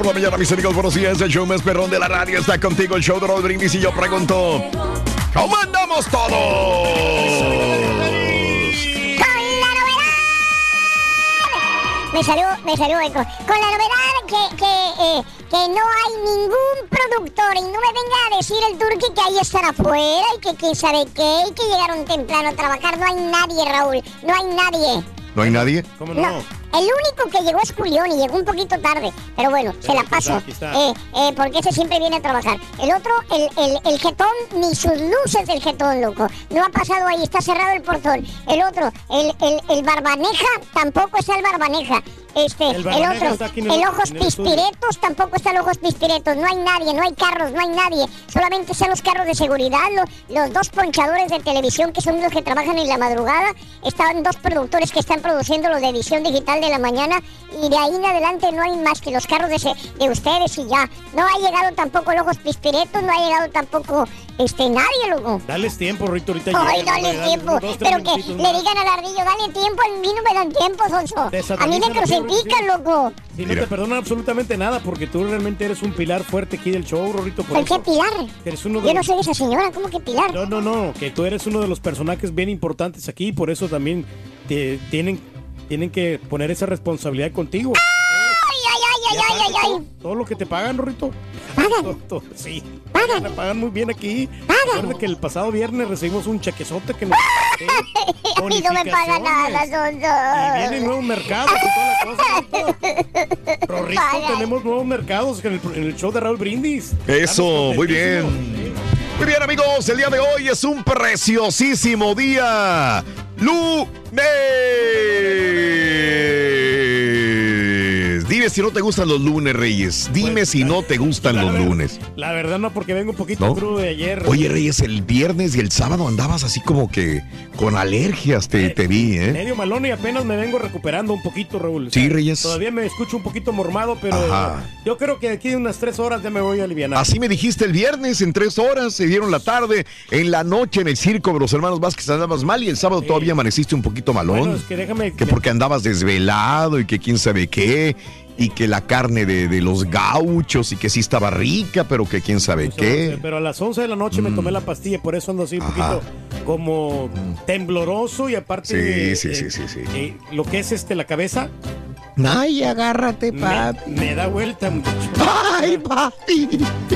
Por la mañana, mis amigos. Buenos días. El show más perrón de la radio está contigo. El show de Raúl Brindis. Y yo pregunto: ¿Cómo andamos todos? Me salió, me salió eco. Con la novedad que, que, eh, que no hay ningún productor y no me venga a decir el turque que ahí están afuera y que quién sabe qué y que llegaron temprano a trabajar. No hay nadie, Raúl. No hay nadie. ¿No hay nadie? ¿Cómo No. El único que llegó es Julián y llegó un poquito tarde. Pero bueno, se la aquí está, paso. está. Eh, eh, porque ese siempre viene a trabajar. El otro, el, el, el jetón, ni sus luces del jetón, loco. No ha pasado ahí, está cerrado el portón. El otro, el, el, el barbaneja, tampoco está el barbaneja. Este, El otro, el- el ojos pispiretos, tampoco está el ojos pispiretos. No hay nadie, no hay carros, no hay nadie. Solamente están los carros de seguridad, los, los dos ponchadores de televisión que son los que trabajan en la madrugada. Están dos productores que están produciendo los de edición digital de la mañana. Y de ahí en adelante no hay más que los carros de, se- de ustedes y ya. No ha llegado tampoco el ojos pispiretos, no ha llegado tampoco este nadie, loco. Dales tiempo, Rito, ahorita Ay, dale dale tiempo. dos, Pero que le más. digan al ardillo, dale tiempo, a mí no me dan tiempo, Sonso. A mí me crucifican, loco. Sí, no Mira. te perdonan absolutamente nada porque tú realmente eres un pilar fuerte aquí del show, Rorito. Por ¿Por qué Pilar? eres uno de Yo no los- soy esa señora, ¿cómo que Pilar? No, no, no, que tú eres uno de los personajes bien importantes aquí y por eso también te tienen, tienen que poner esa responsabilidad contigo. Ay, ay, ay, Y ay, ay, aparte, ay, todo, todo lo que te pagan, Rorito. ¿Pagan? Todo- todo- sí. ¿Pagan? Me pagan muy bien aquí. ¿Pagan? Recuerda que el pasado viernes recibimos un chequezote que nos... A mí no me paga nada, Y Sonso. vienen nuevos mercados y toda la cosa. Rorrito, Pagan. tenemos nuevos mercados en el, en el show de Raúl Brindis. Eso, muy bien. Muy bien, amigos. El día de hoy es un preciosísimo día. Lunes. Dime si no te gustan los lunes, Reyes. Dime Pues, si no te gustan los lunes. La verdad no, porque vengo un poquito ¿No? crudo de ayer. Oye, Reyes, el viernes y el sábado andabas así como que con alergias, te, te vi, ¿eh? Medio malón y apenas me vengo recuperando un poquito, Raúl. O Sí, Reyes. Todavía me escucho un poquito mormado, pero Ajá. yo creo que de aquí de unas tres horas ya me voy a aliviar. Así me dijiste el viernes, en tres horas, se dieron la tarde, en la noche en el circo de los hermanos Vázquez andabas mal y el sábado todavía amaneciste un poquito malón. Bueno, es que déjame... que porque andabas desvelado y que quién sabe qué, y que la carne de, de los gauchos y que sí estaba rica, pero que quién sabe qué. Pero a las 11 de la noche me tomé la pastilla, por eso ando así un poquito como tembloroso y aparte... Sí, sí, eh, sí, sí, sí. eh, lo que es este la cabeza Ay, agárrate, papi. me da vuelta, muchacho. Ay, papi.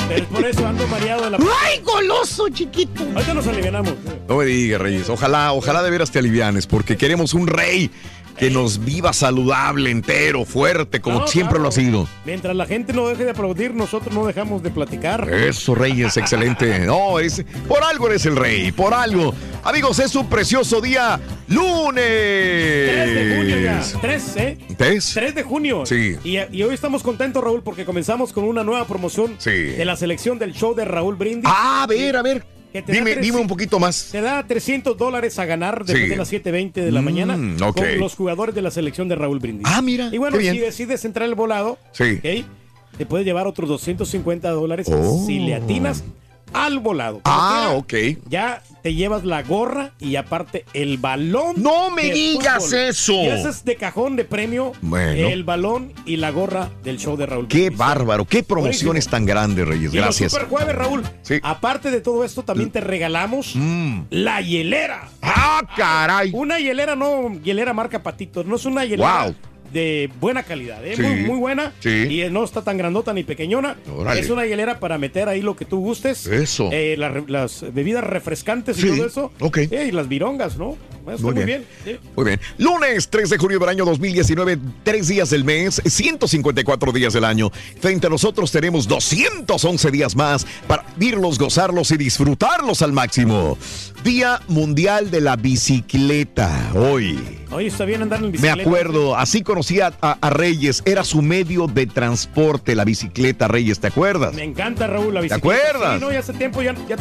Pero por eso ando mareado de la... Ay, goloso, chiquito. Ahorita nos alivianamos. No me digas, Reyes. Ojalá, ojalá de veras te alivianes, porque queremos un rey que nos viva saludable, entero, fuerte, como No, siempre claro. lo ha sido. Mientras la gente no deje de aplaudir, nosotros no dejamos de platicar. Eso, Reyes, excelente. No, es, por algo eres el rey, por algo. Amigos, es un precioso día lunes. 3 de junio ya. 3, ¿eh? ¿Tres? 3 de junio. Sí. Y, y hoy estamos contentos, Raúl, porque comenzamos con una nueva promoción Sí. de la selección del show de Raúl Brindis. Ah, a ver, a ver. Que te da Dime, dime un poquito más. Te da 300 dólares a ganar después Sí. de las 7.20 de la Mm, mañana ok. con los jugadores de la selección de Raúl Brindis. Ah, mira, Y bueno, si decides entrar el volado, Sí. ¿ok? te puedes llevar otros 250 dólares Oh. si le atinas al volado. Ah, ok. Ya te llevas la gorra y aparte el balón. No me digas fútbol. eso. Y ese es de cajón de premio. Bueno. El balón y la gorra del show de Raúl Qué bárbaro, qué promociones Buenísimo. tan grandes, Reyes. Y Gracias. super jueves, Raúl. Sí. Aparte de todo esto, también te regalamos Mm. la hielera. ¡Ah, caray! Una hielera, no hielera marca Patitos, no es una hielera Wow. De buena calidad, ¿eh? Sí. muy, muy buena. Sí. Y eh, no está tan grandota ni pequeñona. Órale. Es una hielera para meter ahí lo que tú gustes. Eso. Eh, la las bebidas refrescantes Sí. y todo eso. Ok. Eh, y las virongas, ¿no? Está Muy muy, bien. bien. Muy bien. Lunes 3 de junio del año 2019, tres días del mes, 154 días del año. Frente a nosotros tenemos 211 días más para vivirlos, gozarlos y disfrutarlos al máximo. Día Mundial de la Bicicleta. Hoy. Oye, está bien andar en Me bicicleta. acuerdo, así conocía a, a Reyes, era su medio de transporte, la bicicleta Reyes, ¿te acuerdas? Me encanta, Raúl, la bicicleta. acuerdas? Sí, no, ya hace tiempo ya, ya-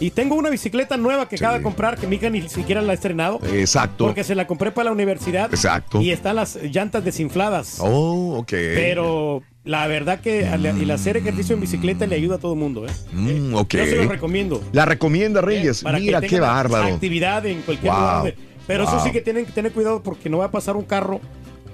Y tengo una bicicleta nueva que Sí. acaba de comprar, que mi hija ni siquiera la ha estrenado. Exacto. Porque se la compré para la universidad. Exacto. Y están las llantas desinfladas. Oh, ok. Pero la verdad que el hacer ejercicio en bicicleta le ayuda a todo el mundo. ¿eh? Mm, Eh, ok. Yo se lo recomiendo. La recomienda ¿eh? Reyes. Para que Mira qué bárbaro. Actividad en cualquier Wow. lugar. Pero eso sí que tienen que tener cuidado porque no va a pasar un carro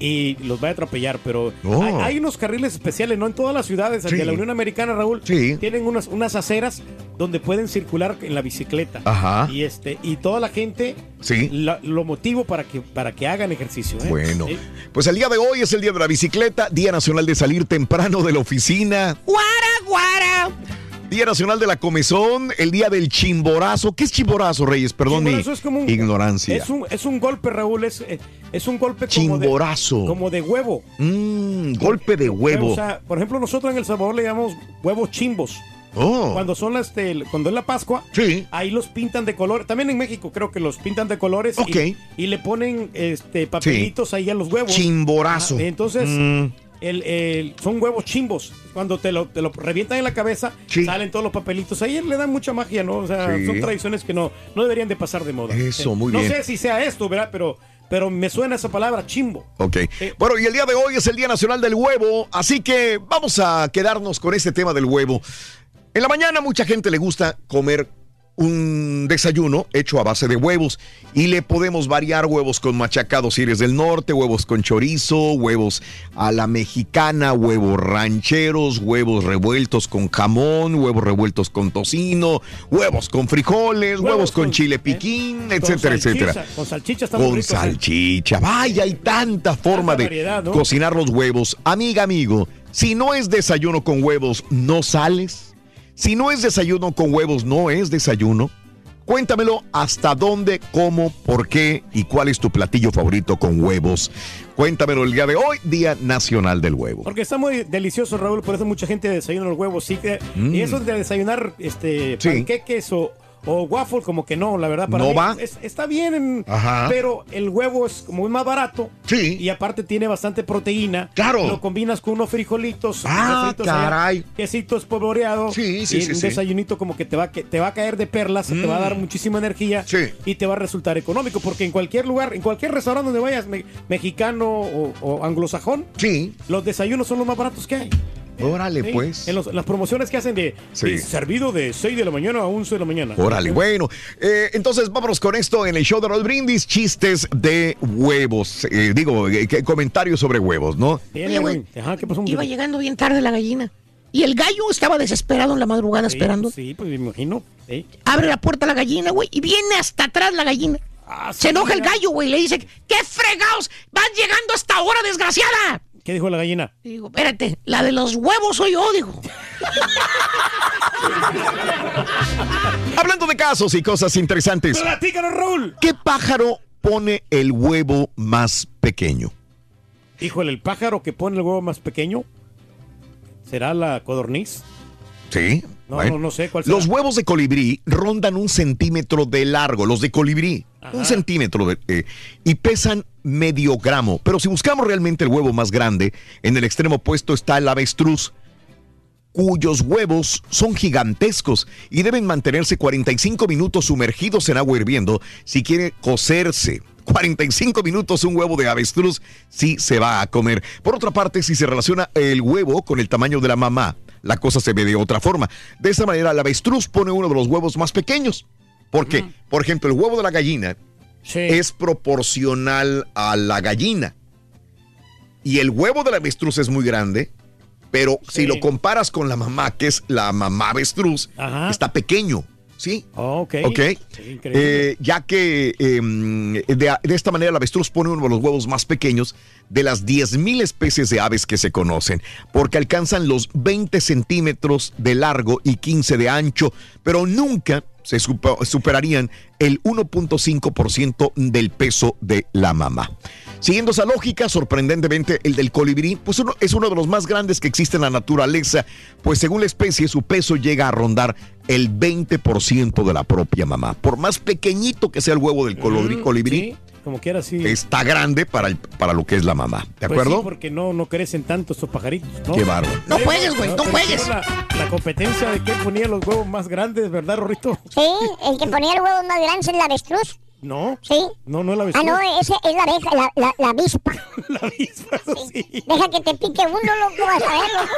y los va a atropellar. Pero Oh. hay, hay unos carriles especiales, ¿no? En todas las ciudades Sí. de la Unión Americana, Raúl, Sí. tienen unas, unas aceras donde pueden circular en la bicicleta. Ajá. Y este y toda la gente Sí. la- lo motivo para que para que hagan ejercicio. ¿eh? Bueno, Sí. pues el día de hoy es el día de la bicicleta, Día Nacional de salir temprano de la oficina. ¡Guara, guara! Día Nacional de la Comezón, el día del chimborazo. ¿Qué es chimborazo, Reyes? Perdón mi Chimborazo es como un- ignorancia. Es un, es un golpe, Raúl, es, eh, es un golpe como de, Chimborazo. como de huevo. Mm, golpe de huevo. O sea, por ejemplo, nosotros en El Salvador le llamamos huevos chimbos. oh, Cuando son las, cuando es la Pascua, sí. ahí los pintan de color. También en México creo que los pintan de colores y- Ok. y, le ponen este papelitos ahí a los huevos. Chimborazo. Ah, entonces, Mm, el, el- son huevos chimbos. Cuando te lo, te lo revientan en la cabeza, Sí. salen todos los papelitos. Ahí le dan mucha magia, ¿no? O sea, Sí. son tradiciones que no, no deberían de pasar de moda. Eso, muy no bien. sé si sea esto, ¿verdad? Pero, pero me suena esa palabra, chimbo. Ok. Bueno, y el día de hoy es el Día Nacional del Huevo, así que vamos a quedarnos con este tema del huevo. En la mañana mucha gente le gusta comer un desayuno hecho a base de huevos y le podemos variar huevos con machacados si eres del norte, huevos con chorizo, huevos a la mexicana, huevos rancheros, huevos revueltos con jamón, huevos revueltos con tocino, huevos con frijoles, huevos, con, chile ¿eh? piquín, Con etcétera, salchicha, etcétera. Con salchicha está Con rico, ¿eh? salchicha. Vaya, hay tanta forma de variedad, ¿no? cocinar los huevos. Amiga, amigo, si no es desayuno con huevos, no sales. Si no es desayuno con huevos, no es desayuno. Cuéntamelo hasta dónde, cómo, por qué y cuál es tu platillo favorito con huevos. Cuéntamelo el día de hoy, Día Nacional del Huevo. Porque está muy delicioso, Raúl, por eso mucha gente desayuna los huevos. Sí, Mm. Y eso de desayunar este, Sí. panqueques o, o waffle, como que no, la verdad. Para ¿No mí va? es- está bien, en- pero el huevo es como es más barato. Sí. Y aparte tiene bastante proteína. Claro. Lo combinas con unos frijolitos. Ah, refritos allá, caray. quesito espolvoreado. Sí, sí, y sí, Un sí. desayunito como que te va, a que te va a caer de perlas, te va a dar muchísima energía. Mm. Sí. Y te va a resultar económico. Porque en cualquier lugar, en cualquier restaurante donde vayas, me- mexicano o, o anglosajón, Sí, los desayunos son los más baratos que hay. Órale Sí, pues. En los- las promociones que hacen de, Sí. de servido de 6 de la mañana a 11 de la mañana. Órale, bueno. Eh, entonces vámonos con esto en el show de los brindis, chistes de huevos. Eh, digo, eh, que- comentarios sobre huevos, ¿no? Tiene, Oye, güey. güey, Ajá, ¿qué pasó? Iba llegando bien tarde la gallina. Y el gallo estaba desesperado en la madrugada Sí, esperando. Sí, pues me imagino. Abre la puerta la gallina, güey, y viene hasta atrás la gallina. Ah, sí, Se enoja el gallo, güey, le dice, ¿qué fregados? ¡Vas llegando hasta ahora, desgraciada! ¿Qué dijo la gallina? Y digo, espérate, la de los huevos soy yo, dijo. Hablando de casos y cosas interestes. ¡Platícanos, Raúl! ¿Qué pájaro pone el huevo más pequeño? Híjole, el pájaro que pone el huevo más pequeño será la codorniz. Sí. No, bueno. no, no sé cuál será. Los huevos de colibrí rondan un centímetro de largo, los de colibrí, un centímetro de, eh, y pesan medio gramo. Pero si buscamos realmente el huevo más grande, en el extremo opuesto está el avestruz, cuyos huevos son gigantescos y deben mantenerse 45 minutos sumergidos en agua hirviendo si quiere cocerse. 45 minutos un huevo de avestruz sí se va a comer. Por otra parte, si se relaciona el huevo con el tamaño de la mamá, la cosa se ve de otra forma. De esta manera, el avestruz pone uno de los huevos más pequeños. Porque, por ejemplo, el huevo de la gallina es proporcional a la gallina. Y el huevo del avestruz es muy grande, pero si lo comparas con la mamá, que es la mamá avestruz, está pequeño. ¿Sí? ok. Ok. Eh, ya que eh, de, de esta manera el avestruz pone uno de los huevos más pequeños de las 10.000 especies de aves que se conocen, porque alcanzan los 20 centímetros de largo y 15 de ancho, pero nunca se superarían el 1.5% del peso de la mamá. Siguiendo esa lógica, sorprendentemente, el del colibrí pues uno- es uno de los más grandes que existe en la naturaleza, pues según la especie su peso llega a rondar el 20% de la propia mamá. Por más pequeñito que sea el huevo del colibrí, colibrí, Como quiera, sí. está grande para, el- para lo que es la mamá. ¿De Pues acuerdo? sí, porque no, no crecen tanto estos pajaritos, ¿no? Qué bárbaro. No juegues, güey, no pero juegues. La, la competencia de quién ponía los huevos más grandes, ¿verdad, Rorrito? Sí, el que ponía el huevo más grande es el avestruz. No. Sí. No, no es la Ah, avestruz. no, ese es la abeja, la, la, la avispa. la avispa, sí. Deja que te pique uno, loco, vas a ver, loco.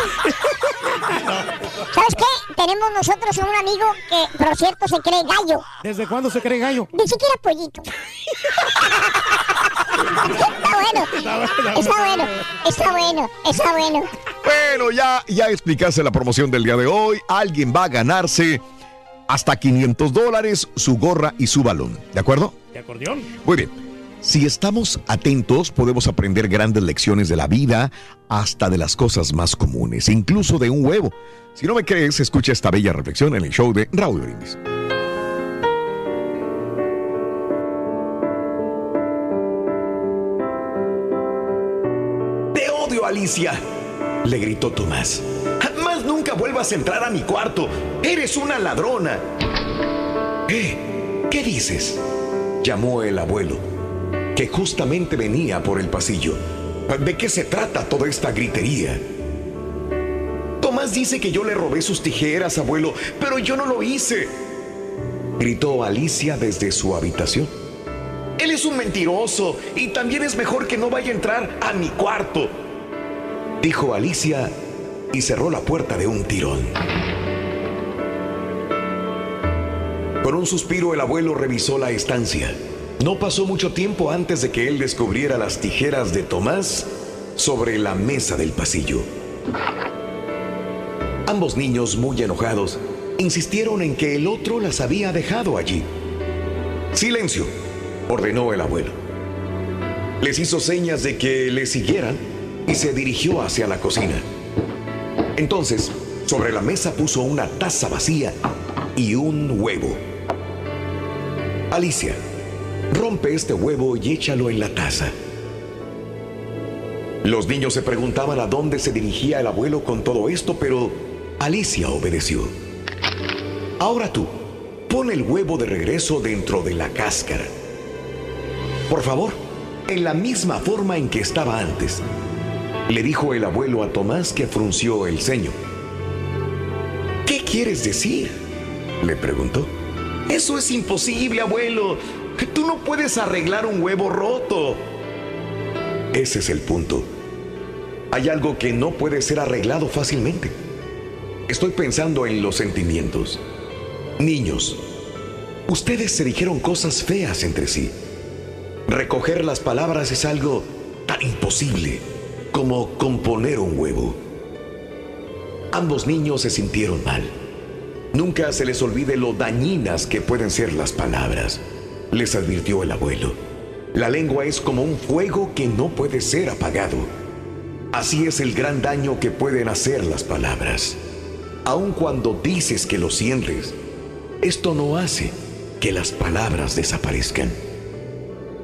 ¿Sabes qué? Tenemos nosotros un amigo que, por cierto, se cree gallo. ¿Desde cuándo se cree gallo? Ni siquiera pollito. está bueno. Está bueno. Está bueno. Está bueno. Bueno, ya, ya explicaste la promoción del día de hoy. Alguien va a ganarse hasta 500 dólares, su gorra y su balón. ¿De acuerdo? ¿De acordeón? Muy bien. Si estamos atentos, podemos aprender grandes lecciones de la vida, hasta de las cosas más comunes, incluso de un huevo. Si no me crees, escucha esta bella reflexión en el show de Raúl Brindis. Te odio, Alicia, le gritó Tomás. Nunca vuelvas a entrar a mi cuarto. Eres una ladrona. ¿Eh? ¿Qué dices? llamó el abuelo, que justamente venía por el pasillo. ¿De qué se trata toda esta gritería? Tomás dice que yo le robé sus tijeras, abuelo, pero yo no lo hice. Gritó Alicia desde su habitación. Él es un mentiroso y también es mejor que no vaya a entrar a mi cuarto, dijo Alicia y cerró la puerta de un tirón. Con un suspiro el abuelo revisó la estancia. No pasó mucho tiempo antes de que él descubriera las tijeras de Tomás sobre la mesa del pasillo. Ambos niños, muy enojados, insistieron en que el otro las había dejado allí. Silencio, ordenó el abuelo. Les hizo señas de que le siguieran y se dirigió hacia la cocina. Entonces, sobre la mesa puso una taza vacía y un huevo. Alicia, rompe este huevo y échalo en la taza. Los niños se preguntaban a dónde se dirigía el abuelo con todo esto, pero Alicia obedeció. Ahora tú, pon el huevo de regreso dentro de la cáscara. Por favor, en la misma forma en que estaba antes, le dijo el abuelo a Tomás que frunció el ceño. ¿Qué quieres decir? le preguntó. Eso es imposible, abuelo. Tú no puedes arreglar un huevo roto. Ese es el punto. Hay algo que no puede ser arreglado fácilmente. Estoy pensando en los sentimientos. Niños, ustedes se dijeron cosas feas entre sí. Recoger las palabras es algo tan imposible como componer un huevo. Ambos niños se sintieron mal. Nunca se les olvide lo dañinas que pueden ser las palabras, les advirtió el abuelo. La lengua es como un fuego que no puede ser apagado. Así es el gran daño que pueden hacer las palabras. Aun cuando dices que lo sientes, esto no hace que las palabras desaparezcan.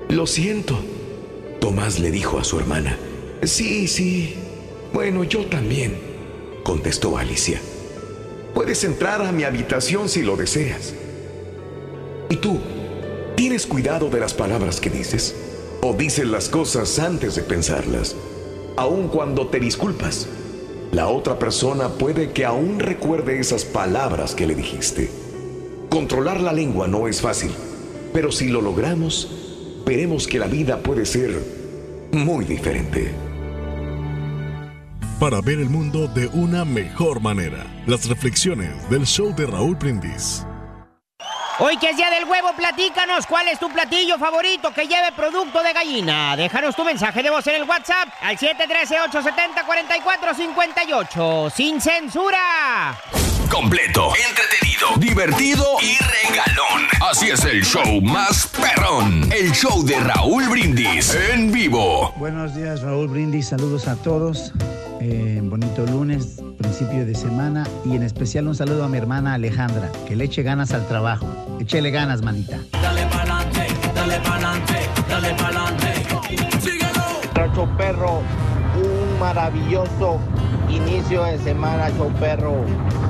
Lo siento. Tomás le dijo a su hermana. Sí, sí. Bueno, yo también, contestó Alicia. Puedes entrar a mi habitación si lo deseas. ¿Y tú? ¿Tienes cuidado de las palabras que dices? ¿O dices las cosas antes de pensarlas? Aun cuando te disculpas, la otra persona puede que aún recuerde esas palabras que le dijiste. Controlar la lengua no es fácil, pero si lo logramos, veremos que la vida puede ser muy diferente. Para ver el mundo de una mejor manera, las reflexiones del show de Raúl Brindis. Hoy que es día del huevo, platícanos cuál es tu platillo favorito que lleve producto de gallina. Déjanos tu mensaje de voz en el WhatsApp al 713-870-4458. ¡Sin censura! Completo, entretenido, divertido y regalón. Así es el show más perrón. El show de Raúl Brindis en vivo. Buenos días, Raúl Brindis. Saludos a todos. Eh, bonito lunes, principio de semana. Y en especial un saludo a mi hermana Alejandra. Que le eche ganas al trabajo. Échele ganas, manita. Dale pa'lante, dale pa'lante, dale pa'lante. Síguelo. Show Perro, un maravilloso inicio de semana, Show Perro.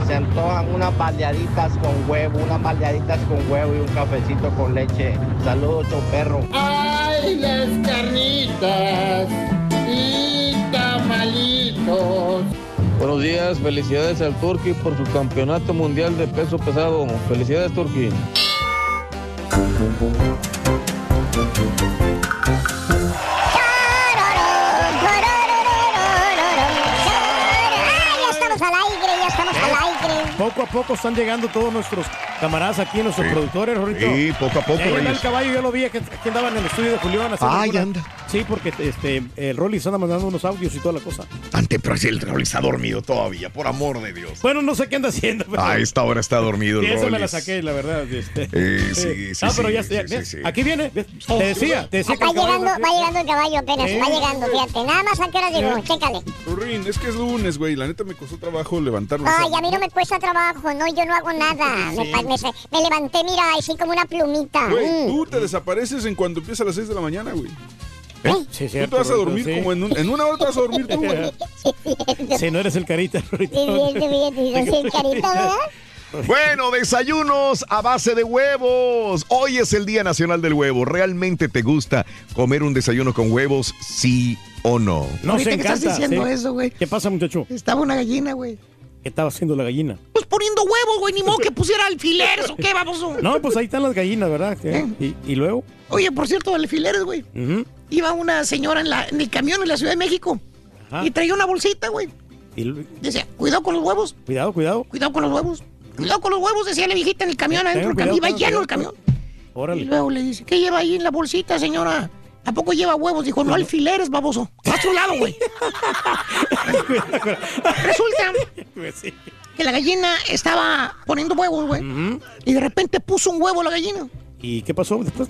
Se antojan unas baleaditas con huevo, unas baleaditas con huevo y un cafecito con leche. Saludos, Show Perro. ¡Ay, las carnitas! Y tamalitos. Buenos días, felicidades al Turqui por su campeonato mundial de peso pesado. Felicidades, Turqui. Poco a poco están llegando todos nuestros camaradas aquí, nuestros Sí. productores, Rorito. Sí, poco a poco, ahí anda el caballo, yo lo vi, que aquí andaba en el estudio de Julián. Ah, alguna- ya anda. Sí, porque este, el Rolly anda mandando unos audios y toda la cosa. Ante, pero si el Rolly está dormido todavía, por amor de Dios. Bueno, no sé qué anda haciendo. Pero... A esta hora está dormido el Sí, esa me la Rollis. saqué, la verdad. Este. Eh, sí, sí, Ah, pero ya, sí, ya, sí, ¿ves? sí. Aquí viene. Te decía, te decía que llegando, va llegando el caballo apenas, ¿Eh? va llegando, fíjate. Nada más a qué hora llegó, ¿Eh? chécale. Rurín, es que es lunes, güey. La neta me costó trabajo levantarme. Ay, a mí no me cuesta trabajo, no, yo no hago nada. Me, me, me levanté, mira, así como una plumita. Güey, Mm. tú te desapareces en cuando empieza a las 6 de la mañana, güey. Sí, Tú cierto, te vas a dormir sí. como en, un- en una hora te vas a dormir tú, güey. Si no eres el carita. Sí. Bueno, desayunos a base de huevos. Hoy es el Día Nacional del Huevo. ¿Realmente te gusta comer un desayuno con huevos? Sí o no. No se que estás encanta. diciendo sí. eso, güey. ¿Qué pasa, muchacho? Estaba una gallina, güey. ¿Qué estaba haciendo la gallina? Pues poniendo huevos, güey. Ni modo que pusiera alfileres o qué, vamos. No, pues ahí están las gallinas, ¿verdad? ¿Eh? ¿Y, y luego? Oye, por cierto, alfileres, güey. Ujú. Iba una señora en, la, en el camión en la Ciudad de México Ajá. y traía una bolsita, güey. Y Decía, cuidado con los huevos, Cuidado, cuidado. cuidado con los huevos. Cuidado con los huevos, decía la viejita en el camión adentro. Del camión. Iba lleno el camión. Y Órale. luego le dice, ¿qué lleva ahí en la bolsita, señora? ¿A poco lleva huevos? Dijo, no alfileres, baboso. A otro lado, güey. Resulta Pues que la gallina estaba poniendo huevos, güey. Y de repente puso un huevo la gallina. ¿Y qué pasó después?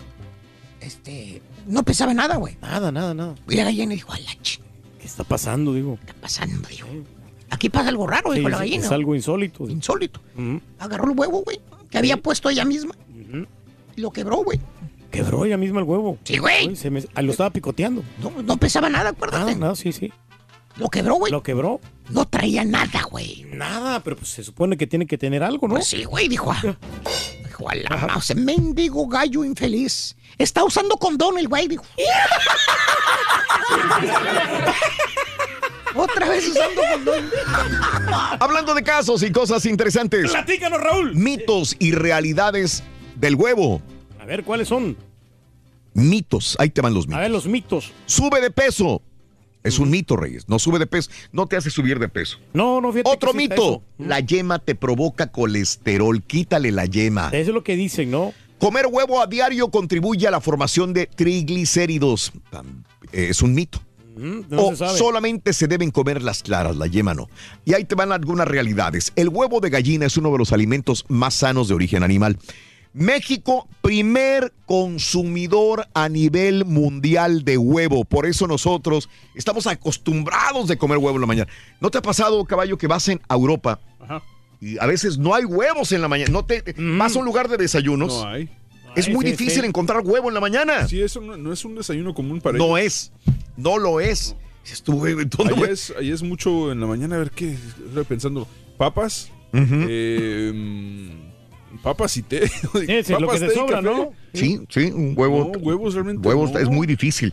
Este, no pesaba nada, güey. Nada, nada, nada. Y la gallina dijo, a la. ¿Qué está pasando, digo? ¿Qué está pasando? Dijo. Aquí pasa algo raro, dijo Sí, la gallina. Es algo insólito. Insólito. Agarró el huevo, güey, que había puesto ella misma. Ujú. Y lo quebró, güey. Quebró ella misma el huevo. Sí, güey. Uy, se me- ah, lo estaba picoteando. No, no pesaba nada, Nada, acuérdate. nada, sí, sí. Lo quebró, güey. Lo quebró. No traía nada, güey. Nada, pero pues se supone que tiene que tener algo, ¿no? Pues sí, güey, dijo. ah, Dijo, a la mouse, mendigo gallo infeliz. Está usando condón el güey, dijo. Otra vez usando condón. Hablando de casos y cosas interesantes. Platícanos, Raúl. Mitos y realidades del huevo. A ver, ¿cuáles son? Mitos. Ahí te van los A mitos. ver, los mitos. Sube de peso. Es un mito, Reyes. No sube de peso. No te hace subir de peso. No, no, fíjate. Otro que mito. eso. La yema te provoca colesterol. Quítale la yema. Eso es lo que dicen, ¿no? Comer huevo a diario contribuye a la formación de triglicéridos. Eh, Es un mito. No o se sabe. solamente se deben comer las claras, la yema no. Y ahí te van algunas realidades. El huevo de gallina es uno de los alimentos más sanos de origen animal. México, primer consumidor a nivel mundial de huevo. Por eso nosotros estamos acostumbrados de comer huevo en la mañana. ¿No te ha pasado, caballo, que vas en a Europa Ajá. y a veces no hay huevos en la mañana? ¿No te, Vas a un lugar de desayunos No hay. Es muy difícil encontrar huevo en la mañana. Sí, eso no, no es un desayuno común para No ellos. es. No lo es. Estuve ¿dónde Ahí es, ahí es mucho en la mañana, a ver qué. Estoy pensando. Papas. Eh, mm, papas y té. sí, lo que Papas, te té y sobra. ¿no? Sí, sí, un huevo. No, huevos realmente Huevos no. es muy difícil.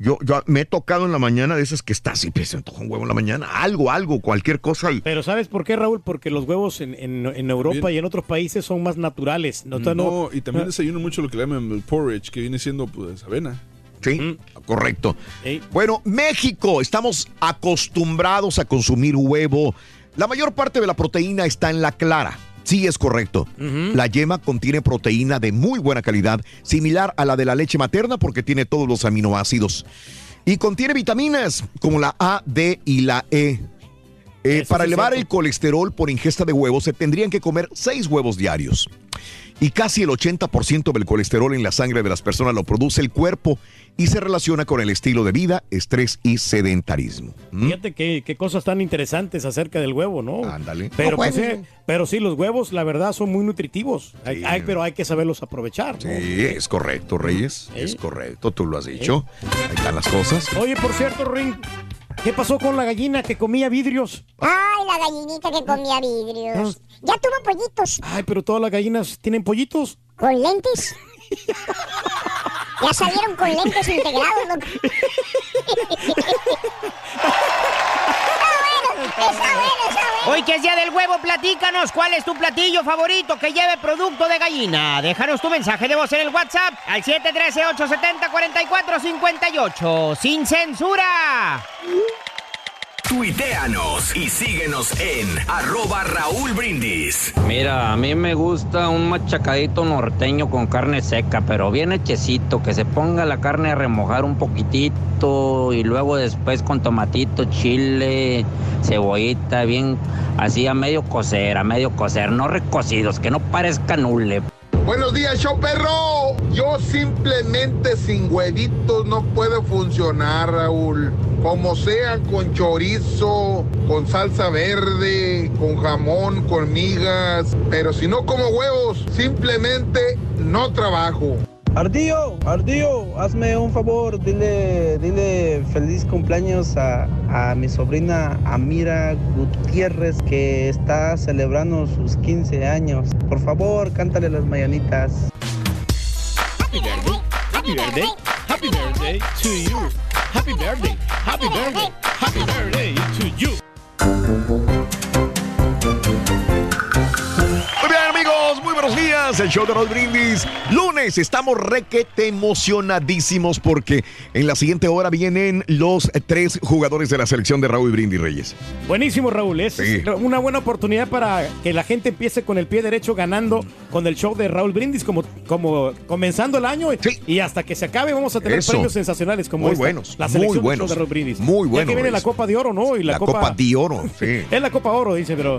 Yo, yo me he tocado en la mañana de esas que está así, pues, se antoja un huevo en la mañana. Algo, algo, cualquier cosa. Y, Pero ¿sabes por qué, Raúl? Porque los huevos en, en- en Europa Bien. y en otros países son más naturales. No, No, no- y también no- desayuno mucho lo que le llaman el porridge, que viene siendo pues avena. Sí, correcto. Bueno, México, estamos acostumbrados a consumir huevo. La mayor parte de la proteína está en la clara. Sí, es correcto. La yema contiene proteína de muy buena calidad, similar a la de la leche materna porque tiene todos los aminoácidos. Y contiene vitaminas como la A, D y la E. Eh, para sí elevar el colesterol por ingesta de huevos se tendrían que comer seis huevos diarios. Y casi el 80% del colesterol en la sangre de las personas lo produce el cuerpo y se relaciona con el estilo de vida, estrés y sedentarismo. ¿Mm? Fíjate qué, qué cosas tan interesantes acerca del huevo, ¿no? Ándale. Pero, No pues, eh, pero sí, los huevos, la verdad, son muy nutritivos. Hay- hay- pero hay que saberlos aprovechar. ¿no? Sí, es correcto, Reyes. Es correcto, tú lo has dicho. Ahí están las cosas. Oye, por cierto, Ring, ¿qué pasó con la gallina que comía vidrios? Ay, la gallinita que comía vidrios. Ya tuvo pollitos. Ay, pero todas las gallinas tienen pollitos. ¿Con lentes? Ya salieron con lentes integrados, loco. Hoy que es día del huevo, platícanos cuál es tu platillo favorito que lleve producto de gallina. Déjanos tu mensaje de voz en el WhatsApp al 713-870-4458. ¡Sin censura! Tuiteanos y síguenos en arroba Raúl Brindis. Mira, a mí me gusta un machacadito norteño con carne seca, pero bien hechecito, que se ponga la carne a remojar un poquitito y luego después con tomatito, chile, cebollita, bien así a medio cocer, a medio cocer, no recocidos, que no parezcan hule. Buenos días, show perro. Yo simplemente sin huevitos no puedo funcionar, Raúl. Como sea, con chorizo, con salsa verde, con jamón, con migas. Pero si no como huevos, simplemente no trabajo. Ardillo, Ardillo, hazme un favor, dile, dile feliz cumpleaños a, a mi sobrina Amira Gutiérrez que está celebrando sus 15 años. Por favor, cántale las mañanitas. Happy birthday, happy birthday, happy birthday to you. Happy birthday, happy birthday, happy birthday to you. Muy muy días. El show de Raúl Brindis. Lunes, estamos requete emocionadísimos porque en la siguiente hora vienen los tres jugadores de la selección de Raúl Brindis Reyes. Buenísimo, Raúl. Es Sí. una buena oportunidad para que la gente empiece con el pie derecho ganando con el show de Raúl Brindis, como, como comenzando el año. Y hasta que se acabe, vamos a tener Eso. premios sensacionales como Muy esta, buenos, La muy selección del buenos, show de Raúl Brindis. muy Ya buenos, que viene la. Copa de Oro, ¿no? Y la, La Copa de Oro, sí. Es la Copa Oro, dice, pero.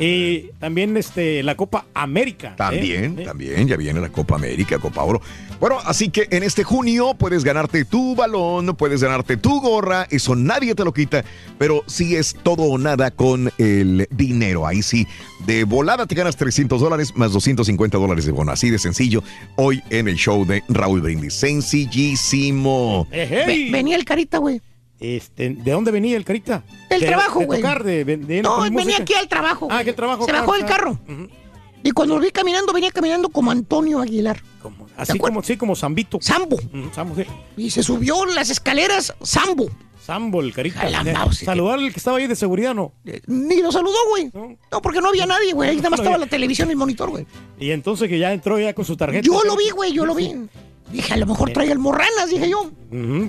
Y también este, la Copa América. ¿eh? También, ¿Eh? también, ya viene la Copa América, Copa Oro. Bueno, así que en este junio puedes ganarte tu balón, puedes ganarte tu gorra, eso nadie te lo quita, pero sí es todo o nada con el dinero. Ahí sí, de volada te ganas 300 dólares más 250 dólares de bono. Así de sencillo, hoy en el show de Raúl Brindis. Sencillísimo. Venía el carita, güey. Este, ¿De dónde venía el carita? Del De- trabajo, güey. tocar, de, de- de- No, venía música. aquí al trabajo. Ah, el trabajo. Se claro, bajó del claro. carro. Y cuando lo vi caminando, venía caminando como Antonio Aguilar. Así como, sí, como Zambito. Sambo. Sambo, sí. Y se subió las escaleras Sambo. Sambo, el carita. Eh, Saludar al que estaba ahí de seguridad, ¿no? Ni lo saludó, güey. No, porque no había nadie, güey. Ahí nada más No estaba había. la televisión y el monitor, güey. Y entonces que ya entró ya con su tarjeta. Yo lo vi, güey, yo lo vi. Dije, a lo mejor trae almorranas, dije yo.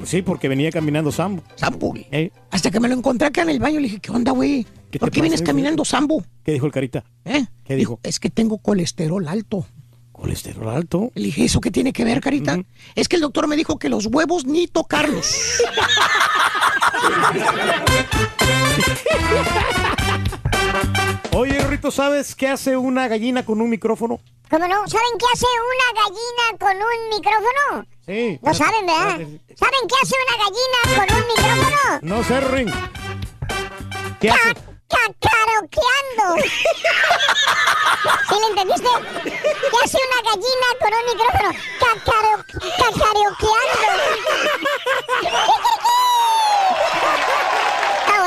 Sí, porque venía caminando Sambo. Sambo, güey. Eh, Hasta que me lo encontré acá en el baño, le dije, ¿qué onda, güey? ¿Qué ¿Por qué vienes caminando Sambo? ¿Qué dijo el carita? ¿Eh? ¿Qué dijo? Es que tengo colesterol alto. ¿Colesterol alto? Le dije, ¿eso qué tiene que ver, carita? Es que el doctor me dijo que los huevos ni tocarlos. Oye, Rito, ¿sabes qué hace una gallina con un micrófono? ¿Cómo no? ¿Saben qué hace una gallina con un micrófono? Sí. No saben, ¿verdad? ¿Saben qué hace una gallina con un micrófono? No sé, Ring. ¿Qué hace? cacaroqueando. ¿Sí le entendiste? ¿Qué hace una gallina con un micrófono? Cacaro, cacaroqueando.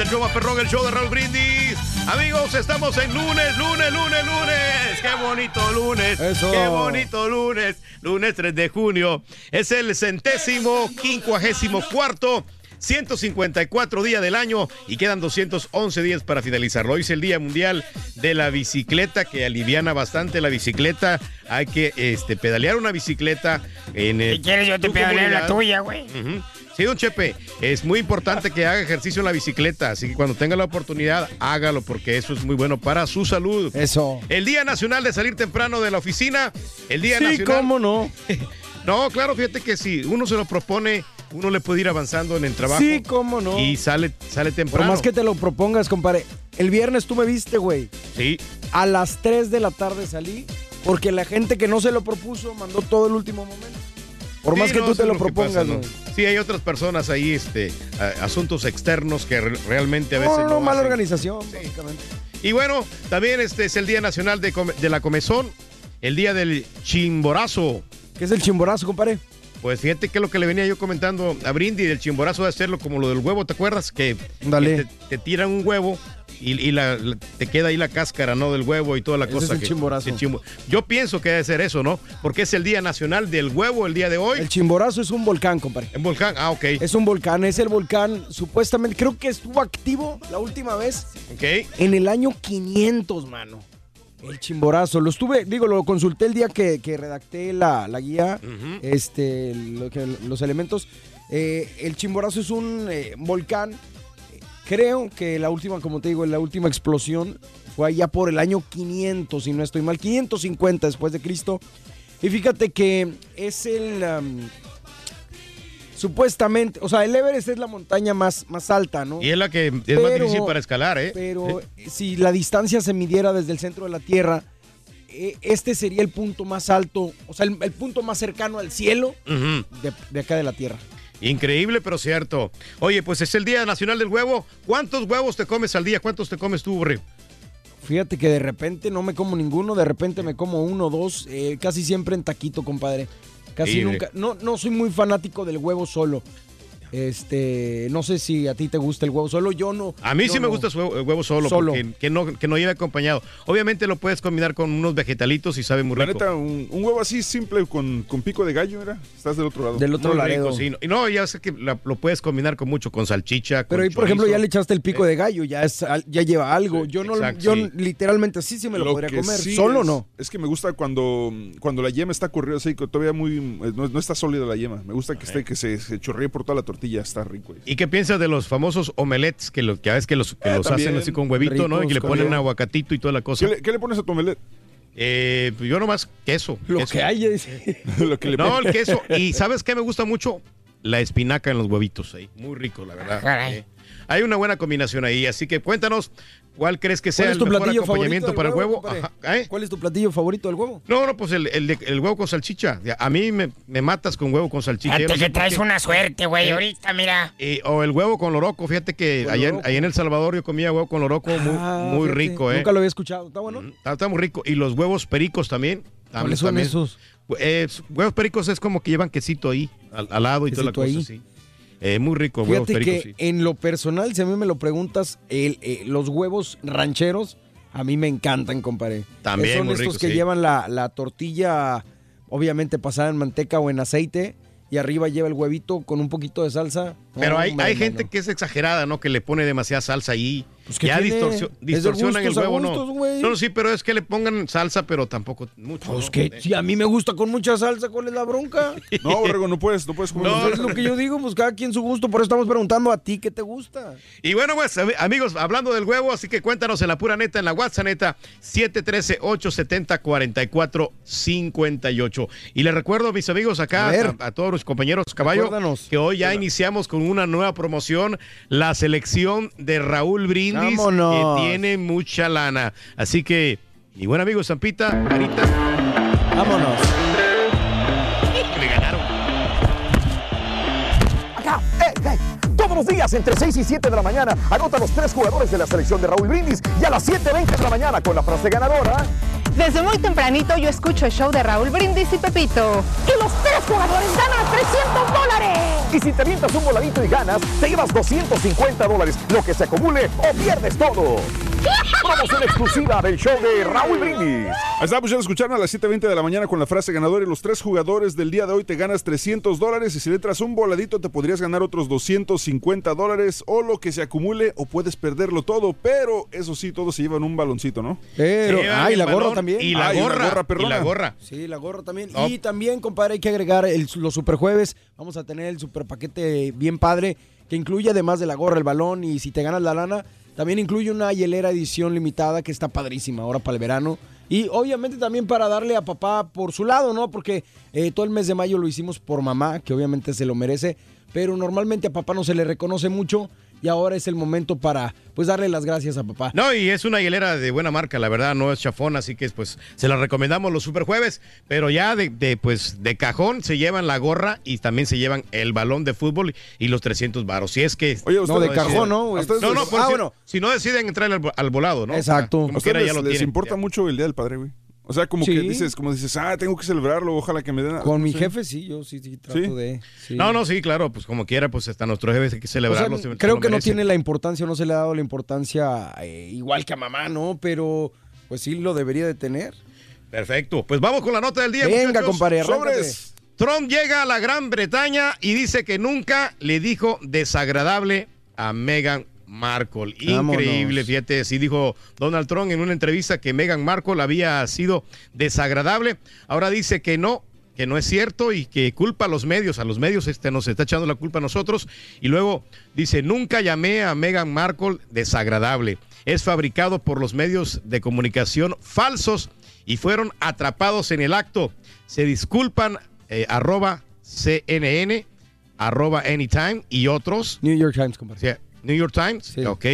Es el show más perrón, el show de Raúl Brindis. Amigos, estamos en lunes, lunes, lunes, lunes. Qué bonito lunes. Eso. Qué bonito lunes. Lunes 3 de junio. Es el centésimo, quincuagésimo cuarto. 154 días del año y quedan 211 días para finalizarlo. Hoy es el Día Mundial de la Bicicleta, que aliviana bastante la bicicleta. Hay que este, pedalear una bicicleta en el. Si quieres, yo te pedaleo la tuya, güey. Sí, don Chepe, es muy importante que haga ejercicio en la bicicleta, así que cuando tenga la oportunidad, hágalo porque eso es muy bueno para su salud. Eso. El Día Nacional de salir temprano de la oficina, el Día Sí, Nacional... cómo no. No, claro, fíjate que si uno se lo propone, uno le puede ir avanzando en el trabajo. Sí, cómo no. Y sale, sale Por temprano. más que te lo propongas, compadre. El viernes tú me viste, güey. Sí. A las 3 de la tarde salí porque la gente que no se lo propuso mandó todo el último momento. Por Sí, más que no, tú te lo, que propongas, pasa, ¿no? Sí, hay otras personas ahí, este, asuntos externos que re- realmente a veces No, no, mala hacen. organización, básicamente. Y bueno, también este es el Día Nacional de, la Comezón, el Día del Chimborazo. ¿Qué es el chimborazo, compadre? Pues fíjate que lo que le venía yo comentando a Brindy del chimborazo de hacerlo como lo del huevo, ¿te acuerdas? Que, Dale. que te, te tiran un huevo y, y la- la- te queda ahí la cáscara, ¿no? Del huevo y toda la Ese cosa. es el que- chimborazo. el chimbo- Yo pienso que debe ser eso, ¿no? Porque es el Día Nacional del Huevo el día de hoy. El chimborazo es un volcán, compadre. ¿En volcán? Ah, ok. Es un volcán, es el volcán, supuestamente, creo que estuvo activo la última vez Ok. en el año 500, mano. El chimborazo. Lo estuve, digo, lo consulté el día que, que redacté la, la guía, este, lo que- los elementos. Eh, el chimborazo es un eh, volcán. Creo que la última, como te digo, la última explosión fue allá por el año 500, si no estoy mal, 550 después de Cristo. Y fíjate que es el... am, supuestamente, o sea, el Everest es la montaña más, más alta, ¿no? Y es la que es más difícil para escalar, ¿eh? Pero si la distancia se midiera desde el centro de la Tierra, eh, este sería el punto más alto, o sea, el, el punto más cercano al cielo de, de acá de la Tierra. Increíble, pero cierto. Oye, pues es el Día Nacional del Huevo. ¿Cuántos huevos te comes al día? ¿Cuántos te comes tú, Borre? Fíjate que de repente no me como ninguno, de repente me como uno o dos, eh, casi siempre en taquito, compadre. Casi nunca. No, no soy muy fanático del huevo solo. Este, no sé si a ti te gusta el huevo solo, yo no. A mí sí me no. gusta su huevo, el huevo solo, Solo. porque que no, que no lleve acompañado. Obviamente lo puedes combinar con unos vegetalitos y sabe muy La rico. neta, un, un huevo así simple con, con pico de gallo, mira. Estás del otro lado. Del otro rico, sí. Y no, ya sé que la- lo puedes combinar con mucho, con salchicha, Pero con ahí, por ejemplo, ya le echaste el pico de gallo, ya es ya lleva algo. yo no, exacto, yo sí. literalmente sí, sí me lo, podría comer. sí Solo es- no. Es que me gusta cuando, cuando la yema está corrida, así que todavía muy eh, no, no está sólida la yema. Me gusta que esté que se, se chorree por toda la tortilla, está rico. ¿Y qué piensas de los famosos omelets que, lo, que a veces que los, que Ah, los hacen así con huevito, ¿no? Y que le ponen aguacatito y toda la cosa. ¿Qué le, qué le pones a tu omelette? Eh, pues yo nomás queso. Lo queso. que haya, dice. Lo que le No, el queso. Y ¿sabes qué me gusta mucho? La espinaca en los huevitos ahí. Muy rico, la verdad. Eh, Hay una buena combinación ahí. Así que cuéntanos cuál crees que sea ¿Cuál es el tu mejor platillo acompañamiento favorito para el del huevo. Ajá, ¿eh? ¿Cuál es tu platillo favorito del huevo? No, no, pues el, el de- el huevo con salchicha. A mí me, me matas con huevo con salchicha. Fíjate que traes una suerte, güey, Eh, ahorita, mira. Eh, o el huevo con loroco. Fíjate que allá en, allá en El Salvador yo comía huevo con loroco muy, Ah, muy fíjate, rico, ¿eh? Nunca lo había escuchado. ¿Está bueno? Está, está muy rico. Y los huevos pericos también. Tam- ¿Cuáles son también. esos? Eh, huevos pericos es como que llevan quesito ahí, al, al lado y toda la Quesito cosa ahí. así. Eh, muy rico, huevos Fíjate pericos, que sí. en lo personal, si a mí me lo preguntas, el, eh, los huevos rancheros a mí me encantan, compadre. También, Son muy estos que sí. llevan la, la tortilla, obviamente pasada en manteca o en aceite, y arriba lleva el huevito con un poquito de salsa. Pero hay, hay gente que es exagerada, ¿no? Que le pone demasiada salsa ahí. ¿Qué ya distorsionan el gustos huevo, gustos, ¿no? güey. No, no, sí, pero es que le pongan salsa, pero tampoco mucho. Pues ¿no? que si a mí me gusta con mucha salsa, ¿cuál es la bronca? No, Borrego, no puedes, no puedes comer. No, es lo que yo digo, pues cada quien su gusto, por eso estamos preguntando a ti qué te gusta. Y bueno, pues ami- amigos, hablando del huevo, así que cuéntanos en la pura neta, en la WhatsApp neta, 713-870-4458. Y les recuerdo, mis amigos, acá, A a, ver. a todos los compañeros caballo, Recuérdanos. que hoy ya iniciamos con una nueva promoción, la selección de Raúl Brindis, Vámonos. que tiene mucha lana. Así que, mi buen amigo Zampita, Marita, Vámonos. le ganaron. Acá, eh, eh. Todos los días entre 6 y 7 de la mañana anota los tres jugadores de la selección de Raúl Brindis y a las 7.20 de la mañana con la frase ganadora. Desde muy tempranito yo escucho el show de Raúl Brindis y Pepito. Y los tres jugadores ganan 300 dólares. Y si te avientas un voladito y ganas, te llevas 250 dólares, lo que se acumule o pierdes todo. Promoción exclusiva del show de Raúl Brindis. Ahí está, pues ya lo escucharon a las 7.20 de la mañana con la frase ganadora y los tres jugadores del día de hoy te ganas 300 dólares y si le entras un voladito te podrías ganar otros 250 dólares o lo que se acumule o puedes perderlo todo, pero eso sí, todos se llevan un baloncito, ¿no? Pero, ah, y la gorra también. Y la Ah, y la gorra. gorra y la gorra. Sí, la gorra también. Oh. Y también, compadre, hay que agregar el- los superjueves. Vamos a tener el super paquete bien padre que incluye además de la gorra, el balón y si te ganas la lana, también incluye una hielera edición limitada que está padrísima ahora para el verano. Y obviamente también para darle a papá por su lado, ¿no? Porque eh, todo el mes de mayo lo hicimos por mamá, que obviamente se lo merece, pero normalmente a papá no se le reconoce mucho y ahora es el momento para pues darle las gracias a papá. No, y es una hielera de buena marca, la verdad, no es chafón, así que pues se la recomendamos los superjueves, pero ya de, de, pues de cajón se llevan la gorra y también se llevan el balón de fútbol y los 300 varos. Si es que Oye, No, ustedes de cajón, ¿no? ¿A ustedes No, no, les- Ah, si, bueno. si no deciden entrar al, al volado, ¿no? Exacto. O sea, como ¿A quiera ustedes ya lo les importa mucho el Día del Padre, güey? O sea, como Sí. que dices, como dices, ah, tengo que celebrarlo, ojalá que me den... Con mi sí. jefe sí, yo sí, sí trato ¿Sí? de... sí. No, no, sí, claro, pues como quiera, pues hasta nuestro jefe hay que O sea, celebrarlo. se- creo que no tiene la importancia, no se le ha dado la importancia eh, igual que a mamá, ¿no? Pero pues sí lo debería de tener. Perfecto, pues vamos con la nota del día. Venga, compadre. Sobres. Trump llega a la Gran Bretaña y dice que nunca le dijo desagradable a Meghan Markle. Vámonos. Increíble, fíjate, sí dijo Donald Trump en una entrevista que Meghan Markle había sido desagradable. Ahora dice que no, que no es cierto y que culpa a los medios, a los medios este, nos está echando la culpa a nosotros. Y luego dice, nunca llamé a Meghan Markle desagradable. Es fabricado por los medios de comunicación falsos y fueron atrapados en el acto. Se disculpan eh, arroba CNN, arroba Anytime y otros. New York Times, compadre. Sí, New York Times, ok.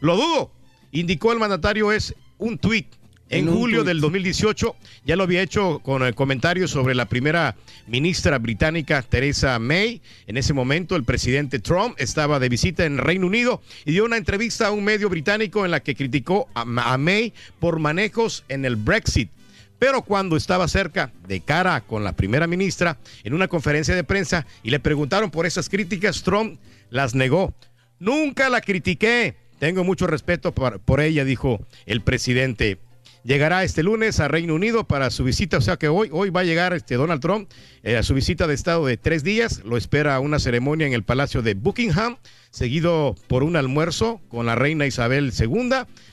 Lo dudo, indicó el mandatario, es un tuit. En, julio del 2018 ya lo había hecho con el comentario sobre la primera ministra británica Theresa May. En ese momento el presidente Trump estaba de visita en Reino Unido y dio una entrevista a un medio británico en la que criticó a, a May por manejos en el Brexit. Pero cuando estaba cerca de cara con la primera ministra en una conferencia de prensa y le preguntaron por esas críticas, Trump las negó. Nunca la critiqué. Tengo mucho respeto por, por ella, dijo el presidente. Llegará este lunes a Reino Unido para su visita, o sea que hoy, hoy va a llegar este Donald Trump eh, a su visita de estado de tres días. Lo espera una ceremonia en el Palacio de Buckingham, seguido por un almuerzo con la reina Isabel II,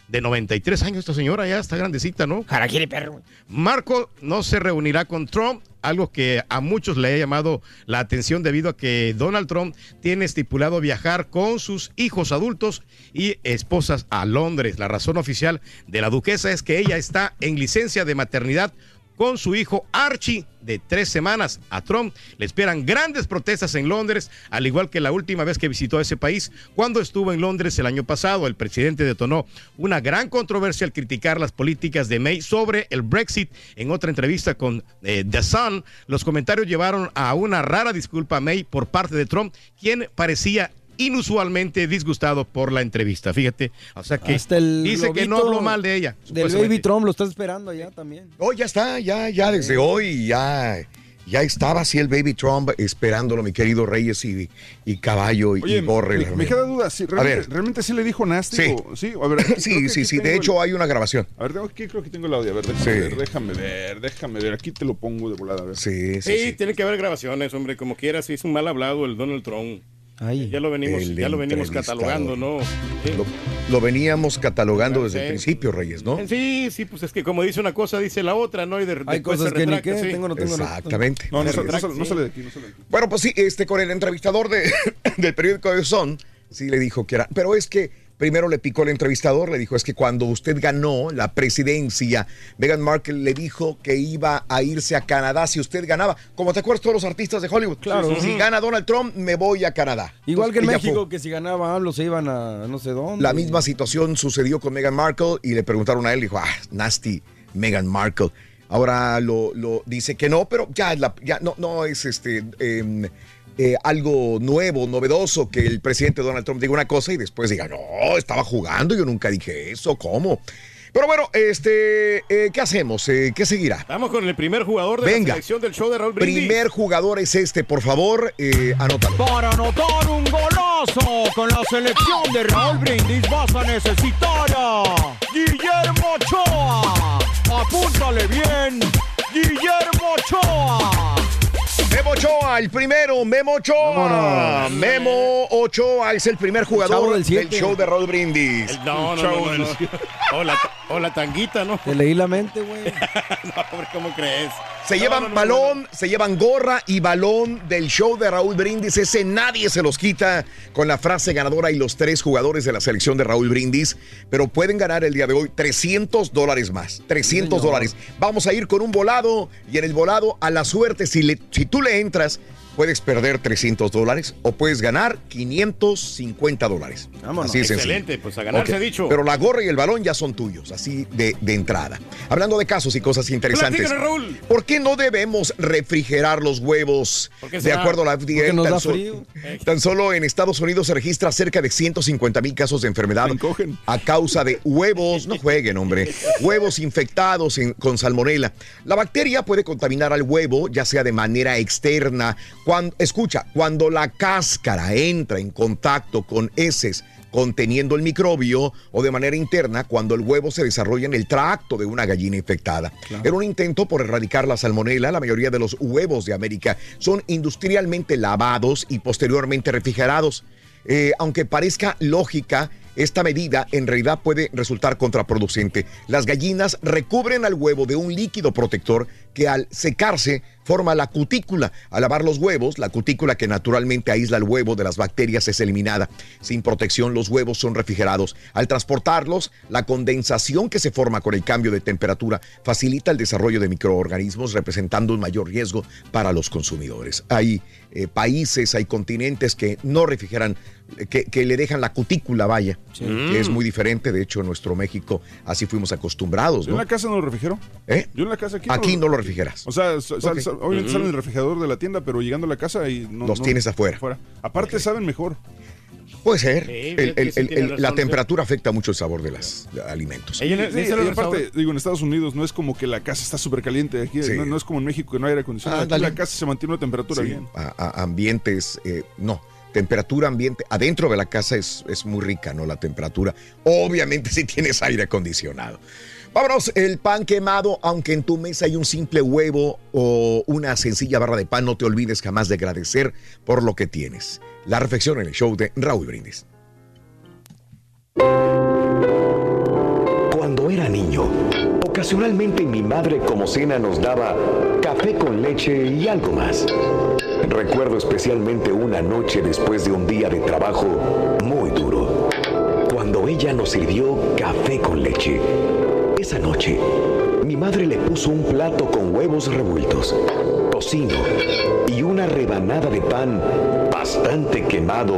de 93 años. Esta señora ya está grandecita, ¿no? Jaraquiri, perro. Marco no se reunirá con Trump, algo que a muchos le ha llamado la atención debido a que Donald Trump tiene estipulado viajar con sus hijos adultos y esposas a Londres. La razón oficial de la duquesa es que ella está en licencia de maternidad con su hijo Archie de tres semanas. A Trump le esperan grandes protestas en Londres, al igual que la última vez que visitó ese país, cuando estuvo en Londres el año pasado. El presidente detonó una gran controversia al criticar las políticas de May sobre el Brexit. En otra entrevista con eh, The Sun, los comentarios llevaron a una rara disculpa a May por parte de Trump, quien parecía inusualmente disgustado por la entrevista. Fíjate, o sea que Hasta el dice que no habló mal de ella. Del. Baby Trump lo está esperando allá también. Oh, ya está, ya, ya desde hoy, ya, ya estaba así el Baby Trump esperándolo, mi querido Reyes y, y Caballo y, Oye, y Borre. me, me queda duda, ¿sí, A realmente, ver. realmente sí le dijo nasty? Sí. o- sí, a ver, creo Sí, sí, sí, de hecho el- hay una grabación. A ver, tengo aquí, creo que tengo el audio, a ver, déjame Sí. ver, déjame ver, déjame ver, aquí te lo pongo de volada, a ver. Sí, Sí, tiene que haber grabaciones, hombre, como quiera, si es un mal hablado el Donald Trump. Ya lo venimos, ya lo venimos catalogando, ¿no? Sí. Lo, lo veníamos catalogando desde Sí. el principio, Reyes, ¿no? Sí, sí, pues es que como dice una cosa, dice la otra, ¿no? Y de, Hay cosas se que ni retracta, qué, sí. tengo, no tengo, no- Exactamente. No, no, no, retracta, sale de aquí, no sale de aquí. Bueno, pues sí, este, con el entrevistador de, del periódico de Son, sí le dijo que era. Pero es que primero le picó el entrevistador, le dijo: es que cuando usted ganó la presidencia, Meghan Markle le dijo que iba a irse a Canadá si usted ganaba. Como te acuerdas, todos los artistas de Hollywood. Claro. Si gana Donald Trump, me voy a Canadá. Igual que en México, que si ganaba AMLO se iban a no sé dónde. la misma situación sucedió con Meghan Markle y le preguntaron a él, dijo, ah, nasty Meghan Markle. Ahora lo, lo dice que no, pero ya, es la- ya no, no es este em, eh, algo nuevo, novedoso que el presidente Donald Trump diga una cosa y después diga, no, estaba jugando, yo nunca dije eso, ¿cómo? Pero bueno, este, eh, ¿qué hacemos? Eh, ¿Qué seguirá? Vamos con el primer jugador de Venga. la selección del show de Raúl Brindis. Primer jugador es este, por favor, eh, anótalo. Para anotar un golazo con la selección de Raúl Brindis vas a necesitar a Guillermo Ochoa. Apúntale bien, Guillermo Ochoa. Memo Ochoa, el primero, Memo Ochoa. Memo Ochoa es el primer jugador del show de Raúl Brindis. No, no, no, no, no. O la, o la tanguita, ¿no? Te leí la mente, güey. No, hombre, ¿cómo crees? Se No, llevan no, no, balón, se llevan gorra y balón del show de Raúl Brindis. Ese nadie se los quita con la frase ganadora y los tres jugadores de la selección de Raúl Brindis. Pero pueden ganar el día de hoy 300 dólares más. 300 señor. dólares. Vamos a ir con un volado y en el volado a la suerte, si, le- si tú le entras, puedes perder 300 dólares o puedes ganar 550 dólares. Vámonos. Así sencillo. Excelente, pues a ganar se ha dicho. Pero la gorra y el balón ya son tuyos, así de, de entrada. Hablando de casos y cosas interesantes. Platícanos, Raúl. ¿Por qué no debemos refrigerar los huevos? ¿Por qué De acuerdo a la FDA, nos tan, da so- tan solo en Estados Unidos se registra cerca de 150 mil casos de enfermedad a causa de huevos, no jueguen, hombre, huevos infectados en- con salmonela. La bacteria puede contaminar al huevo, ya sea de manera externa. Cuando, escucha, cuando la cáscara entra en contacto con heces conteniendo el microbio o de manera interna cuando el huevo se desarrolla en el tracto de una gallina infectada. En un intento por erradicar la salmonela, la mayoría de los huevos de América son industrialmente lavados y posteriormente refrigerados. Eh, aunque parezca lógica, esta medida en realidad puede resultar contraproducente. Las gallinas recubren al huevo de un líquido protector que al secarse forma la cutícula. Al lavar los huevos, la cutícula que naturalmente aísla el huevo de las bacterias es eliminada. Sin protección, los huevos son refrigerados. Al transportarlos, la condensación que se forma con el cambio de temperatura facilita el desarrollo de microorganismos, representando un mayor riesgo para los consumidores. Hay eh, países, hay continentes que no refrigeran, eh, que, que le dejan la cutícula, vaya, que es muy diferente. De hecho, en nuestro México así fuimos acostumbrados, Yo en ¿no? la casa no lo refrigero. ¿Eh? Yo en la casa aquí. Aquí no lo refrigeras. O sea, sal- sal- obviamente salen del refrigerador de la tienda, pero llegando a la casa y no. Los no- tienes afuera. Aparte saben mejor. Puede ser. Sí, El- sí la temperatura afecta mucho el sabor de los alimentos. Sí, aparte, sabor. digo, en Estados Unidos no es como que la casa está súper caliente. Aquí Sí. no, no es como en México que no hay aire acondicionado. Ah, Aquí la casa se mantiene una temperatura Sí, bien. a- a- ambientes, eh, no, temperatura ambiente, adentro de la casa es, es muy rica, ¿no? La temperatura, obviamente si tienes aire acondicionado. Vámonos, el pan quemado, aunque en tu mesa hay un simple huevo o una sencilla barra de pan, no te olvides jamás de agradecer por lo que tienes. La reflexión en el show de Raúl Brindis. Cuando era niño, ocasionalmente mi madre como cena nos daba café con leche y algo más. Recuerdo especialmente una noche después de un día de trabajo muy duro, cuando ella nos sirvió café con leche. Esa noche, mi madre le puso un plato con huevos revueltos, tocino y una rebanada de pan bastante quemado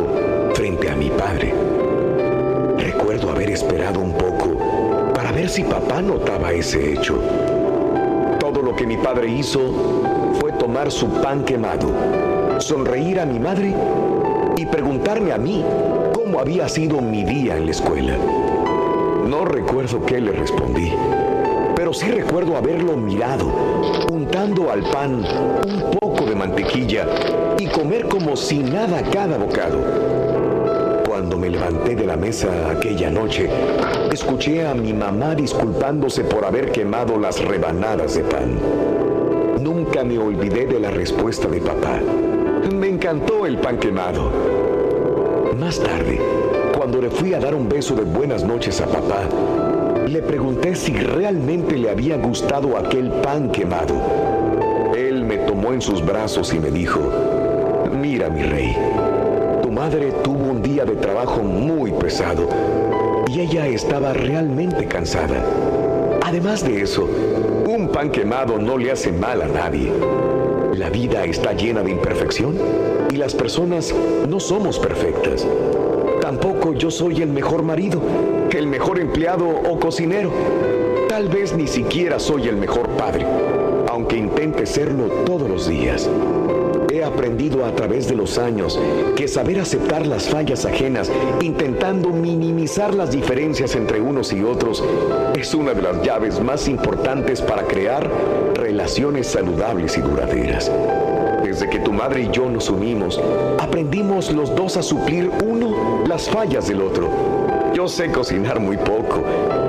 frente a mi padre. Recuerdo haber esperado un poco para ver si papá notaba ese hecho. Todo lo que mi padre hizo fue tomar su pan quemado, sonreír a mi madre y preguntarme a mí cómo había sido mi día en la escuela. No recuerdo qué le respondí, pero sí recuerdo haberlo mirado, untando al pan un poco de mantequilla comer como si nada cada bocado. Cuando me levanté de la mesa aquella noche, escuché a mi mamá disculpándose por haber quemado las rebanadas de pan. Nunca me olvidé de la respuesta de papá. Me encantó el pan quemado. Más tarde, cuando le fui a dar un beso de buenas noches a papá, le pregunté si realmente le había gustado aquel pan quemado. Él me tomó en sus brazos y me dijo, mira mi rey, tu madre tuvo un día de trabajo muy pesado y ella estaba realmente cansada. Además de eso, un pan quemado no le hace mal a nadie. La vida está llena de imperfección y las personas no somos perfectas. Tampoco yo soy el mejor marido, el mejor empleado o cocinero. Tal vez ni siquiera soy el mejor padre, aunque intente serlo todos los días. He aprendido a través de los años que saber aceptar las fallas ajenas, intentando minimizar las diferencias entre unos y otros, es una de las llaves más importantes para crear relaciones saludables y duraderas. Desde que tu madre y yo nos unimos, aprendimos los dos a suplir uno las fallas del otro. Yo sé cocinar muy poco,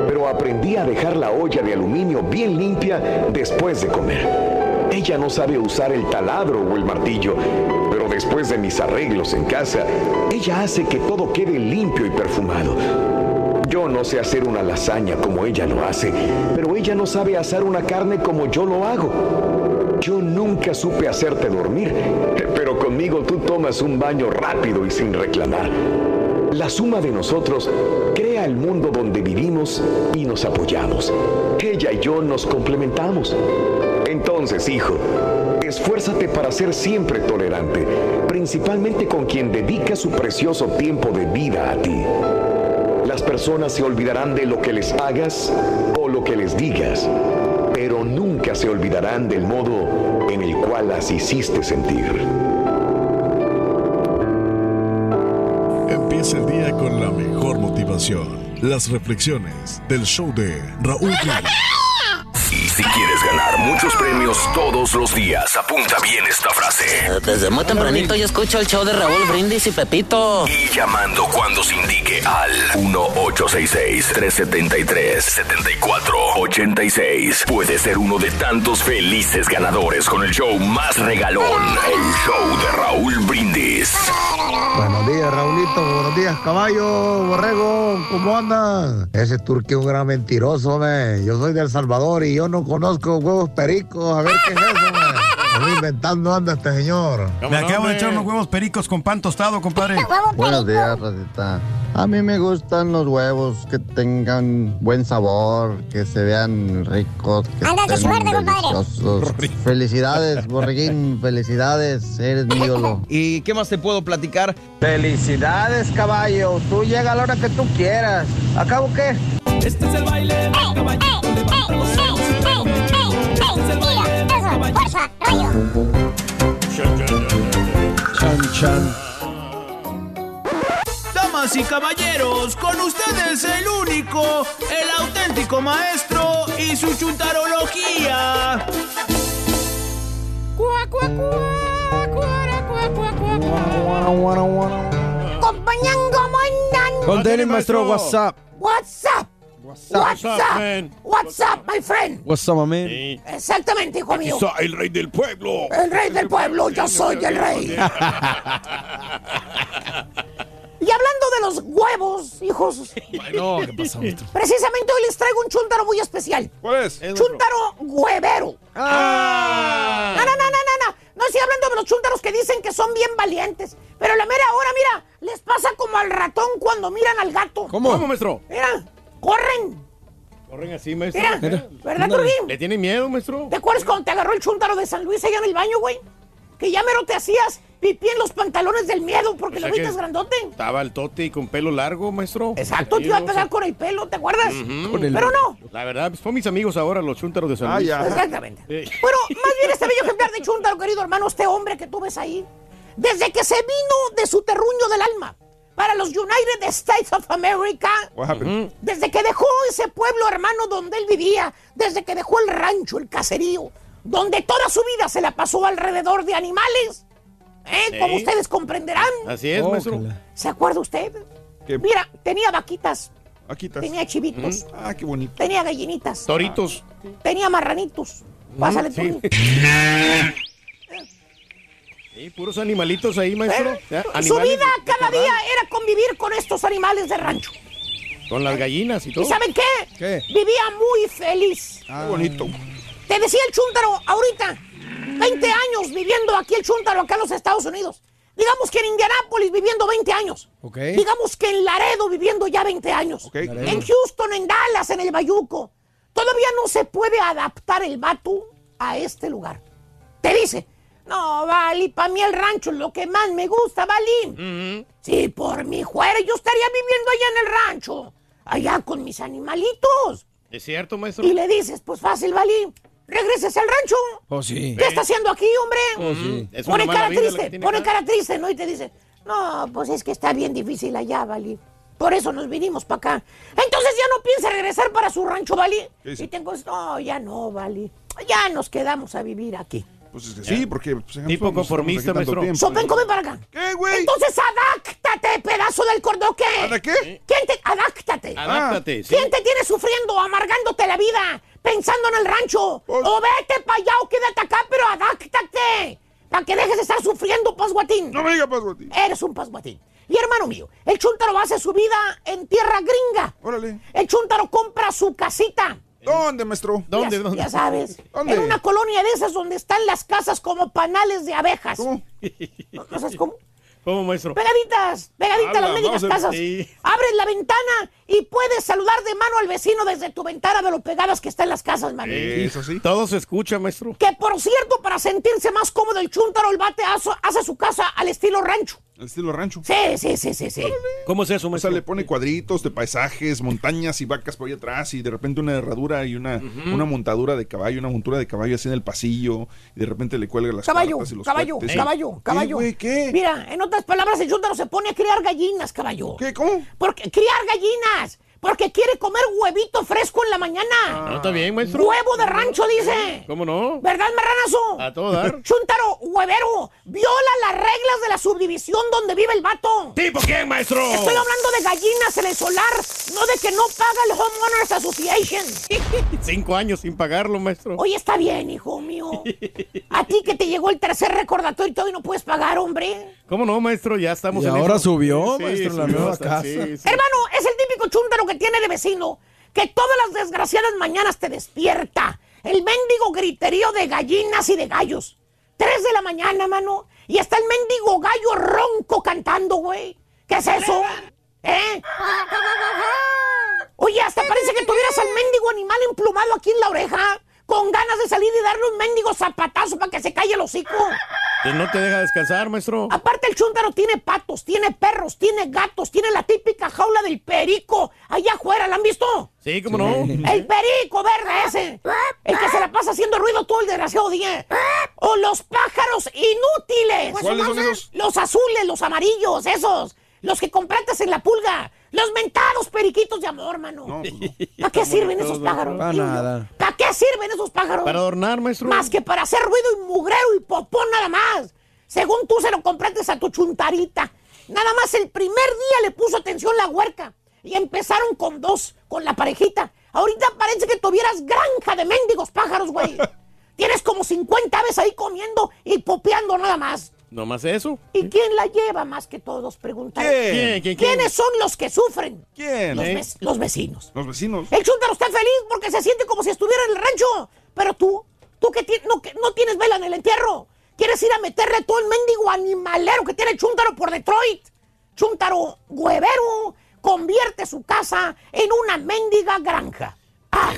pero aprendí a dejar la olla de aluminio bien limpia después de comer. Ella no sabe usar el taladro o el martillo, pero después de mis arreglos en casa, ella hace que todo quede limpio y perfumado. Yo no sé hacer una lasaña como ella lo hace, pero ella no sabe asar una carne como yo lo hago. Yo nunca supe hacerte dormir, pero conmigo tú tomas un baño rápido y sin reclamar. La suma de nosotros crea el mundo donde vivimos y nos apoyamos. Ella y yo nos complementamos. Entonces, hijo, esfuérzate para ser siempre tolerante, principalmente con quien dedica su precioso tiempo de vida a ti. Las personas se olvidarán de lo que les hagas o lo que les digas, pero nunca se olvidarán del modo en el cual las hiciste sentir. Empieza el día con la mejor motivación. Las reflexiones del show de Raúl Brindis. Muchos premios todos los días, apunta bien esta frase. Desde muy tempranito yo escucho el show de Raúl Brindis y Pepito. Y llamando cuando se indique al 1-866-373-7486. Puede ser uno de tantos felices ganadores con el show más regalón, el show de Raúl Brindis. Buenos días, Raulito. Buenos días, caballo, borrego. ¿Cómo andan? Ese turque es un gran mentiroso, me. Yo soy de El Salvador y yo no conozco huevos pericos. A ver qué es eso, me. Estoy inventando anda este señor. Me acabo de echar unos huevos pericos con pan tostado, compadre. Buenos días, Rosita. A mí me gustan los huevos que tengan buen sabor, que se vean ricos, que Ándate, estén suerte, compadre. deliciosos. Felicidades, Borreguín, felicidades, eres mi ídolo. ¿Y qué más te puedo platicar? Felicidades, caballo. Tú llega a la hora que tú quieras. ¿Acabo qué? Este es el baile del caballito. Levanta los Chan, chan. Damas y caballeros, con ustedes el único, el auténtico maestro y su chuntarología. Cuá, cuá, cuá, cuara, cuá, cuá, cuá, cuá. Compañango, mandan. Con Denny, maestro, what's up? What's up? What's up, man? What's up, my friend? What's up, my man? Exactamente, hijo mío. Quizá el rey del pueblo. El rey del pueblo, yo soy el rey. Y hablando de los huevos, hijos, No, ¿qué pasó, maestro? precisamente hoy les traigo un chúntaro muy especial. ¿Cuál es? Chúntaro huevero. Ah. No, no, no, no, no, no. No estoy hablando de los chúntaros que dicen que son bien valientes. Pero la mera hora, mira, les pasa como al ratón cuando miran al gato. ¿Cómo? ¿Cómo, maestro? Mira, corren. Corren así, maestro. Mira, ¿verdad, Ándale. Turquín? ¿Le tiene miedo, maestro? ¿Te acuerdas cuando te agarró el chúntaro de San Luis allá en el baño, güey? Que ya mero te hacías pipí en los pantalones del miedo porque O sea lo viste grandote. Estaba el tote y con pelo largo, maestro. Exacto, te iba a pegar con el pelo, ¿te acuerdas? Ujú. Con el- Pero no. La verdad, pues, son mis amigos ahora, los chúntaros de San Ah, Luis. ya. Exactamente. Sí. Bueno, más bien este bello ejemplar de chúntaro, querido hermano, este hombre que tú ves ahí, desde que se vino de su terruño del alma para los United States of America, What happened? desde que dejó ese pueblo hermano donde él vivía, desde que dejó el rancho, el caserío, donde toda su vida se la pasó alrededor de animales, ¿eh? Sí. como ustedes comprenderán. Así es, maestro. ¿Se acuerda usted? ¿Qué? Mira, tenía vaquitas, estás. tenía chivitos, Ah, qué bonito. tenía gallinitas, Toritos. tenía marranitos. Pásale Sí. Sí, puros animalitos ahí, maestro. Ya, Su vida cada día era convivir con estos animales de rancho. Con las gallinas y todo. ¿Y saben qué? ¿Qué? Vivía muy feliz. Qué bonito. Te decía el chúntaro ahorita, 20 años viviendo aquí el chúntaro acá en los Estados Unidos. Digamos que en Indianápolis viviendo 20 años. Ok. Digamos que en Laredo viviendo ya 20 años. Laredo. En Houston, en Dallas, en el Bayuco. Todavía no se puede adaptar el vato a este lugar. Te dice, no, Vali, para mí el rancho es lo que más me gusta, Vali. Si por mi fuera yo estaría viviendo allá en el rancho. Allá con mis animalitos. ¿Es cierto, maestro? Y le dices, pues fácil, Vali, regreses al rancho. Oh, sí. ¿Qué está haciendo aquí, hombre? Oh, sí. Es Pone cara triste, pone acá. cara triste, ¿no? Y te dice, no, pues es que está bien difícil allá, Vali. Por eso nos vinimos para acá. Entonces ya no piensa regresar para su rancho, Vali. Y tengo, no, ya no, Vali. Ya nos quedamos a vivir aquí. Pues es que sí, porque... Pues, Tipo conformista, maestro. tiempo. Sopen, come para acá. ¿Qué, güey? Entonces adáctate, pedazo del cordoque. ¿Ada qué? ¿Quién te... Adáctate. Adáptate, sí. ¿Quién te tiene sufriendo, amargándote la vida, pensando en el rancho? Pues- O vete para allá o quédate acá, pero adáctate. Para que dejes de estar sufriendo, pasguatín. No me digas, Pasguatín. Eres un pasguatín. Y hermano mío, el chúntaro hace su vida en tierra gringa. Órale. El chúntaro compra su casita. ¿Dónde, maestro? ¿Dónde, ya, dónde? ya sabes. ¿Dónde? En una colonia de esas donde están las casas como panales de abejas. ¿Cómo? ¿No, no sabes cómo? ¿Cómo, maestro? Pegaditas, pegaditas Habla, las médicas casas. sí. Abres la ventana y puedes saludar de mano al vecino desde tu ventana de lo pegadas que están las casas, man. Eso sí. Todo se escucha, maestro. Que por cierto, para sentirse más cómodo el chúntaro, el bate hace, hace su casa al estilo rancho. El estilo rancho. Sí, sí, sí, sí, sí. ¿Cómo es eso, O sea, maestro? le pone cuadritos de paisajes, montañas y vacas por ahí atrás y de repente una herradura y una, una montadura de caballo, una montura de caballo así en el pasillo y de repente le cuelga las Caballo, y los caballo, cohetes. caballo, ¿Qué, caballo. güey, ¿Qué? Mira, en otras palabras, el chúntaro se pone a criar gallinas, caballo. ¿Qué? ¿Cómo? Porque criar gallinas. Porque quiere comer huevito fresco en la mañana. No, está bien, maestro. Huevo de rancho, dice. ¿Cómo no? ¿Verdad, marranazo? A todo dar. Chúntaro, huevero, viola las reglas de la subdivisión donde vive el vato. ¿Tipo quién, maestro? Estoy hablando de gallinas en el solar, no de que no paga el Homeowners Association. Cinco años sin pagarlo, maestro. Oye, está bien, hijo mío. A ti que te llegó el tercer recordatorio y todavía no puedes pagar, hombre. ¿Cómo no, maestro? Ya estamos Y en ahora eso. subió, Sí, maestro, en la subió nueva casa. sí, sí. Hermano, es el típico chúntaro que tiene de vecino, que todas las desgraciadas mañanas te despierta. El mendigo griterío de gallinas y de gallos. Tres de la mañana, mano. Y está el mendigo gallo ronco cantando, güey. ¿Qué es eso? ¿Eh? Oye, hasta parece que tuvieras al mendigo animal emplumado aquí en la oreja. Con ganas de salir y darle un mendigo zapatazo para que se calle el hocico. Que no te deja descansar, maestro. Aparte el chúntaro tiene patos, tiene perros, tiene gatos, tiene la típica jaula del perico. Allá afuera, ¿la han visto? Sí, ¿cómo no? El perico verde ese. El que se la pasa haciendo ruido todo el desgraciado día. O los pájaros inútiles. ¿Cuáles son esos? Los azules, los amarillos, esos. Los que compraste en la pulga. Los mentados periquitos de amor, mano. No, pues no. ¿Para qué sirven esos pájaros? Para nada. ¿Para qué sirven esos pájaros? Para adornar, maestro. Más que para hacer ruido y mugrero y popón nada más. Según tú se lo compraste a tu chuntarita. Nada más el primer día le puso atención la huerca. Y empezaron con dos, con la parejita. Ahorita parece que tuvieras granja de mendigos pájaros, güey. Tienes como 50 aves ahí comiendo y popeando nada más. ¿No más eso? ¿Y quién la lleva más que todos? Preguntan. ¿Quién? ¿Quién? ¿Quién? ¿Quiénes son los que sufren? ¿Quién? Los, ¿Eh? vec- los vecinos. Los vecinos. El chúntaro está feliz porque se siente como si estuviera en el rancho. Pero tú, tú que, no, que no tienes vela en el entierro, quieres ir a meterle todo el mendigo animalero que tiene el chúntaro por Detroit. Chúntaro huevero convierte su casa en una mendiga granja. Ah,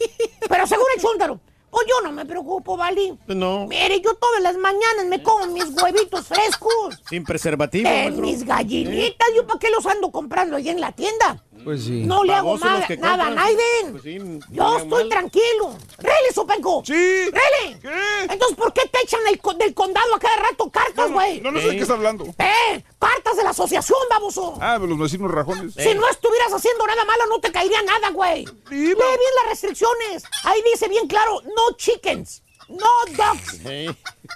pero según el chúntaro, pues yo no me preocupo, Vali. No. Mire, yo todas las mañanas me como mis huevitos frescos. Sin preservativo, En maestro. mis gallinitas, ¿yo para qué los ando comprando ahí en la tienda? Pues sí. No le hago nada a compran. Naiden. Pues sí, Yo estoy mal. tranquilo. ¡Rele, Sopenco! Sí. ¡Rele! ¿Qué? Entonces, ¿por qué te echan del, co- del condado a cada rato cartas, güey? No, no sé de qué está hablando. ¡Eh! ¡Cartas de la asociación, baboso! Ah, los vecinos rajones. Si no estuvieras haciendo nada malo, no te caería nada, güey. Lee bien las restricciones. Ahí dice bien claro, no chickens. No ducks.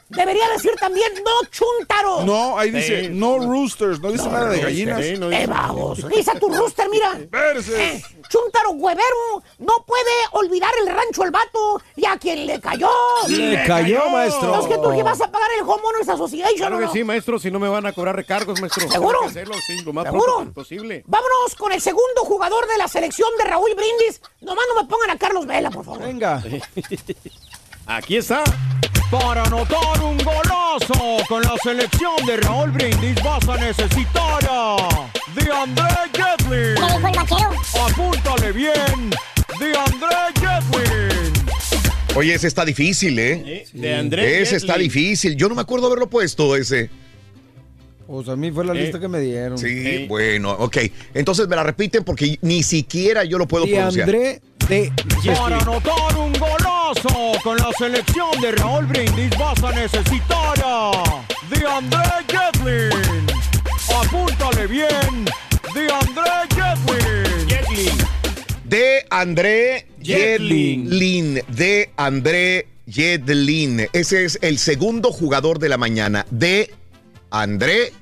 Debería decir también no chúntaros. No, ahí dice Sí. no roosters, no dice nada de gallinas. Eh, vamos, dice tu rooster, mira. Eh, chúntaro huevero no puede olvidar el rancho al vato y a quien le cayó. Le cayó, maestro. No es que tú que vas a pagar el Homeowners Association, Claro ¿o que no? sí, maestro, si no me van a cobrar recargos, maestro. ¿Seguro? Hacerlo, sí, lo más ¿Seguro? posible. Vámonos con el segundo jugador de la selección de Raúl Brindis. Nomás no me pongan a Carlos Vela, por favor. Venga. Aquí está. Para anotar un golazo con la selección de Raúl Brindis vas a necesitar a de André Jetlin. ¿Qué dijo el vaquero? Apúntale bien. De André Jetlin. Oye, ese está difícil, ¿eh? de André Ese está difícil. Yo no me acuerdo haberlo puesto ese. Pues a mí fue la lista que me dieron. Sí, bueno, ok. Entonces me la repiten porque ni siquiera yo lo puedo De pronunciar. André de Para anotar un golazo con la selección de Raúl Brindis vas a necesitar a de André Jetlin. Apúntale bien. De André Jetlin. De André Jedlin. Jedlin. De André Jedlin. Ese es el segundo jugador de la mañana. De André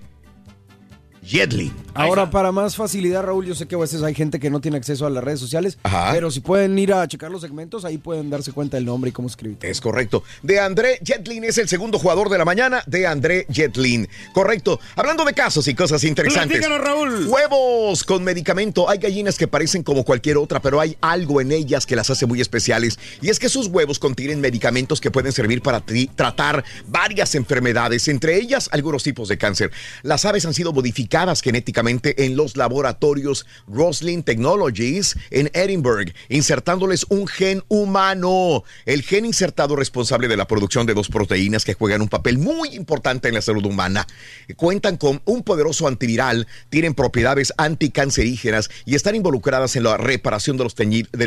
Jedlin. Ahora, para más facilidad, Raúl, yo sé que a veces hay gente que no tiene acceso a las redes sociales, Ajá. pero si pueden ir a checar los segmentos, ahí pueden darse cuenta del nombre y cómo escribir. Es correcto. De André Jetlin es el segundo jugador de la mañana. De André Jetlin. Correcto. Hablando de casos y cosas interesantes. Platícanos, Raúl. Huevos con medicamento. Hay gallinas que parecen como cualquier otra, pero hay algo en ellas que las hace muy especiales. Y es que sus huevos contienen medicamentos que pueden servir para tri- tratar varias enfermedades, entre ellas algunos tipos de cáncer. Las aves han sido modificadas genéticamente en los laboratorios Roslin Technologies en Edinburgh, insertándoles un gen humano. El gen insertado responsable de la producción de dos proteínas que juegan un papel muy importante en la salud humana. Cuentan con un poderoso antiviral, tienen propiedades anticancerígenas y están involucradas en la reparación de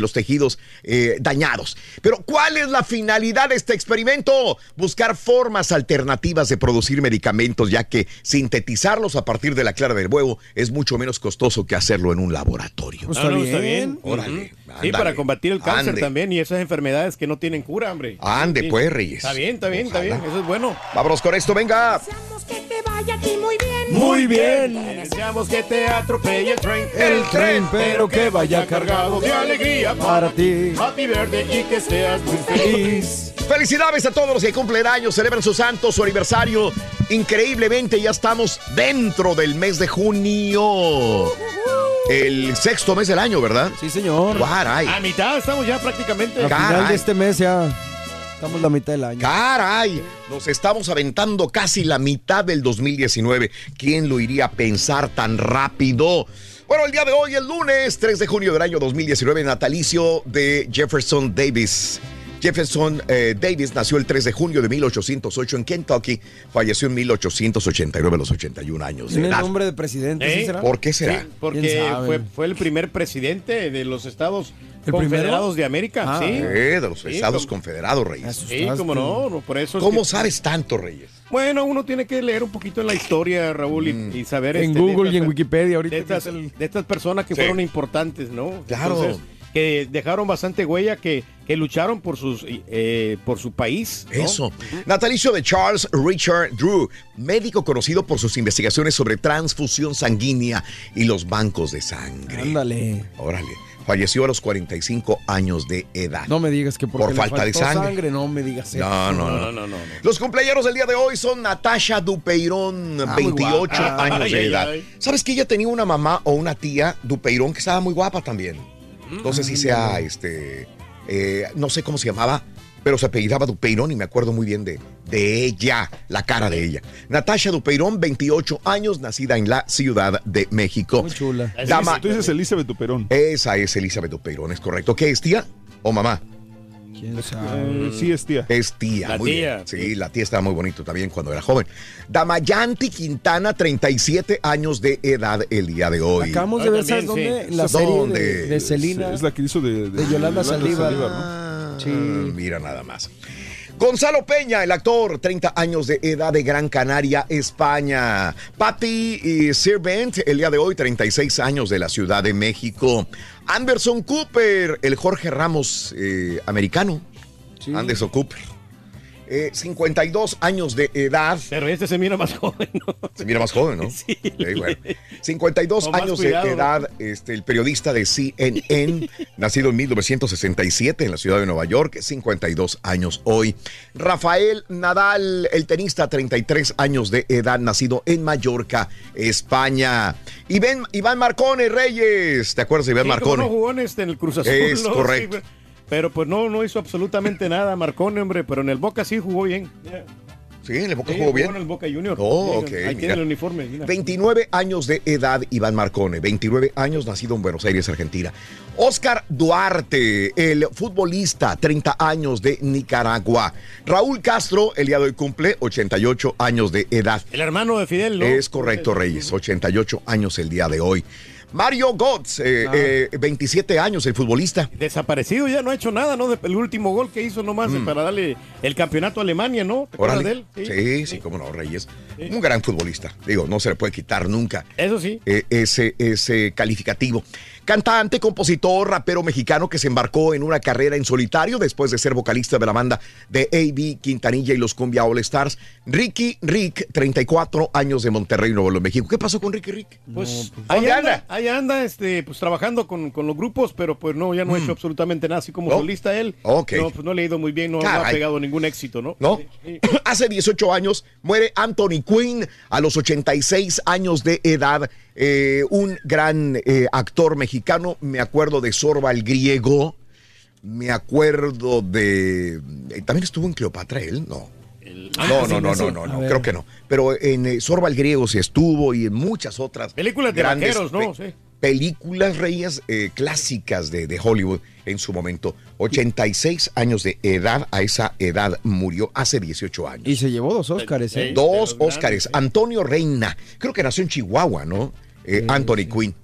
los, tejidos eh, dañados. Pero ¿cuál es la finalidad de este experimento? Buscar formas alternativas de producir medicamentos, ya que sintetizarlos a partir de la clara del huevo es mucho menos costoso que hacerlo en un laboratorio. Pues Ah, no, está bien. Órale, Ujú. Sí, ándale. para combatir el cáncer Ande. también y esas enfermedades que no tienen cura, hombre. Ande, Sí. pues, Reyes. Está bien, está bien, está bien. Eso es bueno. Vámonos con esto, venga. Que te vaya a ti muy bien. Muy bien. Deseamos que te atropelle el tren. El tren, pero que vaya cargado de alegría para ti. Happy birthday y que seas muy feliz. Felicidades a todos los que cumplen años, celebran su santo, su aniversario. Increíblemente ya estamos dentro del mes de junio. El sexto mes del año, ¿verdad? Sí, señor. Caray. A mitad estamos ya prácticamente. Al final de este mes ya estamos la mitad del año. Caray, nos estamos aventando casi la mitad del 2019. ¿Quién lo iría a pensar tan rápido? Bueno, el día de hoy, el lunes 3 de junio del año 2019, natalicio de Jefferson Davis. Jefferson eh, Davis nació el 3 de junio de 1808 en Kentucky, falleció en 1889 a los 81 años Tiene edad. nombre de presidente, ¿sí ¿Eh? será? ¿Por qué será? Sí, ¿Quién porque fue, fue el primer presidente de los Estados ¿El Confederados primero? de América. Ah, sí. Eh, de los Sí, Estados como- Confederados, Reyes. Sí, como no, no, por eso es ¿Cómo que- sabes tanto, Reyes? Bueno, uno tiene que leer un poquito en la historia, Raúl, y, y saber En este, Google y en Wikipedia ahorita. de estas, es el- de estas personas que Sí. fueron importantes, ¿no? Claro. Entonces, que dejaron bastante huella, que, que lucharon por sus eh, por su país. ¿no? Eso. Natalicio de Charles Richard Drew, médico conocido por sus investigaciones sobre transfusión sanguínea y los bancos de sangre. Ándale. Órale. Falleció a los 45 años de edad. No me digas que porque Por le falta de faltó sangre. No me digas eso. No, no, no. Los cumpleaños del día de hoy son Natasha Dupeirón, Ah, muy 28 guapa. años Ay, de ay, edad. ay. ¿Sabes que ella tenía una mamá o una tía Dupeirón que estaba muy guapa también? No sé si sea este. eh, no sé cómo se llamaba, pero se apellidaba Dupeirón y me acuerdo muy bien de, de ella, la cara de ella. Natasha Dupeirón, 28 años, nacida en la Ciudad de México. Muy chula. Dama- Tú dices Elizabeth Duperón. Esa es Elizabeth Dupeirón, es correcto. ¿Qué es tía o mamá? ¿Quién sabe? Eh, sí, es tía. Es tía, La muy tía. bien. Sí, la tía estaba muy bonito también cuando era joven. Damayanti Quintana, 37 años de edad el día de hoy. Acabamos de ver, ¿sabes dónde? sí. La serie ¿Dónde? de, de Selena. Es la que hizo de, De Yolanda Saldívar. ¿no? Ah, Sí. Mira nada más. Gonzalo Peña, el actor, 30 años de edad de Gran Canaria, España. Patty y Sirvent, el día de hoy, 36 años de la Ciudad de México. Anderson Cooper, el Jorge Ramos eh, americano. Sí. Anderson Cooper. Eh, 52 años de edad. Pero este se mira más joven, ¿no? Se mira más joven, ¿no? Sí. Eh, bueno. 52 Con más años cuidado, de edad, este, el periodista de CNN, nacido en 1967 en la ciudad de Nueva York, 52 años hoy. Rafael Nadal, el tenista, 33 años de edad, nacido en Mallorca, España. Iván, Iván Marcone Reyes, ¿te acuerdas de Iván Sí, Marcone? no jugó en, este, en el Cruz Azul. Es ¿no? correcto. Sí. Pero pues no, no hizo absolutamente nada Marcone, hombre, pero en el Boca sí jugó bien. Sí, en el Boca Sí, jugó bien. en el Boca Junior. Oh, Sí, ok, Ahí mira. tiene el uniforme. mira. 29 años de edad, Iván Marcone. 29 años, nacido en Buenos Aires, Argentina. Oscar Duarte, el futbolista, 30 años de Nicaragua. Raúl Castro, el día de hoy cumple 88 años de edad. El hermano de Fidel, ¿no? Es correcto, Reyes. 88 años el día de hoy. Mario Götze, eh, Ah. eh, 27 años, el futbolista. Desaparecido, ya no ha hecho nada, ¿no? El último gol que hizo nomás eh, Mm. para darle el campeonato a Alemania, ¿no? ¿Te acuerdas de él? Sí, sí, cómo no, Reyes. Un gran futbolista. Digo, no se le puede quitar nunca. Eso sí. eh, ese, ese calificativo. Cantante, compositor, rapero mexicano que se embarcó en una carrera en solitario después de ser vocalista de la banda de A.B. Quintanilla y los Cumbia All Stars. Ricky Rick, 34 años de Monterrey, Nuevo León, México. ¿Qué pasó con Ricky Rick? Pues ¿Dónde ahí anda, anda? ahí anda, este, pues trabajando con, con los grupos, pero pues no, ya no ha hecho absolutamente nada, así como Mm. ¿No? solista él. Ok. No, pues no le ha ido muy bien, no, no ha pegado ningún éxito, ¿no? ¿No? Hace 18 años muere Anthony Quinn a los 86 años de edad. Eh, un gran eh, actor mexicano. Me acuerdo de Sorba el Griego. Me acuerdo de. eh, También estuvo en Cleopatra él, no. Ah, No, sí, no, no, sí. no, no, no, creo que no. Pero en eh, Sorba el Griego sí estuvo y en muchas otras. Películas de grandes vaqueros, ¿no? pe- Sí. Películas reyes eh, clásicas de, de Hollywood en su momento. 86 años de edad, a esa edad murió hace 18 años. Y se llevó dos Óscares, ¿eh? Dos Óscares. Antonio Reina, creo que nació en Chihuahua, ¿no? Eh, Anthony Quinn.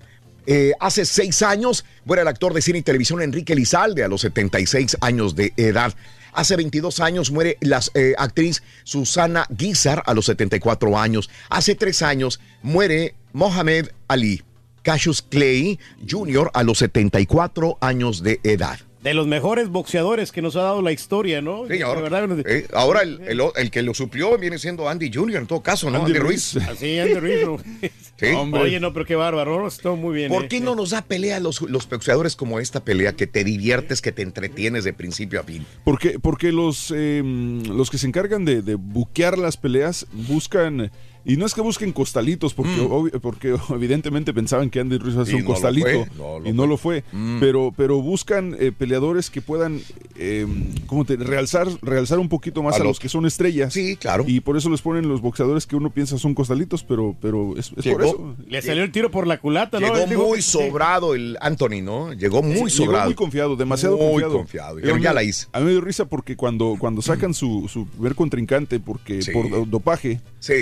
Eh, hace seis años muere el actor de cine y televisión Enrique Lizalde a los 76 años de edad. Hace 22 años muere la eh, actriz Susana Guizar a los 74 años. Hace tres años muere Mohamed Ali Cassius Clay Jr. a los 74 años de edad. De los mejores boxeadores que nos ha dado la historia, ¿no? Verdad, Eh, ahora el, el- el que lo suplió viene siendo Andy Jr. en todo caso, ¿no? Andy Andy, Ruiz. Ruiz. Así, Andy Ruiz, ¿no? Sí. Oye, no, pero qué bárbaro. Estuvo muy bien. ¿Por eh. qué no nos da pelea los, los boxeadores como esta pelea que te diviertes, que te entretienes de principio a fin? Porque, porque los, eh, los que se encargan de, de buquear las peleas buscan. Y no es que busquen costalitos, porque, obvi- porque evidentemente pensaban que Andy Ruiz iba a ser Mm. Y un no lo costalito. fue, no lo y no lo fue. Mm. Pero, pero buscan eh, peleadores que puedan eh, ¿cómo te- realzar, realzar un poquito más A a, los- que son estrellas. Sí, claro. Y por eso les ponen los boxeadores que uno piensa son costalitos, pero, pero es, es Llegó- por eso. Le salió el tiro por la culata, ¿no? Llegó muy sobrado el Anthony, ¿no? Llegó muy Llegó sobrado. muy confiado, demasiado Muy confiado. confiado. Pero ya la hice. A mí me dio risa porque cuando, cuando sacan su, su primer contrincante porque Sí. por do- dopaje, Sí.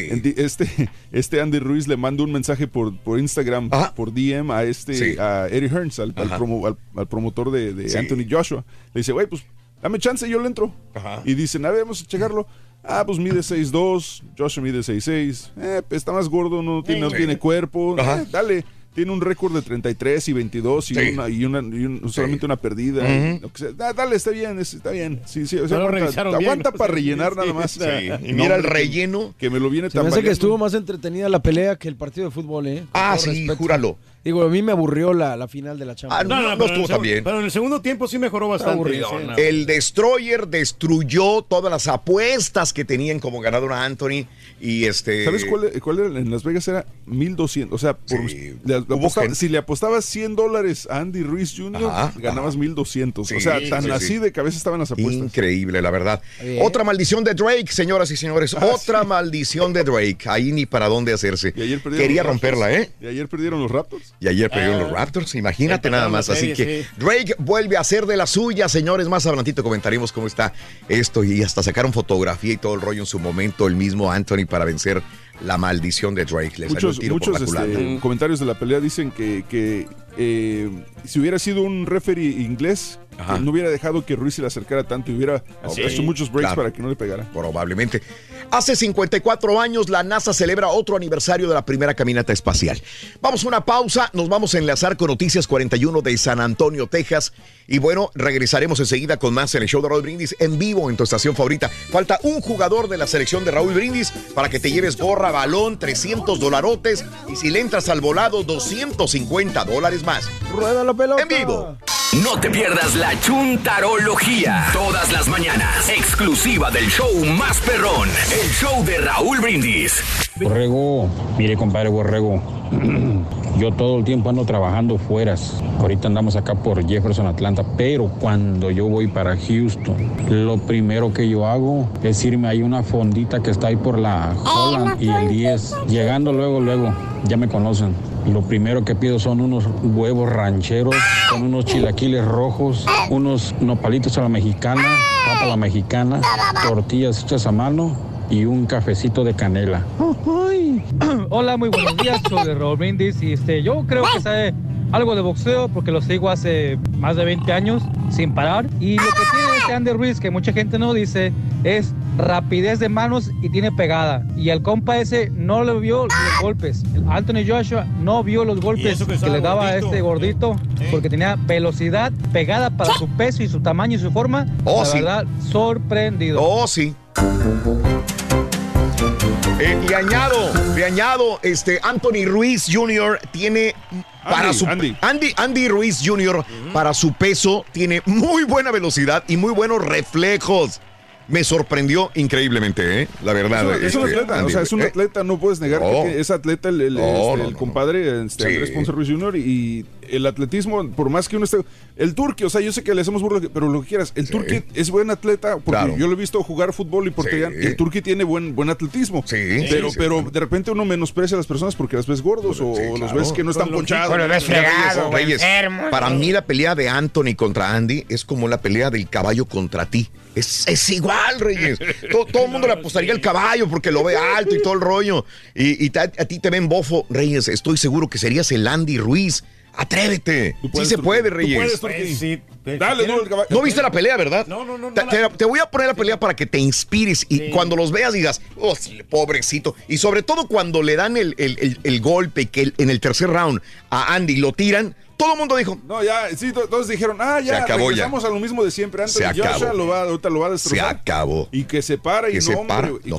Este, este Andy Ruiz le manda un mensaje por, por Instagram, por DM a este Sí. a Eddie Hearns, al, al Ajá. promo- al- al promotor de, de Sí. Anthony Joshua. Le dice, güey, pues dame chance, yo le entro. Ajá. Y dicen, a ver, vamos a checarlo. Ah, pues mide 6'2, Joshua mide 6'6. Eh, pues, está más gordo, no tiene, no tiene cuerpo. Eh, dale. Tiene un récord de 33 y 22 y, Sí. una, y, una, y un- solamente una perdida. Lo que sea. Dale, está bien, es- está bien. Sí, sí, o sea, No lo aguanta, para rellenar sí, nada más. sí. Y mira el que- relleno. Que me lo viene me hace que estuvo más entretenida la pelea que el partido de fútbol, ¿eh? Con Ah, sí, respeto. júralo. Digo, a mí me aburrió la, la final de la Ah, Champions. no, no, pero en estuvo el tan bien. Pero en el segundo tiempo sí mejoró bastante. aburrido, sí. no. El Destroyer destruyó todas las apuestas que tenían como ganador a Anthony. Y este. ¿Sabes cuál, cuál era? En Las Vegas era 1200. O sea, por- Sí, le- apostaba- si le apostabas 100 dólares a Andy Ruiz Jr., Ajá, ganabas 1200. Sí, o sea, tan sí, así sí. de cabeza estaban las apuestas. Increíble, la verdad. Bien. Otra maldición de Drake, señoras y señores. Ah, Otra maldición de Drake. Ahí ni para dónde hacerse. Y ayer perdieron Quería romperla, ¿eh? Y ayer perdieron los Raptors. Y ayer perdieron Ah. los Raptors, imagínate nada más. Así que sí. Drake vuelve a ser de la suya, señores. Más adelantito comentaremos cómo está esto y hasta sacaron fotografía y todo el rollo en su momento, el mismo Anthony para vencer la maldición de Drake. Le salió el Muchos, tiro muchos por la culata. este, comentarios de la pelea dicen que, que eh, si hubiera sido un referee inglés, no hubiera dejado que Ruiz se le acercara tanto y hubiera Sí, hecho muchos breaks claro. para que no le pegara. Probablemente. Hace 54 años la NASA celebra otro aniversario de la primera caminata espacial. Vamos a una pausa, nos vamos a enlazar con Noticias 41 de San Antonio, Texas. Y bueno, regresaremos enseguida con más en el show de Raúl Brindis en vivo en tu estación favorita. Falta un jugador de la selección de Raúl Brindis para que te lleves gorra, balón, 300 dolarotes y si le entras al volado, 250 dólares más. Rueda la pelota. En vivo. No te pierdas la chuntarología. Todas las mañanas. Exclusiva del show más perrón. El show de Raúl Brindis. Borrego, mire compadre Borrego, yo todo el tiempo ando trabajando fueras. Ahorita andamos acá por Jefferson, Atlanta, pero cuando yo voy para Houston, lo primero que yo hago es irme hay una fondita que está ahí por la Holland y el 10. Llegando luego, luego, ya me conocen. Lo primero que pido son unos huevos rancheros con unos chilaquiles rojos, unos nopalitos a la mexicana, papa a la mexicana, tortillas hechas a mano y un cafecito de canela. Hola, muy buenos días, soy de Raúl Brindis y este, yo creo que sabe algo de boxeo porque lo sigo hace más de 20 años sin parar y lo que tiene este Andy Ruiz que mucha gente no dice es rapidez de manos y tiene pegada y el compa ese no le vio los golpes. El Anthony Joshua no vio los golpes que que, le daba a gordito. este gordito porque tenía velocidad pegada para su peso y su tamaño y su forma. Oh, la sí. verdad, sorprendido. Oh, sí. Eh, y añado, le añado, este Anthony Ruiz Jr. tiene para Andy, su Andy. Andy, Andy Ruiz Jr. para su peso tiene muy buena velocidad y muy buenos reflejos. Me sorprendió increíblemente, ¿eh? La verdad. Es un este, atleta, Andy o sea, es un ¿eh? atleta, no puedes negar que es atleta el, el- este, no, el no. compadre este, Sí. Andrés Ponce Ruiz Jr. y el atletismo, por más que uno esté... El turque, o sea, yo sé que le hacemos burla, pero lo que quieras, el turque es buen atleta, porque Claro. yo lo he visto jugar fútbol y portería, Sí. el turque tiene buen, buen atletismo, pero, sí, pero de repente uno menosprecia a las personas porque las ves gordos o los claro. ves que no están ponchados. Ves Reyes. Para mí la pelea de Anthony contra Andy es como la pelea del caballo contra ti. Es, es igual, Reyes. todo, todo el mundo le apostaría al caballo porque lo ve alto y todo el rollo. Y, y ta- a ti te ven bofo, Reyes. Estoy seguro que serías el Andy Ruiz. Atrévete. Sí puedes, se Turquía. puede, Tú Reyes. puedes, Turquía. Dale, no, el caballo. ¿No viste la pelea, verdad? No, no, no. Te, voy a poner la pelea para que te inspires y cuando los veas digas, oh, sí, pobrecito. Y sobre todo cuando le dan el, el- el- el golpe que el- en el tercer round a Andy lo tiran, todo el mundo dijo, No, ya, sí, to- todos dijeron, ah, ya, Se acabó ya. a lo mismo de siempre. Antes Se Joshua acabó. lo va, ahorita lo va a se destrozar. acabó. Y que se para y Que no, se hombre, para, y-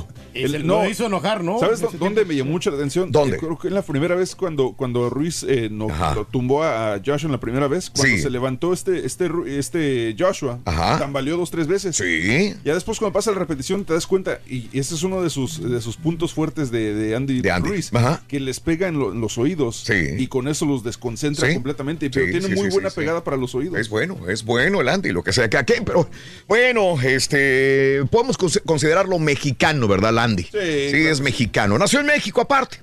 no. Lo hizo enojar, ¿no? ¿Sabes dónde me llamó mucho la atención? ¿Dónde? Eh, Creo que en la primera vez cuando, cuando Ruiz eh, no- lo tumbó a Joshua en la primera vez, cuando Sí. se levantó este, este, este Joshua, Ajá. tambaleó dos, tres veces. Sí. Ya después cuando pasa la repetición te das cuenta, y ese es uno de sus, de sus puntos fuertes de, de Andy, Andy. Ruiz, Ajá. que les pega en, lo- en los oídos y con eso los desconcentra Sí. completamente, pero Sí, tiene sí, muy sí, buena sí, sí. pegada para los oídos. Es bueno, es bueno el Andy, lo que sea que aquí, pero bueno, este, podemos cons- considerarlo mexicano, ¿verdad, Sí, es mexicano. Nació en México aparte.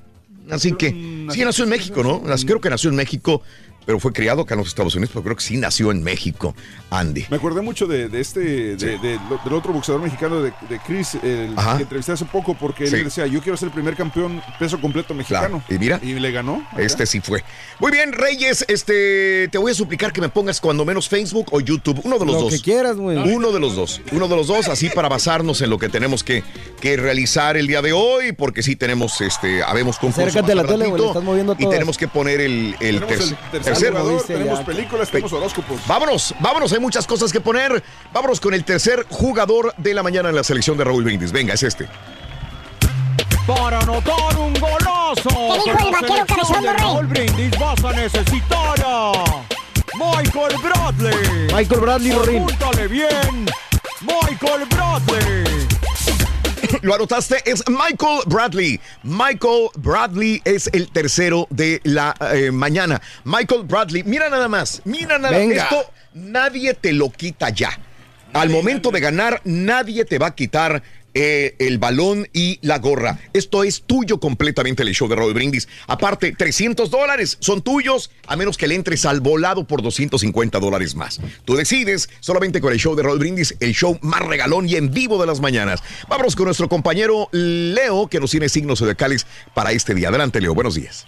Así que, sí, nació en México, ¿no? Creo que nació en México, pero fue criado acá en los Estados Unidos, pero creo que sí nació en México, Andy. Me acordé mucho de, de este, de- de- lo- del otro boxeador mexicano de, de Chris, el que entrevisté hace poco, porque Sí. él decía, yo quiero ser el primer campeón peso completo mexicano. Y mira. Y le ganó. acá. Este sí fue. Muy bien, Reyes, este, te voy a suplicar que me pongas cuando menos Facebook o YouTube, uno de los Lo dos. que quieras, güey. Uno de los dos, uno de los dos, así para basarnos en lo que tenemos que, que realizar el día de hoy, porque sí tenemos, este, habemos concurso. Acércate a la tele, güey, estás moviendo Y todas. tenemos que poner el, el Tenemos tercer, el tercer tercer- jugador, tenemos películas, tenemos horóscopos. Vámonos, vámonos, hay muchas cosas que poner. Vámonos con el tercer jugador de la mañana en la selección de Raúl Brindis. Venga, es este. Para anotar un golazo. dijo con el vaquero cabezón, de? Raúl Brindis vas a necesitar a Michael Bradley. Michael Bradley, Rorín. Apúntale bien. Michael Bradley. Lo anotaste, es Michael Bradley. Michael Bradley es el tercero de la eh, mañana. Michael Bradley, mira nada más, mira nada Venga. Esto nadie te lo quita ya. Al momento de ganar, nadie te va a quitar eh, el balón y la gorra. Esto es tuyo completamente el show de Raúl Brindis. Aparte, 300 dólares son tuyos, a menos que le entres al volado por 250 dólares más. Tú decides solamente con el show de Raúl Brindis, el show más regalón y en vivo de las mañanas. Vámonos con nuestro compañero Leo, que nos tiene signos zodiacales para este día. Adelante, Leo. Buenos días.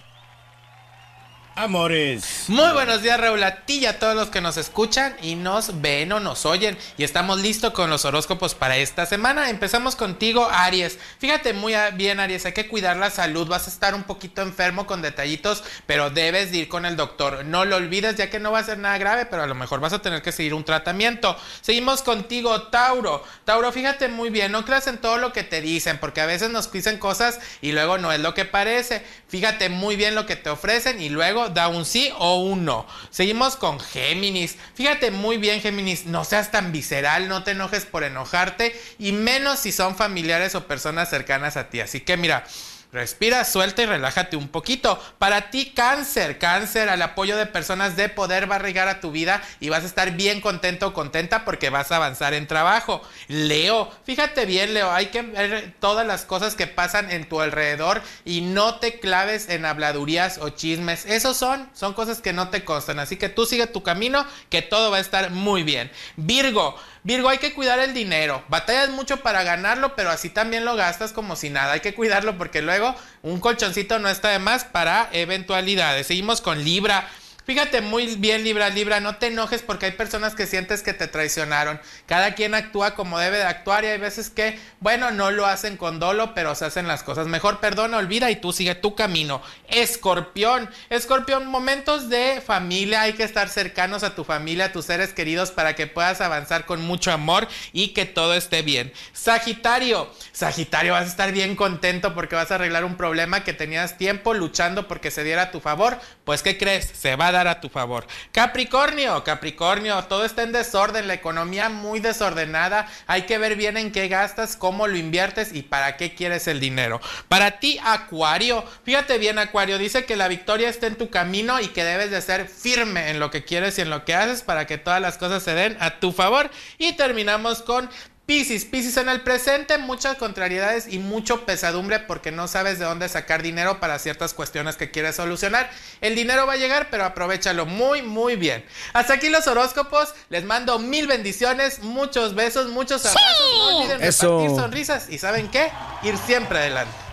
Amores. Muy buenos días, Raúl, a ti y a todos los que nos escuchan y nos ven o nos oyen. Y estamos listos con los horóscopos para esta semana. Empezamos contigo, Aries. Fíjate muy bien, Aries, hay que cuidar la salud. Vas a estar un poquito enfermo con detallitos, pero debes de ir con el doctor. No lo olvides, ya que no va a ser nada grave, pero a lo mejor vas a tener que seguir un tratamiento. Seguimos contigo, Tauro. Tauro, fíjate muy bien, no creas en todo lo que te dicen, porque a veces nos dicen cosas y luego no es lo que parece. Fíjate muy bien lo que te ofrecen y luego da un sí o un no. Seguimos con Géminis. Fíjate muy bien, Géminis, no seas tan visceral, no te enojes por enojarte y menos si son familiares o personas cercanas a ti. Así que mira, Respira, suelta y relájate un poquito. Para ti, cáncer, cáncer, al apoyo de personas de poder va a llegar a tu vida y vas a estar bien contento o contenta porque vas a avanzar en trabajo. Leo, fíjate bien, Leo, hay que ver todas las cosas que pasan en tu alrededor y no te claves en habladurías o chismes. Esos son, son cosas que no te constan. Así que tú sigue tu camino, que todo va a estar muy bien. Virgo, Virgo, hay que cuidar el dinero. Batallas mucho para ganarlo, pero así también lo gastas como si nada. Hay que cuidarlo porque luego un colchoncito no está de más para eventualidades. Seguimos con Libra. Fíjate muy bien, Libra, Libra, no te enojes porque hay personas que sientes que te traicionaron. Cada quien actúa como debe de actuar y hay veces que, bueno, no lo hacen con dolo, pero se hacen las cosas mejor. Perdona, olvida y tú sigue tu camino. Escorpión, Escorpión, momentos de familia, hay que estar cercanos a tu familia, a tus seres queridos para que puedas avanzar con mucho amor y que todo esté bien. Sagitario, Sagitario, vas a estar bien contento porque vas a arreglar un problema que tenías tiempo luchando porque se diera a tu favor. Pues, ¿qué crees? Se va a dar a tu favor. Capricornio, Capricornio, todo está en desorden, la economía muy desordenada. Hay que ver bien en qué gastas, cómo lo inviertes y para qué quieres el dinero. Para ti, Acuario, fíjate bien, Acuario, dice que la victoria está en tu camino y que debes de ser firme en lo que quieres y en lo que haces para que todas las cosas se den a tu favor. Y terminamos con Piscis, Piscis en el presente, muchas contrariedades y mucho pesadumbre porque no sabes de dónde sacar dinero para ciertas cuestiones que quieres solucionar. El dinero va a llegar, pero aprovechalo muy, muy bien. Hasta aquí los horóscopos. Les mando mil bendiciones, muchos besos, muchos abrazos. No olviden Eso. repartir sonrisas y ¿saben qué? Ir siempre adelante.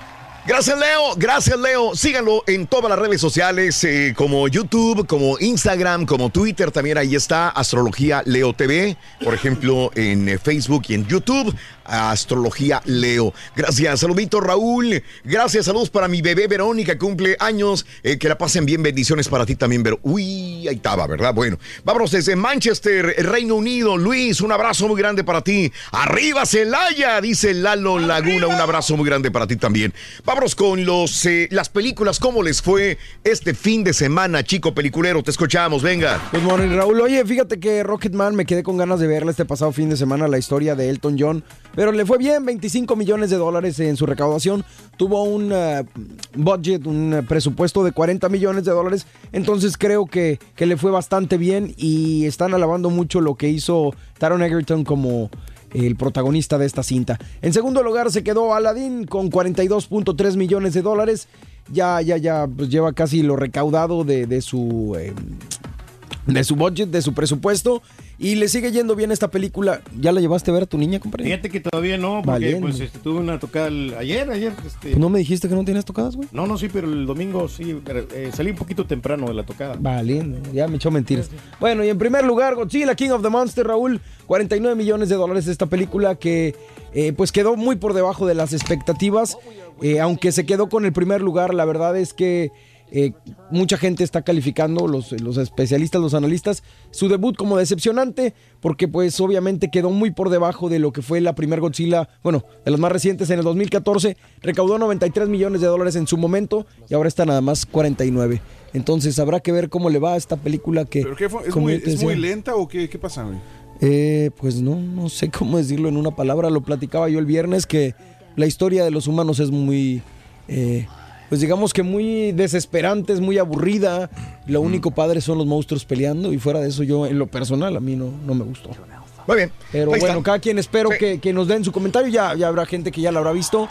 Gracias, Leo. Gracias, Leo. Síganlo en todas las redes sociales, eh, como YouTube, como Instagram, como Twitter. También ahí está Astrología Leo TV, por ejemplo, en eh, Facebook y en YouTube. Astrología Leo. Gracias, saludito Raúl. Gracias, saludos para mi bebé Verónica, cumple años. Eh, que la pasen bien, bendiciones para ti también, Vero. Uy, ahí estaba, ¿verdad? Bueno, vámonos desde Manchester, Reino Unido. Luis, un abrazo muy grande para ti. Arriba Celaya, dice Lalo Laguna. Un abrazo muy grande para ti también. Vámonos con los, eh, las películas. ¿Cómo les fue este fin de semana, chico peliculero? Te escuchamos, venga. Good morning, Raúl. Oye, fíjate que Rocketman me quedé con ganas de verla este pasado fin de semana, la historia de Elton John. Pero le fue bien, 25 millones de dólares en su recaudación. Tuvo un eh, budget, un eh, presupuesto de 40 millones de dólares. Entonces creo que, que le fue bastante bien y están alabando mucho lo que hizo Taron Egerton como el protagonista de esta cinta. En segundo lugar se quedó Aladdin con 42.3 millones de dólares. Ya, ya, ya, pues lleva casi lo recaudado de, su... eh, de su budget, de su presupuesto. Y le sigue yendo bien esta película. ¿Ya la llevaste a ver a tu niña, compadre? Fíjate que todavía no, porque Valiendo. pues este, tuve una tocada el- ayer, ayer. Este, ¿No me dijiste que no tienes tocadas, güey? No, no, sí, pero el domingo sí, pero, eh, salí un poquito temprano de la tocada. Valiendo, ya me echó mentiras. Bueno, y en primer lugar, Godzilla, King of the Monster, Raúl, 49 millones de dólares esta película que eh, pues quedó muy por debajo de las expectativas. Eh, aunque se quedó con el primer lugar, la verdad es que eh, mucha gente está calificando, los, los especialistas, los analistas, su debut como decepcionante, porque pues obviamente quedó muy por debajo de lo que fue la primer Godzilla, bueno, de las más recientes en el 2014, recaudó 93 millones de dólares en su momento y ahora está nada más 49. Entonces habrá que ver cómo le va a esta película que... ¿Pero qué fue? ¿Es, muy, es lenta o qué, qué pasa, güey? eh, pues no, no sé cómo decirlo en una palabra. Lo platicaba yo el viernes que la historia de los humanos es muy, eh, pues digamos que muy desesperante, es muy aburrida. Lo único padre son los monstruos peleando y fuera de eso yo en lo personal a mí no, no me gustó. Muy bien. Pero bueno, cada quien espero que, que nos den su comentario. Ya, ya habrá gente que ya lo habrá visto.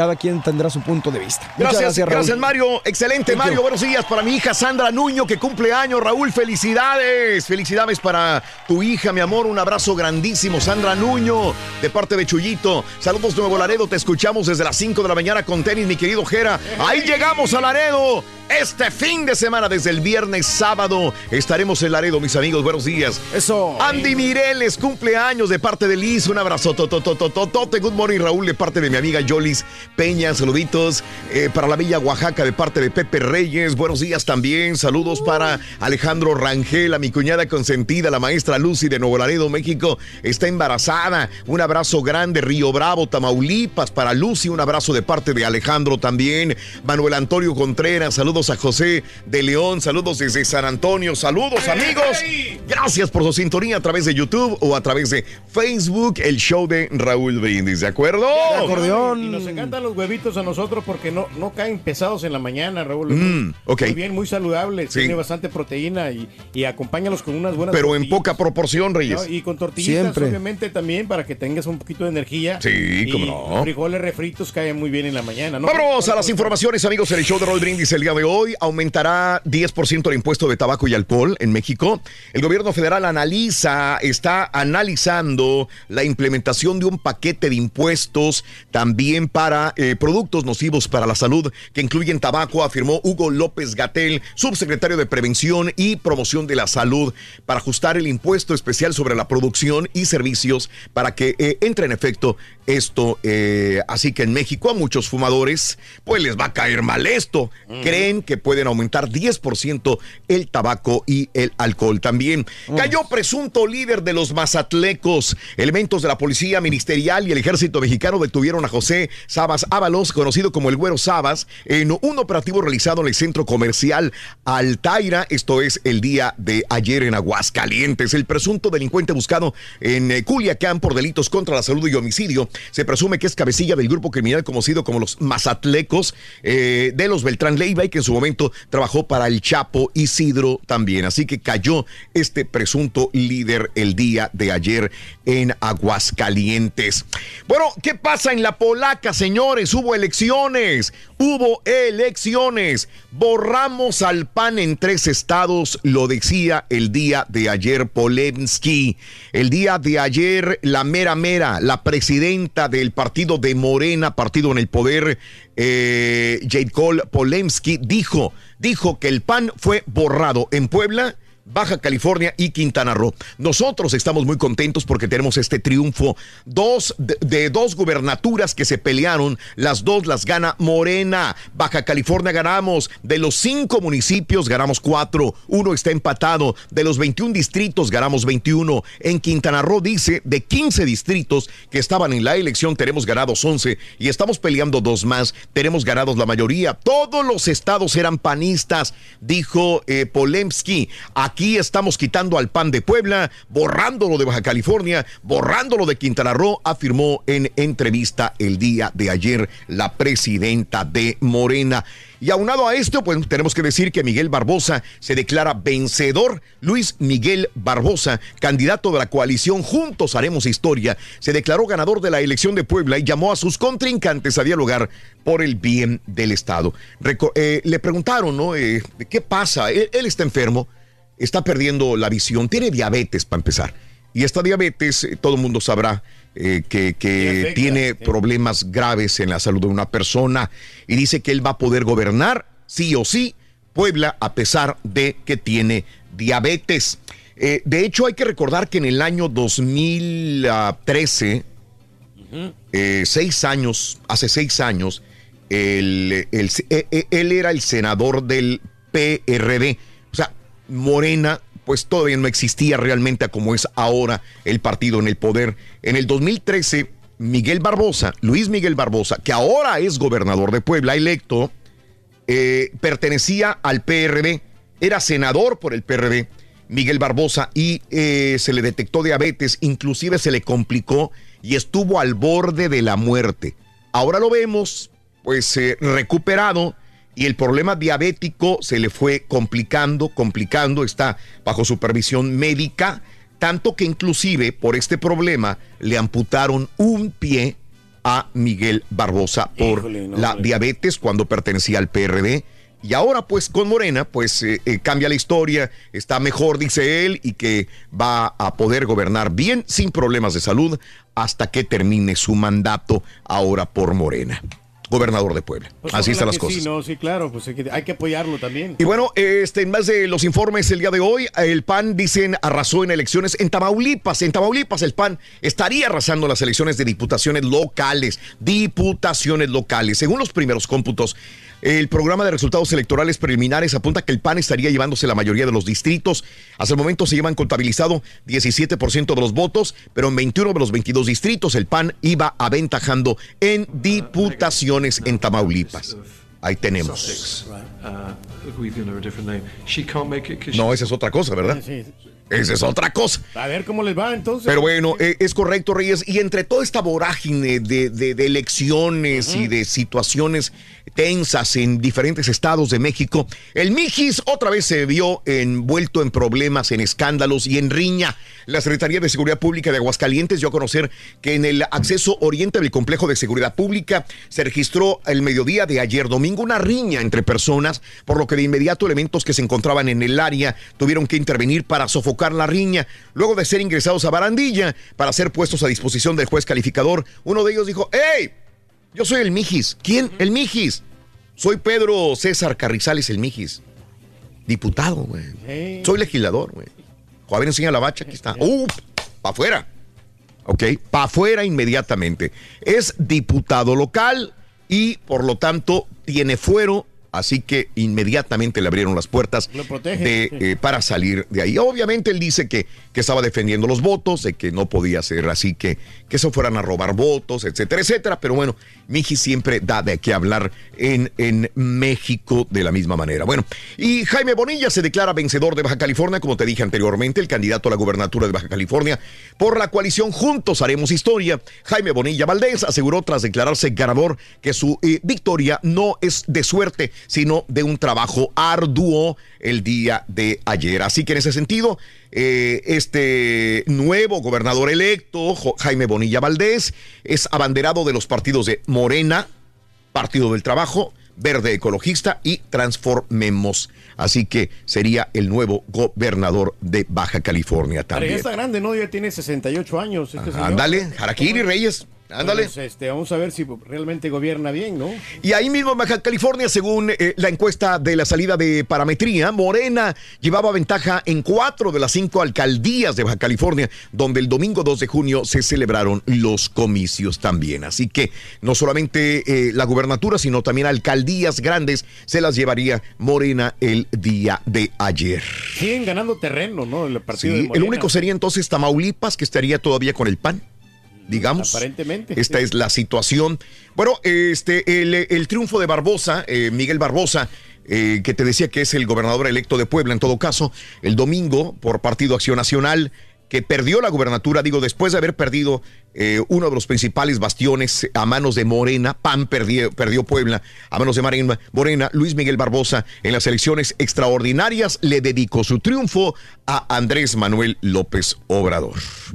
Cada quien tendrá su punto de vista. Gracias, Raúl. gracias, Mario. Excelente, Thank Mario. you. Buenos días para mi hija Sandra Nuño, que cumple años. Raúl, felicidades. Felicidades para tu hija, mi amor. Un abrazo grandísimo, Sandra Nuño, de parte de Chuyito. Saludos, Nuevo Laredo. Te escuchamos desde las 5 de la mañana con tenis, mi querido Jera. Ahí llegamos a Laredo. Este fin de semana, desde el viernes, sábado, estaremos en Laredo, mis amigos. Buenos días. Eso. Andy Mireles, cumpleaños de parte de Liz. Un abrazo. Tototototote. Good morning, Raúl, de parte de mi amiga Yolis Peña. Saluditos eh, para la Villa Oaxaca, de parte de Pepe Reyes. Buenos días también. Saludos para Alejandro Rangel, a mi cuñada consentida, la maestra Lucy de Nuevo Laredo, México. Está embarazada. Un abrazo grande, Río Bravo, Tamaulipas, para Lucy. Un abrazo de parte de Alejandro también. Manuel Antonio Contreras, saludos a José de León, saludos desde San Antonio, saludos amigos. Gracias por su sintonía a través de YouTube o a través de Facebook, el show de Raúl Brindis, ¿de acuerdo? Y nos encantan los huevitos a nosotros porque no, no caen pesados en la mañana, Raúl. Mm. Muy bien, muy saludable, Sí. tiene bastante proteína y, y acompáñalos con unas buenas Pero en poca proporción, Reyes. ¿no? Y con tortillitas, Siempre. obviamente, también para que tengas un poquito de energía. Sí, Y cómo no. frijoles refritos caen muy bien en la mañana, ¿no? Vámonos a las informaciones, amigos. En el show de Roll Brindis el día de hoy aumentará 10% el impuesto de tabaco y alcohol en México. El gobierno federal analiza, está analizando la implementación de un paquete de impuestos también para eh, productos nocivos para la salud que incluyen tabaco, afirmó Hugo López Gatel, subsecretario de Prevención y Promoción de la Salud, para ajustar el impuesto especial sobre la producción y servicios para que eh, entre en efecto esto. eh, así que en México a muchos fumadores pues les va a caer mal esto. Creen que pueden aumentar 10% el tabaco y el alcohol también. Cayó presunto líder de los mazatlecos. Elementos de la policía ministerial y el ejército mexicano detuvieron a José Sabas Ábalos, conocido como el Güero Sabas, en un operativo realizado en el centro comercial Altaira. Esto es el día de ayer en Aguascalientes. El presunto delincuente buscado en eh, Culiacán por delitos contra la salud y homicidio se presume que es cabecilla del grupo criminal conocido como los Mazatlecos eh, de los Beltrán Leiva y que en su momento trabajó para el Chapo Isidro también. Así que cayó este presunto líder el día de ayer en Aguascalientes. Bueno, ¿qué pasa en la polaca, señores? Hubo elecciones, hubo elecciones. Borramos al PAN en tres estados, lo decía el día de ayer Polemski. El día de ayer, la mera mera, la presidenta del partido de Morena, partido en el poder, eh, Jade Cole Polemski, dijo, dijo que el PAN fue borrado en Puebla. Baja California y Quintana Roo. Nosotros estamos muy contentos porque tenemos este triunfo. Dos de, dos gubernaturas que se pelearon, las dos las gana Morena. Baja California ganamos. De los cinco municipios ganamos cuatro. Uno está empatado. De los 21 distritos ganamos 21. En Quintana Roo dice de 15 distritos que estaban en la elección tenemos ganados 11 y estamos peleando dos más. Tenemos ganados la mayoría. Todos los estados eran panistas, dijo eh, Polemski. Estamos quitando al PAN de Puebla, borrándolo de Baja California, borrándolo de Quintana Roo, afirmó en entrevista el día de ayer la presidenta de Morena. Y aunado a esto, pues tenemos que decir que Miguel Barbosa se declara vencedor. Luis Miguel Barbosa, candidato de la coalición Juntos Haremos Historia, se declaró ganador de la elección de Puebla y llamó a sus contrincantes a dialogar por el bien del Estado. Eh, le preguntaron, ¿no? Eh, ¿Qué pasa? Él está enfermo, está perdiendo la visión, tiene diabetes para empezar. Y esta diabetes, eh, todo el mundo sabrá eh, que, tiene problemas graves en la salud de una persona y dice que él va a poder gobernar, sí o sí, Puebla, a pesar de que tiene diabetes. Eh, de hecho, hay que recordar que en el año 2013, eh, seis años, hace seis años, eh, él era el senador del PRD. Morena, pues todavía no existía realmente como es ahora el partido en el poder. En el 2013, Miguel Barbosa, Luis Miguel Barbosa, que ahora es gobernador de Puebla, electo, eh, pertenecía al PRD, era senador por el PRD, Miguel Barbosa, y eh, se le detectó diabetes, inclusive se le complicó y estuvo al borde de la muerte. Ahora lo vemos, pues eh, recuperado y el problema diabético se le fue complicando, complicando, está bajo supervisión médica, tanto que inclusive por este problema le amputaron un pie a Miguel Barbosa por Híjole, no, la hombre. diabetes cuando pertenecía al PRD. Y ahora pues con Morena pues eh, eh, cambia la historia, está mejor dice él y que va a poder gobernar bien sin problemas de salud hasta que termine su mandato ahora por Morena. Gobernador de Puebla. Pues Así están las cosas. Sí, no, sí, claro, pues hay que, hay que apoyarlo también. Y bueno, este, en más de los informes el día de hoy, el PAN, dicen, arrasó en elecciones en Tamaulipas. En Tamaulipas el PAN estaría arrasando las elecciones de diputaciones locales. Diputaciones locales. Según los primeros cómputos, el programa de resultados electorales preliminares apunta que el PAN estaría llevándose la mayoría de los distritos. Hasta el momento se llevan contabilizado 17% de los votos, pero en 21 de los 22 distritos el PAN iba aventajando en diputaciones en Tamaulipas. Ahí tenemos. No, esa es otra cosa, ¿verdad? Esa es otra cosa. A ver cómo les va entonces. Pero bueno, eh, es correcto, Reyes. Y entre toda esta vorágine de, de- de elecciones y de situaciones tensas en diferentes estados de México, el Mijis otra vez se vio envuelto en problemas, en escándalos y en riña. La Secretaría de Seguridad Pública de Aguascalientes dio a conocer que en el acceso oriente del complejo de seguridad pública se registró el mediodía de ayer domingo una riña entre personas, por lo que de inmediato elementos que se encontraban en el área tuvieron que intervenir para sofocar la riña. Luego de ser ingresados a barandilla para ser puestos a disposición del juez calificador, uno de ellos dijo, ¡Hey! Yo soy el Mijis. ¿Quién? El Mijis. Soy Pedro César Carrizales el Mijis. Diputado, güey. Soy legislador, güey. Ver, enseña la bacha, aquí está. ¡Uh! ¡Pa' afuera! ¿ok? Para afuera inmediatamente. Es diputado local y por lo tanto tiene fuero, así que inmediatamente le abrieron las puertas de, eh, para salir de ahí. Obviamente él dice que, que estaba defendiendo los votos, de que no podía ser así, que, que se fueran a robar votos, etcétera, etcétera. Pero bueno, Miji siempre da de qué hablar en, en México de la misma manera. Bueno, y Jaime Bonilla se declara vencedor de Baja California, como te dije anteriormente, el candidato a la gubernatura de Baja California por la coalición Juntos Haremos Historia. Jaime Bonilla Valdés aseguró tras declararse ganador que su eh, victoria no es de suerte, sino de un trabajo arduo el día de ayer. Así que en ese sentido, eh, este nuevo gobernador electo, Jaime Bonilla Valdés, es abanderado de los partidos de Morena, Partido del Trabajo, Verde Ecologista y Transformemos. Así que sería el nuevo gobernador de Baja California Pero ya también. está grande, ¿no? Ya tiene 68 años este. Ándale, Harakiri Reyes, ándale. Pues, este, vamos a ver si realmente gobierna bien, ¿no? Y ahí mismo en Baja California, según eh, la encuesta de la salida de parametría, Morena llevaba ventaja en cuatro de las cinco alcaldías de Baja California, donde el domingo 2 de junio se celebraron los comicios también. Así que no solamente eh, la gubernatura, sino también alcaldías grandes se las llevaría Morena el día de ayer. Siguen ganando terreno, ¿no? El partido de Sí, el Morena. único sería entonces Tamaulipas, que estaría todavía con el PAN. Digamos. Aparentemente. Esta es la situación. Bueno, este, el, el triunfo de Barbosa, eh, Miguel Barbosa, eh, que te decía que es el gobernador electo de Puebla en todo caso, el domingo por Partido Acción Nacional, que perdió la gubernatura, digo, después de haber perdido eh, uno de los principales bastiones a manos de Morena, PAN perdió, perdió Puebla a manos de Morena, Morena, Luis Miguel Barbosa en las elecciones extraordinarias le dedicó su triunfo a Andrés Manuel López Obrador.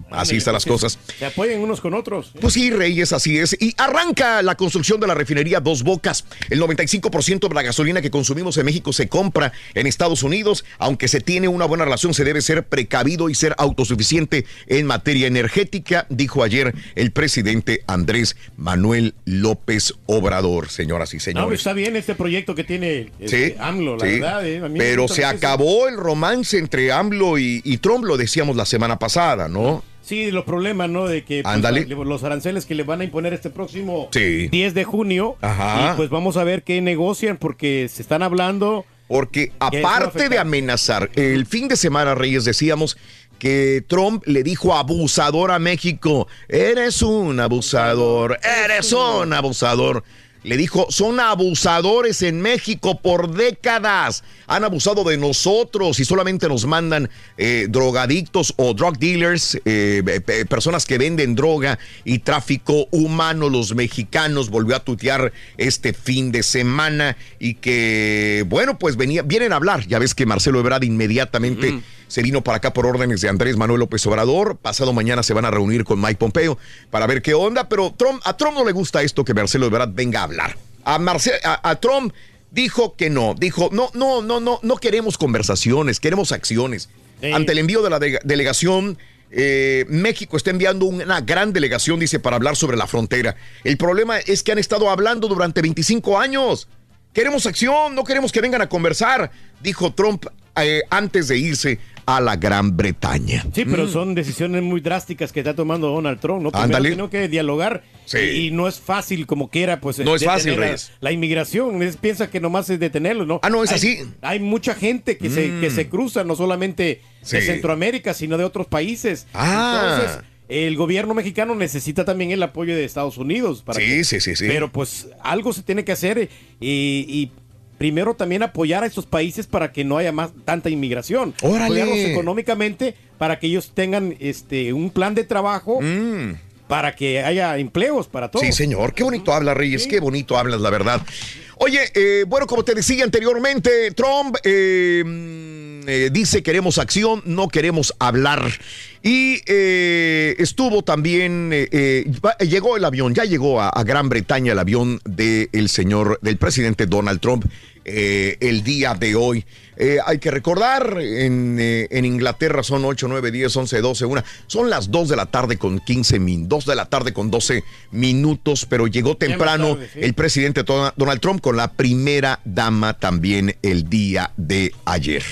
Así están las Que cosas. Se apoyen unos con otros. Pues sí, Reyes, así es. Y arranca la construcción de la refinería Dos Bocas. El 95% de la gasolina que consumimos en México se compra en Estados Unidos. Aunque se tiene una buena relación, se debe ser precavido y ser autosuficiente en materia energética, dijo ayer el presidente Andrés Manuel López Obrador, señoras y No, señores. está bien este proyecto que tiene Sí, este, AMLO, la sí. verdad. ¿eh? Pero se acabó el romance entre AMLO y, y Trump, lo decíamos la semana pasada, ¿no? Sí, los problemas, ¿no? De que pues, los aranceles que le van a imponer este próximo Sí. 10 de junio. Ajá. Y pues vamos a ver qué negocian porque se están hablando. Porque aparte de amenazar, el fin de semana, Reyes, decíamos que Trump le dijo abusador a México. Eres un abusador, eres un abusador. Le dijo, son abusadores en México por décadas. Han abusado de nosotros y solamente nos mandan eh, drogadictos o drug dealers, eh, eh, personas que venden droga y tráfico humano. Los mexicanos volvió a tutear este fin de semana y que, bueno, pues venía, vienen a hablar. Ya ves que Marcelo Ebrard inmediatamente se vino para acá por órdenes de Andrés Manuel López Obrador. Pasado mañana se van a reunir con Mike Pompeo para ver qué onda, pero Trump, a Trump no le gusta esto que Marcelo Ebrard venga a hablar. A, Marce- a, a Trump dijo que no, dijo, no, no, no, no, no queremos conversaciones, queremos acciones. Ante el envío de la de- delegación eh, México está enviando una gran delegación, dice, para hablar sobre la frontera. El problema es que han estado hablando durante 25 años. Queremos acción, no queremos que vengan a conversar, dijo Trump eh, antes de irse a la Gran Bretaña. Sí, pero Mm. son decisiones muy drásticas que está tomando Donald Trump, ¿no? Primero tiene que dialogar Sí. y, y no es fácil como quiera, pues. No es fácil, detener a- Reyes. La inmigración, es- piensa que nomás es detenerlo, ¿no? Ah, no, es Hay- así. Hay mucha gente que, se, Mm. que se cruza, no solamente Sí. de Centroamérica, sino de otros países. Ah. Entonces, el gobierno mexicano necesita también el apoyo de Estados Unidos. Para Sí, que- sí, sí, sí. Pero pues algo se tiene que hacer eh, y, y primero también apoyar a estos países para que no haya más tanta inmigración. ¡Órale! Apoyarlos económicamente para que ellos tengan este un plan de trabajo para que haya empleos para todos. Mm. Sí, señor. Qué bonito habla, Reyes. Qué bonito hablas, la verdad. Oye, eh, bueno, como te decía anteriormente, Trump eh, mm, eh, dice queremos acción, no queremos hablar. Y eh, estuvo también, eh, llegó el avión, ya llegó a Gran Bretaña el avión del señor, del presidente Donald Trump eh, el día de hoy. Eh, hay que recordar, en, eh, en Inglaterra son 8, 9, 10, 11, 12, 1. Son las 2 de la tarde con 15 min, 2 de la tarde con 12 minutos, pero llegó temprano tarde, sí. el presidente Dona- Donald Trump con la primera dama también el día de ayer.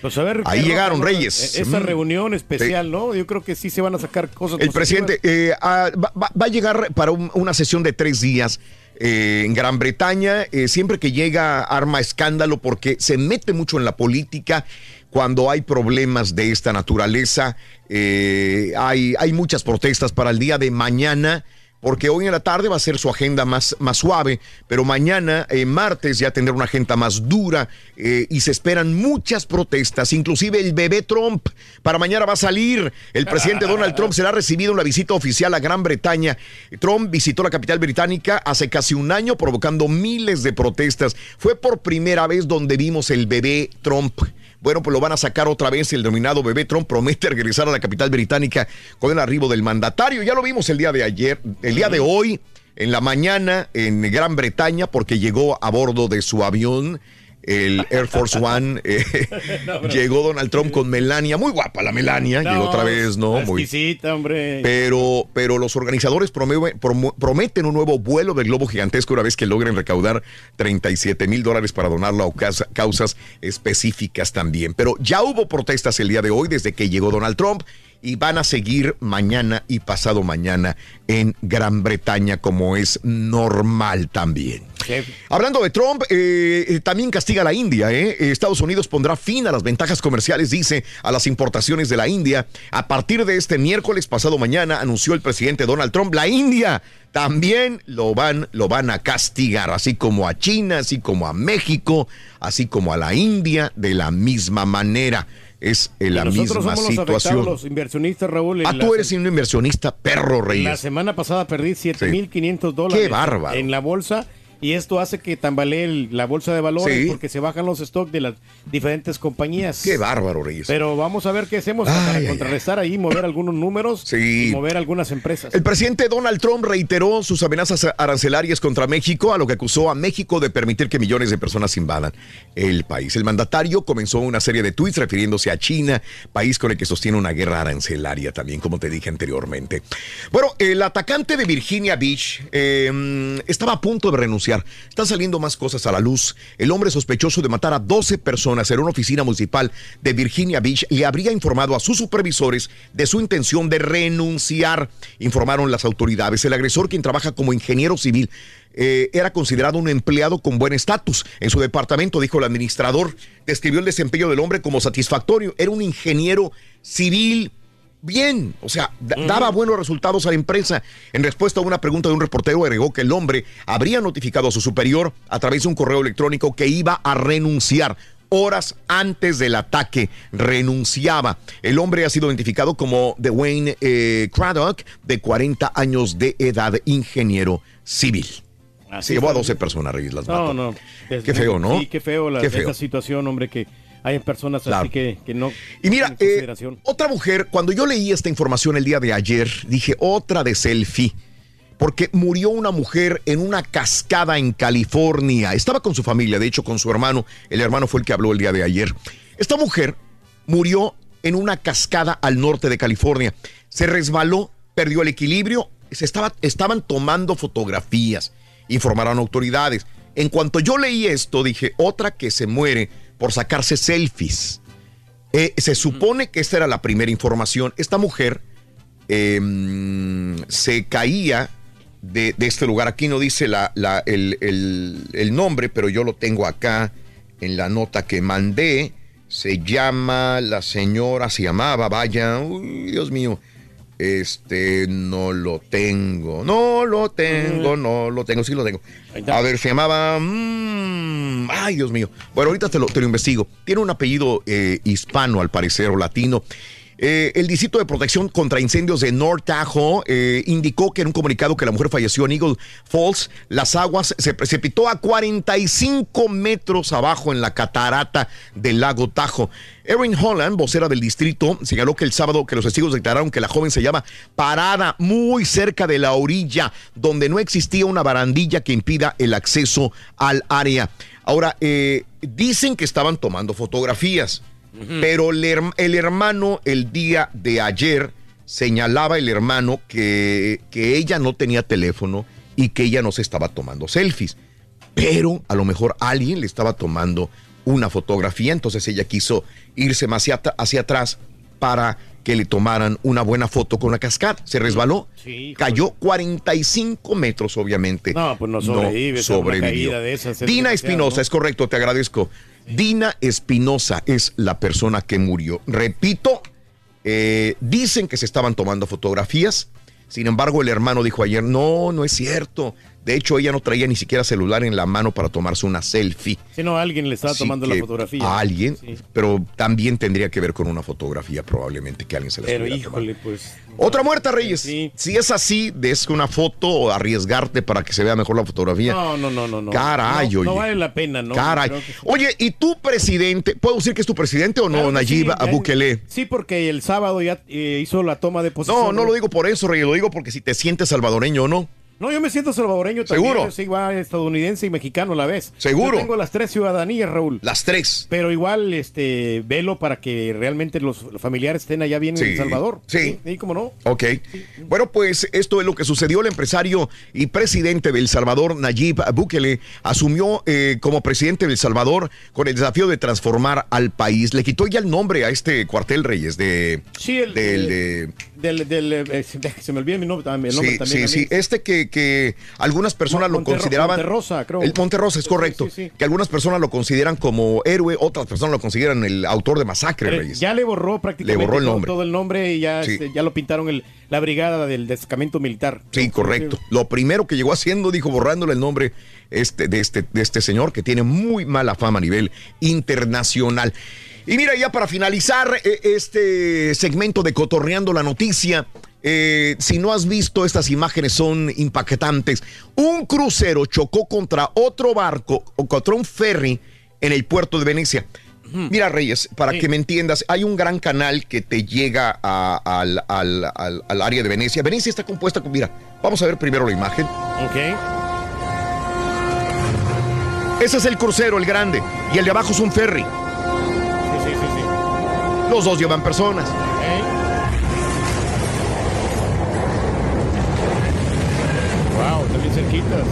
Pues a ver, Ahí llegaron. Reyes. E- Esa Mm. reunión especial, ¿no? Yo creo que sí se van a sacar cosas. El positivas. presidente eh, ah, va, va- va a llegar para un- una sesión de tres días eh, en Gran Bretaña. Eh, siempre que llega arma escándalo porque se mete mucho en la política cuando hay problemas de esta naturaleza. Eh, hay, hay muchas protestas para el día de mañana. Porque hoy en la tarde va a ser su agenda más, más suave, pero mañana, eh, martes, ya tendrá una agenda más dura eh, y se esperan muchas protestas, inclusive el bebé Trump. Para mañana va a salir. El presidente Donald Trump será recibido en la visita oficial a Gran Bretaña. Trump visitó la capital británica hace casi un año, provocando miles de protestas. Fue por primera vez donde vimos el bebé Trump. Bueno, pues lo van a sacar otra vez. El denominado bebé Trump promete regresar a la capital británica con el arribo del mandatario. Ya lo vimos el día de ayer, el día de hoy, en la mañana, en Gran Bretaña, porque llegó a bordo de su avión. El Air Force One eh, llegó Donald Trump con Melania, muy guapa la Melania, llegó otra vez, ¿no? Muy, Exquisita, hombre. pero, pero los organizadores promueven- prometen un nuevo vuelo del globo gigantesco una vez que logren recaudar 37 mil dólares para donarlo a causa- causas específicas también. Pero ya hubo protestas el día de hoy desde que llegó Donald Trump y van a seguir mañana y pasado mañana en Gran Bretaña como es normal también. Hablando de Trump, eh, eh, también castiga a la India. ¿eh? Estados Unidos pondrá fin a las ventajas comerciales, dice, a las importaciones de la India. A partir de este miércoles pasado mañana, anunció el presidente Donald Trump, la India también lo van, lo van a castigar, así como a China, así como a México, así como a la India, de la misma manera. Es eh, la Nosotros misma somos los afectados, situación. los inversionistas, Raúl. en Ah, la- tú eres un inversionista perro, La Reyes. semana pasada perdí 7.500 dólares Qué bárbaro. en la bolsa y esto hace que tambalee el- la bolsa de valores Sí. porque se bajan los stocks de las diferentes compañías. Qué bárbaro, Reyes. Pero vamos a ver qué hacemos para contrarrestar ahí, mover algunos números y mover algunas empresas. El presidente Donald Trump reiteró sus amenazas arancelarias contra México, a lo que acusó a México de permitir que millones de personas invadan el país. El mandatario comenzó una serie de tweets refiriéndose a China, país con el que sostiene una guerra arancelaria también, como te dije anteriormente. Bueno, el atacante de Virginia Beach eh, estaba a punto de renunciar. Están saliendo más cosas a la luz. El hombre sospechoso de matar a 12 personas en una oficina municipal de Virginia Beach le habría informado a sus supervisores de su intención de renunciar, informaron las autoridades. El agresor, quien trabaja como ingeniero civil, eh, era considerado un empleado con buen estatus. En su departamento, dijo el administrador, describió el desempeño del hombre como satisfactorio. Era un ingeniero civil bien, o sea, da- daba buenos resultados a la empresa. En respuesta a una pregunta de un reportero, agregó que el hombre habría notificado a su superior a través de un correo electrónico que iba a renunciar. Horas antes del ataque renunciaba. El hombre ha sido identificado como Dwayne eh, Craddock, de 40 años de edad, ingeniero civil. Así Se llevó a está. 12 personas, Reyes, las No, mató. no. Qué feo, ¿no? Sí, qué feo, la, Qué feo. esa situación, hombre, que hay personas Claro. así que, que no. Y mira, eh, otra mujer, cuando yo leí esta información el día de ayer, dije, otra de selfie. Porque murió una mujer en una cascada en California. Estaba con su familia, de hecho con su hermano. El hermano fue el que habló el día de ayer. Esta mujer murió en una cascada al norte de California. Se resbaló, perdió el equilibrio, se estaba, estaban tomando fotografías, informaron autoridades. En cuanto yo leí esto, dije, otra que se muere por sacarse selfies. Eh, se supone que esta era la primera información. Esta mujer em, se caía de, de este lugar. Aquí no dice la, la- el, el- el nombre, pero yo lo tengo acá en la nota que mandé. Se llama, la señora se llamaba, vaya, uy, Dios mío. Este, no lo tengo, no lo tengo, no lo tengo, sí lo tengo. A ver, se llamaba, mm, ay Dios mío. Bueno, ahorita te lo, te lo investigo. Tiene un apellido eh, hispano, al parecer, o latino. Eh, el Distrito de Protección contra Incendios de North Tahoe eh, indicó que en un comunicado que la mujer falleció en Eagle Falls, las aguas se precipitó a 45 metros abajo en la catarata del lago Tahoe. Erin Holland, vocera del distrito, señaló que el sábado que los testigos declararon que la joven se llama parada muy cerca de la orilla, donde no existía una barandilla que impida el acceso al área. Ahora, eh, dicen que estaban tomando fotografías. Pero el, herm- el hermano el día de ayer señalaba el hermano que, que ella no tenía teléfono y que ella no se estaba tomando selfies. Pero a lo mejor alguien le estaba tomando una fotografía, entonces ella quiso irse más hacia, hacia atrás para que le tomaran una buena foto con la cascada. Se resbaló, Sí, cayó 45 metros, obviamente. No, pues no sobrevive, es Dina Espinosa, ¿no? es correcto, te agradezco. Dina Espinosa es la persona que murió. Repito, eh, dicen que se estaban tomando fotografías. Sin embargo, el hermano dijo ayer, no, no es cierto. De hecho, ella no traía ni siquiera celular en la mano para tomarse una selfie. Si no, alguien le estaba Así tomando la fotografía. A alguien, pero también tendría que ver con una fotografía probablemente que alguien se la Pero híjole, pues. otra muerta, Reyes. Si es así, des una foto o arriesgarte para que se vea mejor la fotografía. No, no, no, no. no. Caray, no, no oye. vale la pena, ¿no? Caray. Que- Oye, ¿y tú, presidente? ¿Puedo decir que es tu presidente o no, Claro Nayib sí, Bukele? Sí, porque el sábado ya eh, hizo la toma de posición. No, no lo digo por eso, Reyes, lo digo porque si te sientes salvadoreño o no. No, yo me siento salvadoreño también. ¿Seguro? Yo soy igual estadounidense y mexicano a la vez. ¿Seguro? Yo tengo las tres ciudadanías, Raúl. Las tres. Pero igual, este, velo para que realmente los familiares estén allá bien Sí, en El Salvador. sí. Sí, cómo no. Ok. Bueno, pues esto es lo que sucedió. El empresario y presidente de El Salvador, Nayib Bukele, asumió eh, como presidente de El Salvador con el desafío de transformar al país. Le quitó ya el nombre a este cuartel Reyes de... Sí, el, del, el- de- del, del, eh, se me olvida mi nombre, también, el nombre sí, también. sí, sí. Este que, que algunas personas lo consideraban. Monterrosa, creo. El Monterrosa, es correcto. sí, sí. Que algunas personas lo consideran como héroe, otras personas lo consideran el autor de masacre, Pero Reyes. ya le borró prácticamente Le borró el nombre. Todo, el nombre y ya, este, ya lo pintaron el, la brigada del destacamento militar. Sí, correcto. Lo primero que llegó haciendo, dijo, borrándole el nombre este, de, este, de este señor que tiene muy mala fama a nivel internacional. Y mira, ya para finalizar eh, este segmento de Cotorreando la Noticia, eh, si no has visto, estas imágenes son impactantes. Un crucero chocó contra otro barco o contra un ferry en el puerto de Venecia. Mira, Reyes, para Sí. que me entiendas, hay un gran canal que te llega a- al, al- al- al área de Venecia. Venecia está compuesta con, mira, vamos a ver primero la imagen. Ok. Ese es el crucero, el grande, y el de abajo es un ferry. Los dos llevan personas. Wow, también cerquitas.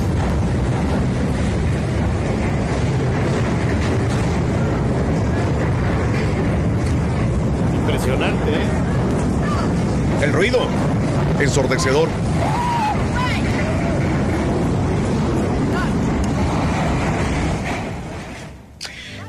Impresionante, ¿eh? El ruido, ensordecedor.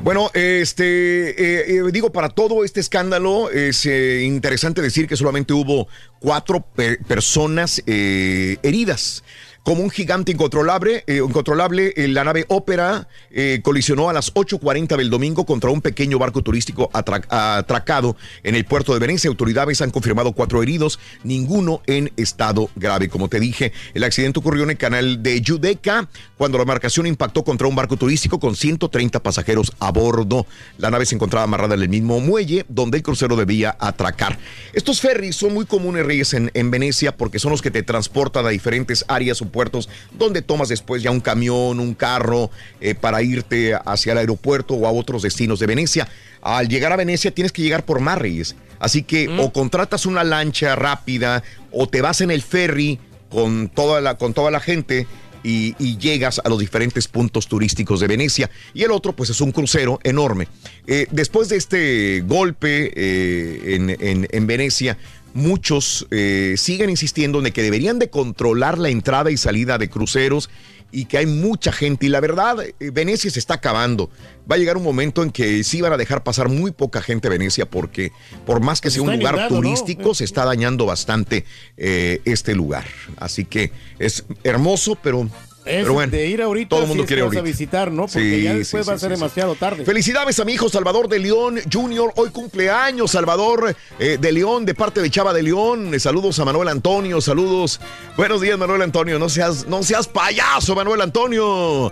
Bueno, este, eh, eh, digo, para todo este escándalo es eh, interesante decir que solamente hubo cuatro pe- personas eh, heridas. Como un gigante incontrolable, eh, incontrolable eh, la nave Ópera eh, colisionó a las 8.40 del domingo contra un pequeño barco turístico atra- atracado en el puerto de Venecia. Autoridades han confirmado cuatro heridos, ninguno en estado grave. Como te dije, el accidente ocurrió en el canal de Yudeca cuando la embarcación impactó contra un barco turístico con 130 pasajeros a bordo. La nave se encontraba amarrada en el mismo muelle donde el crucero debía atracar. Estos ferries son muy comunes, Reyes, en, en Venecia porque son los que te transportan a diferentes áreas o aeropuertos, donde tomas después ya un camión, un carro eh, para irte hacia el aeropuerto o a otros destinos de Venecia. Al llegar a Venecia tienes que llegar por mar, Reyes. Así que o contratas una lancha rápida o te vas en el ferry con toda la, con toda la gente y, y llegas a los diferentes puntos turísticos de Venecia. Y el otro, pues es un crucero enorme. Eh, después de este golpe eh, en, en- en Venecia, muchos eh, siguen insistiendo en que deberían de controlar la entrada y salida de cruceros y que hay mucha gente. Y la verdad, eh, Venecia se está acabando. Va a llegar un momento en que sí van a dejar pasar muy poca gente a Venecia porque por más que sea un lugar inundado, ¿no? turístico, se está dañando bastante eh, este lugar. Así que es hermoso, pero, Es pero bueno, de ir ahorita todo el mundo quiere ahorita. a visitar, ¿no? Porque Sí, ya después sí, va a ser demasiado tarde. Felicidades a mi hijo Salvador de León Junior. Hoy cumpleaños, Salvador eh, de León, de parte de Chava de León. Eh, Saludos a Manuel Antonio, saludos. Buenos días, Manuel Antonio. No seas, no seas payaso, Manuel Antonio.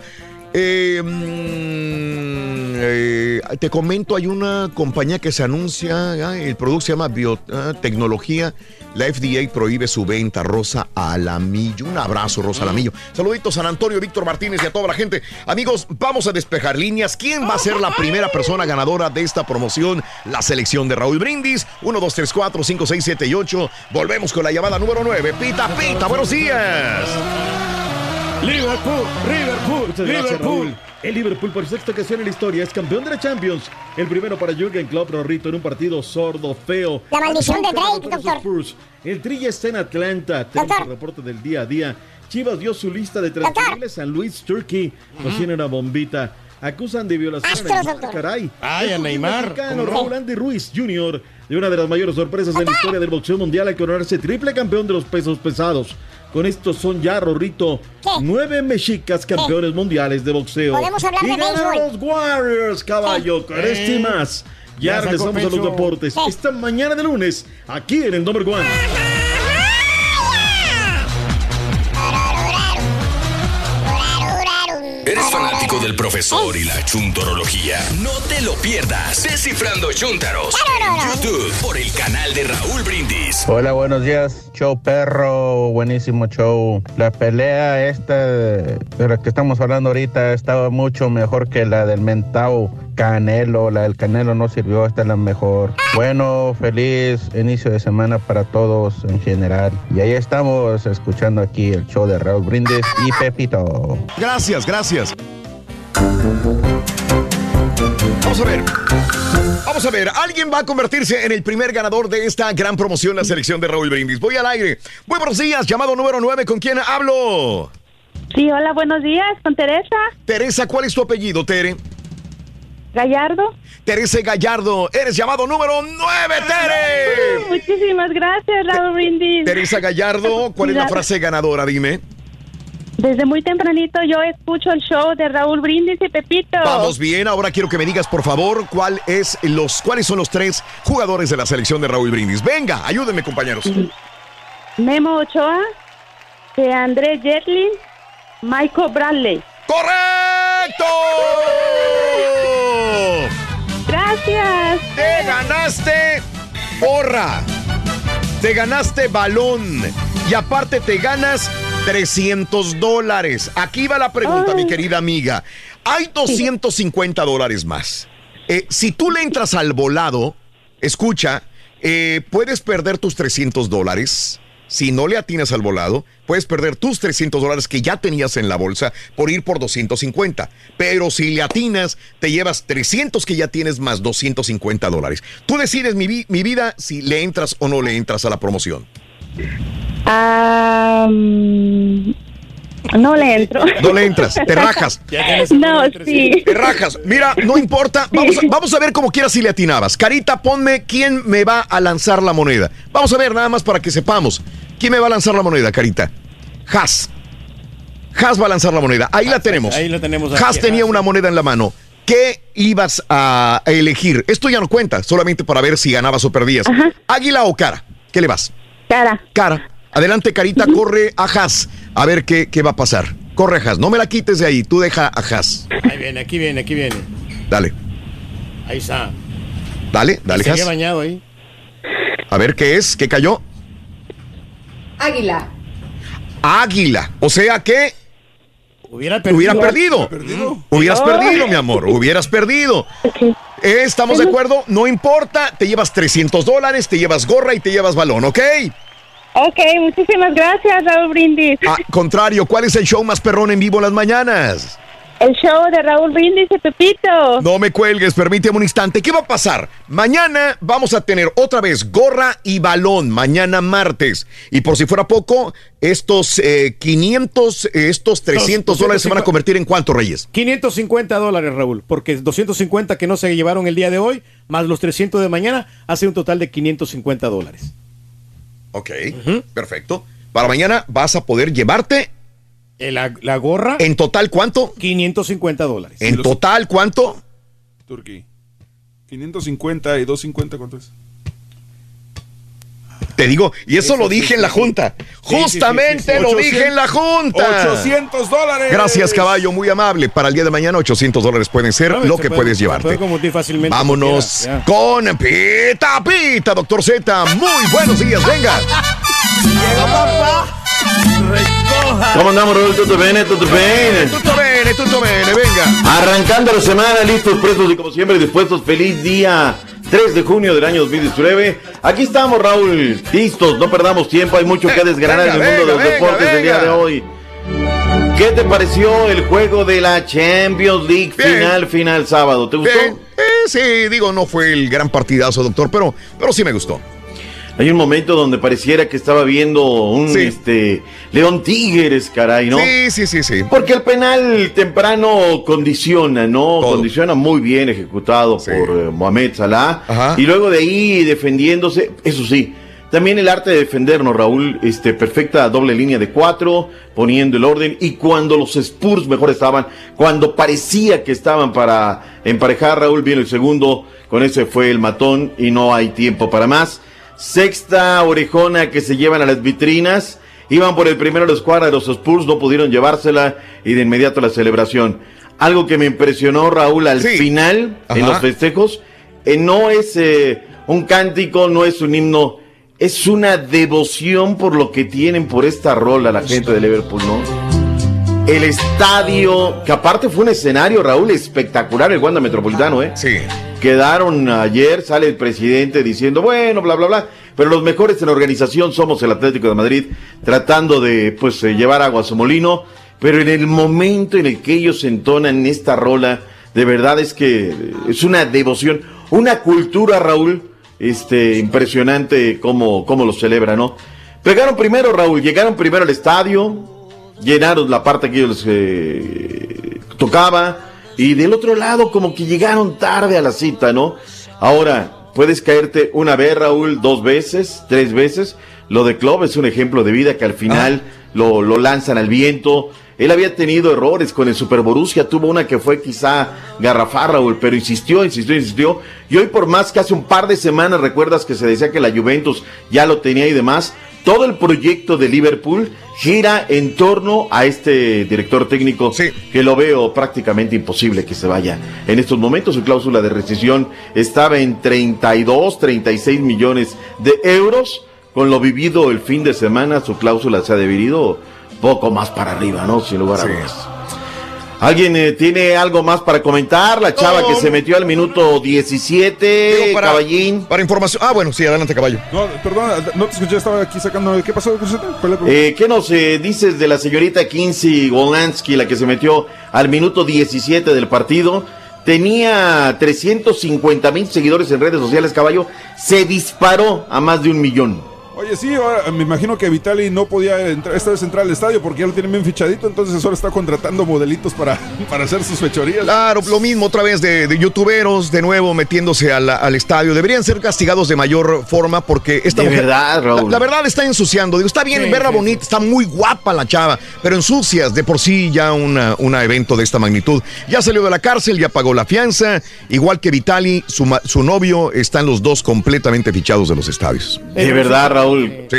Eh, mm, eh, te comento, hay una compañía que se anuncia, el producto se llama Biotecnología. La FDA prohíbe su venta, Rosa Alamillo. Un abrazo, Rosa Alamillo. Saluditos San Antonio, Víctor Martínez y a toda la gente. Amigos, vamos a despejar líneas. ¿Quién va a ser la primera persona ganadora de esta promoción? La selección de Raúl Brindis. 1, 2, 3, 4, 5, 6, 7 y 8. Volvemos con la llamada número 9. Pita, pita, buenos días. Liverpool, Liverpool, Muchas Liverpool. El Liverpool por sexta ocasión en la historia es campeón de la Champions. El primero para Jürgen Klopp, Rorrito, en un partido sordo, feo. La maldición de Drake, doctor. Spurs. El Trilla está en Atlanta. Tenemos el reporte del día a día. Chivas dio su lista de transferibles. San Luis, Turkey. Nos tiene una bombita. Acusan de violación a Astros, Neymar, doctor. caray. Ay, a Neymar, mexicano. Raúl Andy Ruiz Jr. de una de las mayores sorpresas en la historia del boxeo mundial al coronarse triple campeón de los pesos pesados. Con estos son ya, Rorrito, nueve mexicas campeones mundiales de boxeo. Podemos hablar y de ganan los Warriors, caballo, con este y Eh. más. Ya Ya regresamos a los deportes. Esta mañana de lunes, aquí en el Number One. Del profesor y la chuntorología? No te lo pierdas. Descifrando Chuntaros en YouTube por el canal de Raúl Brindis. Hola, buenos días. Show perro, buenísimo show. La pelea esta de la que estamos hablando ahorita estaba mucho mejor que la del Mentao Canelo. La del Canelo no sirvió, esta es la mejor. Bueno, feliz inicio de semana para todos en general. Y ahí estamos escuchando aquí el show de Raúl Brindis y Pepito. Gracias, gracias. Vamos a ver. Vamos a ver, alguien va a convertirse en el primer ganador de esta gran promoción, la selección de Raúl Brindis. Voy al aire. Muy buenos días, llamado número 9, ¿con quién hablo? Sí, hola, buenos días, con Teresa Teresa, ¿cuál es tu apellido, Tere? Gallardo. Teresa Gallardo, eres llamado número 9, Tere. Muchísimas gracias, Raúl Brindis. Teresa Gallardo, ¿cuál es la frase ganadora? Dime. Desde muy tempranito yo escucho el show de Raúl Brindis y Pepito. Vamos bien, ahora quiero que me digas, por favor, cuál es los, cuáles son los tres jugadores de la selección de Raúl Brindis. Venga, ayúdenme, compañeros. Memo Ochoa, de André Jetlin, Michael Bradley. ¡Correcto! Gracias. Te ganaste porra. Te ganaste balón. Y aparte te ganas 300 dólares. Aquí va la pregunta, mi querida amiga. Hay 250 dólares más. Eh, si tú le entras al volado, escucha, eh, puedes perder tus 300 dólares. Si no le atinas al volado, puedes perder tus 300 dólares que ya tenías en la bolsa por ir por 250. Pero si le atinas, te llevas 300 que ya tienes más 250 dólares. Tú decides, mi, vi- mi vida, si le entras o no le entras a la promoción. Ah, mm, no le entro. No le entras, te rajas. No, sí. Te rajas. Mira, no importa. Vamos a, vamos a ver como quieras si le atinabas. Carita, ponme quién me va a lanzar la moneda. Vamos a ver nada más para que sepamos. ¿Quién me va a lanzar la moneda, Carita? Has. Has va a lanzar la moneda. Ahí la tenemos. ahí la tenemos Has tenía una moneda en la mano. ¿Qué ibas a elegir? Esto ya no cuenta, solamente para ver si ganabas o perdías. ¿Águila o cara? ¿Qué le vas? Cara. Cara. Adelante, Carita, corre a Has. A ver qué, qué va a pasar. Corre, Has. No me la quites de ahí. Tú deja a Has. Ahí viene, aquí viene, aquí viene. Dale. Ahí está. Dale, dale, Se había Has. bañado ahí. A ver qué es. ¿Qué cayó? Águila. Águila. O sea que Hubiera Hubieras perdido. Hubieras Oh. perdido, mi amor. Hubieras perdido. Eh, ¿Estamos de acuerdo? No importa. Te llevas 300 dólares, te llevas gorra y te llevas balón, ¿ok? Ok, muchísimas gracias, Raúl Brindis. Ah, contrario, ¿cuál es el show más perrón en vivo en las mañanas? El show de Raúl Brindis y Pepito. No me cuelgues, permíteme un instante. ¿Qué va a pasar? Mañana vamos a tener otra vez gorra y balón, mañana martes. Y por si fuera poco, estos eh, 500, eh, estos 300 dólares se van a convertir en cuánto, Reyes? 550 dólares, Raúl, porque 250 que no se llevaron el día de hoy, más los 300 de mañana, hace un total de 550 dólares. Ok, perfecto. Para mañana vas a poder llevarte. Eh, La, la gorra. ¿En total cuánto? 550 dólares. ¿En total cuánto? Turquí. 550 y 250, ¿cuánto es? Te digo, y eso, lo dije en la junta. Justamente lo dije en la junta. 800 dólares. Gracias, caballo, muy amable. Para el día de mañana, 800 dólares pueden ser No, lo se que puede- puedes llevarte. puede convertir fácilmente Vámonos con Pita Pita, doctor Z. Muy buenos días, venga. Llegó papá. Recoja. ¿Cómo andamos, Raúl? ¿Tutto bene? ¿Tutto bene? Tutto bene, tutto bene, venga. Arrancando la semana, listos, prestos y como siempre dispuestos. Feliz día 3 de junio del año 2019. Aquí estamos, Raúl. Listos, no perdamos tiempo. Hay mucho que desgranar en el venga, mundo de los venga, deportes el día de hoy. ¿Qué te pareció el juego de la Champions League final, final sábado? ¿Te gustó? Bien. Eh, sí, digo, no fue el gran partidazo, doctor, pero, pero sí me gustó. Hay un momento donde pareciera que estaba viendo un Sí. este León Tigres, caray, ¿no? Sí, sí, sí, sí. Porque el penal temprano condiciona, ¿no? Condiciona muy bien ejecutado por eh, Mohamed Salah. Y luego de ahí defendiéndose, eso sí, también el arte de defendernos, Raúl, este, perfecta doble línea de cuatro, poniendo el orden. Y cuando los Spurs mejor estaban, cuando parecía que estaban para emparejar, Raúl viene el segundo, con ese fue el matón y no hay tiempo para más. Sexta orejona que se llevan a las vitrinas. Iban por el primero los cuadros, los Spurs no pudieron llevársela y de inmediato la celebración. Algo que me impresionó, Raúl, al final, en los festejos, eh, no es eh, un cántico, no es un himno, es una devoción por lo que tienen por esta rola la gente de Liverpool, ¿no? El estadio, que aparte fue un escenario, Raúl, espectacular, el Wanda Metropolitano, ¿eh? Sí. Quedaron ayer, sale el presidente diciendo, bueno, bla, bla, bla, pero los mejores en organización somos el Atlético de Madrid, tratando de, pues, eh, llevar agua a su molino, pero en el momento en el que ellos entonan esta rola, de verdad es que es una devoción, una cultura, Raúl, este, impresionante cómo, cómo lo celebra, ¿no? Pegaron primero, Raúl, llegaron primero al estadio, llenaron la parte que ellos eh, tocaba y del otro lado como que llegaron tarde a la cita, ¿no? Ahora, puedes caerte una vez, Raúl, dos veces, tres veces. Lo de Klopp es un ejemplo de vida que al final lo, lo lanzan al viento. Él había tenido errores con el Super Borussia, tuvo una que fue quizá garrafar, Raúl, pero insistió, insistió, insistió. Y hoy por más que hace un par de semanas recuerdas que se decía que la Juventus ya lo tenía y demás, todo el proyecto de Liverpool gira en torno a este director técnico que lo veo prácticamente imposible que se vaya. En estos momentos su cláusula de rescisión estaba en 32, 36 millones de euros. Con lo vivido el fin de semana, su cláusula se ha debido poco más para arriba, ¿no? Sin lugar a dudas. ¿Alguien eh, tiene algo más para comentar? La chava que se metió al minuto 17, Digo, para- caballín. Para información. Ah, bueno, sí, adelante, caballo. No, perdón, no te escuché, estaba aquí sacando. ¿Qué pasó. Eh, ¿Qué nos eh, dices de la señorita Kinsey Golansky, la que se metió al minuto 17 del partido? Tenía 350 mil seguidores en redes sociales, caballo. Se disparó a más de un millón. Oye, sí, ahora me imagino que Vitali no podía entrar, esta vez entrar al estadio porque ya lo tienen bien fichadito, entonces ahora está contratando modelitos para, para hacer sus fechorías. Claro, lo mismo otra vez de, de youtuberos, de nuevo metiéndose al, al estadio. Deberían ser castigados de mayor forma porque esta De mujer. verdad, Raúl. La, la verdad está ensuciando. Digo, está bien Sí, verla sí, bonita, está muy guapa la chava, pero ensucias de por sí ya una, una evento de esta magnitud. Ya salió de la cárcel, ya pagó la fianza. Igual que Vitali, su, ma- su novio, están los dos completamente fichados de los estadios. De verdad, Raúl.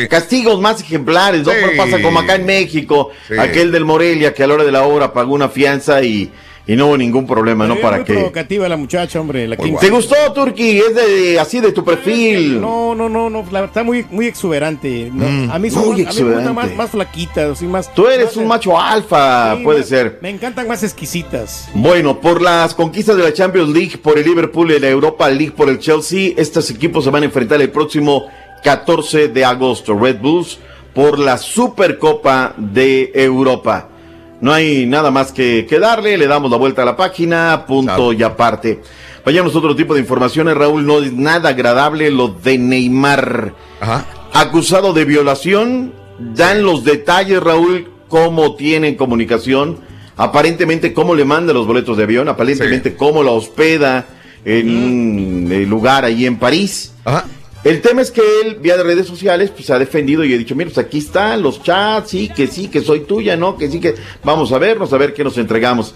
Castigos más ejemplares, ¿no? Sí. Pasa como acá en México, Sí. aquel del Morelia que a la hora de la hora pagó una fianza y y no hubo ningún problema, ¿no? Pero Para muy que... provocativa la muchacha, hombre. La ¿Te gustó, Turki? Es de así de tu perfil. No, no, no, no, la verdad está muy, muy exuberante. No, Mm, a mí, son muy más- a mí me gustan exuberante. más, más flaquitas, así más. Tú eres más- un macho alfa, sí, puede ser. Me encantan más exquisitas. Bueno, por las conquistas de la Champions League, por el Liverpool y la Europa League, por el Chelsea, estos equipos se van a enfrentar el próximo 14 de agosto. Red Bulls por la Supercopa de Europa. No hay nada más que, que darle, le damos la vuelta a la página, punto y aparte. Vayamos a otro tipo de informaciones, Raúl, no es nada agradable lo de Neymar. Acusado de violación, dan los detalles, Raúl, cómo tienen comunicación, aparentemente cómo le manda los boletos de avión, aparentemente cómo la hospeda en un lugar ahí en París. El tema es que él, vía de redes sociales, pues ha defendido y ha dicho, mira, pues aquí están los chats, sí, que sí, que soy tuya, ¿no? Que sí, que vamos a vernos, a ver qué nos entregamos.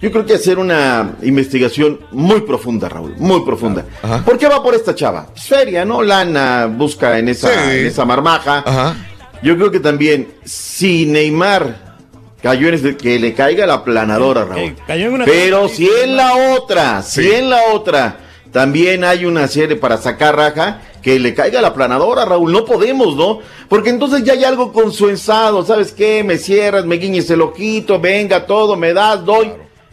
Yo creo que hacer una investigación muy profunda, Raúl, muy profunda. ¿Por qué va por esta chava? Pues feria, ¿no? Lana busca en esa, Sí. en esa marmaja. Yo creo que también, si Neymar cayó en ese, que le caiga la planadora, Raúl. cayó en una- Pero si en la otra, si en la otra también hay una serie para sacar raja, que le caiga la planadora, Raúl. No podemos, ¿no? Porque entonces ya hay algo consuensado. ¿Sabes qué? Me cierras, me guiñes el ojito, venga todo, me das, doy.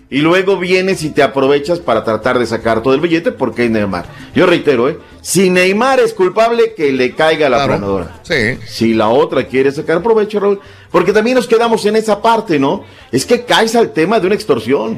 Y luego vienes y te aprovechas para tratar de sacar todo el billete porque es Neymar. Yo reitero, ¿eh? Si Neymar es culpable, que le caiga la Claro. planadora. Sí. Si la otra quiere sacar provecho, Raúl. Porque también nos quedamos en esa parte, ¿no? Es que caes al tema de una extorsión.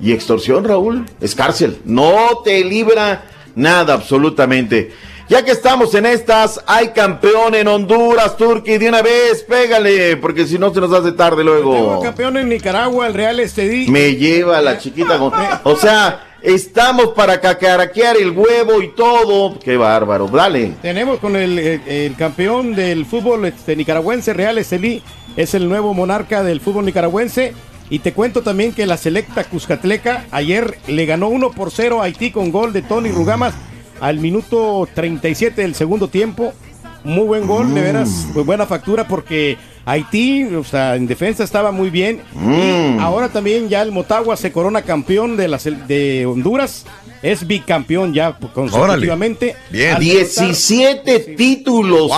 Y extorsión, Raúl, es cárcel. No te libra nada, absolutamente. Ya que estamos en estas, hay campeón en Honduras, Turquía, de una vez, pégale, porque si no se nos hace tarde Tengo luego. campeón en Nicaragua, el Real Estedí. Me lleva la chiquita. con- O sea, estamos para cacaraquear el huevo y todo. Qué bárbaro, dale. Tenemos con el, el- el campeón del fútbol este, nicaragüense, Real Estelí, es el nuevo monarca del fútbol nicaragüense. Y te cuento también que la selecta Cuscatleca ayer le ganó 1 por 0 a Haití con gol de Tony Rugamas al minuto 37 del segundo tiempo. Muy buen gol, de veras, muy buena factura porque Haití, o sea, en defensa estaba muy bien. Mm. Y ahora también ya el Motagua se corona campeón de, la, sel- de Honduras. Es bicampeón ya consecutivamente. Bien. Al 17 títulos.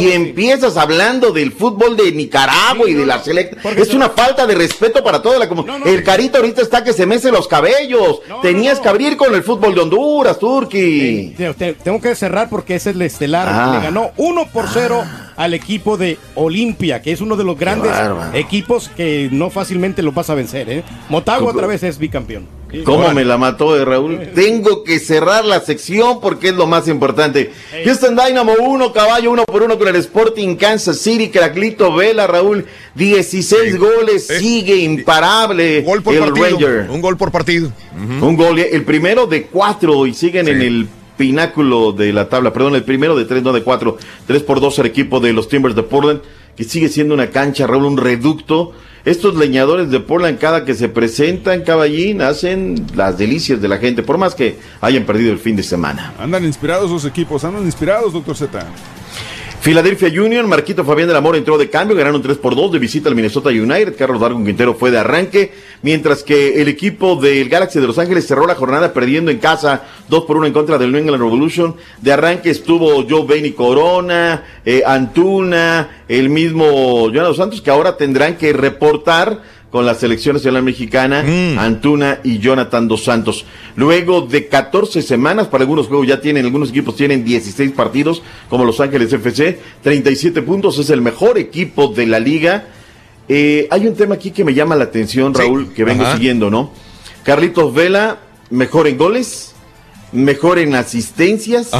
Y empiezas hablando del fútbol de Nicaragua y de la selecta. Es una falta de respeto para toda la comunidad. el carito ahorita está que se mece los cabellos. Tenías que abrir con el fútbol de Honduras, Turki. Te- te- Tengo que cerrar porque ese es el estelar. Ah. Le ganó 1 por 0 al equipo de Olimpia, que es uno de los grandes equipos que no fácilmente lo vas a vencer. ¿eh? Motagua otra vez es bicampeón. ¿Cómo me la mató, eh, Raúl? Tengo que cerrar la sección porque es lo más importante. Houston Dynamo 1, caballo 1 por 1 con el Sporting Kansas City. Craglito Vela, Raúl. 16 goles, sigue imparable Gol por el partido. Ranger. Un gol por partido. Un gol, eh, el primero de cuatro y siguen en el pináculo de la tabla. Perdón, el primero de tres, no de cuatro. Tres por dos el equipo de los Timbers de Portland, que sigue siendo una cancha, Raúl, un reducto. Estos leñadores de Portland, cada que se presentan, caballín, hacen las delicias de la gente, por más que hayan perdido el fin de semana. Andan inspirados los equipos, andan inspirados, doctor Z. Philadelphia Union, Marquito Fabián del Amor entró de cambio, ganaron 3 por 2 de visita al Minnesota United, Carlos Darwin Quintero fue de arranque, mientras que el equipo del Galaxy de Los Ángeles cerró la jornada perdiendo en casa 2 por 1 en contra del New England Revolution, de arranque estuvo Joe Bainey Corona, eh, Antuna, el mismo Jonathan Santos, que ahora tendrán que reportar con la selección nacional mexicana, Antuna y Jonathan Dos Santos. Luego de 14 semanas, para algunos juegos ya tienen, algunos equipos tienen 16 partidos, como Los Ángeles FC, 37 puntos, es el mejor equipo de la liga. Eh, hay un tema aquí que me llama la atención, Raúl, que vengo Ajá. siguiendo, ¿no? Carlitos Vela, mejor en goles, mejor en asistencias,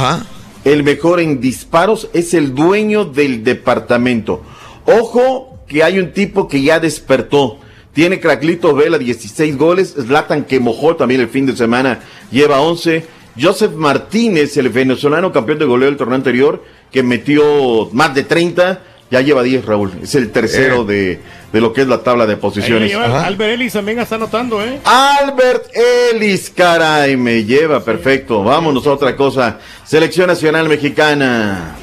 el mejor en disparos, es el dueño del departamento. Ojo que hay un tipo que ya despertó. Tiene Craclito Vela 16 goles, Zlatan que mojó también el fin de semana, lleva 11. Joseph Martínez, el venezolano campeón de goleo del torneo anterior, que metió más de 30, ya lleva 10, Raúl. Es el tercero de, de lo que es la tabla de posiciones. Lleva- Albert Ellis también está anotando, ¿eh? Albert Ellis, caray, me lleva, perfecto. Vámonos a otra cosa. Selección Nacional Mexicana.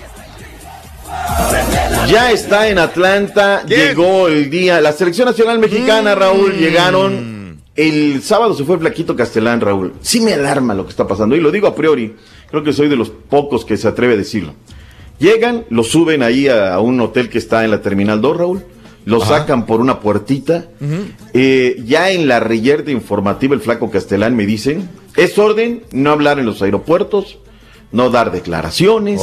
Ya está en Atlanta, llegó el día. La Selección Nacional Mexicana, Raúl, llegaron El sábado se fue el Flaquito Castellán, Raúl. Sí me alarma lo que está pasando. Y lo digo a priori. Creo que soy de los pocos que se atreve a decirlo. Llegan, lo suben ahí a, a un hotel que está en la Terminal 2, Raúl. Lo sacan por una puertita. Eh, ya en la reyerta informativa, el Flaco Castellán me dicen, es orden no hablar en los aeropuertos, no dar declaraciones.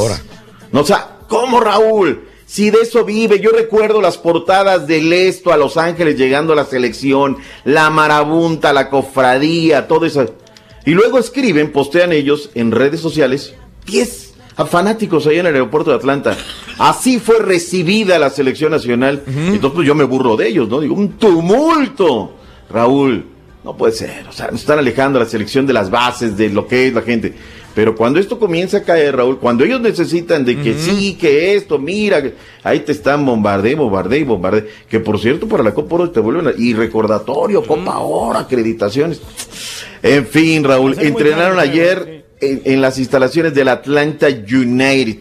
No, o sea, ¿cómo Raúl? Si de eso vive, yo recuerdo las portadas del Esto a Los Ángeles llegando a la selección, la marabunta, la cofradía, todo eso. Y luego escriben, postean ellos en redes sociales, 10 a fanáticos ahí en el aeropuerto de Atlanta. Así fue recibida la selección nacional. Entonces pues, yo me burro de ellos, ¿no? Digo, un tumulto. Raúl, no puede ser. O sea, nos están alejando la selección de las bases, de lo que es la gente. Pero cuando esto comienza a caer, Raúl, cuando ellos necesitan de que sí, que esto, mira, ahí te están bombardee, bombardee, bombardee. Que por cierto, para la Copa Oro te vuelven a- y recordatorio, Copa Oro, acreditaciones. En fin, Raúl, muy entrenaron ayer en, en las instalaciones del Atlanta United.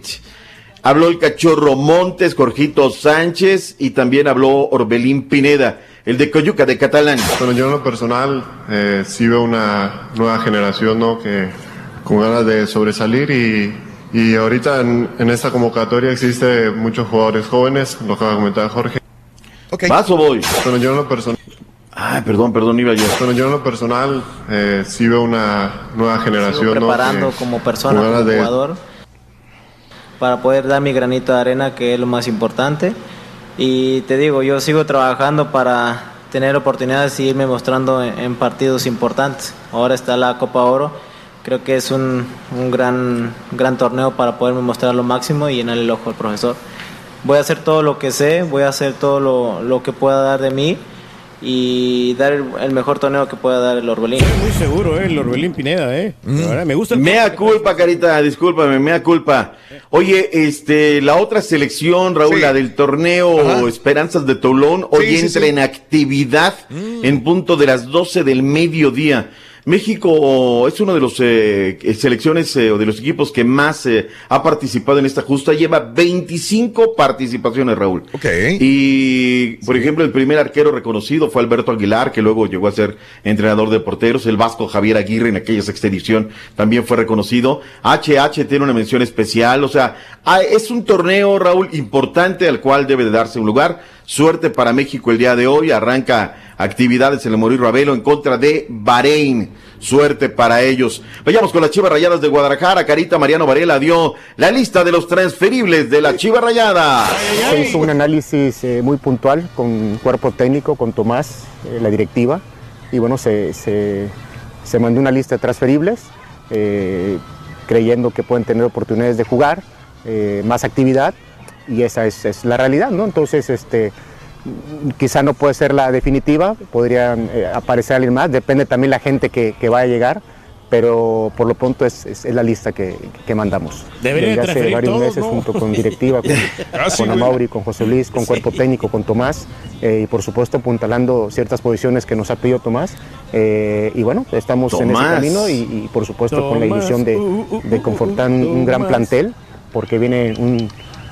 Habló el cachorro Montes, Jorgito Sánchez y también habló Orbelín Pineda, el de Coyuca, de Catalán. Bueno, yo en lo personal eh, sí veo una nueva generación ¿no? que con ganas de sobresalir y, y ahorita en, en esta convocatoria existe muchos jugadores jóvenes, lo que va a comentar Jorge. ¿Vas o voy? Bueno, yo en lo personal... Ay, perdón, perdón, iba yo. Bueno, yo en lo personal eh, sí veo una nueva generación sigo ¿no? preparando que como persona, como de- jugador, para poder dar mi granito de arena, que es lo más importante. Y te digo, yo sigo trabajando para tener oportunidades y irme mostrando en, en partidos importantes. Ahora está la Copa Oro, creo que es un, un gran, gran torneo para poderme mostrar lo máximo y llenar el ojo al profesor. Voy a hacer todo lo que sé, voy a hacer todo lo, lo que pueda dar de mí y dar el, el mejor torneo que pueda dar el Orbelín. Muy seguro, ¿eh? El Orbelín Pineda, ¿eh? Me gusta el Mea culpa, Carita, discúlpame, mea culpa. Oye, este, la otra selección, Raúl, Sí. la del torneo Ajá. Esperanzas de Toulon, hoy Sí, entra sí. en actividad en punto de las 12 del mediodía. México es uno de los eh, selecciones eh, o de los equipos que más eh, ha participado en esta justa. Lleva 25 participaciones, Raúl. Ok. Y, por ejemplo, el primer arquero reconocido fue Alberto Aguilar, que luego llegó a ser entrenador de porteros. El vasco Javier Aguirre en aquella sexta edición también fue reconocido. HH tiene una mención especial. O sea, ah, es un torneo, Raúl, importante al cual debe de darse un lugar. Suerte para México el día de hoy. Arranca actividades en el Morir Ravelo en contra de Bahrein. Suerte para ellos. Vayamos con las Chivas Rayadas de Guadalajara. Carita Mariano Varela dio la lista de los transferibles de la Chiva Rayada. Se hizo un análisis eh, muy puntual con cuerpo técnico, con Tomás, eh, la directiva, y bueno, se, se- se mandó una lista de transferibles, eh, creyendo que pueden tener oportunidades de jugar, más actividad, y esa es, es la realidad, ¿no? Entonces, este, quizá no puede ser la definitiva, podrían eh, aparecer alguien más, depende también la gente que, que vaya a llegar, pero por lo pronto es, es- es la lista que, que mandamos. Deberían Desde hace varios meses ¿no? junto con directiva, con, Casi, con. Amauri, con José Luis, con cuerpo técnico, con Tomás, eh, y por supuesto apuntalando ciertas posiciones que nos ha pedido Tomás. eh, y bueno, estamos en ese camino y, y, por supuesto con la ilusión de, uh, uh, de confortar un, un gran plantel, porque viene un,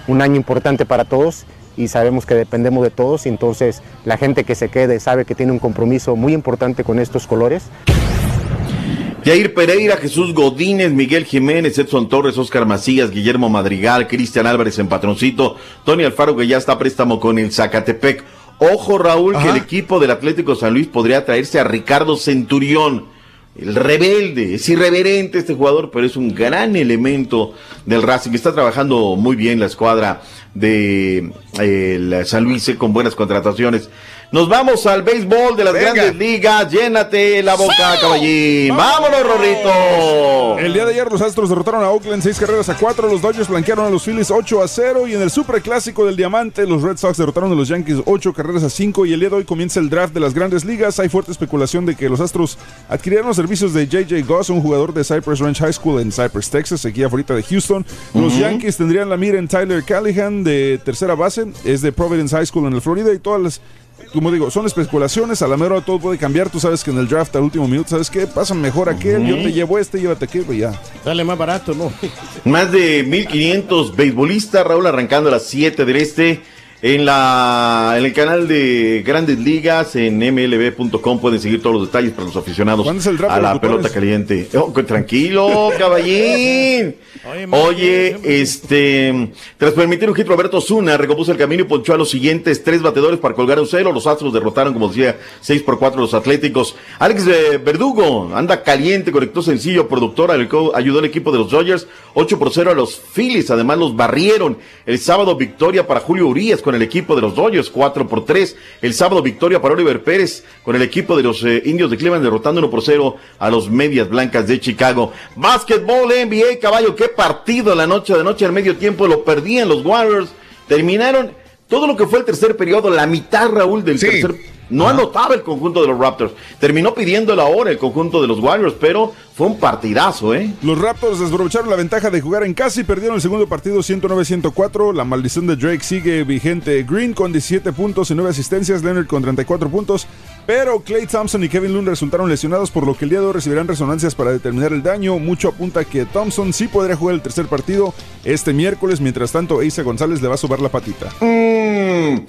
un año importante para todos y sabemos que dependemos de todos, y entonces la gente que se quede sabe que tiene un compromiso muy importante con estos colores. Jair Pereira, Jesús Godínez, Miguel Jiménez, Edson Torres, Oscar Macías, Guillermo Madrigal, Cristian Álvarez en Patroncito, Tony Alfaro que ya está a préstamo con el Zacatepec. Ojo Raúl, que el equipo del Atlético San Luis podría traerse a Ricardo Centurión. El rebelde, es irreverente este jugador, pero es un gran elemento del Racing. Está trabajando muy bien la escuadra de eh, San Luis eh, con buenas contrataciones. Nos vamos al béisbol de las Venga. grandes ligas. Llénate la boca, caballín. Vámonos, Rorrito. El día de ayer los Astros derrotaron a Oakland 6 carreras a 4, los Dodgers blanquearon a los Phillies 8 a 0 y en el Superclásico del Diamante los Red Sox derrotaron a los Yankees 8 carreras a 5 y el día de hoy comienza el draft de las grandes ligas. Hay fuerte especulación de que los Astros adquirieron los servicios de JJ Goss, un jugador de Cypress Ranch High School en Cypress, Texas, aquí afuera de Houston. Los. Yankees tendrían la mira en Tyler Callahan de tercera base, es de Providence High School en la Florida y todas las como digo, son especulaciones, a la mera todo puede cambiar, tú sabes que en el draft al último minuto, ¿sabes qué? Pasa mejor aquel, yo te llevo este, llévate aquel, y ya. Sale más barato, ¿no? Más de 1500 beisbolistas, Raúl, arrancando a las 7 del este. En, la, en el canal de Grandes Ligas, en mlb.com, pueden seguir todos los detalles para los aficionados ¿Cuándo es el draft a la pelota caliente. Oh, tranquilo, caballín. Oye, este, tras permitir un hit, Roberto Zuna recompuso el camino y ponchó a los siguientes tres batedores para colgar un cero. Los Astros derrotaron, como decía, 6 por 4 los Atléticos. Alex eh, Verdugo anda caliente, conectó sencillo, productor, ayudó al equipo de los Dodgers 8 por 0 a los Phillies. Además, los barrieron. El sábado, victoria para Julio Urias con el equipo de los Dodgers 4 por 3. El sábado, victoria para Oliver Pérez con el equipo de los eh, Indios de Cleveland, derrotando 1 por 0 a los Medias Blancas de Chicago. Básquetbol, NBA, caballo, qué partido la noche de noche al medio tiempo lo perdían los Warriors. Terminaron todo lo que fue el tercer periodo, la mitad, Raúl, del tercer. No anotaba el conjunto de los Raptors. Terminó pidiendo la hora el conjunto de los Warriors, pero fue un partidazo, ¿eh? Los Raptors desaprovecharon la ventaja de jugar en casa y perdieron el segundo partido 109-104. La maldición de Drake sigue vigente. Green con 17 puntos y 9 asistencias, Leonard con 34 puntos. Pero Clay Thompson y Kevin Looney resultaron lesionados, por lo que el día de hoy recibirán resonancias para determinar el daño. Mucho apunta que Thompson sí podría jugar el tercer partido este miércoles. Mientras tanto, Eisa González le va a sobar la patita. Mm,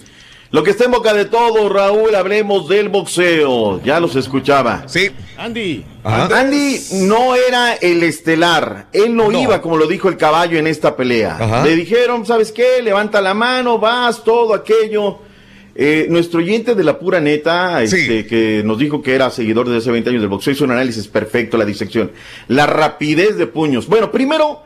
lo que está en boca de todo, Raúl, hablemos del boxeo. Ya los escuchaba. Sí. Andy. Andy no era el estelar. Él no, iba, como lo dijo el caballo en esta pelea. Ajá. Le dijeron, ¿sabes qué? Levanta la mano, vas, todo aquello. Eh, nuestro oyente de la pura neta, este, que nos dijo que era seguidor desde hace 20 años del boxeo, hizo un análisis perfecto, la disección. La rapidez de puños. Bueno, primero,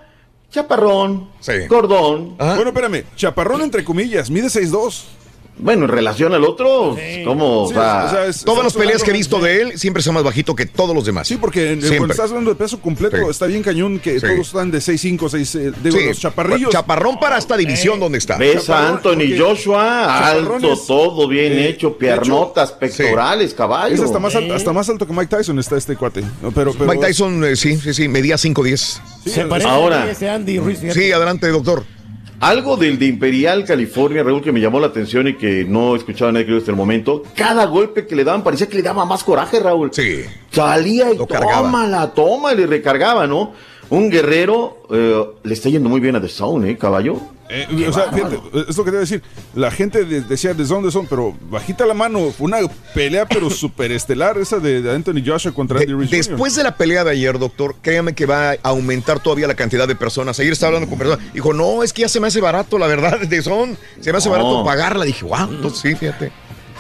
chaparrón, cordón. Bueno, espérame. Chaparrón entre comillas, mide 6'2". Bueno, en relación al otro, ¿cómo? Sí, o sea, o sea, es- Todas las peleas que he visto de él siempre son más bajito que todos los demás. Sí, porque en- cuando estás hablando de peso completo, Sí. está bien cañón que Sí. todos están de 6'5", 6, eh, digo, Sí. los chaparrillos. Chaparrón para esta división donde está. Ves a Anthony Joshua, alto, todo bien eh, hecho, piernotas, pectorales, caballo. Es hasta más, alto, hasta más alto que Mike Tyson está este cuate. No, pero, pero- Mike Tyson, eh, sí, sí, sí, medía 5'10". Se parece Ahora. a ese Andy Ruiz. Sí, adelante, doctor. Algo del de Imperial, California, Raúl, que me llamó la atención y que no escuchaba nadie creo hasta el momento. Cada golpe que le daban parecía que le daba más coraje, Raúl. Sí. Salía y Lo cargaba. tómala, toma, y recargaba, ¿no? Un guerrero eh, le está yendo muy bien a The Zone, ¿eh, caballo? Eh, o sea, fíjate, es lo que te voy a decir. La gente de- decía de dónde son, pero bajita la mano. Fue una pelea, pero súper estelar esa de, de Anthony Joshua contra Andy Ruiz. Jr. Después de la pelea de ayer, doctor, créame que va a aumentar todavía la cantidad de personas. Ayer estaba hablando con personas. Dijo, no, es que ya se me hace barato, la verdad, de son. Se me hace barato pagarla. Dije, wow, entonces sí, fíjate.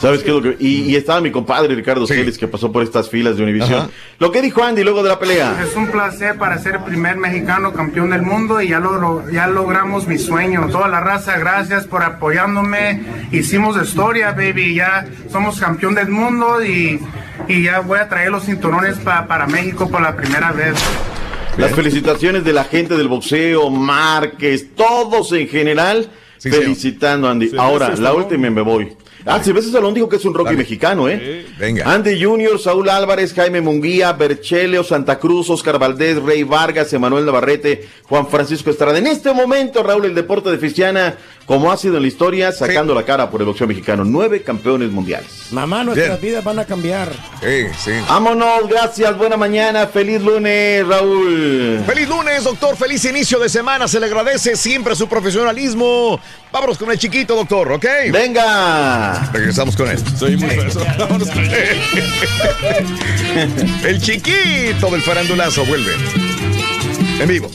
¿Sabes qué es lo que.? Y, y estaba mi compadre Ricardo Celis, que pasó por estas filas de Univision. Ajá. Lo que dijo Andy luego de la pelea. Es un placer para ser el primer mexicano campeón del mundo y ya, lo, ya logramos mi sueño. Toda la raza, gracias por apoyándome. Hicimos historia, baby. Ya somos campeón del mundo y, y ya voy a traer los cinturones pa- para México por la primera vez. Las felicitaciones de la gente del boxeo, Márquez, todos en general, felicitando a Andy. Ahora, la última y me voy. Ah, Silvestre Salón dijo que es un Rocky mexicano, ¿eh? Venga. Andy Junior, Saúl Álvarez, Jaime Munguía, Berchelio, Santa Cruz, Oscar Valdés, Rey Vargas, Emanuel Navarrete, Juan Francisco Estrada. En este momento, Raúl, el deporte de Fistiana, como ha sido en la historia, sacando la cara por el boxeo mexicano. Nueve campeones mundiales. Mamá, nuestras vidas van a cambiar. Sí, sí. Vámonos, gracias, buena mañana, feliz lunes, Raúl. Feliz lunes, doctor. Feliz inicio de semana. Se le agradece siempre su profesionalismo. Vámonos con el chiquito, doctor, ¿ok? Venga. Regresamos con él. Soy muy grueso. Vámonos con él. El chiquito del farandulazo vuelve. En vivo.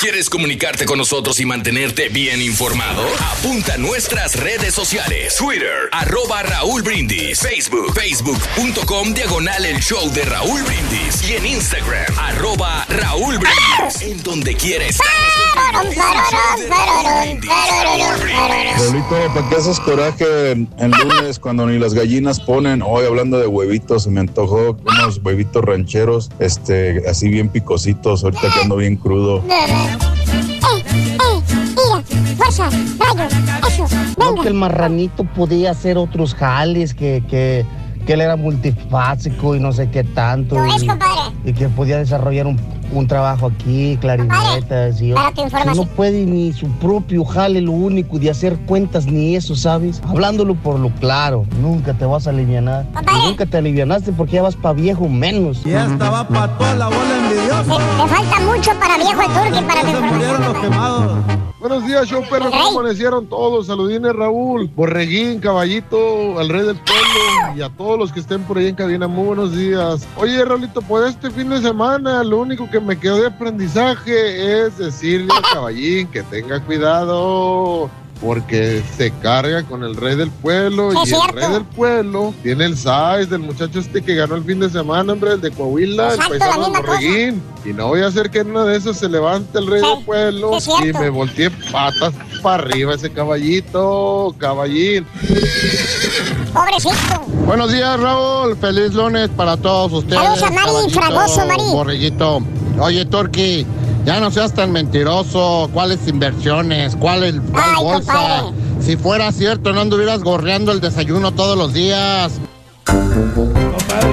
¿Quieres comunicarte con nosotros y mantenerte bien informado? Apunta a nuestras redes sociales. Twitter, arroba Raúl Brindis. Facebook, facebook.com, diagonal el show de Raúl Brindis. Y en Instagram, arroba Raúl Brindis. En donde quieres. Raulito, ¿para qué haces coraje en lunes cuando ni las gallinas ponen? Hoy hablando de huevitos, me antojó unos huevitos rancheros, este, así bien picositos, ahorita que ando bien crudo. No, que el marranito podía hacer otros jales, que, que, que él era multifásico y no sé qué tanto. Lo es, y, compadre. y que podía desarrollar un, un trabajo aquí, clarinetas y para no puede ni su propio jale, lo único de hacer cuentas ni eso, ¿sabes? Hablándolo por lo claro, nunca te vas a alivianar. Y nunca te alivianaste porque ya vas pa' viejo menos. Ya estaba para toda la bola envidiosa. Te, falta mucho para viejo el turque para tu información. quemados, quemados. Buenos días, show perro. ¿Cómo amanecieron todos? Saludines, Raúl, Borreguín, Caballito, al rey del pueblo y a todos los que estén por ahí en cabina. Muy buenos días. Oye, Raulito, pues este fin de semana lo único que me quedó de aprendizaje es decirle al caballín que tenga cuidado. Porque se carga con el rey del pueblo Sí, y el rey del pueblo tiene el size del muchacho este que ganó el fin de semana, hombre, el de Coahuila, Exacto, el paisano. Borreguín. Y no voy a hacer que en una de esas se levante el rey del pueblo sí, y me volteé patas para arriba ese caballito, caballín. Pobrecito. Buenos días, Raúl. Feliz lunes para todos ustedes. Saludos a Mari, Fragoso, Mari. Borreguito. Oye, Turki, ya no seas tan mentiroso. ¿Cuáles inversiones? ¿Cuál, el, cuál Ay, bolsa? compadre. Si fuera cierto, no anduvieras gorreando el desayuno todos los días.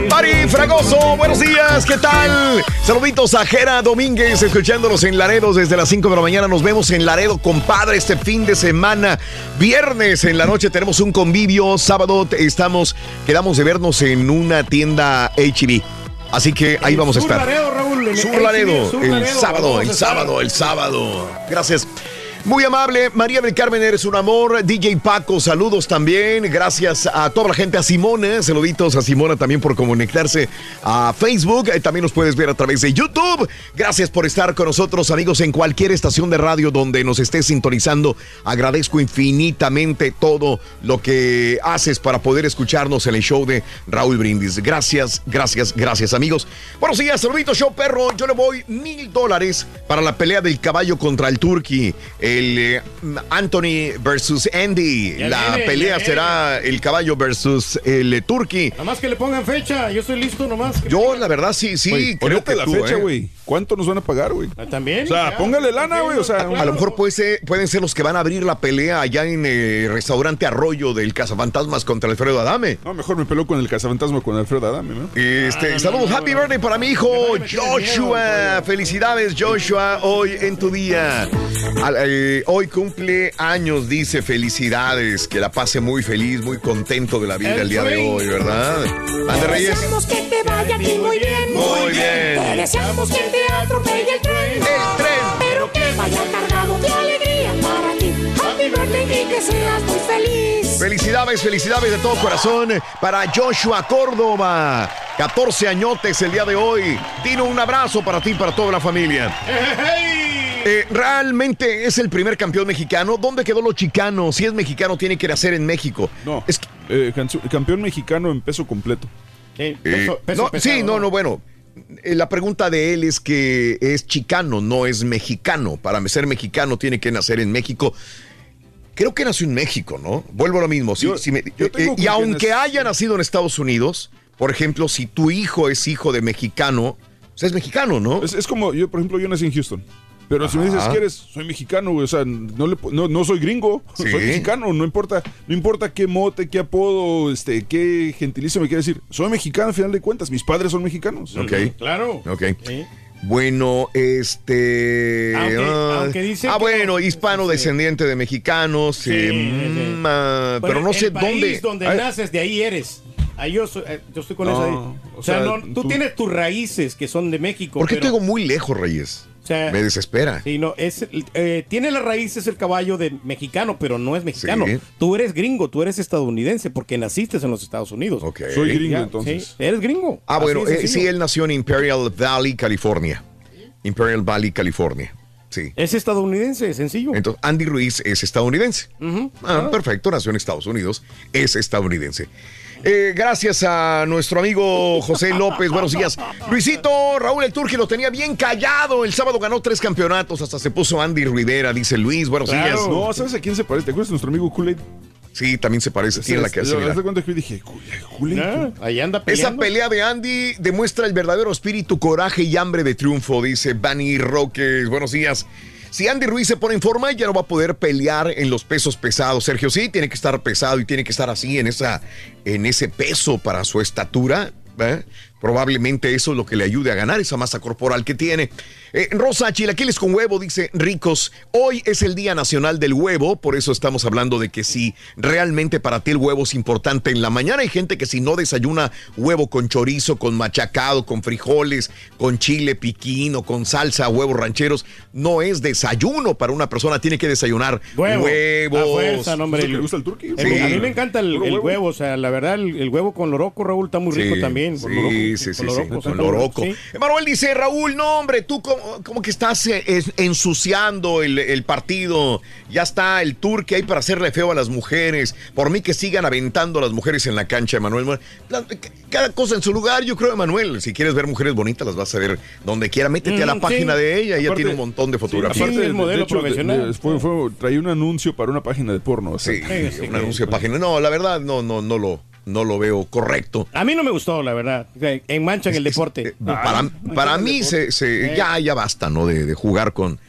Mari Fragoso, buenos días, ¿qué tal? Saluditos a Jera Domínguez, escuchándonos en Laredo desde las 5 de la mañana. Nos vemos en Laredo, compadre, este fin de semana. Viernes en la noche tenemos un convivio. Sábado estamos, quedamos de vernos en una tienda HB. Así que ahí vamos a estar. Sur Laredo, el sábado, el sábado, el sábado. Gracias. Muy amable, María del Carmen, eres un amor. DJ Paco, saludos también. Gracias a toda la gente, a Simona. Saluditos a Simona también por conectarse a Facebook. Eh, También nos puedes ver a través de YouTube. Gracias por estar con nosotros, amigos, en cualquier estación de radio donde nos estés sintonizando. Agradezco infinitamente todo lo que haces para poder escucharnos en el show de Raúl Brindis. Gracias, gracias, gracias, amigos. Buenos días, saluditos, show perro. Yo le voy mil dólares para la pelea del caballo contra el Turkey. El eh, Anthony versus Andy. Ya la viene, pelea ya será el caballo versus el eh, Turkey. Nada más que le pongan fecha, yo estoy listo nomás. Yo, la verdad, sí, sí, Güey, creo ponete que la tú, fecha, ¿eh? güey. ¿Cuánto nos van a pagar, güey? También. O sea, ya. póngale lana, güey. O sea, A lo mejor puede ser- pueden ser los que van a abrir la pelea allá en el restaurante Arroyo del Cazafantasmas contra Alfredo Adame. No, mejor me peló con el cazafantasma con Alfredo Adame, ¿no? Este, saludos, happy birthday para mi hijo Joshua. Felicidades, Joshua, hoy en tu día. Al- eh, hoy cumple años, dice felicidades. Que la pase muy feliz, muy contento de la vida el, día de hoy, ¿verdad? Ande Reyes. Deseamos que te vaya aquí muy bien. Muy bien. Te deseamos que te atropelle el tren. El tren. Pero que vaya cargado de alegría para ti. Happy birthday y que seas muy feliz. Felicidades, felicidades de todo corazón para Joshua Córdoba. 14 añotes el día de hoy. Tino, un abrazo para ti y para toda la familia. Eh, realmente es el primer campeón mexicano. ¿Dónde quedó lo chicano? Si es mexicano, tiene que nacer en México. No. Es que- Eh, campeón mexicano en peso completo. Eh, no, sí, no, no, bueno. eh, La pregunta de él es que es chicano, no es mexicano. Para ser mexicano tiene que nacer en México. Creo que nació en México, ¿no? Vuelvo a lo mismo. sí, sí me- eh, y aunque haya nacido en Estados Unidos, por ejemplo, si tu hijo es hijo de mexicano, pues es mexicano, ¿no? Es, es como, yo, por ejemplo, yo nací en Houston. Pero si me dices que eres, soy mexicano, güey, o sea, no, le no, no soy gringo, Sí. soy mexicano, no importa, no importa qué mote, qué apodo, este, qué gentilicio me quiere decir, soy mexicano al final de cuentas, mis padres son mexicanos. Ok. Claro. Ok. Bueno, este. Aunque- ah, aunque dice ah, que- bueno, hispano descendiente de mexicanos. eh, mm, ah, pero no sé el país dónde. donde Ay, naces, de ahí eres. Ahí yo, soy- eh, yo estoy con No, eso ahí. o O sea, sea, no, tú, tú- tienes tus raíces que son de México. ¿Por qué pero- te digo muy lejos, Reyes? O sea, Me desespera. Sí, no, es, eh, tiene las raíces el caballo de mexicano, pero no es mexicano. Sí. Tú eres gringo, tú eres estadounidense porque naciste en los Estados Unidos. Ok. Soy gringo, Ya, entonces. sí, eres gringo. Ah, Así bueno, eh, sí, él nació en Imperial Valley, California. Imperial Valley, California. Sí. Es estadounidense, sencillo. Entonces, Andy Ruiz es estadounidense. Ah, perfecto, nació en Estados Unidos, es estadounidense. Eh, gracias a nuestro amigo José López, buenos días. Luisito, Raúl el Turqui lo tenía bien callado. El sábado ganó tres campeonatos, hasta se puso Andy Rivera, dice Luis, buenos días. No, ¿sabes a quién se parece? ¿Te acuerdas de nuestro amigo Kool-Aid? Sí, también se parece, tiene la que hace. Yo, dije, "Kool-Aid, Kool-Aid". Ah, ahí anda Esa peleando. pelea de Andy demuestra el verdadero espíritu, coraje y hambre de triunfo, dice Bunny Roques. Buenos días. Si Andy Ruiz se pone en forma, ya no va a poder pelear en los pesos pesados. Sergio, sí, tiene que estar pesado y tiene que estar así en, esa, en ese peso para su estatura. ¿eh? Probablemente eso es lo que le ayude a ganar esa masa corporal que tiene. Eh, Rosa, chilaquiles con huevo, dice Ricos. Hoy es el Día Nacional del Huevo, por eso estamos hablando de que si realmente para ti el huevo es importante. En la mañana hay gente que si no desayuna huevo con chorizo, con machacado, con frijoles, con chile piquín o con salsa, huevos rancheros, no es desayuno para una persona. Tiene que desayunar Huevo. huevos. A fuerza, no, hombre. ¿Te gusta el A mí me encanta el, el huevo? o sea, la verdad, el, el huevo con loroco, Raúl, está muy rico Sí, también. Sí, sí, sí, sí, loroco, muy loroco. sí. Emanuel dice, Raúl, no, hombre, tú como, como que estás eh, ensuciando el, el partido. Ya está el turque ahí para hacerle feo a las mujeres. Por mí que sigan aventando a las mujeres en la cancha, Emanuel. La- Cada cosa en su lugar, yo creo, Emanuel. Si quieres ver mujeres bonitas, las vas a ver donde quiera. Métete a la Mm, página sí. de ella, ella Aparte- tiene un montón de Sí, fotografías. aparte, de- de hecho, de- de- fue- fue- traía un anuncio para una página de porno. o sea, Sí, un anuncio de página. No, la verdad, no, no, no lo, no lo veo correcto. A mí no me gustó, la verdad. Enmanchan el deporte. Para, para mí se, se- Eh. ya, ya basta, ¿no? De, de jugar con,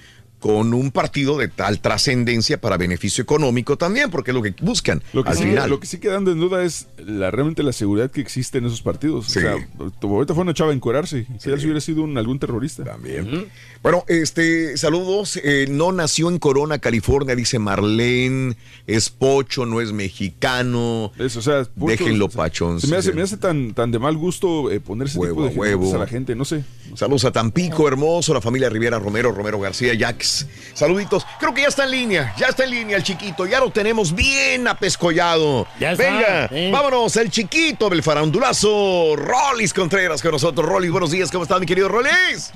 con un partido de tal trascendencia para beneficio económico también, porque es lo que buscan Lo que, al sí, final. lo que sí quedando en duda es la, realmente la seguridad que existe en esos partidos. Sí. O sea, ahorita fue una chava a encuerarse. Si él hubiera sido un, algún terrorista. También. Bueno, este, saludos. eh, no nació en Corona, California, dice Marlene. Es pocho, no es mexicano. Eso, o sea, Pocho, Déjenlo o sea, pachón. Se me hace, sí. me hace tan, tan de mal gusto eh, poner ese tipo de huevo. a la gente, no sé. Saludos a Tampico, hermoso, la familia Rivera Romero, Romero García, Saluditos. Creo que ya está en línea, ya está en línea el chiquito, ya lo tenemos bien apescollado. Ya está, Venga, sí. vámonos, el chiquito del farandulazo, Rolis Contreras con nosotros. Rolis, buenos días, ¿cómo estás, mi querido Rolis?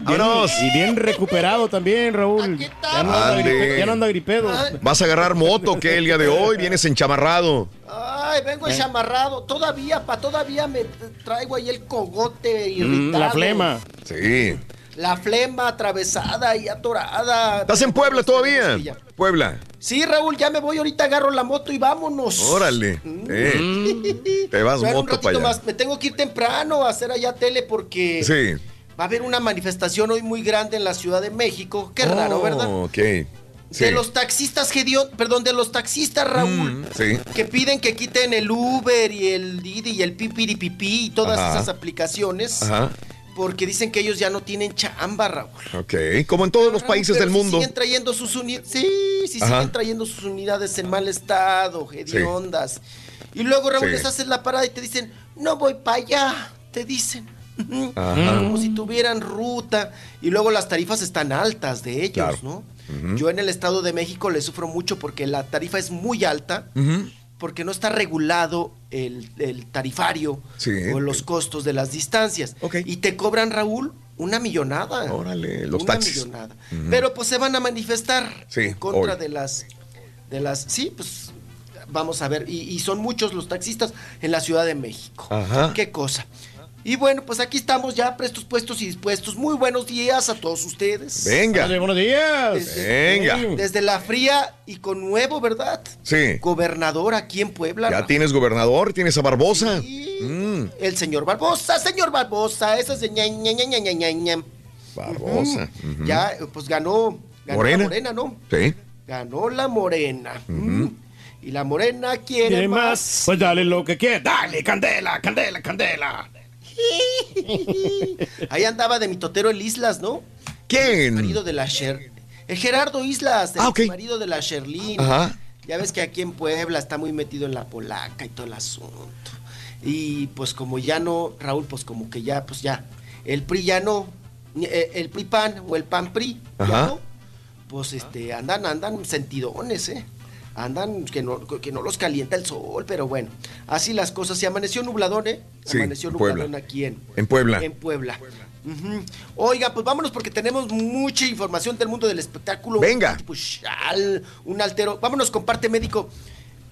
Vámonos. y bien recuperado también, Raúl. Ya no, anda gripe- ya no anda gripedo. ¿Vas a agarrar moto que el día de hoy? Vienes enchamarrado. Ay, vengo Eh. enchamarrado. Todavía, pa, todavía me traigo ahí el cogote Mm, irritado. la flema. Sí. La flema atravesada y atorada. ¿Estás en Puebla todavía? Puebla. Sí, Raúl, ya me voy. Ahorita agarro la moto y vámonos. Órale. eh. Te vas Espera un moto para allá. más. Me tengo que ir temprano a hacer allá tele porque Sí. va a haber una manifestación hoy muy grande en la Ciudad de México. Qué raro, Oh, ¿verdad? Ok. Sí. De los taxistas, Gedeón, perdón, de los taxistas, Raúl. Mm, sí. que piden que quiten el Uber y el Didi y el Pipiripipí y todas Ajá. esas aplicaciones Ajá. Porque dicen que ellos ya no tienen chamba, Raúl. Ok. Como en todos los países del sí mundo. Siguen trayendo sus unidades. Sí, sí, Ajá. siguen trayendo sus unidades en mal estado, hediondas. Y luego, Raúl, Sí. les haces la parada y te dicen, no voy para allá, te dicen. Ajá. Como si tuvieran ruta. Y luego las tarifas están altas de ellos, Claro. ¿no? Yo en el Estado de México le sufro mucho porque la tarifa es muy alta, Ujú. Porque no está regulado el, el tarifario Sí. o los costos de las distancias. Y te cobran, Raúl, una millonada. Órale, los una taxis. millonada. Pero pues se van a manifestar Sí, en contra hoy. de las de las sí, pues vamos a ver y, y son muchos los taxistas en la Ciudad de México. Ajá. Qué cosa. Y bueno, pues aquí estamos ya prestos, puestos y dispuestos. Muy buenos días a todos ustedes. Venga. Dale, buenos días. Venga. Desde la fría y con nuevo, ¿verdad? Sí. Gobernador aquí en Puebla. Ya ¿no? tienes gobernador, tienes a Barbosa. Mm, El señor Barbosa, señor Barbosa, esa es de ña, ña, ña, ña, ña, ña, ña. Barbosa. Ujú. ujú. Ya, eh, pues ganó, ganó Morena. la morena, ¿no? Sí. Ganó la morena. Ujú. Mm. Y la morena quiere ¿Quiere más. más? Pues dale lo que quiera. Dale, candela, candela, candela. Ahí andaba de mitotero el Islas, ¿no? ¿Quién? El marido de la Sher. El Gerardo Islas, el Ah, marido de la Sherlyn. Ajá. Ya ves que aquí en Puebla está muy metido en la polaca y todo el asunto. Y pues como ya no, Raúl, pues como que ya, pues ya, el PRI ya no, eh, el PRI PAN o el PAN PRI, ya Ajá. no, pues este, andan, andan sentidones, ¿eh? Andan que no, que no los calienta el sol, pero bueno, así las cosas. Se amaneció nubladón, ¿eh? Sí, amaneció Puebla. nubladón aquí en, En Puebla. en Puebla. Oiga, pues vámonos porque tenemos mucha información del mundo del espectáculo. Venga. Pues, al- un altero. Vámonos con parte médico.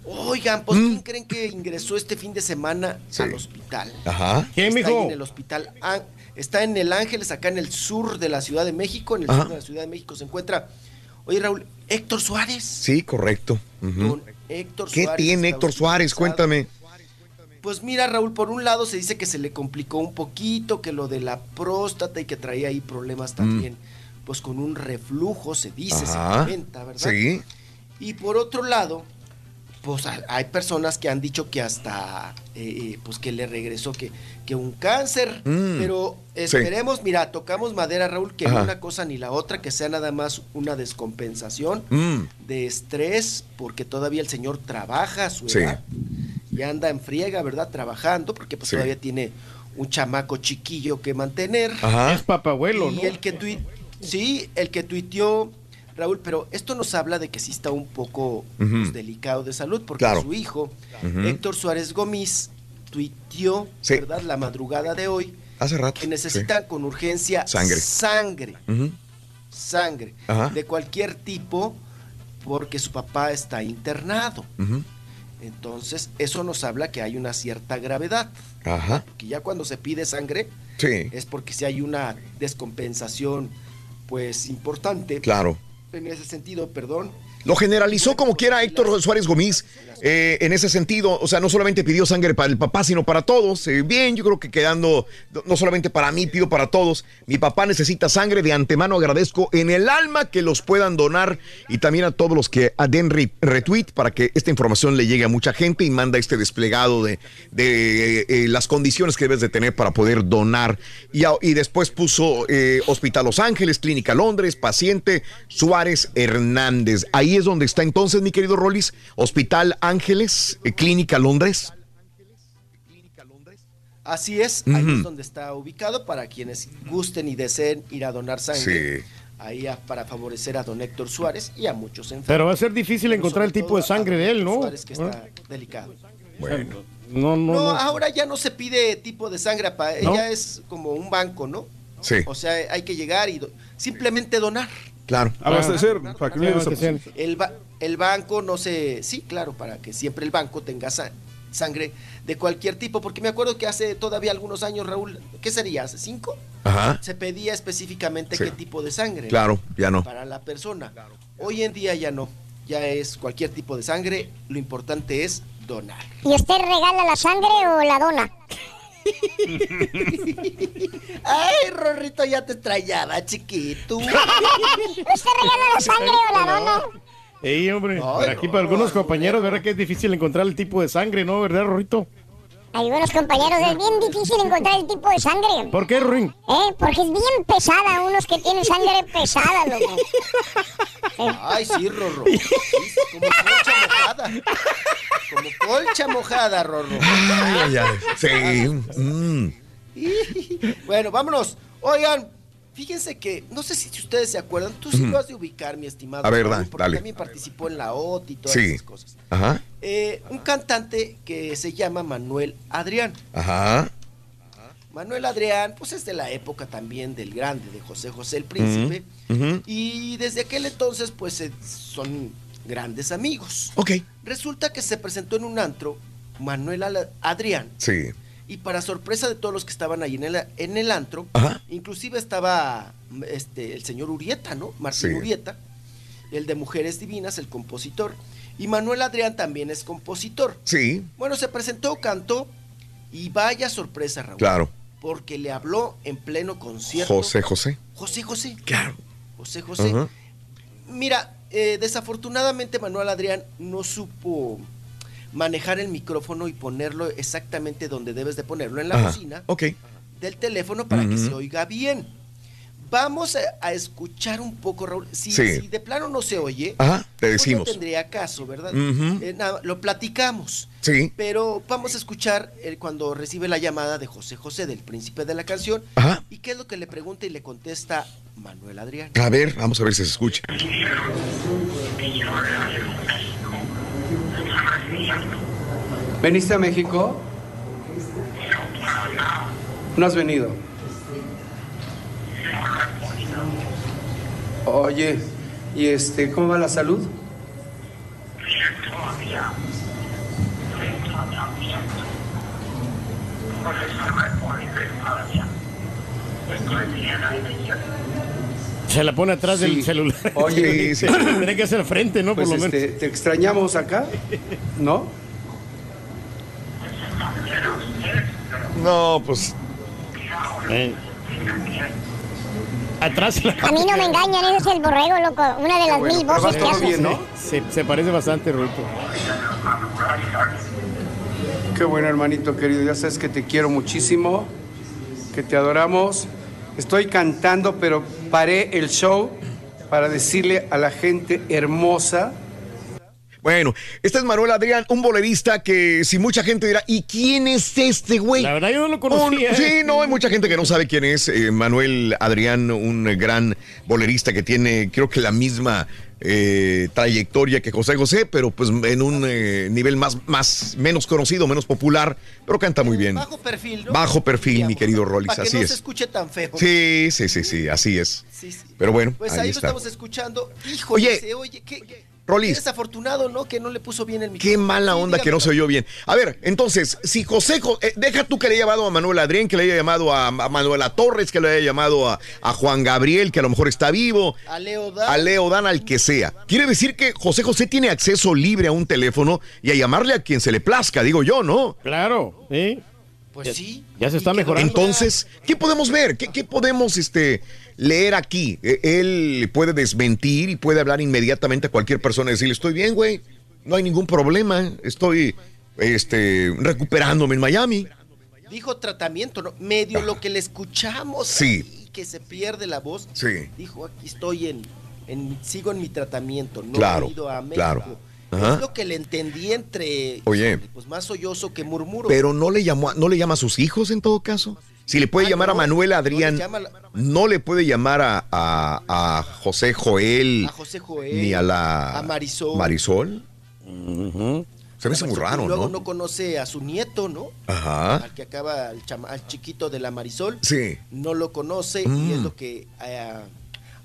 Oigan, pues ¿quién creen que ingresó este fin de semana Mm. Sí. al hospital? Ajá. ¿Quién, Está ahí mijo? en el hospital. Está en el Ángeles, acá en el sur de la Ciudad de México. En el Ajá. sur de la Ciudad de México se encuentra. Oye, Raúl, Héctor Suárez. Sí, correcto. Ujú. Don Héctor ¿Qué Suárez tiene Héctor Suárez? Cuéntame. Pues mira, Raúl, por un lado se dice que se le complicó un poquito, que lo de la próstata y que traía ahí problemas también, pues con un reflujo, se dice, Mm. Ajá. se comenta, ¿verdad? Sí. Y por otro lado, pues hay personas que han dicho que hasta, eh, eh, pues que le regresó que, que un cáncer, Mm, pero sí. esperemos, mira, tocamos madera, Raúl, que ni Ajá. una cosa ni la otra, que sea nada más una descompensación Mm, de estrés, porque todavía el señor trabaja a su Sí. edad y anda en friega, ¿verdad? Trabajando, porque pues Sí. todavía tiene un chamaco chiquillo que mantener. Ajá. Es papabuelo, Y ¿no? el que tui- sí, el que tuiteó, Raúl, pero esto nos habla de que sí está un poco pues, delicado de salud, porque Claro. su hijo. Héctor Suárez Gómez, tuiteó, Sí. ¿verdad? La madrugada de hoy, Hace rato. que necesitan con urgencia Sangre. sangre, sangre, Ajá. de cualquier tipo, porque su papá está internado. Entonces, eso nos habla que hay una cierta gravedad, Ajá. que ya cuando se pide sangre Sí, es porque si hay una descompensación, pues importante. claro. En ese sentido, perdón. Lo generalizó como quiera Héctor Suárez Gómez eh, en ese sentido. O sea, no solamente pidió sangre para el papá, sino para todos. Eh, bien, yo creo que quedando, no solamente para mí, pido para todos. Mi papá necesita sangre. De antemano agradezco en el alma que los puedan donar y también a todos los que den re- retweet para que esta información le llegue a mucha gente y manda este desplegado de, de, eh, las condiciones que debes de tener para poder donar. Y, y después puso Hospital Los Ángeles, Clínica Londres, paciente Suárez Hernández. Ahí es donde está entonces, mi querido Rollis, Hospital Ángeles, eh, Clínica Londres. Así es, ahí es donde está ubicado para quienes gusten y deseen ir a donar sangre. Sí. Ahí a- para favorecer a don Héctor Suárez y a muchos enfermos. Pero va a ser difícil encontrar el tipo de sangre de él, ¿no? Suárez, que está delicado. Bueno. No, no, No, no. ahora ya no se pide tipo de sangre, pa. ¿No? ella es como un banco, ¿no? Sí. O sea, hay que llegar y do- simplemente donar. Claro. Abastecer, para que no haya desabastecer. El, ba- el banco no se... Sí, claro, para que siempre el banco tenga sa- sangre de cualquier tipo, porque me acuerdo que hace todavía algunos años, Raúl, ¿qué sería? ¿Hace cinco? Ajá. Se pedía específicamente Sí. qué tipo de sangre. Claro, ya no. Para la persona. Hoy en día ya no. Ya es cualquier tipo de sangre. Lo importante es donar. ¿Y usted regala la sangre o la dona? Ay, Rorrito, ya te extrañaba, chiquito. ¿Usted regala la sangre o la dona? Ey, hombre, por aquí para algunos compañeros, ¿verdad que es difícil encontrar el tipo de sangre, no? ¿Verdad, Rorrito? Algunos compañeros, es bien difícil encontrar el tipo de sangre. ¿Por qué, Ruin? ¿Eh? Porque es bien pesada, unos que tienen sangre pesada, loco. Ay, sí, Rorro. Sí, como colcha mojada. Como colcha mojada, Rorro. Ay, ay, ay. Sí. mm. Bueno, vámonos. Oigan, fíjense que, no sé si ustedes se acuerdan, tú sí lo has de ubicar, mi estimado. A ver, Raúl, porque dale. también participó en la OT y todas Sí. esas cosas. Ajá. Eh, un cantante que se llama Manuel Adrián. Ajá. Manuel Adrián, pues es de la época también del grande, de José José el Príncipe. Ujú. Y desde aquel entonces, pues son grandes amigos. Ok. Resulta que se presentó en un antro Manuel Adrián. Sí. Y para sorpresa de todos los que estaban ahí en el, en el antro, Ajá. inclusive estaba mm, este, el señor Urieta, ¿no? Martín Sí. Urieta, el de Mujeres Divinas, el compositor. Y Manuel Adrián también es compositor. Sí. Bueno, se presentó, cantó y vaya sorpresa, Raúl. Claro. Porque le habló en pleno concierto. José José. José José. Claro. José José. Ajá. Mira, eh, desafortunadamente Manuel Adrián no supo manejar el micrófono y ponerlo exactamente donde debes de ponerlo, en la Ajá. bocina Ok. del teléfono para que se oiga bien. Vamos a, a escuchar un poco, Raúl. Si, Sí. si de plano no se oye, Ajá, te pues decimos. no tendría caso, ¿verdad? Eh, nada, lo platicamos. Sí. Pero vamos a escuchar eh, cuando recibe la llamada de José José, del príncipe de la canción. Ajá. ¿Y qué es lo que le pregunta y le contesta Manuel Adrián? A ver, vamos a ver si se escucha. ¿Veniste a México? ¿No has venido? Oye, ¿y este, cómo va la salud? Se la pone atrás del celular. Oye, Sí, sí. Tiene que hacer frente, ¿no? Pues Por lo este, menos. te extrañamos acá, ¿no? No, pues. Eh. Atrás la... A mí no me engañan, ese es el borrego, loco. Una de las mil voces que hace. Se, se parece bastante, Rudito. Qué bueno, hermanito querido. Ya sabes que te quiero muchísimo, que te adoramos. Estoy cantando, pero paré el show para decirle a la gente hermosa. Bueno, este es Manuel Adrián, un bolerista que si mucha gente dirá, ¿y quién es este güey? La verdad yo no lo conocía. Un- sí, no, hay mucha gente que no sabe quién es eh, Manuel Adrián, un gran bolerista que tiene, creo que la misma eh, trayectoria que José José, pero pues en un eh, nivel más, más, menos conocido, menos popular, pero canta muy bien. Bajo perfil, ¿no? Bajo perfil, mi querido Rollis, Para que así no es. se escuche tan feo. Sí, sí, sí, sí, así es. Pero bueno, Pues ahí ahí, lo está. estamos escuchando. Híjole, Oye, se oye, qué, qué Rolis. desafortunado, ¿no? Que no le puso bien el micrófono. Qué mala onda que no se oyó bien. A ver, entonces, si José, Jo- eh, deja tú que le haya llamado a Manuel Adrián, que le haya llamado a, a Manuela Torres, que le haya llamado a, a Juan Gabriel, que a lo mejor está vivo, A Leo Dan. a Leo Dan, al que sea. Quiere decir que José José tiene acceso libre a un teléfono y a llamarle a quien se le plazca, digo yo, ¿no? Claro, sí. Pues sí. Ya se está mejorando. Entonces, ¿qué podemos ver? ¿Qué, qué podemos este, leer aquí? Eh, Él puede desmentir y puede hablar inmediatamente a cualquier persona y decirle, estoy bien, güey, no hay ningún problema, estoy este, recuperándome en Miami. Dijo tratamiento, ¿no? Medio lo que le escuchamos. Sí. ahí, que se pierde la voz. Sí. Dijo, aquí estoy en, en sigo en mi tratamiento. No Claro, he ido a México. claro. Ajá. Es lo que le entendí entre, Oye. pues más sollozo que murmuro. Pero no le llamó, no le llama a sus hijos en todo caso. Si le puede Ah, llamar a Manuel no le Adrián, llama no le puede llamar a, a- a José Joel, A José Joel, ni a la a Marisol. Marisol. Se me hace muy raro, Luego ¿no? no conoce a su nieto, ¿no? Ajá. Al que acaba, al, chama- al chiquito de la Marisol. Sí. No lo conoce y Mm. es lo que eh,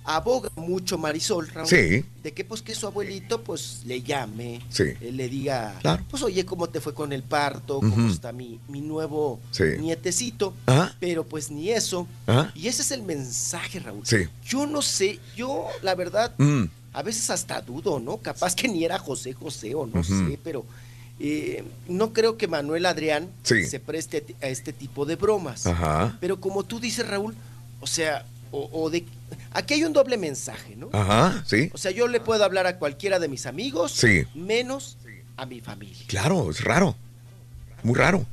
aboga mucho Marisol, Raúl. Sí. De que pues que su abuelito pues le llame, Sí. eh, le diga, Claro. pues oye, ¿cómo te fue con el parto? ¿Cómo está mi, mi nuevo Sí. nietecito? Ajá. Pero pues ni eso. Ajá. Y ese es el mensaje, Raúl. Sí. Yo no sé, yo la verdad, Mm. a veces hasta dudo, ¿no? Capaz que ni era José José o no Ujú. sé, pero eh, no creo que Manuel Adrián Sí. se preste a este tipo de bromas. Ajá. Pero como tú dices, Raúl, o sea, o, o de... Aquí hay un doble mensaje, ¿no? Ajá, sí. O sea, yo le puedo hablar a cualquiera de mis amigos, Sí. menos a mi familia. Claro, es raro. Muy raro.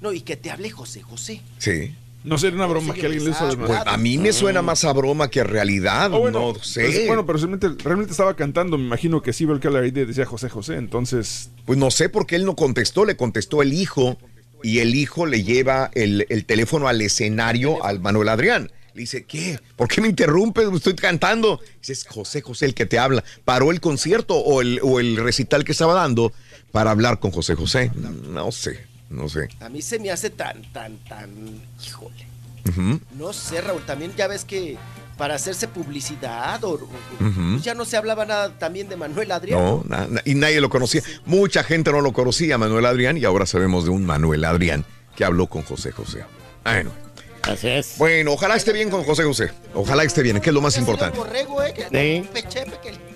No, y que te hable José José. Sí. No sería una broma que alguien le hizo de Pues a mí me suena más a broma que a realidad. Ah, bueno, no sé. pues, bueno, pero realmente, realmente estaba cantando. Me imagino que sí veo que la idea decía José José. Entonces, Pues no sé por qué él no contestó, le contestó el hijo y el hijo le lleva el, el teléfono al escenario al Manuel Adrián. Le dice, ¿qué? ¿Por qué me interrumpes? Estoy cantando. Dice, es José José el que te habla. Paró el concierto o el, o el recital que estaba dando para hablar con José José. No sé, no sé. A mí se me hace tan, tan, tan... Híjole. No sé, Raúl, también ya ves que para hacerse publicidad o, pues ya no se hablaba nada también de Manuel Adrián. No, na- na- y nadie lo conocía. Mucha gente no lo conocía, Manuel Adrián, y ahora sabemos de un Manuel Adrián que habló con José José. Bueno. Así es. Bueno, ojalá esté bien con José José. Ojalá esté bien, que es lo más importante. Borrego, ¿eh? Que Sí.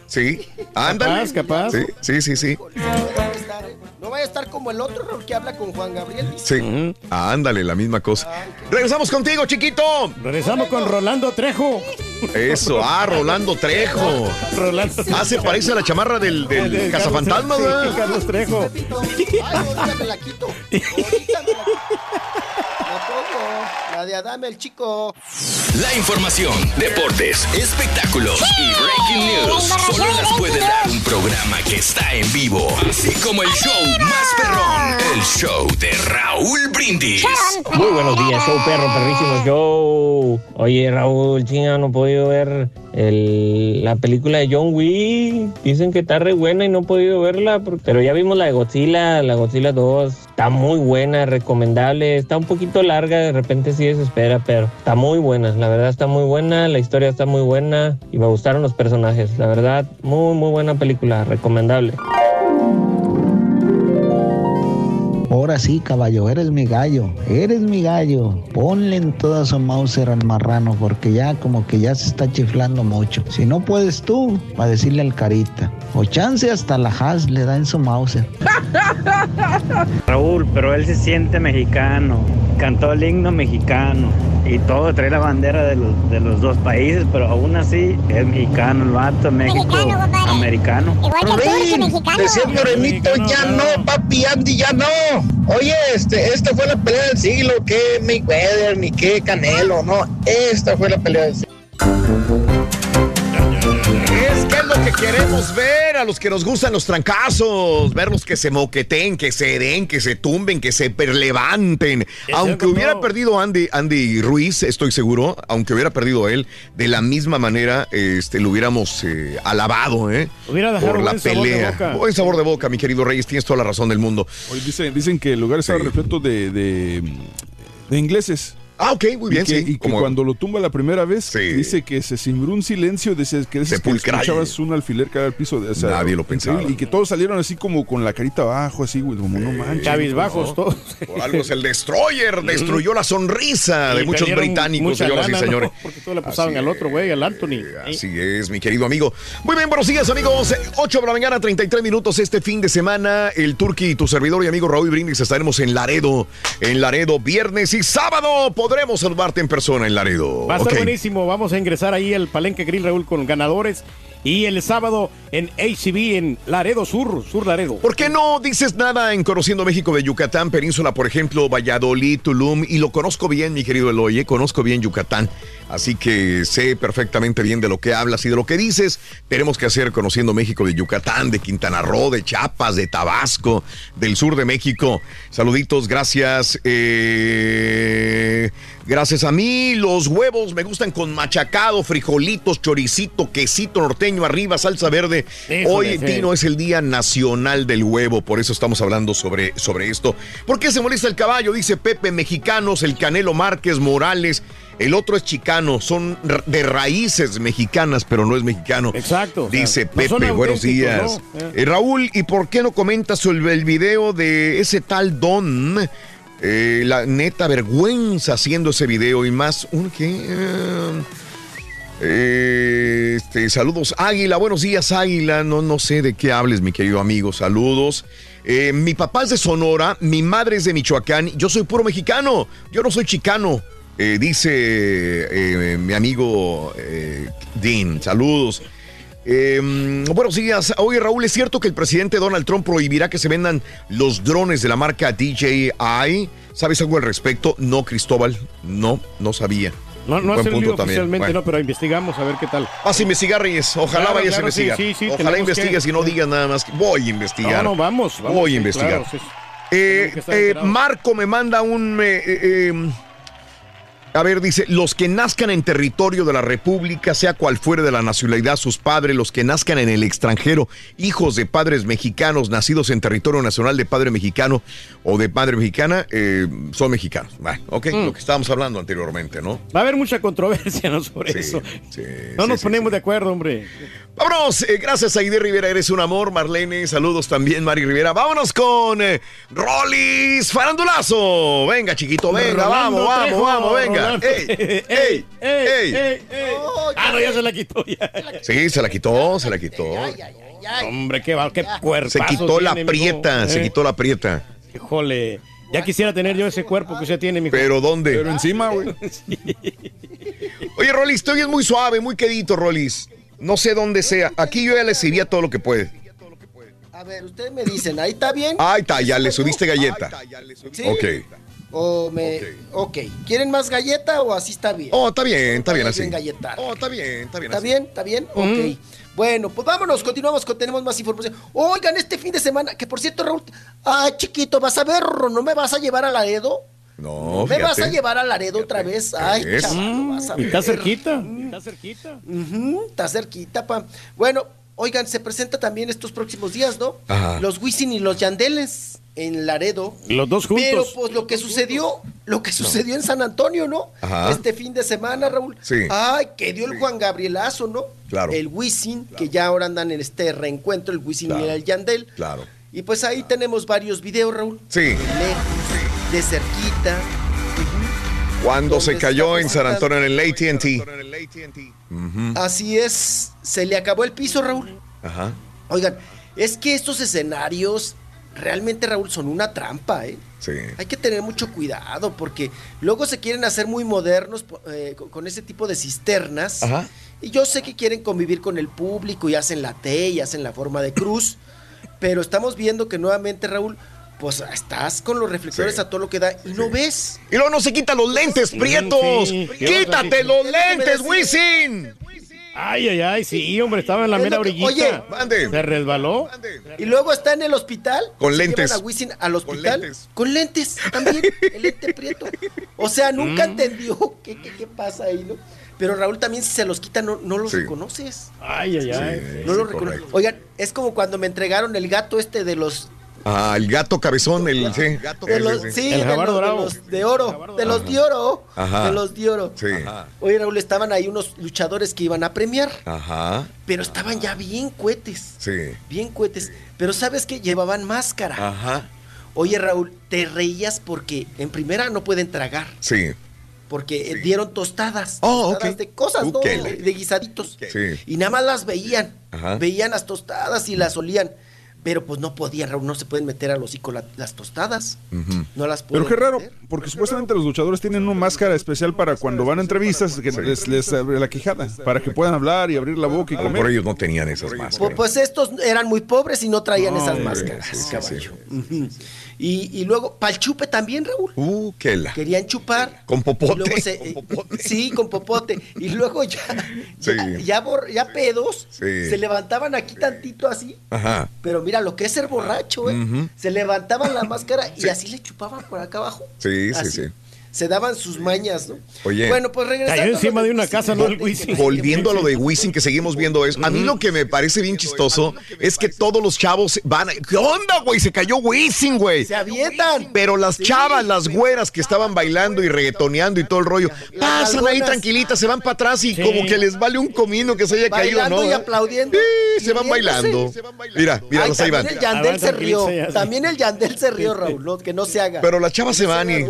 Sí, ándale. Capaz, capaz. Sí, sí, sí, sí. no vaya a estar, ¿eh? No vaya a estar como el otro que habla con Juan Gabriel. Sí, ándale, la misma cosa. Regresamos contigo, chiquito. Regresamos con Rolando Trejo. Eso, ah, Rolando Trejo. Rolando Ah, se parece a la chamarra del, del Del cazafantasma, Carlos- ¿verdad? sí, Carlos Trejo. Ay, ahorita me la quito. Ahorita me la quito. La de Adame, el chico. La información, deportes, espectáculos y breaking news solo las puede dar un programa que está en vivo, así como el show más perrón, el show de Raúl Brindis. Muy buenos días, show perro, perrísimo show. Oye, Raúl, chinga, no he podido ver el- la película de John Wick. Dicen que está re buena y no he podido verla, pero ya vimos la de Godzilla, la Godzilla 2. Está muy buena, recomendable. Está un poquito larga, de repente sí desespera, pero está muy buena. La verdad está muy buena, la historia está muy buena y me gustaron los personajes. La verdad, muy, muy buena película, recomendable. Ahora sí, caballo, eres mi gallo, eres mi gallo. Ponle en toda su Mauser al marrano porque ya como que ya se está chiflando mucho. Si no puedes tú, va a decirle al carita. O chance hasta la Haas le da en su Mauser. Raúl, pero él se siente mexicano. Cantó el himno mexicano. Y todo, trae la bandera de los, de los dos países, pero aún así es mexicano el vato, México, americano. Decía el morenito, ya no, papi Andy, ya no. Oye, este, esta fue la pelea del siglo, que Mayweather, ni qué Canelo, no. Esta fue la pelea del siglo. Lo que queremos ver a los que nos gustan los trancazos, verlos que se moqueten, que se den, que se tumben, que se levanten. Aunque hubiera perdido Andy, Andy Ruiz, estoy seguro, aunque hubiera perdido él, de la misma manera este, lo hubiéramos eh, alabado, ¿eh? Hubiera dejado por la buen sabor de pelea. boca. Buen sabor de boca, mi querido Reyes, tienes toda la razón del mundo. Hoy dicen, dicen que el lugar estaba repleto de, de, de ingleses. Ah, ok, muy bien, y que, sí. Y que Como- cuando lo tumba la primera vez, dice que se cimbró un silencio, dice que, dices que escuchabas un alfiler caer al piso. De, o sea, Nadie lo pensaba. Y que todos salieron así como con la carita abajo, así, güey, como no manches. Cabizbajos ¿no? todos. Por algo es el Destroyer, destruyó la sonrisa de muchos británicos, señoras y señores. Porque todo le pasaban al otro güey, al Anthony. Así es, mi querido amigo. Muy bien, buenos días, amigos. 8 de la mañana, 33 minutos este fin de semana. El Turqui, tu servidor y amigo Raúl Brindis estaremos en Laredo. En Laredo, viernes y sábado podremos saludarte en persona en Laredo. Va a estar buenísimo. Vamos a ingresar ahí al Palenque Grill Raúl con ganadores. Y el sábado en ACB en Laredo Sur, Sur Laredo. ¿Por qué no dices nada en Conociendo México de Yucatán, Península, por ejemplo, Valladolid, Tulum? Y lo conozco bien, mi querido Eloy, ¿eh? conozco bien Yucatán. Así que sé perfectamente bien de lo que hablas y de lo que dices. Tenemos que hacer Conociendo México de Yucatán, de Quintana Roo, de Chiapas, de Tabasco, del sur de México. Saluditos, gracias. eh, gracias a mí, los huevos me gustan con machacado, frijolitos, choricito, quesito norteño arriba, salsa verde. Híjole, Hoy, sí. Tino, es el Día Nacional del Huevo, por eso estamos hablando sobre, sobre esto. ¿Por qué se molesta el caballo? Dice Pepe, mexicanos, el Canelo Márquez, Morales, el otro es chicano, son de raíces mexicanas, pero no es mexicano. Exacto. o sea, Dice no Pepe, buenos días. ¿no? Eh. Eh, Raúl, ¿y por qué no comentas sobre el video de ese tal Don? Eh, la neta vergüenza haciendo ese video y más un que... Eh, este, saludos, Águila. Buenos días, Águila. No, no sé de qué hables, mi querido amigo. Saludos. Eh, mi papá es de Sonora, mi madre es de Michoacán. Yo soy puro mexicano. Yo no soy chicano. Dice mi amigo Dean. Saludos. Eh, buenos días. Oye, Raúl, ¿es cierto que el presidente Donald Trump prohibirá que se vendan los drones de la marca DJI? ¿Sabes algo al respecto? No, Cristóbal. No, no sabía. No, no ha salido oficialmente, Bueno. no, pero investigamos a ver qué tal. Vas a investigar, Reyes. Ojalá Claro, vayas claro, a investigar. sí, sí, Ojalá investigues que- y no digas nada más. que Voy a investigar. No, no, vamos, vamos, Voy a investigar. claro. Eh, eh. Marco me manda un... a ver, dice, los que nazcan en territorio de la República, sea cual fuere de la nacionalidad sus padres, los que nazcan en el extranjero, hijos de padres mexicanos, nacidos en territorio nacional de padre mexicano o de padre mexicana, eh, son mexicanos. Bueno, ok, Mm. lo que estábamos hablando anteriormente, ¿no? Va a haber mucha controversia ¿no? sobre eso. no nos ponemos de acuerdo, hombre. Vámonos, eh, gracias Aide Rivera, eres un amor, Marlene, saludos también Mari Rivera. Vámonos con eh, Rolis Farandulazo. Venga, chiquito, venga, Rolando vamos, vamos, vamos, venga. Rolando. Ey, ey, ey. Ah, no, ya se la quitó. Ya. Sí, se la quitó, se la quitó. Hombre, qué, va- qué cuerpazo Se quitó la prieta, se Eh, quitó la prieta. Híjole, ya quisiera tener yo ese cuerpo que usted tiene, mijo. ¿Pero dónde? Pero encima, güey. Oye, Rolis, te oyes muy suave, muy quedito, Rolis. No sé dónde sea. Aquí yo ya le serviría todo lo que puede. A ver, ustedes me dicen, ¿ahí está bien? Ahí está, ya le subiste galleta. ¿Sí? Ok. O me... Ok. ¿Quieren más galleta o así está bien? Oh, está bien, está bien así. galletar. Oh, está bien, está bien ¿Está así. bien? ¿Está bien? Ok. Bueno, pues vámonos, continuamos con tenemos más información. Oigan, este fin de semana, que por cierto, Raúl, ay, chiquito, vas a ver, ¿no me vas a llevar a Laredo? No, ¿Me vas a fíjate. llevar a Laredo otra vez? Ay, chaval, vas a Y está ver. cerquita. Está cerquita. Ujú, está cerquita, pa. Bueno, oigan, se presenta también estos próximos días, ¿no? Ajá. Los Wisin y los Yandeles en Laredo. Los dos juntos. Pero pues lo que sucedió, lo que sucedió en San Antonio, ¿no? Ajá. Este fin de semana, Raúl. Sí. Ay, que dio el Juan Gabrielazo, ¿no? Claro. El Wisin, que ya ahora andan en este reencuentro, el Wisin Claro. y el Yandel. Claro. Y pues ahí tenemos varios videos, Raúl. Sí. De lejos, de cerquita. Cuando se ¿Dónde cayó en San? Antonio en el AT&T. Ujú. Así es, se le acabó el piso, Raúl. Ajá. Oigan, es que estos escenarios realmente, Raúl, son una trampa, ¿eh? Sí. Hay que tener mucho cuidado porque luego se quieren hacer muy modernos eh, con ese tipo de cisternas. Ajá. Y yo sé que quieren convivir con el público y hacen la T y hacen la forma de cruz. pero estamos viendo que nuevamente, Raúl, pues estás con los reflectores a todo lo que da y no ves. Y luego no se quitan los lentes, prietos. sí. Quítate los lentes, Wisin. Ay, ay, ay, sí, hombre, estaba en la Es mera que- orillita. oye, mande. Se resbaló. Y luego está en el hospital. Con se lentes. llevan a Wisin al hospital. Con lentes. también. El lente prieto. O sea, nunca Mm. entendió qué, qué, qué pasa ahí, ¿no? Pero Raúl también si se los quita no, no los Sí. reconoces. Ay, ay, ay. no sí, los reconoces. Oigan, es como cuando me entregaron el gato este de los Ah, el gato cabezón, el sí. de los, sí, El de, jaguar los, de dorado. los de oro, de los de oro, Ajá. de los de oro. Sí. Oye, Raúl, estaban ahí unos luchadores que iban a premiar, Ajá. pero estaban ya bien cohetes, Sí. bien cohetes. Pero ¿sabes qué? Llevaban máscara. Ajá. Oye, Raúl, te reías porque en primera no pueden tragar, Sí. porque dieron tostadas, Oh, tostadas ok. de cosas, ¿no? De guisaditos. Sí. Y nada más las veían, Ajá. veían las tostadas y las olían. Pero pues no podían, Raúl, no se pueden meter al hocico la- las tostadas. No las pueden Pero qué raro, meter. porque supuestamente los luchadores tienen una máscara especial para cuando van a entrevistas que les, les abre la quijada, para que puedan hablar y abrir la boca y A lo mejor comer. ellos no tenían esas Pu- máscaras. Pues, estos eran muy pobres y no traían No, esas hombre, máscaras, sí, sí, caballo. Y, y luego, para el chupe también, Raúl. Uh, qué la. Querían chupar. Con popote. se- eh, Sí, con popote. Y luego ya, Sí. ya, ya bor- ya pedos, Sí. se levantaban aquí tantito así. Ajá. Pero mira lo que es ser borracho, ¿eh? Se levantaban la máscara y así le chupaban por acá abajo. Sí, sí, sí. Se daban sus mañas, ¿no? Oye. Bueno, pues regresando. Cayó encima de una casa, ¿no? El Wisin. Volviendo a lo de Wisin que seguimos viendo eso, a mí lo que me parece bien chistoso es que todos los chavos van, a- ¿qué onda, güey? Se cayó Wisin, güey. Se avientan. Pero las chavas, las güeras que estaban bailando y reggaetoneando y todo el rollo, pasan ahí tranquilitas, se van para atrás y Sí. como que les vale un comino que se haya caído, Bailando ¿no? y aplaudiendo. Sí, se van bailando. Mira, mira, Ay, los ahí van. también el Yandel se rió. También el Yandel se rió, Raúl. que no se haga. Pero las chavas se van y...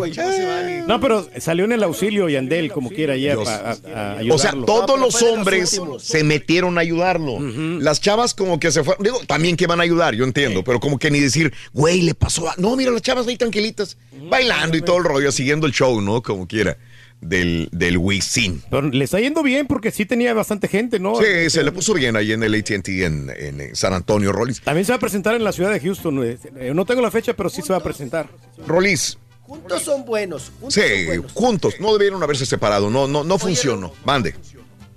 No, pero salió en el auxilio Yandel, como quiera, ya Dios. a- a O sea, todos los hombres se metieron a ayudarlo. Las chavas como que se fueron. Digo, también que van a ayudar, yo entiendo, pero como que ni decir, güey, le pasó a... No, mira, las chavas ahí tranquilitas, bailando y todo el rollo, siguiendo el show, ¿no? Como quiera, del, del Wisin. Pero le está yendo bien porque sí tenía bastante gente, ¿no? Sí, se le puso bien ahí en el AT&T en, en, eh, San Antonio, Rolis. También se va a presentar en la ciudad de Houston. eh, eh, No tengo la fecha, pero sí se va a presentar. Rolis, Juntos son buenos. Juntos sí, son buenos. juntos, no debieron haberse separado, no, no, no funcionó. Mande.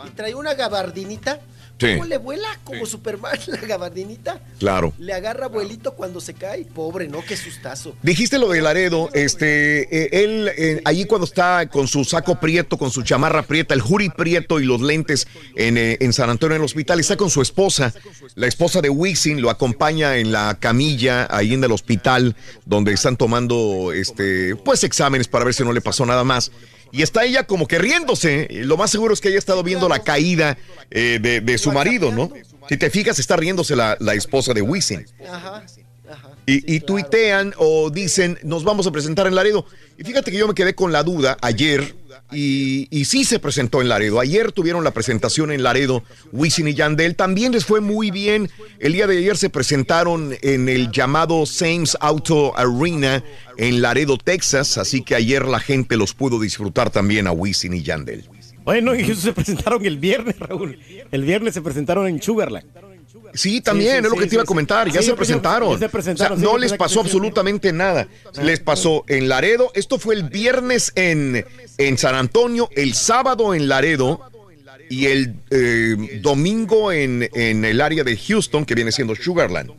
Y trae una gabardinita. Sí. ¿Cómo le vuela? Como Superman, la gabardinita. Claro. Le agarra vuelito cuando se cae. Pobre, ¿no? Qué sustazo. Dijiste lo de Laredo, este, eh, él eh, allí cuando está con su saco prieto, con su chamarra prieta, el jury prieto y los lentes en, eh, en San Antonio en el hospital, está con su esposa, la esposa de Wisin lo acompaña en la camilla ahí en el hospital donde están tomando, este, pues exámenes para ver si no le pasó nada más. Y está ella como que riéndose. Lo más seguro es que haya estado viendo la caída eh, de, de su marido, ¿no? Si te fijas, está riéndose la, la esposa de Wisin Ajá. Ajá. y, y tuitean o dicen, nos vamos a presentar en Laredo. Y fíjate que yo me quedé con la duda ayer, y, y sí se presentó en Laredo. Ayer tuvieron la presentación en Laredo, Wisin y Yandel. También les fue muy bien. El día de ayer se presentaron en el llamado Sames Auto Arena en Laredo, Texas. Así que ayer la gente los pudo disfrutar también a Wisin y Yandel. Bueno, eso se presentaron el viernes, Raúl. El viernes se presentaron en Sugarland. Sí, también, Sí, sí, es lo que te iba a comentar, ya se presentaron. ya se presentaron, O sea, sí, no les pasó absolutamente nada. Les pasó en Laredo, esto fue el viernes en, en San Antonio, el sábado en Laredo y el eh, domingo en, en el área de Houston, que viene siendo Sugarland.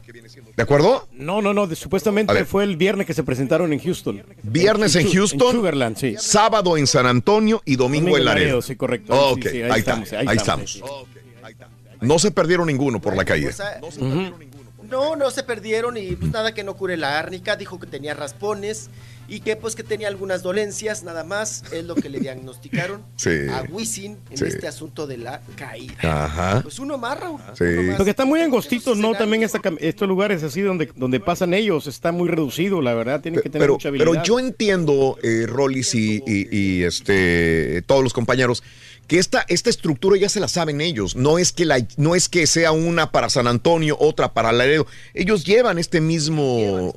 ¿De acuerdo? No, no, no. de- supuestamente fue el viernes que se presentaron en Houston. Viernes en Houston, Sugarland, sí. sábado en San Antonio y domingo, en Laredo. sí, correcto. Ok, Sí, sí, ahí, estamos, ahí estamos. No se perdieron ninguno por la caída. Pues, ah, No, no se perdieron y pues nada que no cure la árnica. Dijo que tenía raspones y que pues que tenía algunas dolencias, nada más. Es lo que le diagnosticaron Sí. a Wisin en Sí. este asunto de la caída. Ajá. Pues uno más, Raúl. Sí. uno más. Porque están muy angostitos, ¿no? También esta estos lugares así donde, donde pasan ellos, está muy reducido, la verdad. Tienen que tener pero, mucha habilidad. pero yo entiendo, eh, Rollis y, y- y, este, todos los compañeros, que esta, esta estructura ya se la saben ellos. No es que la, no es que sea una para San Antonio, otra para Laredo. Ellos llevan este mismo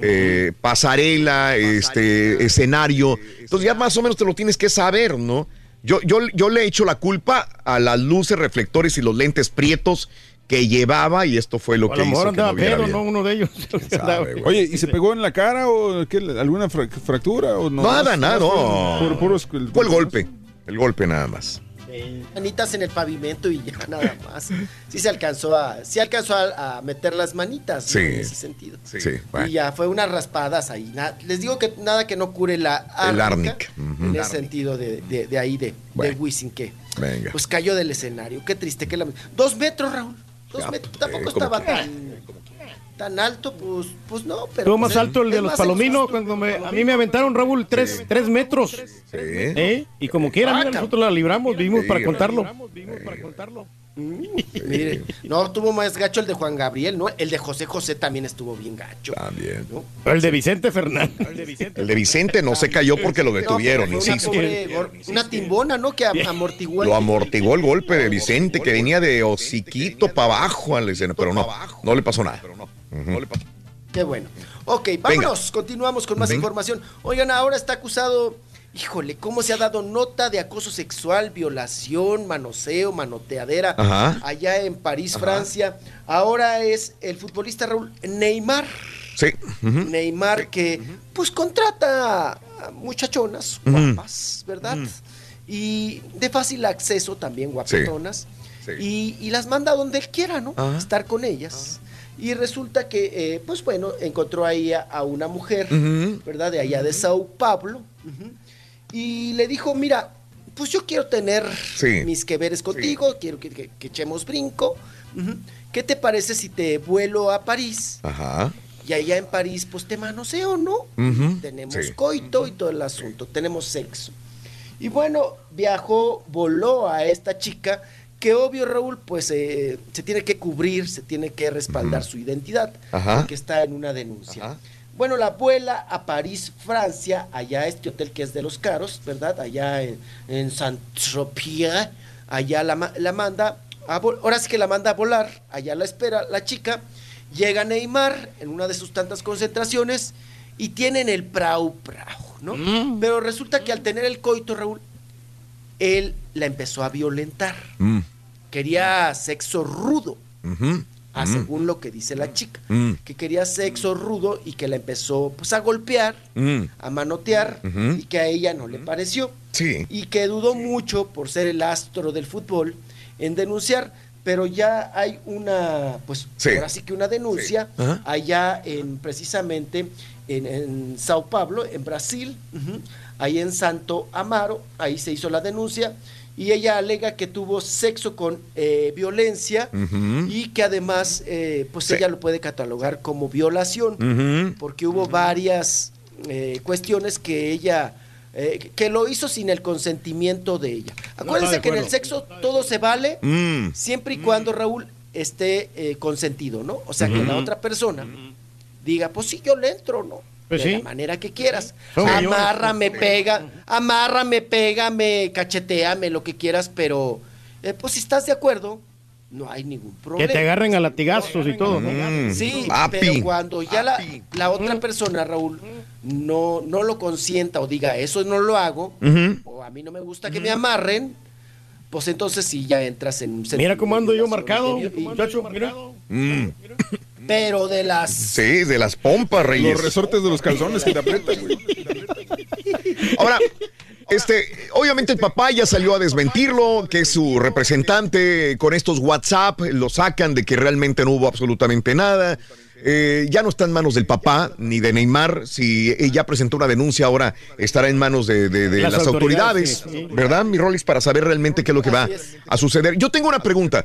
eh, pasarela, este escenario. Entonces ya más o menos te lo tienes que saber, ¿no? Yo, yo, yo le he hecho la culpa a las luces, reflectores y los lentes prietos que llevaba y esto fue lo A que lo hizo mejor que no andaba pedo, bien. ¿no? Uno de ellos. Oye, ¿y se pegó en la cara o qué, alguna fra- fractura? O no? Nada, nada, no. Puro- Fue el golpe, el golpe nada más. Manitas en el pavimento y ya nada más. Sí se alcanzó a, sí alcanzó a, a meter las manitas ¿no? Sí. en ese sentido. Sí, bueno. Y ya fue unas raspadas ahí. Na- les digo que nada que no cure la El árnica, ujú. En ese Árnica. sentido de, de- de ahí de, de Wisin que Venga. pues cayó del escenario. Qué triste que la dos metros, Raúl. Dos Ya, metros. Tampoco eh, como estaba que- tan, tan alto, pues, pues no. Pero Estuvo pues, más es- alto el de los palominos cuando me, a mí me aventaron Raúl tres, tres metros. ¿Eh? Y como quiera, mira, nosotros la libramos, vivimos para contarlo. Mire, no, estuvo más gacho el de Juan Gabriel, ¿no? El de José José también estuvo bien gacho. También. El de Vicente Fernández. El de Vicente no se cayó porque lo detuvieron, No, insisto. Una, pobre gor- una timbona, ¿no? Que am- amortiguó. el- Lo amortiguó el golpe de Vicente, que venía de hociquito para abajo al escena, pero no, no le pasó nada. Qué bueno. Ok, vámonos, continuamos con más Venga. información. Oigan, ahora está acusado, híjole, ¿cómo se ha dado nota de acoso sexual, violación, manoseo, manoteadera Ajá. allá en París, Francia? Ahora es el futbolista Raúl Neymar. Sí. Neymar que pues contrata a muchachonas guapas, ¿verdad? Y de fácil acceso también guapetonas. Y, y las manda donde él quiera, ¿no? Estar con ellas. Y resulta que, eh, pues bueno, encontró ahí a, a una mujer. ¿verdad? De allá de Sao Paulo. Y le dijo, mira, pues yo quiero tener Sí. mis que veres contigo, quiero que, que- que echemos brinco. ¿Qué te parece si te vuelo a París? Ajá. Y allá en París, pues te manoseo, ¿no? Tenemos sí. coito y todo el asunto, tenemos sexo. Y bueno, viajó, voló a esta chica que obvio Raúl, pues eh, se tiene que cubrir, se tiene que respaldar su identidad, Ajá. porque está en una denuncia. Bueno, la vuela a París, Francia, allá a este hotel que es de los caros, ¿verdad? Allá en, en Saint-Tropez, allá la, la manda, a ahora sí que la manda a volar, allá la espera la chica, llega Neymar en una de sus tantas concentraciones y tienen el prau prau, ¿no? Pero resulta que al tener el coito, Raúl, él la empezó a violentar. Mm, Quería sexo rudo, a mm, según lo que dice la chica. mm, Que quería sexo rudo y que la empezó pues a golpear, mm. a manotear y que a ella no le pareció. Sí. Y que dudó mucho por ser el astro del fútbol en denunciar, pero ya hay una, pues Sí. ahora sí que una denuncia Sí. Allá en precisamente en, en Sao Paulo, en Brasil, ahí en Santo Amaro, ahí se hizo la denuncia y ella alega que tuvo sexo con eh, violencia y que además eh, pues Sí. ella lo puede catalogar como violación porque hubo varias eh, cuestiones que ella eh, que lo hizo sin el consentimiento de ella. Acuérdense de que en el sexo todo se vale Mm. siempre y cuando Raúl esté eh, consentido, ¿no? O sea, que la otra persona diga, pues sí, yo le entro, ¿no? Pues de sí. la manera que quieras. Amárrame, pega, amárrame, pégame, cacheteame, lo que quieras, pero eh, pues si estás de acuerdo, no hay ningún Que problema. te agarren a latigazos y todo, ¿no? Mm. Sí, Papi. pero cuando ya la, la otra persona, Raúl, no, no lo consienta o diga, eso no lo hago, o a mí no me gusta que me amarren, pues entonces sí ya entras en un Mira cómo ando yo marcado, muchacho, mira. Mm. Pero de las... Sí, de las pompas, Reyes. Los resortes de los calzones que te aprietan, güey. Ahora, este, obviamente el papá ya salió a desmentirlo, que es su representante con estos WhatsApp, lo sacan de que realmente no hubo absolutamente nada. Eh, ya no está en manos del papá ni de Neymar. Si ella presentó una denuncia, ahora estará en manos de, de- de las, Las autoridades, autoridades, sí. ¿verdad, mi Rolis? Para saber realmente qué es lo que va a suceder. Yo tengo una pregunta.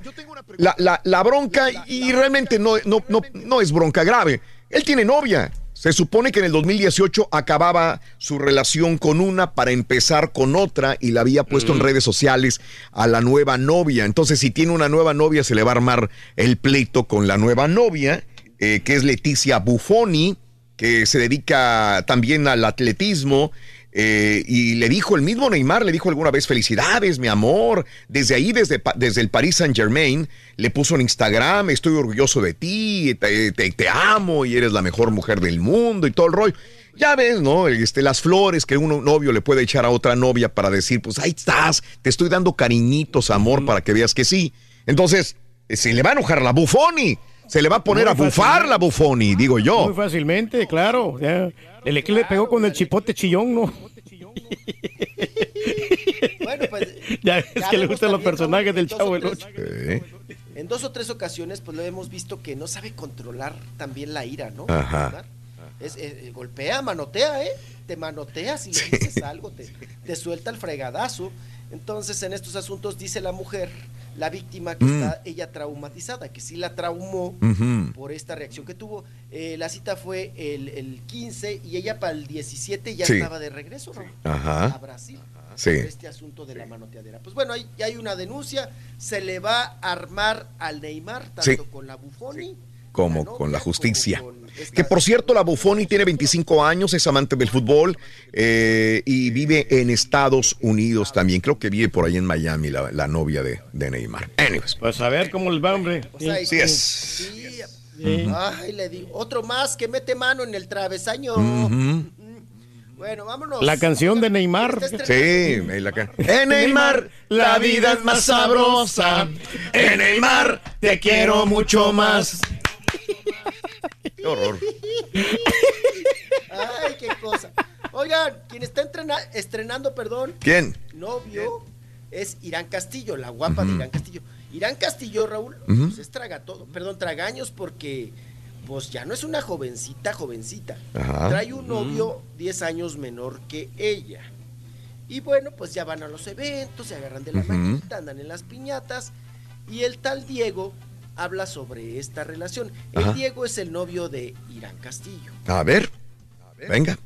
La, la- la bronca, y realmente no, no, no, no es bronca grave. Él tiene novia. Se supone que en el 2018 acababa su relación con una para empezar con otra y la había puesto en redes sociales a la nueva novia. Entonces, si tiene una nueva novia, se le va a armar el pleito con la nueva novia, eh, que es Leticia Buffoni, que se dedica también al atletismo. eh, y le dijo, el mismo Neymar le dijo alguna vez, felicidades, mi amor. Desde ahí, desde, desde el Paris Saint Germain, le puso en Instagram, estoy orgulloso de ti, te, te- amo y eres la mejor mujer del mundo y todo el rollo. Ya ves, ¿no? Este, las flores que un novio le puede echar a otra novia para decir, pues ahí estás, te estoy dando cariñitos, amor, para que veas que sí. Entonces, eh, se le va a enojar la Bufoni. Se le va a poner Muy a bufar fácilmente. la Bufoni, digo yo. Muy fácilmente, claro. ya. El equipo le pegó con el chipote chillón, ¿no? Bueno, pues Ya es Ya que le gustan los personajes del Chavo tres. Ocho. en dos o tres ocasiones pues lo hemos visto que no sabe controlar también la ira, ¿no? Ajá. Es, eh, eh, golpea, manotea, ¿eh? Te manotea si le dices algo, te, te suelta el fregadazo. Entonces, en estos asuntos dice la mujer, la víctima, que Mm. está ella traumatizada, que sí la traumó por esta reacción que tuvo. Eh, la cita fue el, el 15 y ella para el 17 ya Sí. estaba de regreso Ajá. a Brasil. Sí. por Este asunto de la manoteadera. Pues bueno, ahí ya hay una denuncia, se le va a armar al Neymar, tanto Sí. con la Bufoni como con la justicia. Que por cierto, la Buffoni tiene 25 años, es amante del fútbol eh, y vive en Estados Unidos también. Creo que vive por ahí en Miami, la, la novia de, de Neymar. Anyways. Pues a ver cómo les va, hombre. Sí sí. es. Sí. Ay, le digo, otro más que mete mano en el travesaño. Bueno, vámonos. La canción de Neymar. Sí, ahí la ca- En el mar la vida es más sabrosa. En el mar te quiero mucho más. Qué horror. Ay, qué cosa. Oigan, quien está entrena- estrenando, perdón, ¿Quién? novio es Irán Castillo, la guapa de. Irán Castillo. Irán Castillo, Raúl, Ujú. pues es traga todo, perdón, tragaños porque pues ya no es una jovencita, jovencita. Ajá. Trae un novio 10 años menor que ella. Y bueno, pues ya van a los eventos, se agarran de la Ujú. manita, andan en las piñatas. Y el tal Diego habla sobre esta relación. El Ajá. Diego es el novio de Irán Castillo. A ver, venga.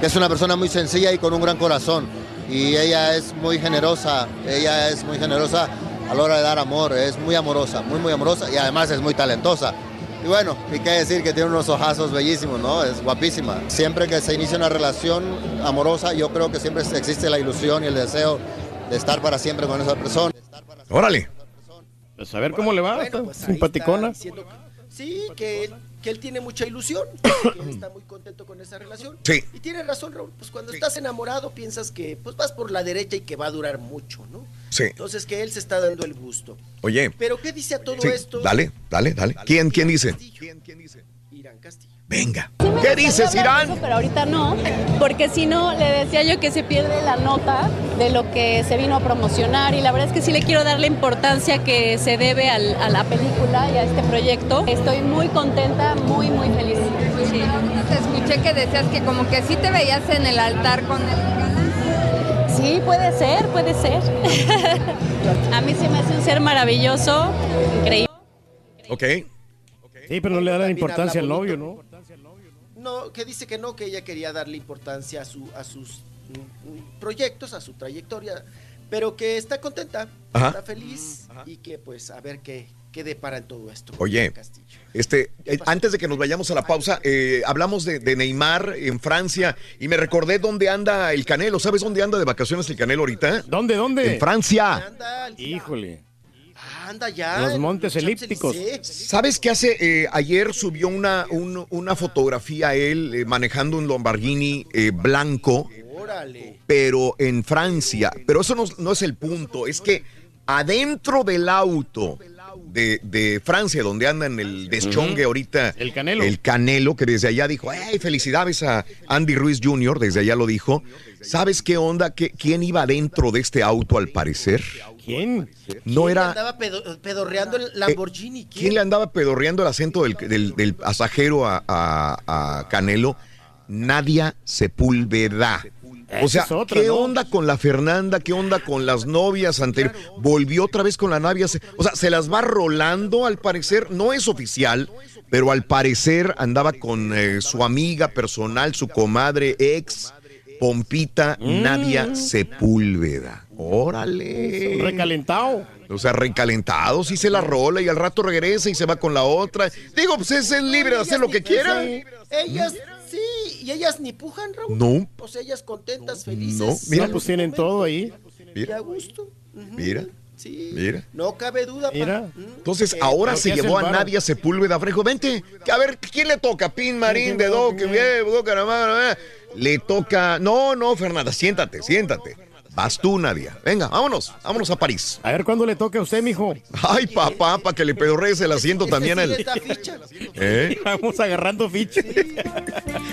que es una persona muy sencilla y con un gran corazón. Y ella es muy generosa, ella es muy generosa a la hora de dar amor, es muy amorosa, muy, muy amorosa y además es muy talentosa. Y bueno, y qué decir que tiene unos ojazos bellísimos, ¿no? Es guapísima. Siempre que se inicia una relación amorosa, yo creo que siempre existe la ilusión y el deseo de estar para siempre con esa persona. Órale. Pues a ver cómo le va. Bueno, está pues simpaticona. está diciendo que- sí, que él, que él tiene mucha ilusión, que él está muy contento con esa relación. Sí. Y tiene razón, Raúl, pues cuando estás enamorado piensas que pues vas por la derecha y que va a durar mucho, ¿no? Sí. Entonces que él se está dando el gusto. Oye. Pero ¿qué dice a todo Sí, esto? dale, dale, dale. ¿Quién, quién dice? Irán Castillo. Venga. Sí ¿Qué dices, Irán? eso, pero ahorita no, porque si no, le decía yo que se pierde la nota de lo que se vino a promocionar y la verdad es que sí le quiero dar la importancia que se debe al- a la película y a este proyecto. Estoy muy contenta, muy, muy feliz. Sí, te escuché que decías que como que sí te veías en el altar con el Sí, puede ser, puede ser. a mí se me hace un ser maravilloso, increíble. Ok. Sí, pero no le da la importancia al novio, ¿no? No, que dice que no, que ella quería darle importancia a, su, a sus mm, mm, proyectos, a su trayectoria, pero que está contenta, Ajá. está feliz y que pues a ver qué, qué depara en todo esto. Oye, este, eh, antes de que nos vayamos a la pausa, eh, hablamos de, de Neymar en Francia y me recordé dónde anda el Canelo. ¿Sabes dónde anda de vacaciones el Canelo ahorita? ¿Dónde, dónde? En Francia. Híjole. Anda ya. Los montes elípticos. ¿Sabes qué hace? Eh, ayer subió una, un- una fotografía él eh, manejando un Lamborghini eh, blanco, Órale. pero en Francia. Pero eso no, no es el punto, es que adentro del auto de, de Francia, donde anda en el deschongue ahorita. El Canelo. El Canelo, que desde allá dijo, hey, felicidades a Andy Ruiz Jr., desde allá lo dijo. ¿Sabes qué onda? ¿Qué- ¿Quién iba dentro de este auto al parecer? ¿Quién? No era... Andaba pedo- pedorreando el Lamborghini. ¿quién? ¿Quién le andaba pedorreando el acento del, del- del pasajero a, a- a Canelo? Nadia Sepúlveda. O sea, otra, ¿qué ¿no? onda con la Fernanda? ¿Qué onda con las novias anteriores? Volvió otra vez con la. Se- O sea, se las va rolando al parecer. No es oficial, pero al parecer andaba con eh, su amiga personal, su comadre ex, Pompita Mm. Nadia Sepúlveda. Órale. Recalentado. O sea, recalentado, sí se la rola y al rato regresa y se va con la otra. Digo, pues es libre de hacer lo que quiera. Ellas sí, y ellas ni pujan, Raúl. No. Pues ellas contentas, felices. No, mira. No, pues tienen todo ahí. Y a gusto. Mira. Sí. Mira. No cabe duda. Mira. Entonces Que- ahora se llevó a. Nadia Sepúlveda Frejo. Vente, que a ver, ¿quién le toca? Pin Marín de Do, que bien, Do, Caramá, Le toca. No, no, Fernanda, siéntate, siéntate. Vas tú, Nadia. Venga, vámonos, vámonos a París. A ver cuándo le toque a usted, mijo. Ay, papá, para que le pedorrees el asiento también ficha. ¿Eh? Vamos agarrando fichas.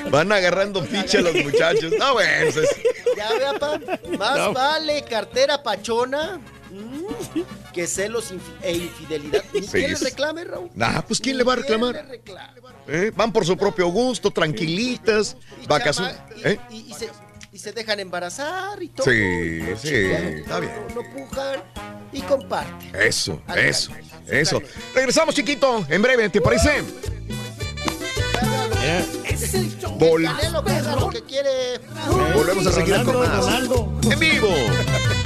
Van agarrando ficha los muchachos. No, bueno, pues, Ya vea, pa. Más No. vale cartera pachona mm, que celos e infidelidad. Ni Sí, quien le reclame, Raúl. nah, pues ¿quién le va a reclamar? le reclame. ¿Eh? Van por su propio gusto, tranquilitas, vacaciones. ¿Eh? y, y- y se, y se dejan embarazar y todo. Sí, sí, está bien. No pujan y comparten. Eso, eso, eso. Regresamos, chiquito, en breve, ¿te parece? Vol- Canelo que haga lo que quiere. Volvemos a seguir con más. En vivo.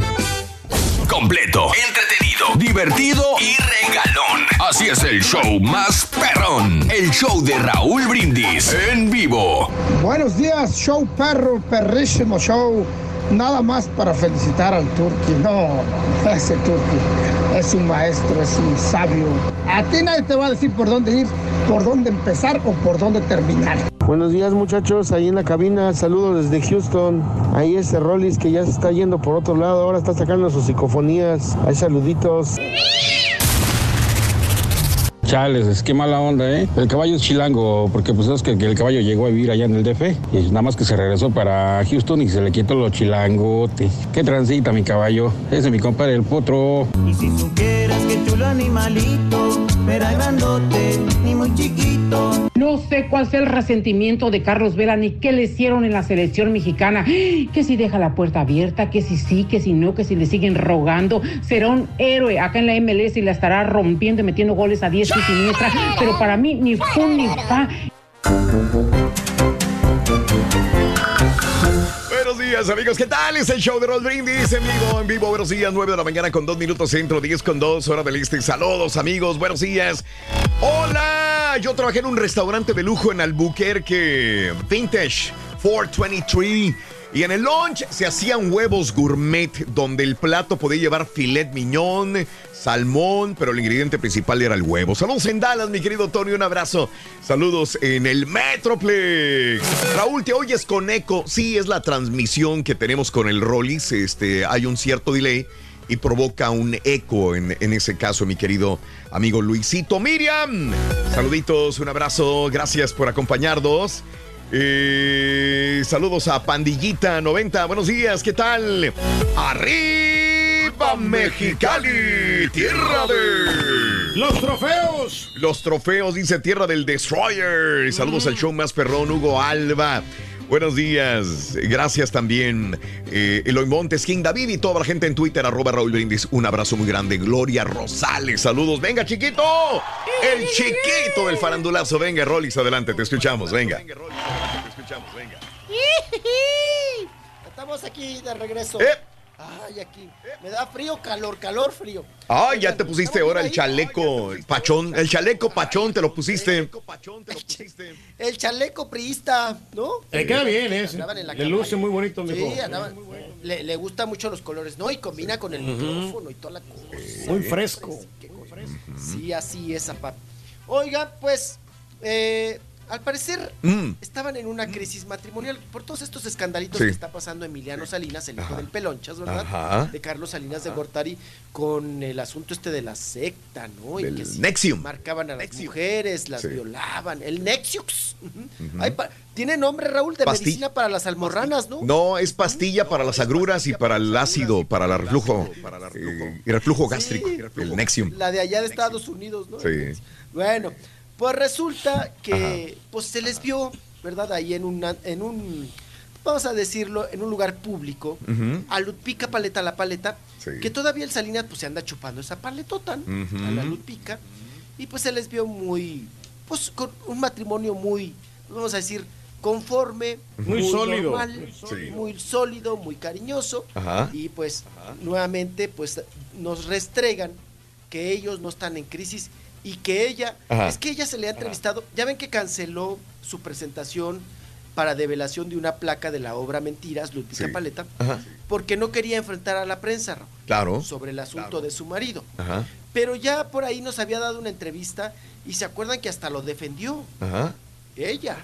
Completo, entretenido, divertido y regalón. Así es el show más perrón. El show de Raúl Brindis en vivo. Buenos días, show perro, perrísimo show. Nada más para felicitar al Turqui. No, ese Turqui es un maestro, es un sabio. A ti nadie te va a decir por dónde ir, por dónde empezar o por dónde terminar. Buenos días muchachos, ahí en la cabina, saludos desde Houston. Ahí ese Rollis que ya se está yendo por otro lado, ahora está sacando sus psicofonías. Hay saluditos. Chales, es que mala onda, ¿eh? El caballo es chilango, porque pues es que, el caballo llegó a vivir allá en el DF y nada más que se regresó para Houston y se le quitó lo chilangote. ¿Qué transita mi caballo? Ese es mi compadre el potro. Y si supieras chulo animalito, era grandote ni muy chiquito. No sé cuál sea el resentimiento de Carlos Vela ni qué le hicieron en la selección mexicana. Que si deja la puerta abierta, que si sí, que si no, que si le siguen rogando. Será un héroe acá en la MLS y la estará rompiendo y metiendo goles a diestra y siniestra. Pero para mí ni fu ni fa. Buenos días, amigos. ¿Qué tal? Es el show de Roll Brindis en vivo, en vivo. Buenos días, 9 de la mañana con 2 minutos centro, 10 con 2, hora del este. Saludos, amigos. Buenos días. Hola. Yo trabajé en un restaurante de lujo en Albuquerque, Vintage 423. Y en el lunch se hacían huevos gourmet, donde el plato podía llevar filet miñón, salmón, pero el ingrediente principal era el huevo. Saludos en Dallas, mi querido Tony, un abrazo. Saludos en el Metroplex. Raúl, te oyes con eco. Sí, es la transmisión que tenemos con el Rollis. Este, hay un cierto delay y provoca un eco en, en ese caso, mi querido amigo Luisito. Miriam, saluditos, un abrazo. Gracias por acompañarnos. Eh, saludos a Pandillita 90. Buenos días, ¿qué tal? Arriba Mexicali, tierra de los trofeos. Los trofeos, dice tierra del Destroyer. Saludos al show más perrón, Hugo Alba. Buenos días, gracias también eh, Eloy Montes, King David y toda la gente en Twitter, arroba Raúl Brindis. Un abrazo muy grande. Gloria Rosales, saludos. Venga, chiquito. El chiquito del farandulazo. Venga, Rolis, adelante, te escuchamos. Venga. Estamos aquí de regreso. Eh. Ay, aquí. Me da frío, calor, calor, frío. Ay, ya te pusiste ahora el chaleco pachón. El chaleco pachón te lo pusiste. El chaleco priista, ¿no? Le queda bien ese. La Le luce muy bonito, mijo. Sí, andaban. Le, le gustan mucho los colores, ¿no? Y combina con el micrófono y toda la cosa. Muy fresco. Sí, así es, apa. Oiga, pues, eh, al parecer Mm. estaban en una crisis matrimonial por todos estos escandalitos Sí. que está pasando Emiliano Salinas, el hijo Ajá. del Pelonchas, ¿verdad? Ajá. De Carlos Salinas de Gortari, con el asunto este de la secta, ¿no? Y Del que sí Nexium. marcaban a las mujeres, las Sí. violaban. El Nexiux. Ay, pa- Tiene nombre, Raúl, de Pasti- medicina para las almorranas, ¿no? No, es pastilla para las agruras y para el ácido, para el reflujo, eh, el reflujo gástrico, el Nexium. La de allá de Estados Unidos, ¿no? Sí. Bueno, pues resulta que pues se les vio, ¿verdad? Ahí en una, en un, vamos a decirlo, en un lugar público, a Lutpica Paleta la paleta, Sí. que todavía el Salinas pues se anda chupando esa paletota, a la Lutpica, y pues se les vio muy, pues con un matrimonio muy, vamos a decir, conforme, Muy sólido. normal, Sí. muy sólido, muy cariñoso, Ajá. y pues nuevamente pues nos restregan que ellos no están en crisis y que ella, Ajá. es que ella se le ha entrevistado, ya ven que canceló su presentación para develación de una placa de la obra Mentiras, Sí. Paleta, Ajá. porque no quería enfrentar a la prensa Claro. sobre el asunto de su marido. Ajá. Pero ya por ahí nos había dado una entrevista y se acuerdan que hasta lo defendió Ajá. ella.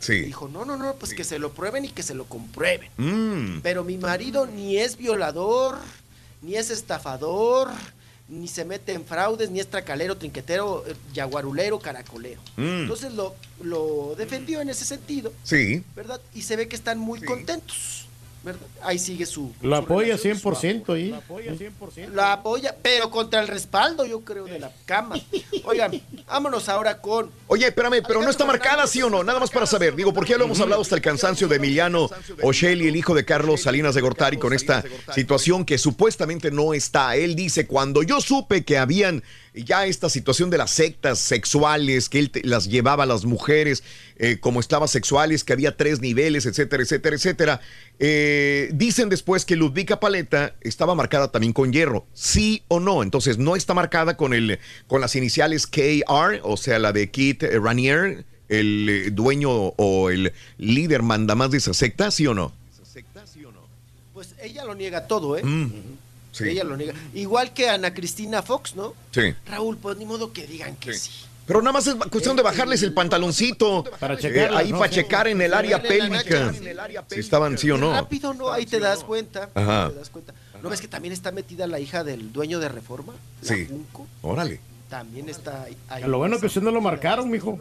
Sí. Dijo, no, no, no, pues que se lo prueben y que se lo comprueben. Mm. Pero mi marido ni es violador, ni es estafador, ni se mete en fraudes, ni es tracalero, trinquetero, eh, yaguarulero, caracolero. Mm. Entonces lo, lo defendió en ese sentido, Sí. ¿verdad? Y se ve que están muy contentos, ¿verdad? Ahí sigue su... Lo su apoya relación, su 100% ahí. la apoya, pero contra el respaldo, yo creo, de la cama. Oigan, vámonos ahora con. Oye, espérame, pero no está marcada, ¿sí o no? Nada más para saber. Digo, porque ya lo hemos hablado hasta el cansancio de Emiliano O'Shelley, el hijo de Carlos Salinas de Gortari, con esta situación que supuestamente no está. Él dice, cuando yo supe que habían ya esta situación de las sectas sexuales, que él te- las llevaba a las mujeres eh, como esclavas sexuales, que había tres niveles, etcétera, etcétera, etcétera. eh, dicen después que Ludvika Paleta estaba marcada también con hierro, sí o no. Entonces no está marcada con el con las iniciales KR, o sea, la de Kit eh, Ranier, el dueño o el líder mandamás de esa secta, sí o no. Pues ella lo niega todo, ¿eh? Mm, sí. Ella lo niega. Igual que Ana Cristina Fox, ¿no? Sí. Raúl, pues ni modo que digan que sí. Pero nada más es cuestión de bajarles el pantaloncito Para eh, checarlas, ahí ¿no? para checar en el área pélvica. Si estaban sí o no. Rápido, ¿no? Ahí te das cuenta. Ajá. Te das cuenta. ¿No ves que también está metida la hija del dueño de Reforma? La Sí. Junco. Órale. También está ahí. ahí. Lo bueno que usted no lo marcaron, mijo.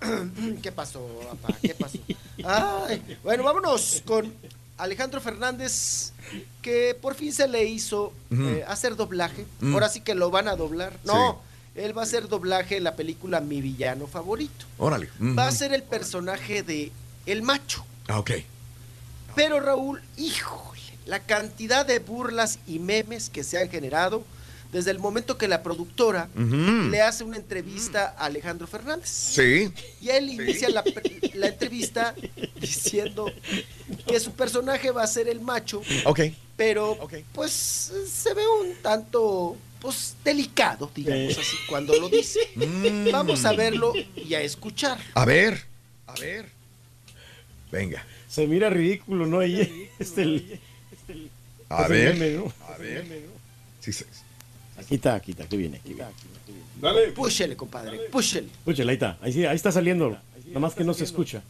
¿Qué pasó, papá? ¿Qué pasó? Ay, bueno, vámonos con Alejandro Fernández, que por fin se le hizo eh, hacer doblaje. Ahora sí que lo van a doblar. No, él va a hacer doblaje en la película Mi Villano Favorito. Órale. Va a ser el personaje de El Macho. Ah, ok. Pero Raúl, híjole, la cantidad de burlas y memes que se han generado desde el momento que la productora le hace una entrevista a Alejandro Fernández. Sí. Y él inicia la, la entrevista diciendo que su personaje va a ser el macho, Ok. pero pues se ve un tanto pues delicado, digamos Sí. así, cuando lo dice. Mm. Vamos a verlo y a escuchar. A ver. A ver. Venga. Se mira ridículo, ¿no? Ahí este el, A ver. A ver. Sí, sí. Aquí está, aquí está, aquí viene, aquí viene. Dale. Púchele, compadre, púchele. Escúchale, ahí está, ahí, sí, ahí está saliendo. Nada más que no se escucha.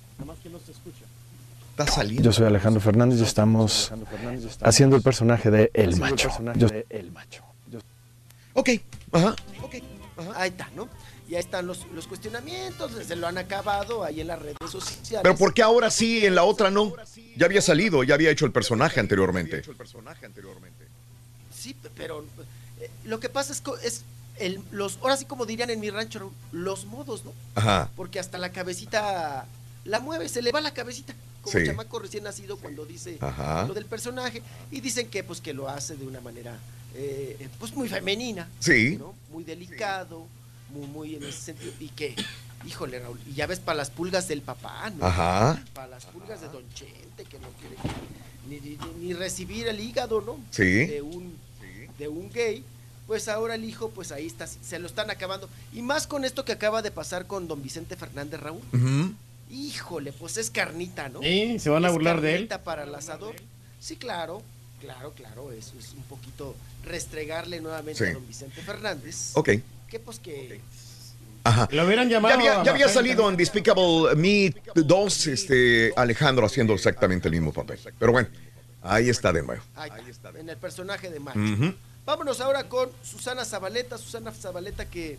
Está saliendo. Yo soy Alejandro Fernández y estamos haciendo el personaje de El Macho. Yo- Ok. Ajá. Ahí está, ¿no? Y ahí están los, los cuestionamientos, se lo han acabado ahí en las redes sociales. Pero ¿por qué ahora sí, en la otra no? Ya había salido, ya había hecho el personaje anteriormente. Sí, pe- pero lo que pasa es que es el, los, ahora sí como dirían en mi rancho, los modos, ¿no? Ajá. Porque hasta la cabecita la mueve, se le va la cabecita, como Sí. chamaco recién nacido cuando dice Ajá. lo del personaje. Y dicen que pues que lo hace de una manera eh, eh, pues muy femenina, Sí. ¿no? Muy delicado, muy, muy en ese sentido. Y que, híjole, Raúl, y ya ves para las pulgas del papá, ¿no? Ajá. Para las pulgas de Don Chente, que no quiere ni, ni- ni recibir el hígado, ¿no? Sí. De un, de un gay. Pues ahora el hijo, pues ahí está, se lo están acabando. Y más con esto que acaba de pasar con don Vicente Fernández Raúl. Ujú. Híjole, pues es carnita, ¿no? Sí, se van a Es burlar de él. carnita para el asador. Sí, claro, claro, claro. Eso es un poquito restregarle nuevamente Sí. a don Vicente Fernández. Ok. Que pues que. Ajá. Lo hubieran llamado. Ya había, ya salido en Despicable Me 2, este, Alejandro haciendo exactamente el mismo papel. Pero bueno, ahí está de nuevo. Ahí está, en el personaje de Macho. Ujú. Vámonos ahora con Susana Zabaleta. Susana Zabaleta que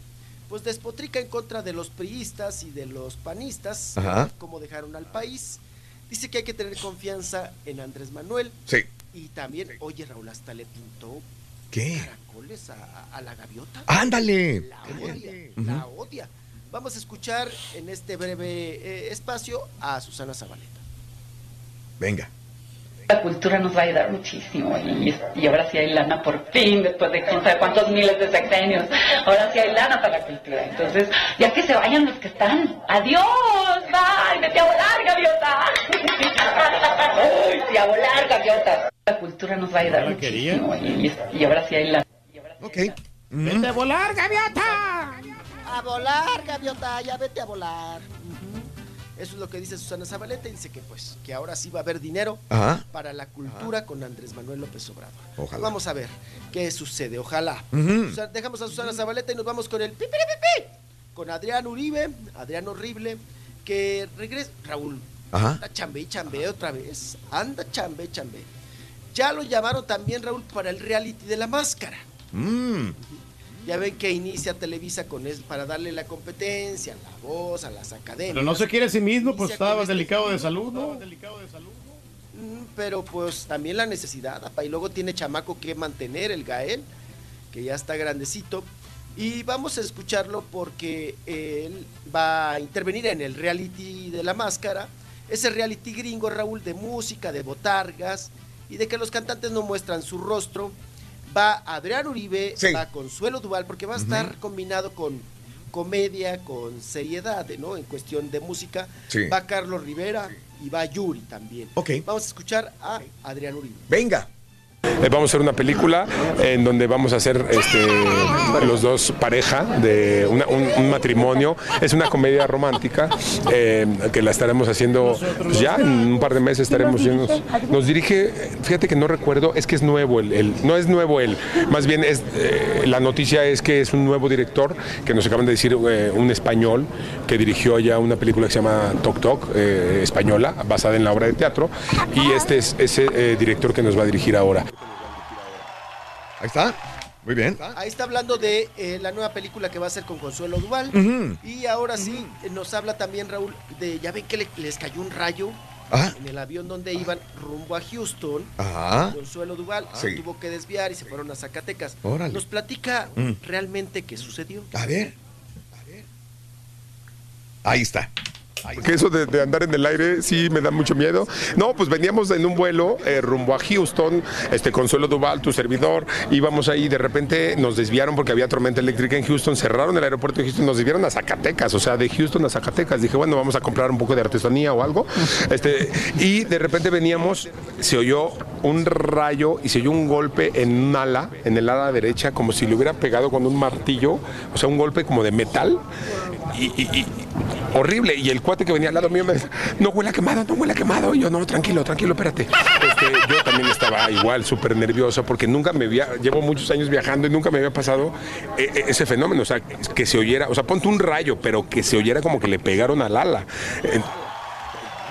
pues despotrica en contra de los priistas y de los panistas, cómo dejaron al país. Dice que hay que tener confianza en Andrés Manuel. Sí. Y también, oye Raúl, hasta le pintó ¿Qué? caracoles a, a la gaviota. Ándale. La odia, la odia. Vamos a escuchar en este breve eh, espacio a Susana Zabaleta. Venga. La cultura nos va a ayudar muchísimo y, y ahora sí hay lana por fin, después de quién sabe cuántos miles de sexenios. Ahora sí hay lana para la cultura. Entonces, ya que se vayan los que están. ¡Adiós! ¡Bye! ¡Vete a volar, gaviota! ¡Ay, sí, a volar, gaviota! La cultura nos va a ayudar muchísimo y, y ahora sí hay lana. Ok. ¡Vete a volar, gaviota! A volar, gaviota, ya vete a volar. Eso es lo que dice Susana Zabaleta y dice que pues que ahora sí va a haber dinero Ajá. para la cultura con Andrés Manuel López Obrador. Ojalá. Vamos a ver qué sucede, ojalá. Dejamos a Susana Zabaleta y nos vamos con el pi, pi, pi, pi, con Adrián Uribe, Adrián Horrible, que regresa, Raúl, Ajá. anda chambe y chambe otra vez, anda chambe y chambe. Ya lo llamaron también, Raúl, para el reality de la máscara. Mm. Ya ven que inicia Televisa con eso para darle la competencia, la voz, a las academias. Pero no se quiere a sí mismo, pues con estaba este delicado de salud, ¿no? Mm, Pero pues también la necesidad, apa, y luego tiene chamaco que mantener, el Gael, que ya está grandecito. Y vamos a escucharlo porque él va a intervenir en el reality de la máscara. Ese reality gringo, Raúl, de música, de botargas y de que los cantantes no muestran su rostro. Va Adrián Uribe, va Consuelo Duval, porque va a estar combinado con comedia, con seriedad, ¿no? En cuestión de música. Sí. Va Carlos Rivera y va Yuri también. Vamos a escuchar a Adrián Uribe. Venga. Eh, Vamos a hacer una película en donde vamos a hacer este, los dos pareja de una- un, un matrimonio. Es una comedia romántica eh, que la estaremos haciendo pues, ya en un par de meses estaremos yendo. Nos dirige, fíjate que no recuerdo, es que es nuevo el, el- no es nuevo él, más bien es eh, la noticia es que es un nuevo director que nos acaban de decir eh, un español que dirigió ya una película que se llama Tok Tok española basada en la obra de teatro y este es ese director que nos va a dirigir ahora. Ahí está. Muy bien. Ahí está hablando de eh, la nueva película que va a hacer con Consuelo Duval. Y ahora sí, eh, nos habla también Raúl de, ya ven que le- les cayó un rayo Ajá. en el avión donde iban rumbo a Houston. Ajá. Consuelo Duval Sí. tuvo que desviar y se fueron a Zacatecas. Órale. Nos platica Mm. realmente qué sucedió. A ver. Ahí está. Que eso de, andar en el aire sí me da mucho miedo. No, pues veníamos en un vuelo eh, rumbo a Houston, este Consuelo Duval, tu servidor, íbamos ahí, de repente nos desviaron porque había tormenta eléctrica en Houston, cerraron el aeropuerto de Houston, nos desviaron a Zacatecas, o sea, de Houston a Zacatecas. Dije, bueno, vamos a comprar un poco de artesanía o algo. Este, y de repente veníamos, se oyó un rayo y se oyó un golpe en un ala, en el ala derecha, como si le hubiera pegado con un martillo, o sea, un golpe como de metal. Y, y- y- horrible. Y el cuate que venía al lado mío me decía, no huele a quemado, no huele a quemado. Y yo, no, tranquilo, tranquilo, espérate. Este, yo también estaba igual, súper nervioso, porque nunca me había, llevo muchos años viajando y nunca me había pasado eh, eh, ese fenómeno. O sea, que se oyera, o sea, ponte un rayo, pero que se oyera como que le pegaron al ala. Eh,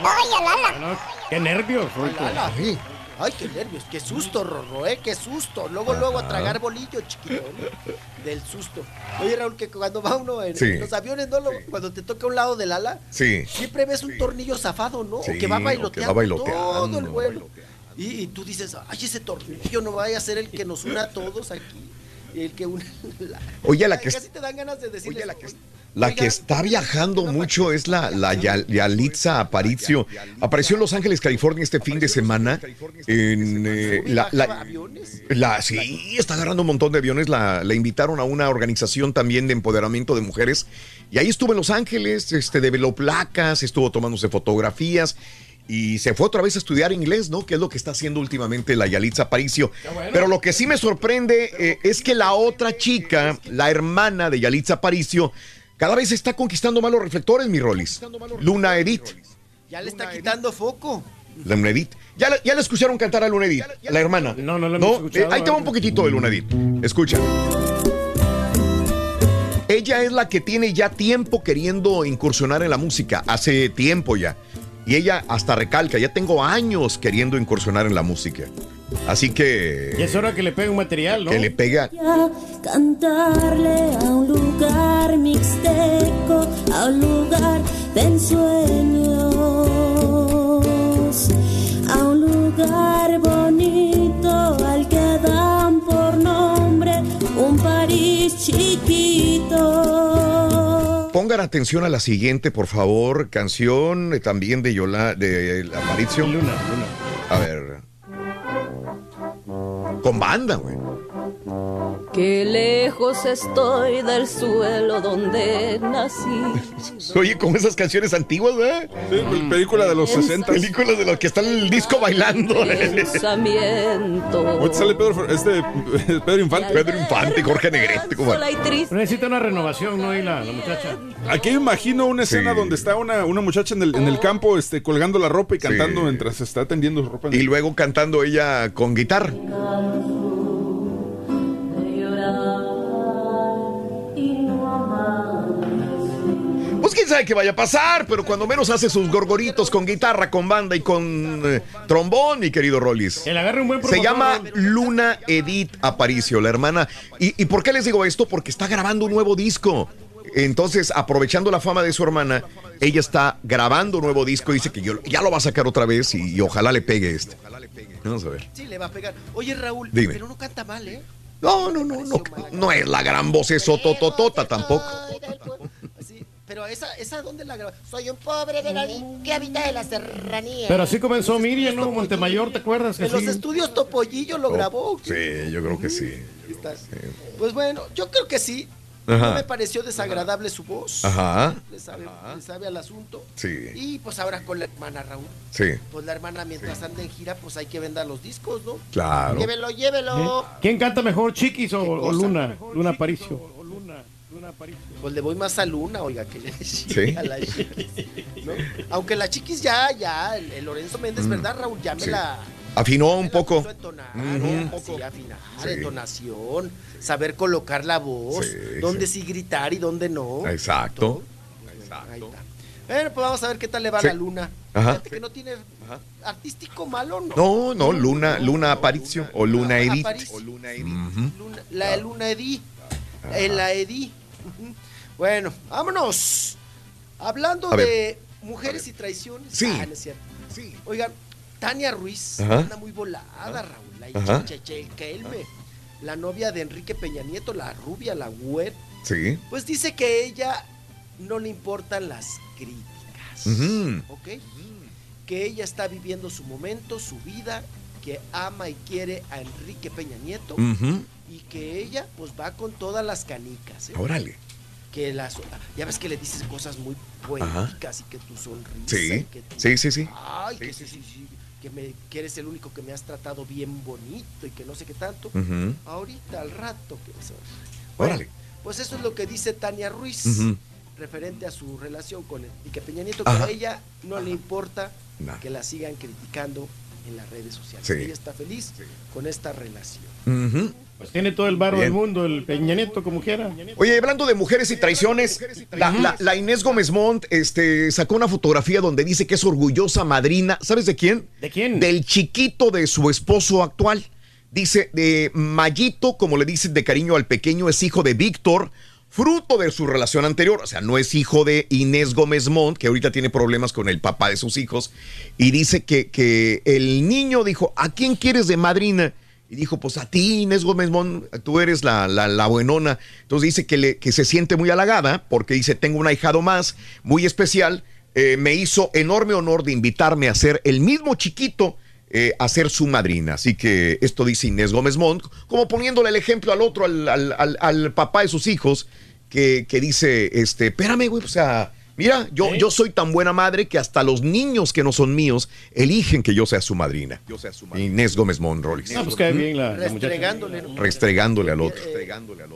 ¡Ay, Alala! ¡Qué nervios! Alala. Ay, qué nervios, qué susto, Rorro, eh, qué susto. Luego, luego a tragar bolillo, chiquito, ¿no? del susto. Oye, Raúl, que cuando va uno en, Sí. en los aviones, ¿no? Lo- Cuando te toca un lado del ala, Sí. siempre ves un tornillo zafado, ¿no? O que va bailoteando, va bailoteando. todo el vuelo. Y, y tú dices, ay, ese tornillo no vaya a ser el que nos una a todos aquí. El que une. la- Oye, la que Casi te dan ganas de decirle la que La que está viajando mucho es la, la Yal- Yalitza Aparicio. Apareció en Los Ángeles, California este fin de semana. En, eh, la, la- la- sí, está agarrando un montón de aviones. La, la invitaron a una organización también de empoderamiento de mujeres. Y ahí estuvo en Los Ángeles, este, develó placas, estuvo tomándose fotografías. Y se fue otra vez a estudiar inglés, ¿no? Que es lo que está haciendo últimamente la Yalitza Aparicio. Pero lo que sí me sorprende eh, es que la otra chica, la hermana de Yalitza Aparicio, cada vez está conquistando más los reflectores, mi Rolis. Luna Edith. Ya le está quitando foco. Luna Edith. Ya, la- ya la escucharon cantar a Luna Edith, la hermana. No, no la hemos escuchado, eh, ahí te va un poquitito de Luna Edith. Escucha. Ella es la que tiene ya tiempo queriendo incursionar en la música, hace tiempo ya. Y ella hasta recalca, ya tengo años queriendo incursionar en la música. Así que... Y es hora que le pegue un material, ¿no? Que le pega... cantarle a un lugar mixteco, a un lugar de ensueños, a un lugar bonito al que dan por nombre un París chiquito. Pongan atención a la siguiente, por favor. Canción eh, también de Yola, de la Aparicio. Luna, Luna. A ver. Con banda, güey. Que lejos estoy del suelo donde nací. Oye, como esas canciones antiguas, ¿verdad? Sí, película de los 60. Películas de los que están en el disco bailando. Pensamiento. Ahorita sale Pedro, este, Pedro Infante. Pedro Infante, Jorge Negrete. ¿cómo? Necesita una renovación, ¿no? Y la, la muchacha. Aquí imagino una escena Sí. donde está una, una muchacha en el, en el campo este, colgando la ropa y cantando mientras se está tendiendo su ropa. en Y el- luego cantando ella con guitarra. Pues quién sabe qué vaya a pasar, pero cuando menos hace sus gorgoritos con guitarra, con banda y con eh, trombón, mi querido Rollis. El agarre un buen Se llama ¿no? Luna Edith Aparicio, la hermana. ¿Y, y por qué les digo esto? Porque está grabando un nuevo disco. Entonces, aprovechando la fama de su hermana, ella está grabando un nuevo disco. Dice que yo, ya lo va a sacar otra vez y, y ojalá le pegue este. Vamos a ver. Sí, le va a pegar. Oye, Raúl, Dime. pero no canta mal, ¿eh? No, no, no, no, no es la gran voz tototota tampoco. Sí, pero esa, esa ¿dónde la grabó? Soy un pobre veradín que habita en la serranía. Pero así comenzó Miriam, ¿no? Montemayor, ¿te acuerdas? Que En los sí? estudios Topollillo lo grabó. Sí, yo creo que sí. Está- Pues bueno, yo creo que sí. Ajá. No me pareció desagradable su voz. Ajá. Le sabe, le sabe al asunto. Sí. Y pues ahora con la hermana Raúl. Sí, Pues la hermana mientras anda en gira, pues hay que vender los discos, ¿no? claro. Llévelo, llévelo. ¿Eh? ¿Quién canta mejor, Chiquis o, o Luna? Luna Aparicio. Pues le voy más a Luna, oiga, que le Sí. a la Chiquis. ¿no? Aunque la Chiquis ya, ya, el, el Lorenzo Méndez, Mm. ¿verdad, Raúl? Ya me Sí. la. Afinó un poco. Ujú. Sí, afinar, Sí. entonación, saber colocar la voz, Sí, dónde sí. gritar y dónde no. Exacto. Ahí está. Bueno, pues vamos a ver qué tal le va a la luna. Ajá. Fíjate que no tiene artístico malo, ¿no? No, no, Luna, Luna Aparicio o Luna Edith. Ujú. Luna- la de Luna Edí. En la Edí. Bueno, vámonos. Hablando de mujeres y traiciones. Sí. Ah, no es cierto. Oigan, Tania Ruiz Ajá. anda muy volada, Raúl. Kelme, la novia de Enrique Peña Nieto, la rubia, la web. Sí. Pues dice que ella no le importan las críticas. ¿Ok? Que ella está viviendo su momento, su vida, que ama y quiere a Enrique Peña Nieto. Y que ella pues va con todas las canicas. ¿eh? Órale. Que las, ya ves que le dices cosas muy poéticas y que tu sonrisa. Sí. y que tu- Sí, sí, sí. Ay, que sí, sí, sí, que, me, que eres el único que me has tratado bien bonito y que no sé qué tanto. Ujú. Ahorita, al rato. Que ver. Órale. Pues eso es lo que dice Tania Ruiz, referente a su relación con Enrique Peña Nieto, Ajá. que a ella no le importa que la sigan criticando en las redes sociales. Sí. Ella está feliz con esta relación. Ujú. Pues tiene todo el barro del mundo, el Peña Nieto, como quiera. Oye, hablando de mujeres y traiciones, la, la- la Inés Gómez Montt este, sacó una fotografía donde dice que es orgullosa madrina. ¿Sabes de quién? ¿De quién? Del chiquito de su esposo actual. Dice, de Mayito, como le dicen de cariño al pequeño, es hijo de Víctor, fruto de su relación anterior. O sea, no es hijo de Inés Gómez Montt, que ahorita tiene problemas con el papá de sus hijos. Y dice que, que el niño dijo, ¿a quién quieres de madrina? Y dijo, pues a ti, Inés Gómez Mon, tú eres la, la, la buenona. Entonces dice que, le, que se siente muy halagada porque dice, tengo un ahijado más, muy especial. Eh, me hizo enorme honor de invitarme a ser el mismo chiquito eh, a ser su madrina. Así que esto dice Inés Gómez Montt, como poniéndole el ejemplo al otro, al, al- al- papá de sus hijos, que, que dice, este, espérame, güey, o sea, mira, yo, yo soy tan buena madre que hasta los niños que no son míos eligen que yo sea su madrina. Inés Gómez Montt, Rolex. Ah, pues cae bien la, la muchacha. Restregándole. ¿no? Restregándole al otro. Eh,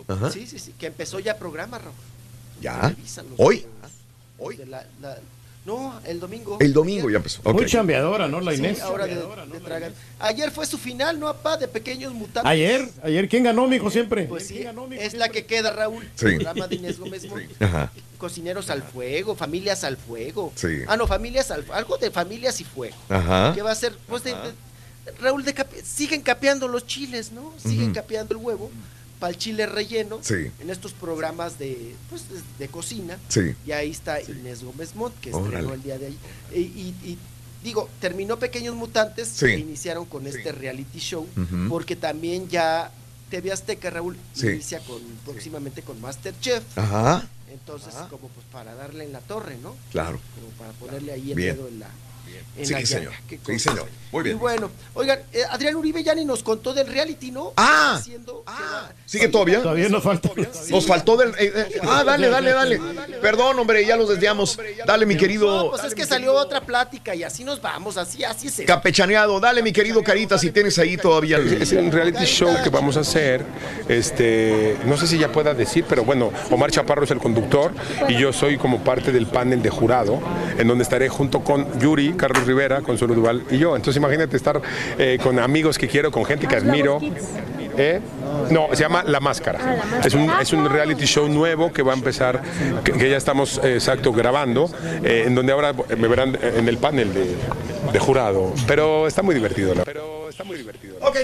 Ajá. Sí, sí, sí, que empezó ya programa, Raúl. Ya. Hoy. programas de la- la- no, el domingo. El domingo ya empezó. Ok. Muy chambeadora, ¿no? La Sí, Inés. ahora de, de tragar. Ayer fue su final, ¿no, apá? De Pequeños Mutantes. Ayer, ayer, ¿quién ganó, mijo, siempre? Pues sí, es la que queda, Raúl. Sí. El programa de Inés Gómez Montt. Ajá. Cocineros al fuego, familias al fuego. Sí. Ah, no, familias al algo de familias y fuego. Ajá. ¿Qué va a ser? Pues de, de- Raúl, de cape- siguen capeando los chiles, ¿no? Siguen Ujú. capeando el huevo para el chile relleno Sí. en estos programas de, pues, de, de cocina. Sí. Y ahí está Inés Gómez Montt, que estrenó el día de ahí. Y, y- y, digo, terminó Pequeños Mutantes e iniciaron con este reality show, porque también ya TV Azteca, Raúl, inicia con próximamente con Masterchef. Ajá. Entonces, como pues para darle en la torre, ¿no? Claro. Como para ponerle ahí el Bien. dedo en la, en Sí, la señor. Sí, señor. Muy bien. Y bueno, oigan, eh, Adrián Uribe ya ni nos contó del reality, ¿no? Ah. Va- ¿Sigue todavía? Todavía nos falta. Nos faltó del. eh, eh, ah, dale, dale, dale. Perdón, hombre, ya los desviamos. Dale, mi No, querido pues es que salió otra plática y así nos vamos, así, así es. campechaneado. Dale, mi querido Carita, si tienes ahí todavía. el- Es un reality show que vamos a hacer. Este, no sé si ya pueda decir, pero bueno, Omar Chaparro es el conductor y yo soy como parte del panel de jurado, en donde estaré junto con Yuri, Carlos Rivera, Consuelo Duval y yo. Entonces imagínate estar eh, con amigos que quiero, con gente que admiro. ¿Eh? No, se llama La Máscara. Es un, es un reality show nuevo que va a empezar, que, que ya estamos eh, exacto grabando, eh, en donde ahora me verán en el panel de, de jurado. Pero está muy divertido. la- Pero está muy divertido. Ok.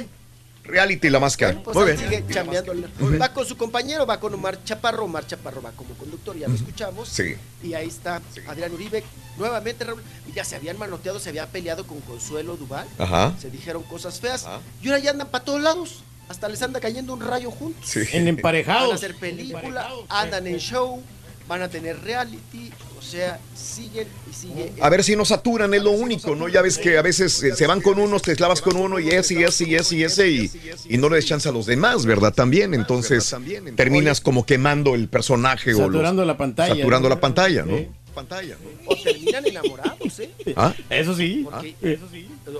Reality, la máscara. Pues Muy bien. sigue chambeando. Va con su compañero, va con Omar Chaparro. Omar Chaparro va como conductor, ya lo escuchamos. Sí. Y ahí está Adrián Uribe. Nuevamente, Raúl, ya se habían manoteado, se había peleado con Consuelo Duval. Ajá. Se dijeron cosas feas. Y ahora ya andan para todos lados. Hasta les anda cayendo un rayo juntos. Sí. En emparejados. Van a hacer película, andan en show, van a tener reality. O sea, siguen y siguen. A ver si no saturan, es lo único, ¿no? Ya ves que a veces eh, se van con unos, te clavas con uno y ese, y ese, y ese, y ese, y, y no le des chance a los demás, ¿verdad? También, entonces terminas como quemando el personaje o los- Saturando la pantalla. Saturando ¿no? la pantalla, ¿no? Sí. Pantalla, O terminan enamorados, ¿eh? ¿Ah? Eso sí. Porque-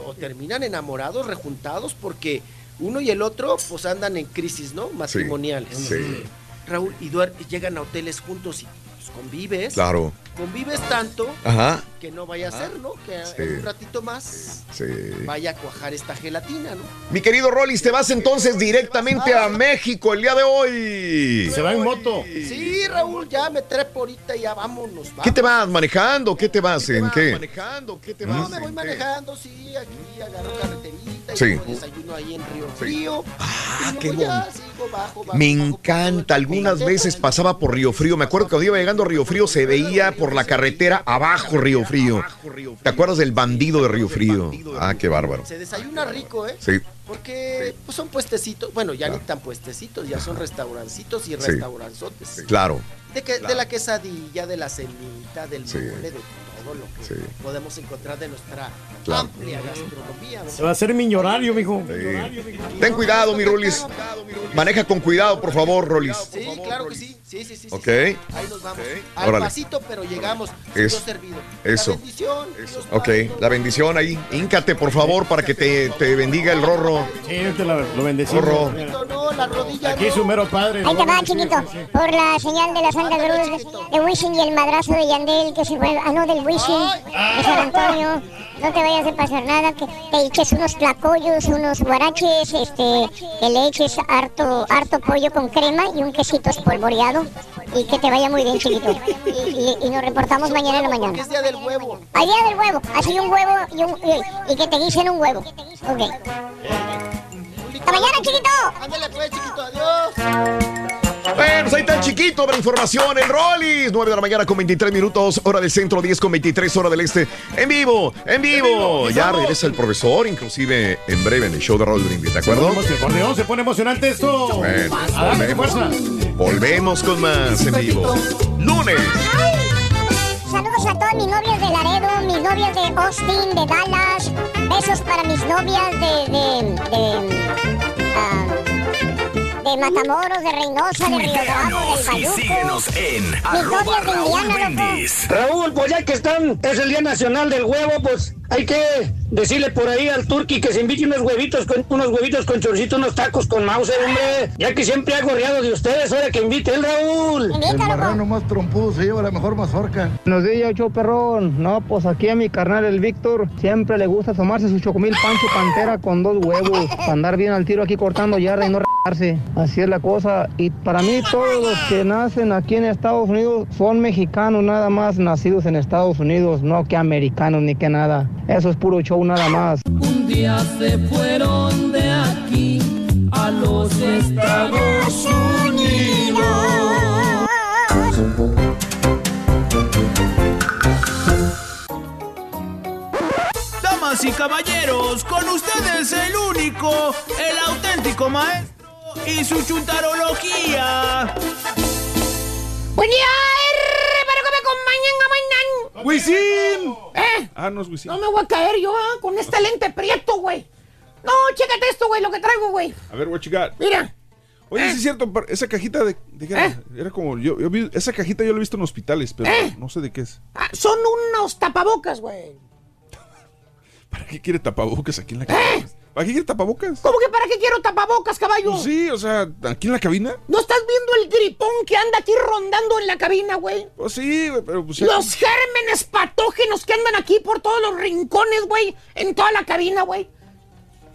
O terminan enamorados, rejuntados, porque uno y el otro pues andan en crisis, ¿no? Matrimoniales. Sí. Raúl, y, y llegan a hoteles juntos y pues, convives. Claro. Convives tanto Ajá. Que no vaya a ser, ¿no? Que Sí. en un ratito más Sí. vaya a cuajar esta gelatina, ¿no? Mi querido Rollis, te vas entonces directamente a México el día de hoy. Se va en moto. Sí, Raúl, ya me trepo ahorita y ya vámonos. ¿Qué te vas manejando? ¿Qué te vas? ¿En qué? manejando? ¿Qué te vas? No, me voy manejando, sí, aquí agarro carreterita y Sí. desayuno ahí en Río Frío. Ah, qué sigo bajo, bajo, Me bajo, encanta. Algunas veces pasaba por Río Frío. Me acuerdo que cuando iba llegando a Río Frío se veía por la carretera abajo Río Frío. ¿Te acuerdas del bandido de Río Frío? Ah, qué bárbaro. Se desayuna rico, ¿eh? Sí. Porque pues, son puestecitos, bueno, ya ni tan puestecitos, ya son restaurancitos y Sí. restauranzotes. Claro. De, que, de la quesadilla, de la cenita, del Sí. mole, de todo lo que Sí. podemos encontrar de nuestra Claro. amplia gastronomía. ¿no? Se va a hacer millonario, mijo. Ten cuidado, mi Rolis. Maneja con cuidado, por favor, Rolis. Sí, claro que sí. Sí, sí, sí. Ok. sí. Ahí nos vamos. Al Órale. pasito, pero llegamos. Eso. Dios servido. Eso. La bendición. Dios Ok, la bendición ahí. Híncate, por favor, para que te, te bendiga el rorro. Sí, te la- lo bendecimos. Rorro. No, la rodilla Aquí su mero padre. Ahí te va, chiquito. Por la señal de la Santa Cruz de Wishing y el madrazo de Yandel que se fue. Ah, no, del Wishing de San Antonio. No te vayas a pasar nada. Que te eches unos tlacoyos, unos guaraches, este, que le eches harto, harto pollo con crema y un quesito espolvoreado. Y que te vaya muy bien, chiquito. Y, y- y nos reportamos mañana en la mañana. Es día del huevo. Al día del huevo. Así un huevo y, un- y- y que te guisen un huevo. Ok. ¡Hasta mañana, chiquito! Ándale pues, chiquito. Adiós. Bueno, pues ahí está el chiquito de la información, el Rollis. 9 de la mañana con 23 minutos, hora del centro, 10 con 23, hora del este. En vivo, en vivo. Ya regresa el profesor, inclusive en breve en el show de Raúl Brindis, ¿de acuerdo? Por Dios, se pone emocionante esto. Bueno, A darle volvemos. fuerza. Volvemos con más en vivo. Lunes. Saludos a todos mis novios de Laredo, mis novios de Austin, de Dallas. Besos para mis novias de. de. de. ah, de Matamoros, de Reynosa, de Río Bravo, del síguenos en de Indiana, loco. Brindis. Raúl, pues ya que están, es el Día Nacional del Huevo, pues hay que decirle por ahí al Turqui que se invite unos huevitos con unos huevitos con chorcito, unos tacos con mouse, hombre. Ya que siempre ha gorreado de ustedes, ahora que invite el Raúl. El marrano más trompudo se lleva la mejor mazorca. Buenos días, show perrón. No, pues aquí a mi carnal el Víctor siempre le gusta tomarse su chocomil pancho pantera con dos huevos. Para andar bien al tiro aquí cortando yarda y no regarse. Así es la cosa. Y para mí todos los que nacen aquí en Estados Unidos son mexicanos nada más nacidos en Estados Unidos, no que americanos ni que nada. Eso es puro show nada más. Un día se fueron de aquí a los Estados Unidos. Damas y caballeros, con ustedes el único, el auténtico maestro y su chuntarología. Buen día, R, para que me acompañen a mañana. ¡Wisin! ¿Eh? Ah, no es Wisin. No me voy a caer yo ah, con este lente prieto, güey. No, chécate esto, güey, lo que traigo, güey. A ver, what you got? Mira. Oye, sí es cierto, esa cajita de, de qué era? Era como, yo, yo vi, esa cajita yo la he visto en hospitales, pero ¿Eh? no sé de qué es. Ah, son unos tapabocas, güey. ¿Para qué quiere tapabocas aquí en la cabina? ¿Para qué quiere tapabocas? ¿Cómo que para qué quiero tapabocas, caballo? Pues sí, o sea, aquí en la cabina. ¿No estás viendo el gripón que anda aquí rondando en la cabina, güey? Pues sí, güey, pero pues... Los gérmenes patógenos que andan aquí por todos los rincones, güey, en toda la cabina, güey.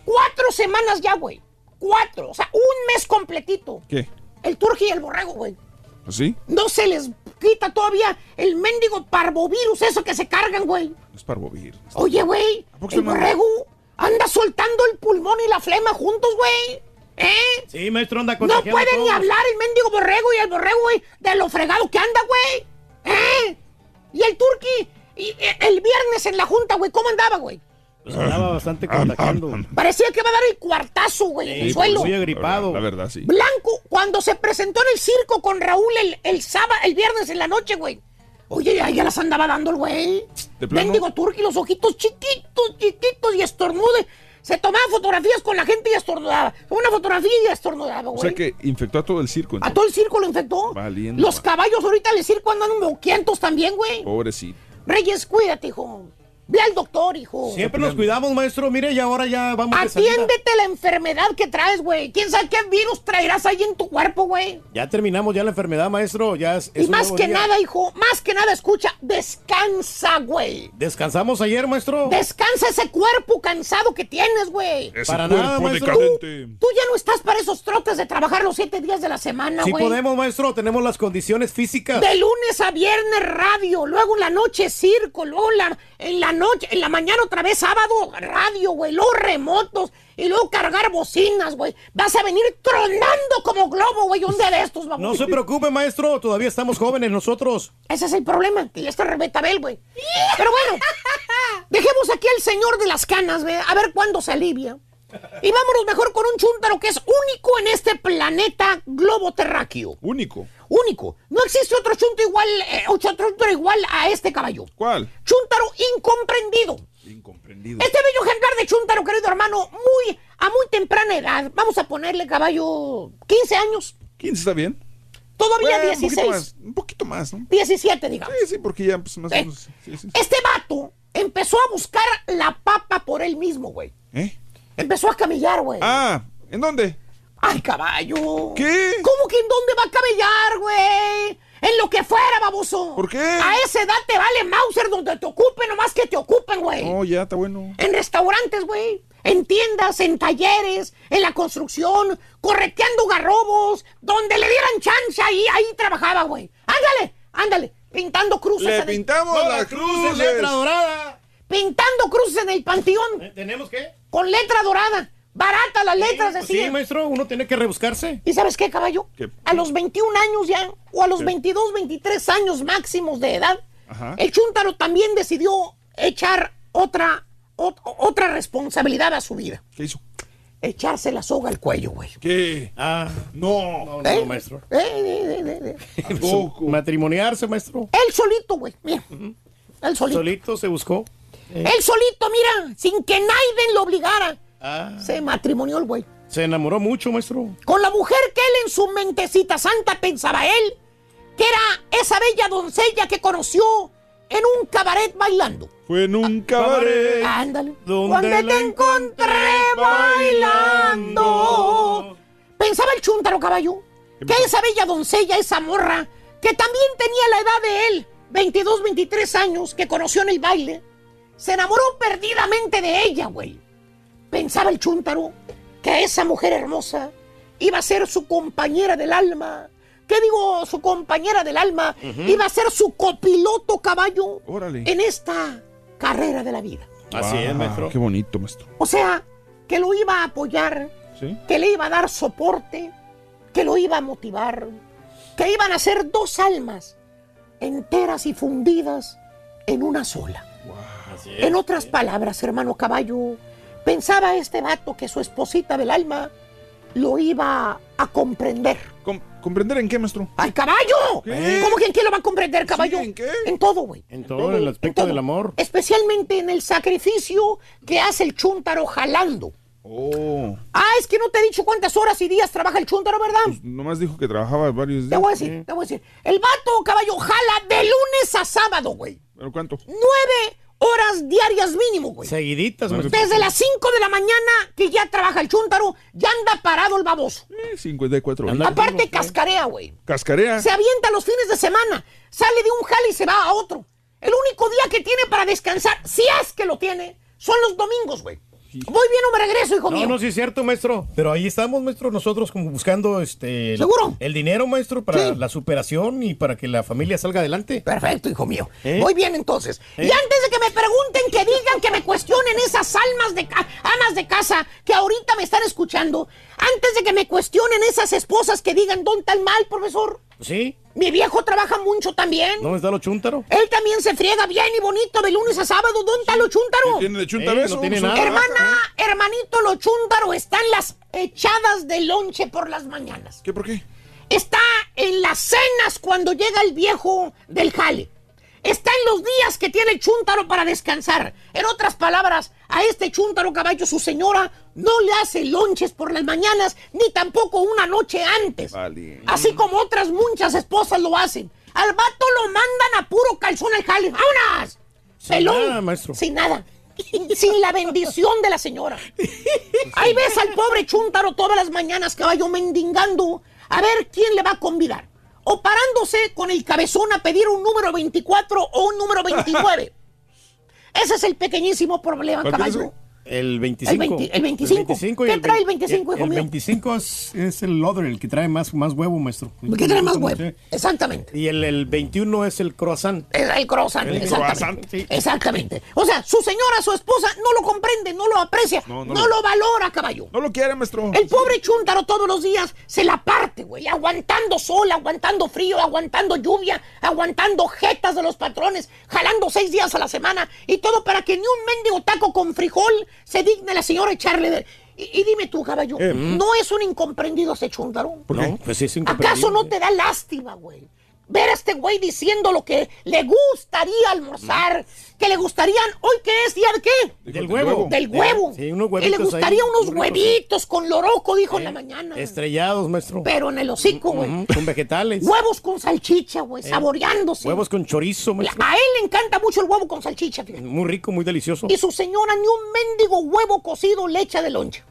Cuatro semanas ya, güey. Cuatro, o sea, un mes completito. ¿Qué? El turqui y el borrego, güey. ¿Pues sí? No se les quita todavía el mendigo parvovirus, eso que se cargan, güey. Es parvovir. Oye, güey, el borrego anda soltando el pulmón y la flema juntos, güey. ¿Eh? Sí, maestro, anda No puede ni hablar el mendigo borrego y el borrego, güey, de lo fregado que anda, güey. ¿Eh? Y el turqui, y, eh, el viernes en la junta, güey, ¿cómo andaba, güey? Pues andaba bastante contagiando. Parecía que iba a dar el cuartazo, güey, en el suelo. muy agripado. La verdad, sí. Blanco, cuando se presentó en el circo con Raúl el, el sábado, el viernes en la noche, güey. Oye, ya, ya las andaba dando el güey. Mendigo turqui, los ojitos chiquitos, chiquitos y estornude. Se tomaba fotografías con la gente y estornudaba. Una fotografía y estornudaba, O güey. sea que infectó a todo el circo. A todo el circo lo infectó. Valiendo, Los va. caballos ahorita del circo andan moquientos también, güey. Pobrecito. Reyes, cuídate, hijo. Ve al doctor, hijo. Siempre nos cuidamos, maestro. Mire, y ahora ya vamos salida. Atiéndete la enfermedad que traes, güey. ¿Quién sabe qué virus traerás ahí en tu cuerpo, güey? Ya terminamos ya la enfermedad, maestro. Ya es, es Y más que día. nada, hijo, más que nada, escucha, descansa, güey. Descansamos ayer, maestro. Descansa ese cuerpo cansado que tienes, güey. Para cuerpo nada, maestro. Tú, tú ya no estás para esos trotes de trabajar los siete días de la semana, Sí güey. podemos, maestro. Tenemos las condiciones físicas. De lunes a viernes radio, luego en la noche circo, luego en la, en la noche, en la mañana otra vez sábado radio, güey, luego remotos y luego cargar bocinas, güey. Vas a venir tronando como globo, güey, un día de estos, vamos. No se preocupe, maestro. Todavía estamos jóvenes nosotros. Ese es el problema, que ya está Rebetabel, güey. Pero bueno, dejemos aquí al señor de las canas, güey, a ver cuándo se alivia. Y vámonos mejor con un chúntaro que es único en este planeta globo terráqueo. Único. Único. No existe otro chunto igual, eh, otro chúntaro igual a este caballo. ¿Cuál? Chúntaro incomprendido. Incomprendido. Este bello ejemplar de chúntaro, querido hermano, muy, a muy temprana edad. Vamos a ponerle caballo 15 años. 15 está bien. Todavía Bueno, Un 16. poquito más, un poquito más, ¿no? 17, digamos. Sí, sí, porque ya pues, más o Eh. menos. sí, sí. Este vato empezó a buscar la papa por él mismo, güey. ¿Eh? Empezó a camellar, güey. Ah, ¿en dónde? ¡Ay, caballo! ¿Qué? ¿Cómo que en dónde va a camellar, güey? En lo que fuera, baboso. ¿Por qué? A esa edad te vale Mauser donde te ocupen, nomás que te ocupen, güey. Oh, ya, está bueno. En restaurantes, güey. En tiendas, en talleres, en la construcción, correteando garrobos, donde le dieran chance ahí, ahí trabajaba, güey. Ándale, ándale, pintando cruces. Le en el- pintamos No, las la cruz en cruces. letra dorada. Pintando cruces en el panteón. ¿Tenemos qué? Con letra dorada. Barata las letras, Pues decía. Sí, maestro. Uno tiene que rebuscarse. ¿Y sabes qué, caballo? ¿Qué? A los 21 años ya, o a los ¿Qué? 22, 23 años máximos de edad, Ajá. el Chuntaro también decidió echar otra, ot- otra responsabilidad a su vida. ¿Qué hizo? Echarse la soga al cuello, güey. ¿Qué? Ah, No. no, no, ¿Eh? maestro. Eh, eh, eh, eh, eh. Poco. Matrimoniarse, maestro. Él solito, güey. Mira. Él solito. Solito se buscó. Él solito, mira, sin que nadie lo obligara. Ah, Se matrimonió el güey. se enamoró mucho, maestro. Con la mujer que él en su mentecita santa pensaba él, que era esa bella doncella que conoció en un cabaret bailando. Fue en un cabaret. Ándale. Donde te encontré bailando. Pensaba el chúntaro caballo que esa bella doncella, esa morra, que también tenía la edad de él, 22, 23 años, que conoció en el baile, se enamoró perdidamente de ella, güey. Pensaba el chúntaro que esa mujer hermosa iba a ser su compañera del alma. ¿Qué digo? Su compañera del alma iba a ser su copiloto caballo Órale. en esta carrera de la vida. Así es, maestro. Qué bonito, maestro. O sea, que lo iba a apoyar, ¿Sí? que le iba a dar soporte, que lo iba a motivar, que iban a ser dos almas enteras y fundidas en una sola. Es. En otras palabras, hermano caballo, pensaba este vato que su esposita del alma lo iba a comprender. Com- ¿Comprender en qué, maestro? ¡Al caballo! ¿Qué? ¿Cómo que en qué lo va a comprender, caballo? ¿en qué? En todo, güey. En todo, en el aspecto del amor. Especialmente en el sacrificio que hace el chúntaro jalando. Oh, Ah, es que no te he dicho cuántas horas y días trabaja el chúntaro, ¿verdad? pues nomás dijo que trabajaba varios días. Te voy a decir, te voy a decir. El vato, caballo, jala de lunes a sábado, güey. ¿Pero cuánto? Nueve horas diarias mínimo, güey. Seguiditas, maestro. Desde las 5 de la mañana que ya trabaja el chúntaro, ya anda parado el baboso. Eh, 54 horas. Aparte, cascarea, güey. Cascarea. Se avienta los fines de semana. Sale de un jale y se va a otro. El único día que tiene para descansar, si es que lo tiene, son los domingos, güey. Voy bien o me regreso, hijo No, mío. no, sí es cierto, maestro. Pero ahí estamos, maestro, nosotros como buscando este. ¿Seguro? El dinero, maestro, para Sí. la superación y para que la familia salga adelante. Perfecto, hijo mío. ¿Eh? Voy bien entonces. ¿Eh? Y antes de que me pregunten, que digan, que me cuestionen esas almas de amas de casa que ahorita me están escuchando, antes de que me cuestionen esas esposas que digan, ¿dónde está el mal, profesor? ¿Sí? Mi viejo trabaja mucho también. ¿Dónde está lo chúntaro? Él también se friega bien y bonito de lunes a sábado. ¿Dónde está lo chúntaro? ¿Qué tiene de chúntaro Eh, eso? no tiene nada. Hermana, hermanito, lo chúntaro está en las echadas de lonche por las mañanas. ¿Qué por qué? Está en las cenas cuando llega el viejo del jale. Está en los días que tiene el chúntaro para descansar. En otras palabras, a este chúntaro caballo su señora no le hace lonches por las mañanas ni tampoco una noche antes. Vale. Así como otras muchas esposas lo hacen. Al vato lo mandan a puro calzón al jale. ¡Vámonos! Sin Pelón. nada, maestro. Sin nada. Sin la bendición de la señora. Ahí ves al pobre chúntaro todas las mañanas, caballo, mendigando a ver quién le va a convidar. O parándose con el cabezón a pedir un número 24 o un número 29. Ese es el pequeñísimo problema, ¿Cuál tienes, caballo. El 25. El 20 el 25. y ¿Qué el trae el 20 25, hijo El mío? 25 es, es el other, el que trae más, más huevo, maestro. ¿Qué trae más huevo? Exactamente. Y el, el 21 es el croissant. El, el croissant, El exactamente. croissant, sí. Exactamente. O sea, su señora, su esposa, no lo comprende, no lo aprecia, no, No, no lo lo- valora, caballo. No lo quiere, maestro. El pobre chúntaro todos los días se la parte, güey, aguantando sol, aguantando frío, aguantando lluvia, aguantando jetas de los patrones, jalando seis días a la semana y todo para que ni un mendigo taco con frijol se digne la señora echarle de... Y, y dime tú, caballo, Eh, ¿no es un incomprendido ese? ¿Por qué? pues sí, es incomprendible. ¿Acaso no te da lástima, güey? Ver a este güey diciendo lo que le gustaría almorzar, que le gustarían, ¿hoy qué es? ¿Día de qué? Del huevo. Del huevo. Sí, unos que le gustaría ahí, unos huevitos con loroco, dijo en la mañana. Estrellados, maestro. Pero en el hocico, güey. Con vegetales. Huevos con salchicha, güey, saboreándose. Huevos con chorizo, maestro. A él le encanta mucho el huevo con salchicha, fíjate. Muy rico, muy delicioso. Y su señora ni un mendigo huevo cocido le echa de lonche.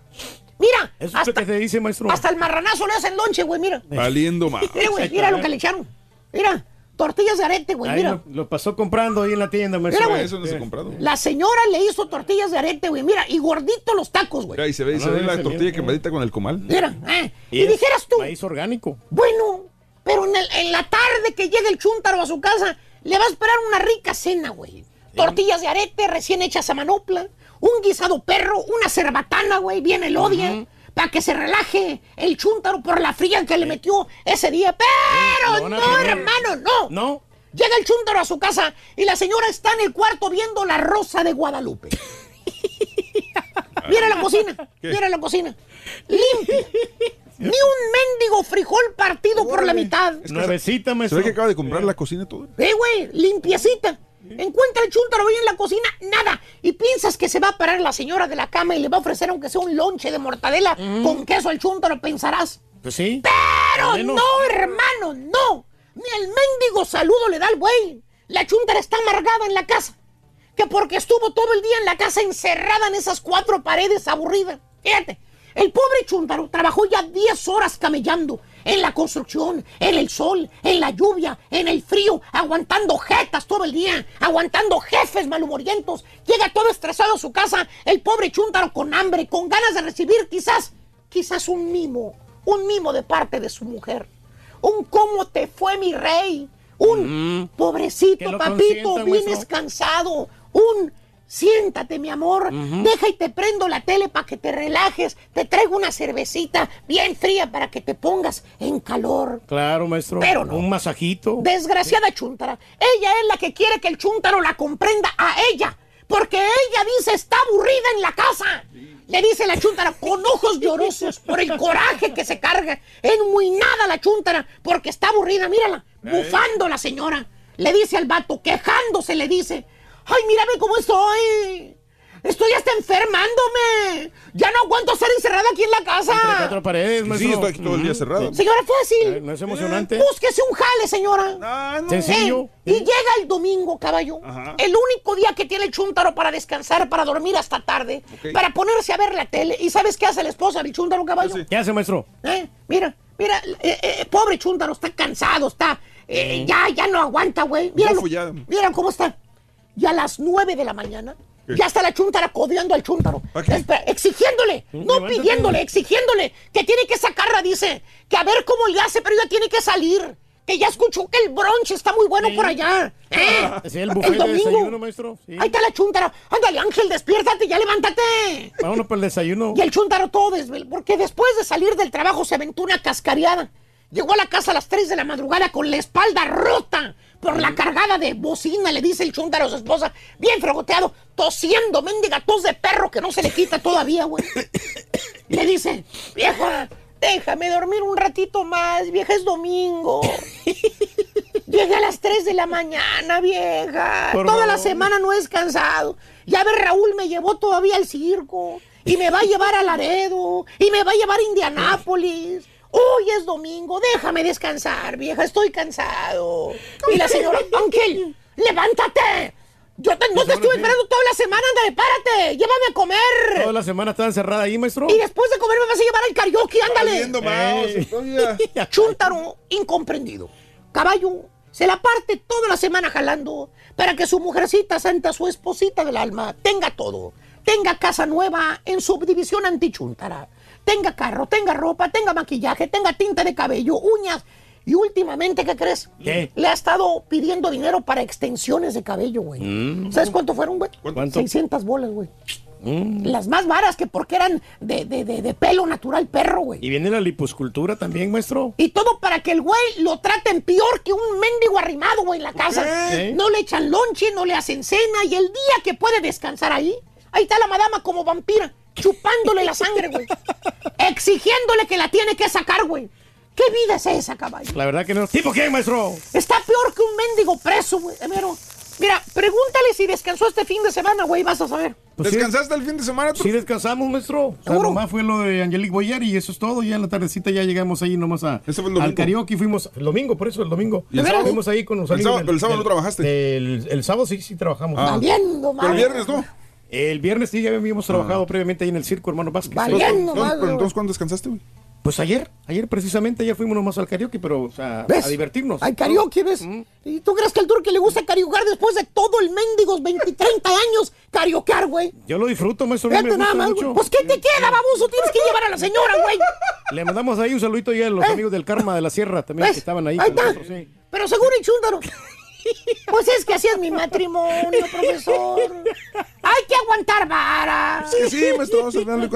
Mira, Eso es hasta, lo que te dice, maestro. hasta el marranazo le hacen lonche, güey, mira. Valiendo más. Mira, güey, mira lo que le echaron. Mira, tortillas de arete, güey, Ahí mira. lo, lo pasó comprando ahí en la tienda, maestro. Mira, güey. Eso no se ha comprado. La señora le hizo tortillas de arete, güey. Mira, y gordito los tacos, güey. Mira, y se ve, y se Ah, ve la tortilla quemadita con el comal. Mira, eh. Y Y, es dijeras tú, Maíz orgánico. bueno, pero en, el- en la tarde que llegue el chúntaro a su casa, le va a esperar una rica cena, güey. Tortillas de arete recién hechas a manopla, un guisado perro, una cerbatana, güey, bien elodia. Para que se relaje el chúntaro por la fría que le metió ese día. Pero van a no, tener. hermano, no. No. Llega el chúntaro a su casa y la señora está en el cuarto viendo la rosa de Guadalupe. Mira la cocina, mira la cocina. Limpia. Ni un mendigo frijol partido por la mitad. Nuevecita, maestro. ve que acaba de comprar la cocina todo. Eh, güey, limpiecita. Encuentra el chúntaro ahí en la cocina, nada. Y piensas que se va a parar la señora de la cama y le va a ofrecer aunque sea un lonche de mortadela con queso al chúntaro, pensarás. Pues sí. Pero no, hermano, no. Ni el mendigo saludo le da al güey. La chuntara está amargada en la casa. Que porque estuvo todo el día en la casa encerrada en esas cuatro paredes aburrida. Fíjate, el pobre chuntaro trabajó ya 10 horas camellando en la construcción, en el sol, en la lluvia, en el frío, aguantando jetas todo el día, aguantando jefes malhumorientos. Llega todo estresado a su casa, el pobre chuntaro con hambre, con ganas de recibir quizás, quizás un mimo, un mimo de parte de su mujer. Un cómo te fue mi rey. Un Que pobrecito papito, vienes cansado. Un siéntate, mi amor. Deja y te prendo la tele para que te relajes. Te traigo una cervecita bien fría para que te pongas en calor. Claro, maestro. Pero no. Un masajito. Desgraciada chuntara. Ella es la que quiere que el chuntaro la comprenda a ella. Porque ella dice está aburrida en la casa. Le dice la chuntara con ojos llorosos por el coraje que se carga. Enmuinada la chuntara porque está aburrida, mírala, bufando la señora. Le dice al vato, quejándose, le dice, ay, mírame cómo estoy. Estoy hasta enfermándome. Ya no aguanto estar encerrada aquí en la Entre casa. cuatro paredes, Sí, maestro. estoy aquí todo el día cerrado. Señora, fácil. Eh, ¿No es emocionante? Búsquese un jale, señora. Sencillo. Eh, y llega el domingo, caballo. El único día que tiene el chúntaro para descansar, para dormir hasta tarde, para ponerse a ver la tele. ¿Y sabes qué hace la esposa del chúntaro, caballo? ¿Qué hace, maestro? Eh, Mira, mira, eh, eh, pobre chúntaro, está cansado, está. eh, ya, ya no aguanta, güey. Míralo. Mira cómo está. Y a las nueve de la mañana. ¿Qué? Ya está la chúntara codeando al chúntaro. Espera, exigiéndole, no pidiéndole, exigiéndole que tiene que sacarla, dice. Que a ver cómo le hace, pero ella tiene que salir. Que ya escuchó que el brunch está muy bueno por allá. ¿eh? Sí, el buffet de desayuno, maestro. Sí. Ahí está la chúntara. Ándale, Ángel, despiértate, ya levántate. Vámonos para el desayuno. Y el chuntaro todo desvel, porque después de salir del trabajo se aventó una cascareada. Llegó a la casa a las 3 de la madrugada con la espalda rota por la cargada de bocina, le dice el chuntaro a su esposa, bien fregoteado, tosiendo, mendiga tos de perro que no se le quita todavía, güey. Le dice, vieja, déjame dormir un ratito más, vieja, es domingo. Llegué a las 3 de la mañana, vieja. Por Toda la semana no he descansado. Ya ver, Raúl me llevó todavía al circo. Y me va a llevar a Laredo. Y me va a llevar a Indianápolis. Hoy es domingo, déjame descansar, vieja, estoy cansado. Y la señora, Ángel, levántate. Yo te- no te estuve esperando toda la semana, ándale, párate, llévame a comer. Toda la semana está encerrada ahí, maestro. Y después de comer me vas a llevar al karaoke, ándale. Chúntaro incomprendido. Caballo se la parte toda la semana jalando para que su mujercita santa, su esposita del alma, tenga todo. Tenga casa nueva en subdivisión antichúntara. Tenga carro, tenga ropa, tenga maquillaje, tenga tinta de cabello, uñas. Y últimamente, ¿qué crees? ¿Qué? Le ha estado pidiendo dinero para extensiones de cabello, güey. Mm. ¿Sabes cuánto fueron, güey? ¿Cuánto? 600 bolas, güey. Mm. Las más varas que porque eran de, de- de- de pelo natural perro, güey. Y viene la liposcultura también, maestro. Y todo para que el güey lo traten peor que un mendigo arrimado, güey, en la casa. No le echan lonche, no le hacen cena. Y el día que puede descansar ahí, ahí está la madama como vampira, chupándole la sangre, güey. Exigiéndole que la tiene que sacar, güey. ¿Qué vida es esa, caballo? La verdad que no. ¿Tipo quién, maestro? Está peor que un mendigo preso, güey. Mira, mira, pregúntale si descansó este fin de semana, güey, vas a saber. Pues sí, ¿Descansaste el fin de semana? tú? Sí descansamos, maestro. O sea, ¿Seguro? nomás fue lo de Angelique Boyer y eso es todo. Ya en la tardecita ya llegamos ahí nomás a, Ese fue el domingo. al karaoke. Fuimos el domingo, por eso el domingo. ¿Y el sábado? Fuimos ahí con los El amigos. sábado- pero el sábado no trabajaste. El, el sábado sí, sí trabajamos. Ah. Valiendo, Pero el madre. viernes no. El viernes sí ya habíamos trabajado previamente ahí en el circo, hermano Vázquez. Valiendo, pero entonces, ¿cuándo descansaste, güey? Pues ayer, ayer precisamente, ayer fuimos nomás al karaoke, pero o sea, ¿Ves? a divertirnos. Hay karaoke, ¿ves? ¿Y tú crees que al turque le gusta karaokear después de todo el mendigos 20, 30 años karaokear, güey? Yo lo disfruto, maestro. me Fíjate nada gusta más, mucho. Pues, ¿qué te queda, baboso? Tienes que llevar a la señora, güey. Le mandamos ahí un saludito ya a los ¿Eh? amigos del Karma de la Sierra también ¿Ves? que estaban ahí. Ahí está. nosotros, sí. Pero seguro y chúndaro. Pues es que así es mi matrimonio, profesor. Hay que aguantar vara. Es que sí,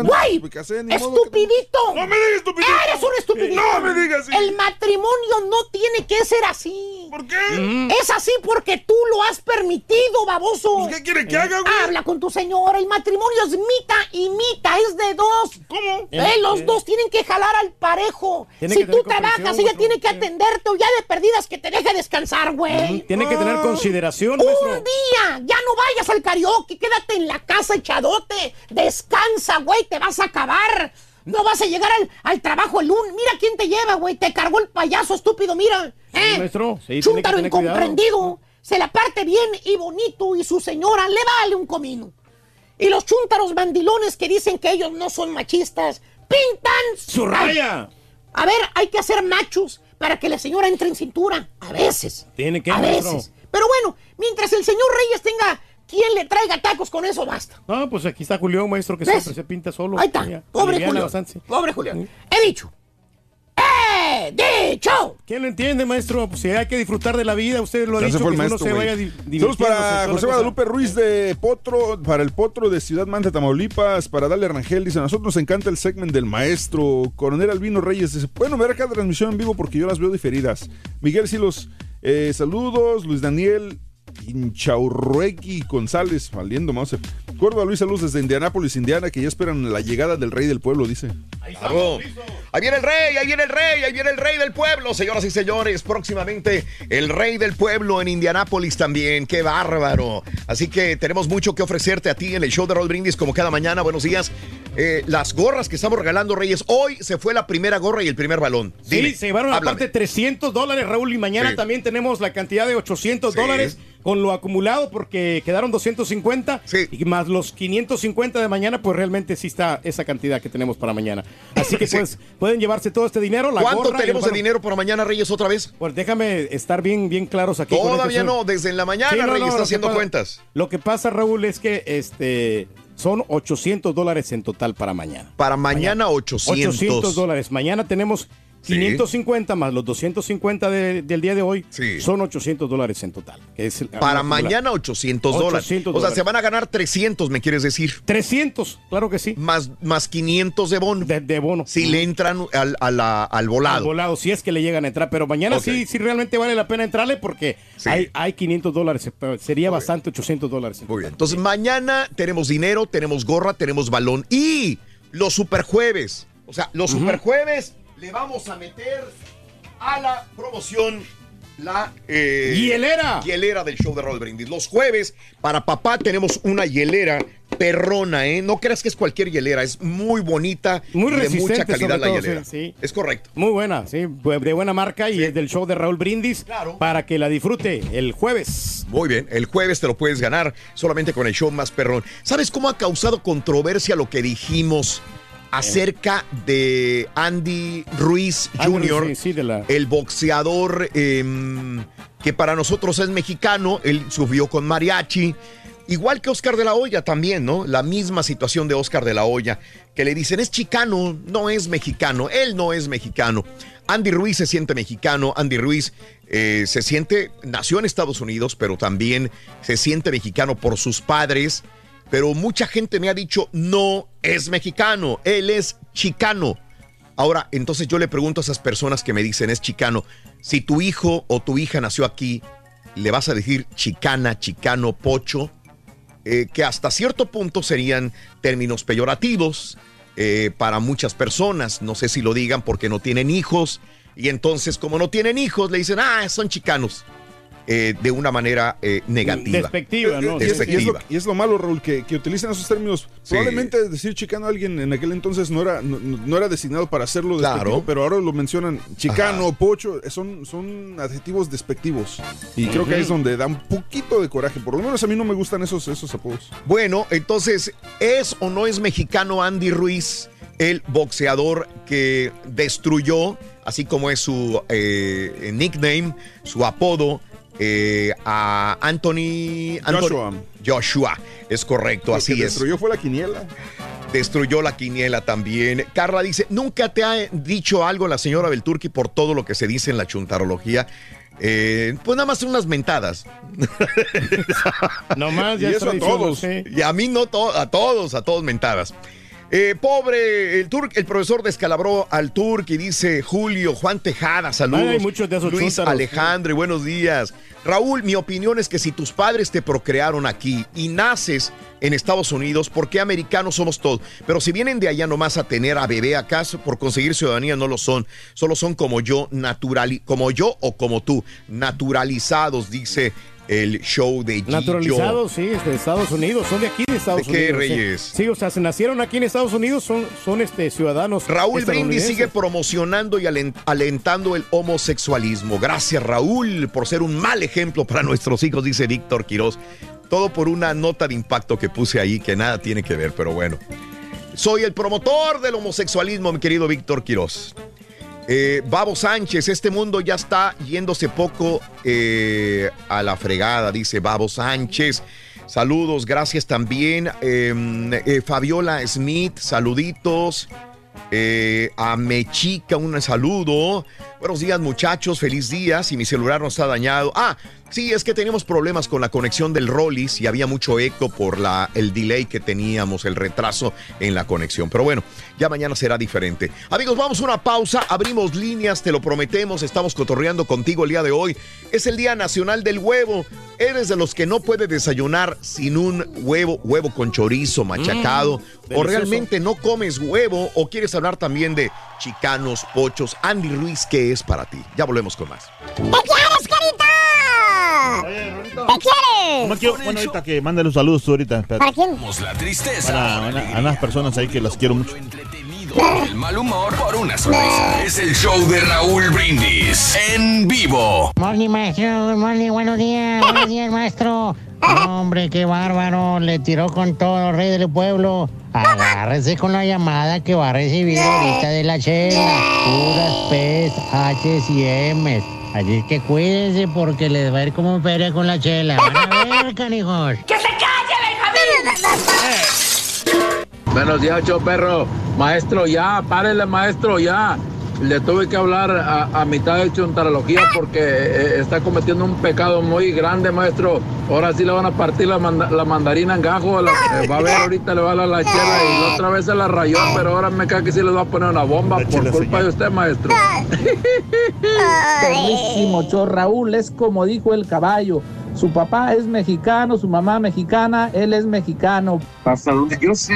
Güey, me casé, ni modo que- estupidito. No me digas estupidito. Eres un estupidito. No me digas así. El matrimonio no tiene que ser así. ¿Por qué? Es así porque tú lo has permitido, baboso. Pues, ¿qué quiere que haga, güey? Habla con tu señora. El matrimonio es mita y mita, es de dos. ¿Cómo? Eh, los dos tienen que jalar al parejo. Tiene si tú trabajas, ella tiene que atenderte o ya de perdidas que te deje descansar, güey. Tiene que tener consideración, Un día, ya no vayas al karaoke, quédate en la casa echadote. Descansa, güey, te vas a acabar. No vas a llegar al, al trabajo el lunes. Mira quién te lleva, güey. Te cargó el payaso estúpido, mira. ¿eh? maestro, sí, tiene que Chúntaro cuidado. incomprendido. Se la parte bien y bonito y su señora le vale un comino. Y los chúntaros mandilones que dicen que ellos no son machistas, pintan ¡Su raya! A ver, hay que hacer machos para que la señora entre en cintura. A veces. Tiene que, a maestro. veces. Pero bueno, mientras el señor Reyes tenga quien le traiga tacos, con eso basta. No, pues aquí está Julián, maestro, que ¿Ves? siempre se pinta solo. Ahí está. Pobre Julián. Pobre Julián. He dicho. ¡Eh! ¡Dicho! ¿Quién lo entiende, maestro? Pues si hay que disfrutar de la vida, usted lo ha Ya dicho, que uno maestro, se vaya Saludos para José cosa. Guadalupe Ruiz de Potro, para el Potro de Ciudad Manta, Tamaulipas, para Dale Rangel, dice, a nosotros nos encanta el segment del maestro. Coronel Albino Reyes dice, pueden ver acá transmisión en vivo porque yo las veo diferidas. Miguel Silos, eh, saludos. Luis Daniel Inchaurruegui González, valiendo mouse. Acuerdo a Luisa Luz desde Indianápolis, Indiana, que ya esperan la llegada del rey del pueblo, dice. Claro. Ahí viene el rey, ahí viene el rey, ahí viene el rey del pueblo, señoras y señores. Próximamente el rey del pueblo en Indianápolis también. Qué bárbaro. Así que tenemos mucho que ofrecerte a ti en el show de Roll Brindis como cada mañana. Buenos días. Eh, las gorras que estamos regalando, Reyes. Hoy se fue la primera gorra y el primer balón. Dime, sí, se llevaron háblame. aparte 300 dólares, Raúl, y mañana Sí. también tenemos la cantidad de 800 Sí. dólares con lo acumulado porque quedaron 250 y más los 550 de mañana, pues realmente sí está esa cantidad que tenemos para mañana. Así que pues pueden llevarse todo este dinero. La ¿Cuánto gorra tenemos de dinero para mañana, Reyes, otra vez? Pues déjame estar bien, bien claros aquí. Todavía no, desde en la mañana, Sí, no, Reyes, no, está haciendo pasa- cuentas. Lo que pasa, Raúl, es que este son 800 dólares en total para mañana. Para mañana, 800. 800 dólares. Mañana tenemos 550 más los 250 de- del día de hoy. Son 800 dólares en total. que es Para mañana 800 dólares. 800 O sea, dólares. se van a ganar 300, me quieres decir. 300, claro que sí. Más, más 500 de bono. De, bono. Si le entran al, a la- al volado. Al volado, si es que le llegan a entrar. Pero mañana sí, sí realmente vale la pena entrarle porque hay, hay 500 dólares. pero Sería bastante 800 dólares. Muy bien. Entonces, mañana tenemos dinero, tenemos gorra, tenemos balón. Y los superjueves. O sea, los Ujú. superjueves le vamos a meter a la promoción la eh, Hielera. hielera del show de Roll Brindis. Los jueves, para papá, tenemos una hielera perrona, ¿eh? No creas que es cualquier hielera, es muy bonita Muy y de mucha calidad la hielera. sí, sí. Es correcto. Muy buena, sí, de buena marca y es del show de Raúl Brindis para que la disfrute el jueves. Muy bien, el jueves te lo puedes ganar solamente con el show más perrón. ¿Sabes cómo ha causado controversia lo que dijimos acerca de Andy Ruiz Jr., Ruiz, sí, sí, de la- el boxeador em, que para nosotros es mexicano, él subió con mariachi, igual que Oscar de la Hoya también, ¿no? La misma situación de Oscar de la Hoya, que le dicen es chicano, no es mexicano, él no es mexicano. Andy Ruiz se siente mexicano, Andy Ruiz eh, se siente, nació en Estados Unidos, pero también se siente mexicano por sus padres, pero mucha gente me ha dicho, no es mexicano, él es chicano. Ahora, entonces yo le pregunto a esas personas que me dicen es chicano, si tu hijo o tu hija nació aquí, ¿le vas a decir chicana, chicano, pocho? Eh, que hasta cierto punto serían términos peyorativos eh, para muchas personas. No sé si lo digan porque no tienen hijos. Y entonces, como no tienen hijos, le dicen, ah, son chicanos. Eh, de una manera eh, negativa. Despectiva, ¿no? Y es, y es lo, Despectiva. y es lo malo, Raúl, que, que utilicen esos términos. Probablemente decir chicano a alguien en aquel entonces no era, no, no era designado para hacerlo despectivo, Claro. pero ahora lo mencionan chicano, pocho, eh, son, son adjetivos despectivos. Y creo que ahí es donde da un poquito de coraje. Por lo menos a mí no me gustan esos, esos apodos. Bueno, entonces, ¿es o no es mexicano Andy Ruiz, el boxeador que destruyó, así como es su eh, nickname, su apodo, eh, a Anthony, Anthony- Joshua. Joshua, es correcto, Lo así que es. destruyó fue la quiniela. Destruyó la quiniela también. Carla dice, ¿nunca te ha dicho algo la señora Belturki por todo lo que se dice en la chuntarología? Eh, pues nada más unas mentadas. Nomás ya y es eso a todos. sí. Y a mí no, to- a todos, a todos mentadas. Eh, pobre, el Turk, el profesor descalabró al Turk y dice Julio, Juan Tejada, saludos. Ay, muchos de esos Luis. Alejandro, buenos días. Raúl, mi opinión es que si tus padres te procrearon aquí y naces en Estados Unidos, ¿por qué americanos somos todos? Pero si vienen de allá nomás a tener a bebé acaso por conseguir ciudadanía no lo son, solo son como yo, natural, como yo o como tú, naturalizados, dice el show de Gillo. Naturalizados, sí, de Estados Unidos, son de aquí de Estados ¿De qué, Unidos. sí. Reyes? Sí, o sea, se nacieron aquí en Estados Unidos, son, son este, ciudadanos. Raúl Brindis sigue promocionando y alen- alentando el homosexualismo. Gracias, Raúl, por ser un mal ejemplo para nuestros hijos, dice Víctor Quiroz. Todo por una nota de impacto que puse ahí que nada tiene que ver, pero bueno. Soy el promotor del homosexualismo, mi querido Víctor Quiroz. Eh, Babo Sánchez, este mundo ya está yéndose poco eh, a la fregada, dice Babo Sánchez. Saludos, gracias también. Eh, eh, Fabiola Smith, saluditos. A Mechica, un saludo. Buenos días, muchachos. Feliz día. Si mi celular no está dañado. Ah, sí, es que teníamos problemas con la conexión del Rollis y había mucho eco por la, el delay que teníamos, el retraso en la conexión. Pero bueno, ya mañana será diferente. Amigos, vamos a una pausa. Abrimos líneas, te lo prometemos. Estamos cotorreando contigo el día de hoy. Es el Día Nacional del Huevo. ¿Eres de los que no puede desayunar sin un huevo, huevo con chorizo machacado? ¿O delicioso. realmente no comes huevo? ¿O quieres hablar también de chicanos, pochos? Andy Ruiz, ¿qué es para ti? Ya volvemos con más. ¿Te quieres, carita? ¿Te quieres? No quiero- bueno, ahorita que mándale un saludo tú ahorita. espérate. ¿Para quién? La tristeza. Para a unas personas ahí que las quiero mucho. El mal humor por una sonrisa. Es el show de Raúl Brindis en vivo. Morning, maestro. Morning, buenos días. Buenos días, maestro. Hombre, qué bárbaro. Le tiró con todo, rey del pueblo. Agárrese con la llamada que va a recibir ahorita de la chela. Puras P's, H's y M's. Así que cuídense porque les va a ir como feria con la chela. Van a ver, canijos. ¡Que se calle, Benjamín! Buenos días, show perro. Maestro, ya, párele, maestro, ya. Le tuve que hablar a, a mitad de chuntarología porque eh, está cometiendo un pecado muy grande, maestro. Ahora sí le van a partir la, manda- la mandarina en gajo. la- eh, va a ver, ahorita le va a dar la chela y la otra vez se la rayó, pero ahora me cae que sí les va a poner una bomba por culpa de usted, maestro. Buenísimo, show. Raúl es como dijo el caballo. Su papá es mexicano, su mamá mexicana, él es mexicano. Hasta donde yo sé,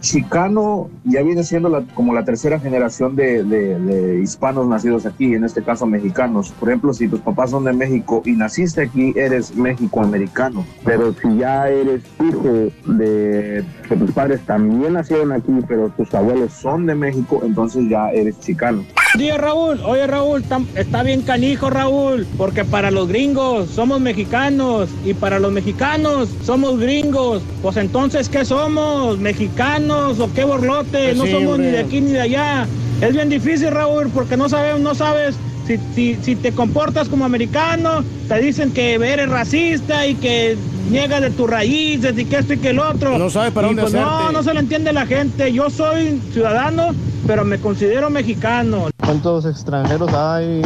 chicano ya viene siendo la- como la tercera generación de, de- de hispanos nacidos aquí, en este caso mexicanos. Por ejemplo, si tus papás son de México y naciste aquí, eres mexicoamericano. Pero si ya eres hijo de que tus padres también nacieron aquí, pero tus abuelos son de México, entonces ya eres chicano. Oye Raúl, oye Raúl, está bien canijo Raúl, porque para los gringos somos mexicanos y para los mexicanos somos gringos. Pues entonces, ¿qué somos? ¿Mexicanos o qué borlote? Pues no sí, somos ni de aquí ni de allá. Es bien difícil Raúl, porque no sabes, no sabes si, si, si te comportas como americano, te dicen que eres racista y que niegas de tus raíces y que esto y que el otro. No sabes para Y dónde pues No, no se lo entiende la gente. Yo soy ciudadano, pero me considero mexicano. ¿Cuántos extranjeros hay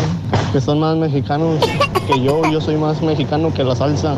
que son más mexicanos que yo? Yo soy más mexicano que la salsa.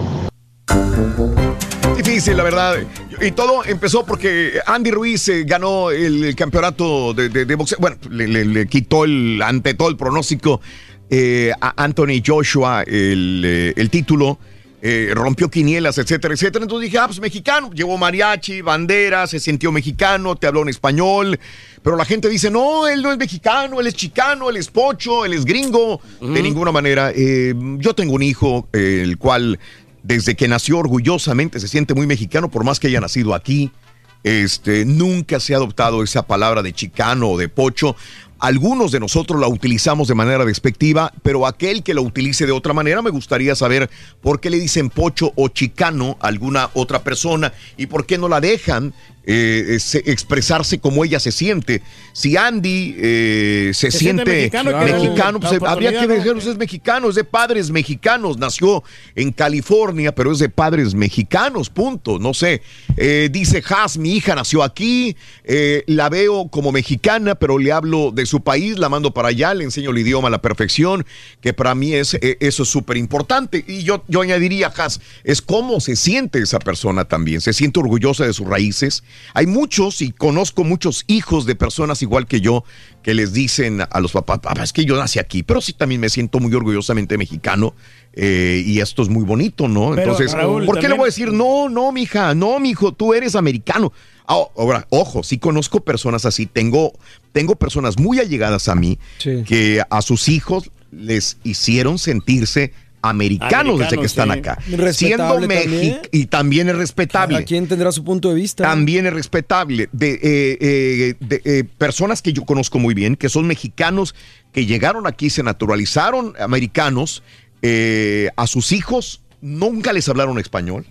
Difícil, la verdad. Y todo empezó porque Andy Ruiz eh, ganó el, campeonato de, de- de boxeo. Bueno, le, le- le quitó el, ante todo el pronóstico eh, a Anthony Joshua el, eh, el título. Eh, rompió quinielas, etcétera, etcétera. Entonces dije, ah, pues mexicano. Llevó mariachi, bandera, se sintió mexicano, te habló en español. Pero la gente dice, no, él no es mexicano, él es chicano, él es pocho, él es gringo. De ninguna manera. Eh, yo tengo un hijo, eh, el cual desde que nació orgullosamente se siente muy mexicano, por más que haya nacido aquí. Este, nunca se ha adoptado esa palabra de chicano o de pocho. Algunos de nosotros la utilizamos de manera despectiva, pero aquel que la utilice de otra manera, me gustaría saber por qué le dicen pocho o chicano a alguna otra persona y por qué no la dejan eh, se- expresarse como ella se siente. Si Andy eh, se, Se siente siente mexicano, le- pues, habría que dejarlos es mexicano, es de padres mexicanos, nació en California, pero es de padres mexicanos, punto, no sé. Eh, dice Has, mi hija nació aquí, eh, la veo como mexicana, pero le hablo de su país, la mando para allá, le enseño el idioma a la perfección, que para mí es, eh, eso es súper importante. Y yo, yo añadiría, Has, es cómo se siente esa persona también, se siente orgullosa de sus raíces. Hay muchos, y conozco muchos hijos de personas igual que yo, que les dicen a los papás, papá, es que yo nací aquí, pero sí también me siento muy orgullosamente mexicano eh, y esto es muy bonito, ¿no? Pero, Entonces, Raúl, ¿por qué le voy a decir, no, no, mija, no, mijo, tú eres americano? Ah, Ahora, ojo, sí conozco personas así, tengo, tengo personas muy allegadas a mí que a sus hijos les hicieron sentirse americanos, desde que están sí. acá. Respetable Siendo. México y también es respetable. Cada quien tendrá su punto de vista. También es respetable. De, eh, eh, de, eh, personas que yo conozco muy bien, que son mexicanos, que llegaron aquí, se naturalizaron americanos, eh, a sus hijos nunca les hablaron español.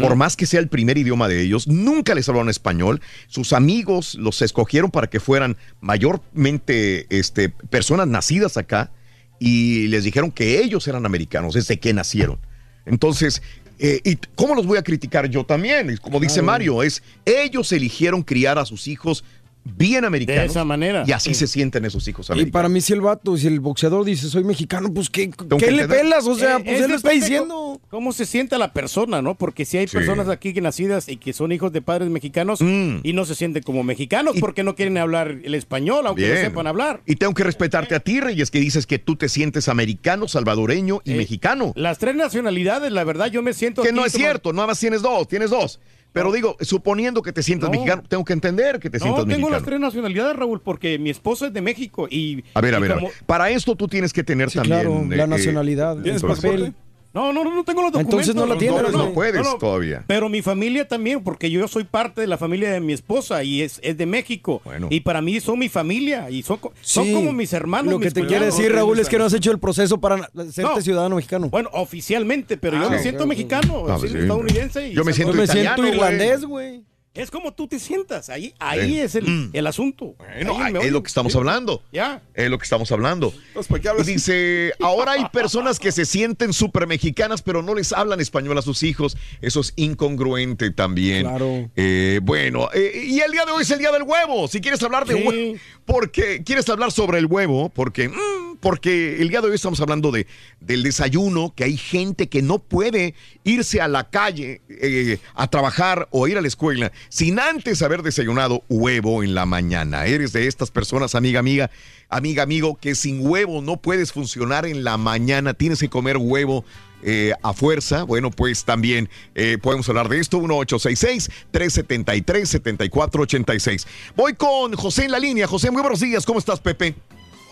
Por más que sea el primer idioma de ellos, nunca les hablaron español. Sus amigos los escogieron para que fueran mayormente este, personas nacidas acá y les dijeron que ellos eran americanos desde que nacieron. Entonces, eh, ¿y cómo los voy a criticar yo también? Como dice. Mario, es ellos eligieron criar a sus hijos bien americanos. De esa manera. Y así se sienten esos hijos Y para mí, si el vato, si el boxeador dice soy mexicano, pues ¿qué, ¿qué le pelas? O sea, Eh, pues es él lo está diciendo. cómo- ¿Cómo se siente la persona, no? Porque si hay Sí. personas aquí que nacidas y que son hijos de padres mexicanos Mm. y no se sienten como mexicanos porque no quieren hablar el español, aunque no sepan hablar. Y tengo que respetarte a ti, Reyes, que dices que tú te sientes americano, salvadoreño y mexicano. Las tres nacionalidades, la verdad, yo me siento Que aquí no es como- cierto, nada más tienes dos, tienes dos. Pero digo, suponiendo que te sientas No. mexicano, tengo que entender que te No, sientas tengo las mexicano. tres nacionalidades, Raúl, porque mi esposo es de México y... A ver, a ver, a ver. Para esto tú tienes que tener Sí, también. claro, la eh, nacionalidad, ¿Tienes papel. No, no, no, tengo los documentos. Entonces no la tienes, No, puedes todavía. Pero mi familia también, porque yo soy parte de la familia de mi esposa y es, es de México. Y para mí son mi familia y son, co- son Sí. como mis hermanos. Lo que te quiere decir, Raúl, es que no has hecho el proceso para serte No. ciudadano mexicano. Bueno, oficialmente, pero yo Ah, me ok, siento mexicano, soy pues estadounidense. y Yo me siento Yo me siento irlandés, güey. Es como tú te sientas, ahí, ahí Sí. es el, Mm. el asunto. Bueno, Ahí me es lo que estamos Sí. hablando. Ya. Es lo que estamos hablando. ¿para qué Y dice, ahora hay personas que se sienten súper mexicanas, pero no les hablan español a sus hijos. Eso es incongruente también. Claro. Eh, bueno, eh, y el día de hoy es el día del huevo. Si quieres hablar de Sí. huevo, porque quieres hablar sobre el huevo, porque, mm, porque el día de hoy estamos hablando de, del desayuno, que hay gente que no puede irse a la calle eh, a trabajar o ir a la escuela sin antes haber desayunado huevo en la mañana. Eres de estas personas, amiga, amiga, amiga, amigo, que sin huevo no puedes funcionar en la mañana, tienes que comer huevo eh, a fuerza. Bueno, pues también eh, podemos hablar de esto. 1866-373-7486. Voy con José en la línea. José, muy buenos días. ¿Cómo estás, Pepe?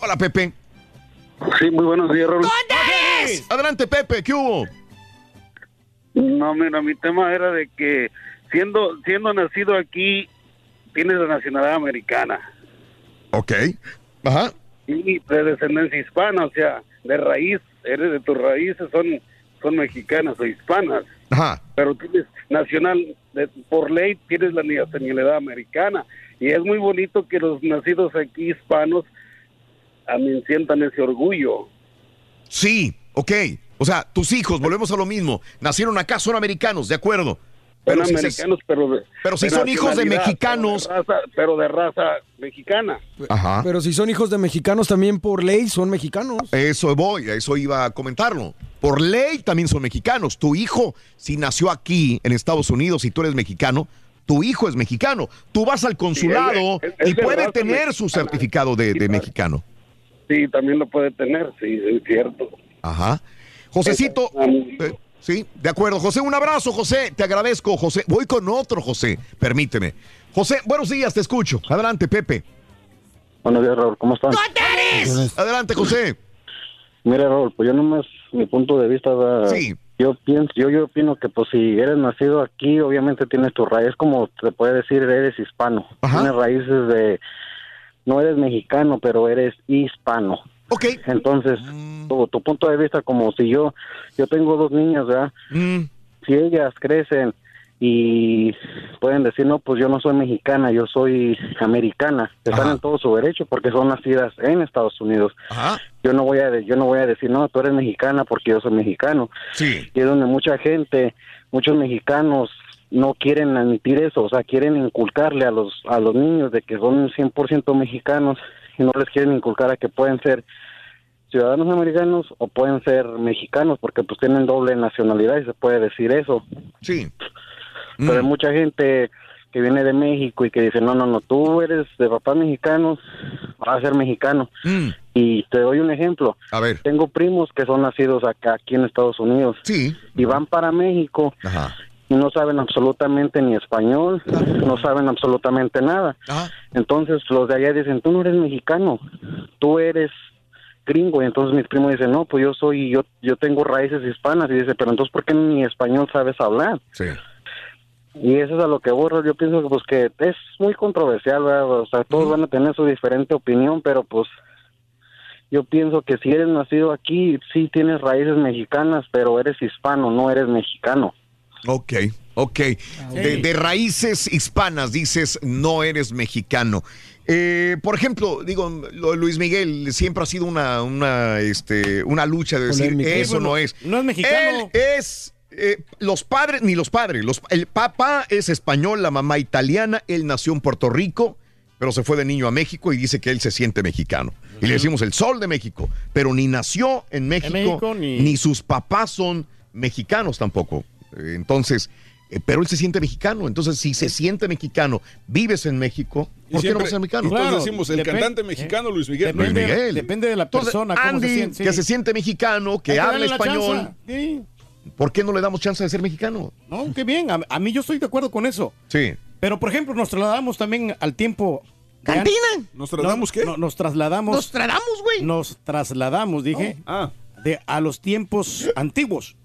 Hola, Pepe. Sí, muy buenos días, Raúl. Adelante, Pepe. ¿Qué hubo? No, mira, mi tema era de que siendo siendo nacido aquí, tienes la nacionalidad americana Ok. Ajá. y de descendencia hispana, o sea, de raíz, eres de tus raíces, son, son mexicanas o hispanas, Ajá. pero tienes nacional, de- por ley tienes la nacionalidad americana. Y es muy bonito que los nacidos aquí hispanos a mí sientan ese orgullo. Sí, ok. O sea, tus hijos, volvemos a lo mismo. Nacieron acá, son americanos, de acuerdo. Son si se- americanos, pero de, pero si de son hijos de mexicanos. Pero de, raza, pero de raza mexicana. Ajá. Pero si son hijos de mexicanos, también por ley son mexicanos. Eso voy, eso iba a comentarlo. Por ley también son mexicanos. Tu hijo, si nació aquí en Estados Unidos y tú eres mexicano, tu hijo es mexicano. Tú vas al consulado es- es y de puede tener su certificado de, de mexicano. Sí, también lo puede tener, sí, es cierto. Ajá. Josecito, eh, sí, de acuerdo. José, un abrazo, José. Te agradezco, José. Voy con otro, José. Permíteme. José, buenos días, te escucho. Adelante, Pepe. Buenos días, Raúl, ¿cómo están? Adelante, José. Mira, Raúl, pues yo nomás, mi punto de vista, va- Sí. yo pienso, yo, yo opino que pues si eres nacido aquí, obviamente tienes tu raíz, como te puede decir, eres hispano. Tienes raíces de, no eres mexicano, pero eres hispano. Ok. Entonces, tu, tu punto de vista, como si yo, yo tengo dos niñas, ¿verdad? Si ellas crecen y pueden decir, no, pues yo no soy mexicana, yo soy americana. Están en todo su derecho porque son nacidas en Estados Unidos. Yo no voy a yo no voy a decir, no, tú eres mexicana porque yo soy mexicano. Sí. Y es donde mucha gente, muchos mexicanos no quieren admitir eso, o sea, quieren inculcarle a los a los niños de que son 100% mexicanos y no les quieren inculcar a que pueden ser ciudadanos americanos o pueden ser mexicanos porque pues tienen doble nacionalidad y se puede decir eso. Sí. Pero hay mucha gente que viene de México y que dice, no, no, no, tú eres de papás mexicanos, vas a ser mexicano. Y te doy un ejemplo. A ver. Tengo primos que son nacidos acá, aquí en Estados Unidos. Sí. Y van para México Ajá. Y no saben absolutamente ni español, no saben absolutamente nada. Entonces los de allá dicen, tú no eres mexicano, tú eres gringo. Y entonces mis primos dicen, no, pues yo soy, yo, yo tengo raíces hispanas. Y dice, pero entonces, ¿por qué ni español sabes hablar? Sí. Y eso es a lo que borro. Yo pienso que, pues, que es muy controversial, ¿verdad? O sea, todos van a tener su diferente opinión, pero pues yo pienso que si eres nacido aquí, sí tienes raíces mexicanas, pero eres hispano, no eres mexicano. Ok, ok. De, de raíces hispanas dices, no eres mexicano. Eh, por ejemplo, digo, Luis Miguel siempre ha sido una, una, este, una lucha de decir, Polémica. eso no es. no es mexicano. Él es, eh, los padres, ni los padres, los, el papá es español, la mamá italiana, él nació en Puerto Rico, pero se fue de niño a México y dice que él se siente mexicano. Y le decimos el sol de México, pero ni nació en México, México, ni... ni- sus papás son mexicanos tampoco. Eh, Entonces, eh, pero él se siente mexicano. Entonces, si se siente mexicano, vives en México, Y ¿por qué no vas a ser mexicano? Claro, decimos, el depende- cantante mexicano Luis Miguel. Luis Depende, Miguel. depende de la Entonces, persona, cómo Andy, se siente. sí. que se siente mexicano, que Hay habla español, sí. ¿por qué no le damos chance de ser mexicano? No, qué bien. A, a mí yo estoy de acuerdo con eso. Sí. Pero, por ejemplo, nos trasladamos también al tiempo. ¿Cantina? an- ¿Nos trasladamos qué? No, nos trasladamos. Nos tradamos, güey. Nos trasladamos, dije, Ah, de, a los tiempos antiguos.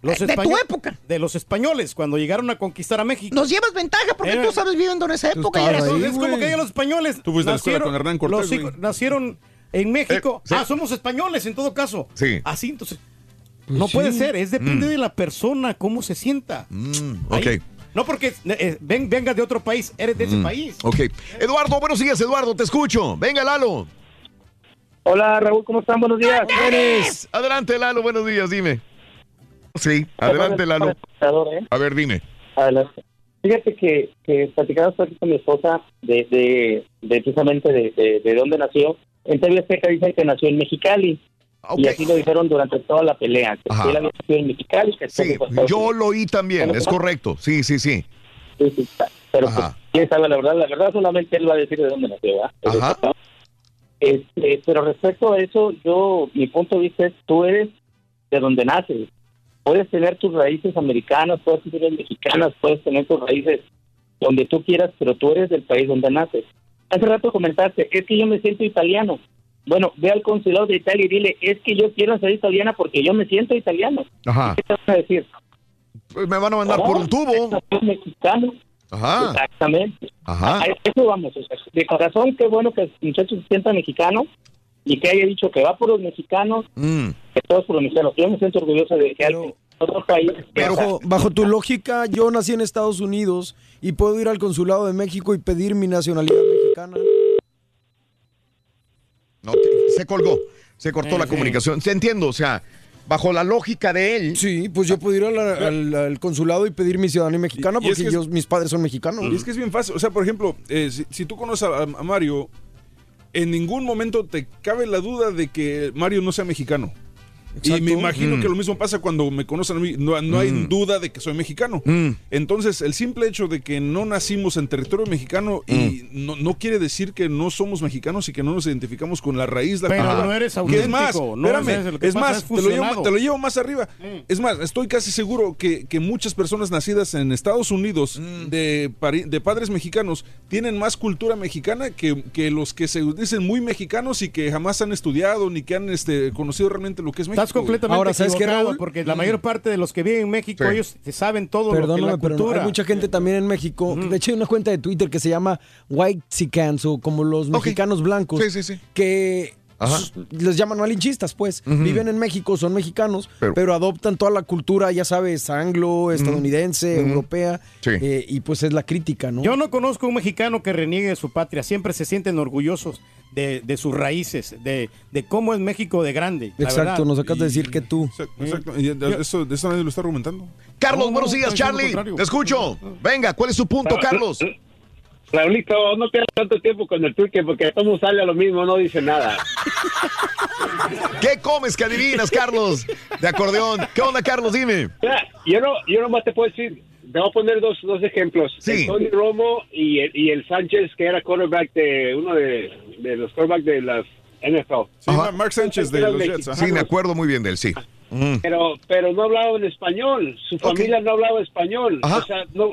Los Eh, de tu época. De los españoles, cuando llegaron a conquistar a México. Nos llevas ventaja porque Era- tú sabes viviendo en esa época. ahí. es como que los españoles. Tú fuiste a la escuela con Hernán Cortés, los hijos güey. nacieron en México. Eh, sí. Ah, somos españoles en todo caso. Sí. Así, entonces. Pues no sí. puede ser, es depende de la persona, cómo se sienta. Mm, Ahí. ok. No porque eh, ven, vengas de otro país, eres de ese país. Ok. Eduardo, buenos días, Eduardo, te escucho. Venga, Lalo. Hola Raúl, ¿cómo están? Buenos días. Eres. Adelante, Lalo, buenos días, dime. Sí, adelante, Lalo. ¿eh? A ver, dime. Adelante. Fíjate que, que platicaba esto aquí con mi esposa de, de, de precisamente de, de, de dónde nació. En TV Azteca dicen que nació en Mexicali. Ok. Y así lo dijeron durante toda la pelea. Que Ajá. él había nacido en Mexicali. Que Sí, yo lo oí también, es correcto. Sí, sí, sí. Sí, sí, está. Pero pues, quién sabe la verdad. La verdad solamente él va a decir de dónde nació. Ajá. Este, pero respecto a eso, yo, mi punto de vista es, tú eres de donde naces. Puedes tener tus raíces americanas, puedes tener mexicanas, puedes tener tus raíces donde tú quieras, pero tú eres del país donde naces. Hace rato comentaste, es que yo me siento italiano. Bueno, ve al consulado de Italia y dile, es que yo quiero ser italiana porque yo me siento italiano. Ajá. ¿Qué te van a decir? Pues me van a mandar por un tubo. Mexicano. Ajá. Exactamente. Ajá. A eso vamos. o sea, de corazón, qué bueno que el muchacho se sienta mexicano y que haya dicho que va por los mexicanos, Mm. que todos por los mexicanos. Yo me siento orgulloso de que alguien de otro país. Pero bajo, bajo tu lógica, yo nací en Estados Unidos y puedo ir al consulado de México y pedir mi nacionalidad mexicana. No, te- se colgó, se cortó Eh, la sí. comunicación. Se entiendo, o sea, bajo la lógica de él. Sí, pues yo puedo ir al, al- al consulado y pedir mi ciudadanía mexicana Y- y es porque es- yo, mis padres son mexicanos. Y es que es bien fácil. O sea, por ejemplo, eh, si, si tú conoces a, a Mario, en ningún momento te cabe la duda de que Mario no sea mexicano. Y me imagino Mm. que lo mismo pasa cuando me conocen a mí. No, no hay Mm. duda de que soy mexicano. Mm. Entonces, el simple hecho de que no nacimos en territorio mexicano y no, no quiere decir que no somos mexicanos y que no nos identificamos con la raíz, la Pero cultura. no eres auténtico, Es más, no espérame, es pasa más, es te, lo llevo, te lo llevo más arriba. Es más, estoy casi seguro que, que muchas personas nacidas en Estados Unidos de, de padres mexicanos tienen más cultura mexicana que, que los que se dicen muy mexicanos y que jamás han estudiado ni que han este, conocido realmente lo que es México. Estás completamente Ahora, ¿sabes qué, equivocado, Raúl? porque la mayor parte de los que viven en México, Sí. ellos saben todo lo que Perdóname, la pero no, cultura. hay mucha gente también en México. De hecho, hay una cuenta de Twitter que se llama White Chicans o como los mexicanos blancos. Sí, sí, sí. Que Ajá. les llaman malinchistas, pues. Viven en México, son mexicanos, Pero- pero, adoptan toda la cultura, ya sabes, anglo, estadounidense, europea. Sí. eh, y pues es la crítica, ¿no? Yo no conozco un mexicano que reniegue de su patria. Siempre se sienten orgullosos de, de sus raíces, de, de cómo es México de grande. Exacto, nos acabas de decir que tú. Exacto, exacto. Y eso, de eso nadie lo está argumentando. Carlos, No, buenos no, días, Charlie. Te escucho. Venga, ¿cuál es tu punto, Carlos? Raulito, no pierdas tanto tiempo con el turque porque todo sale a lo mismo, no dice nada. ¿Qué comes que adivinas, Carlos? De acordeón. ¿Qué onda, Carlos? Dime. Mira, yo no, yo nomás te puedo decir, te voy a poner dos, dos ejemplos. Sí. El Tony Romo y el, y el Sánchez, que era quarterback de uno de, de los quarterbacks de las NFL. Sí, Ajá. Mark Sánchez de los Jets. ajá. Sí, me acuerdo muy bien de él, sí. Mm. Pero, pero no hablaban español. Su familia no hablaba español. Ajá. O sea, no.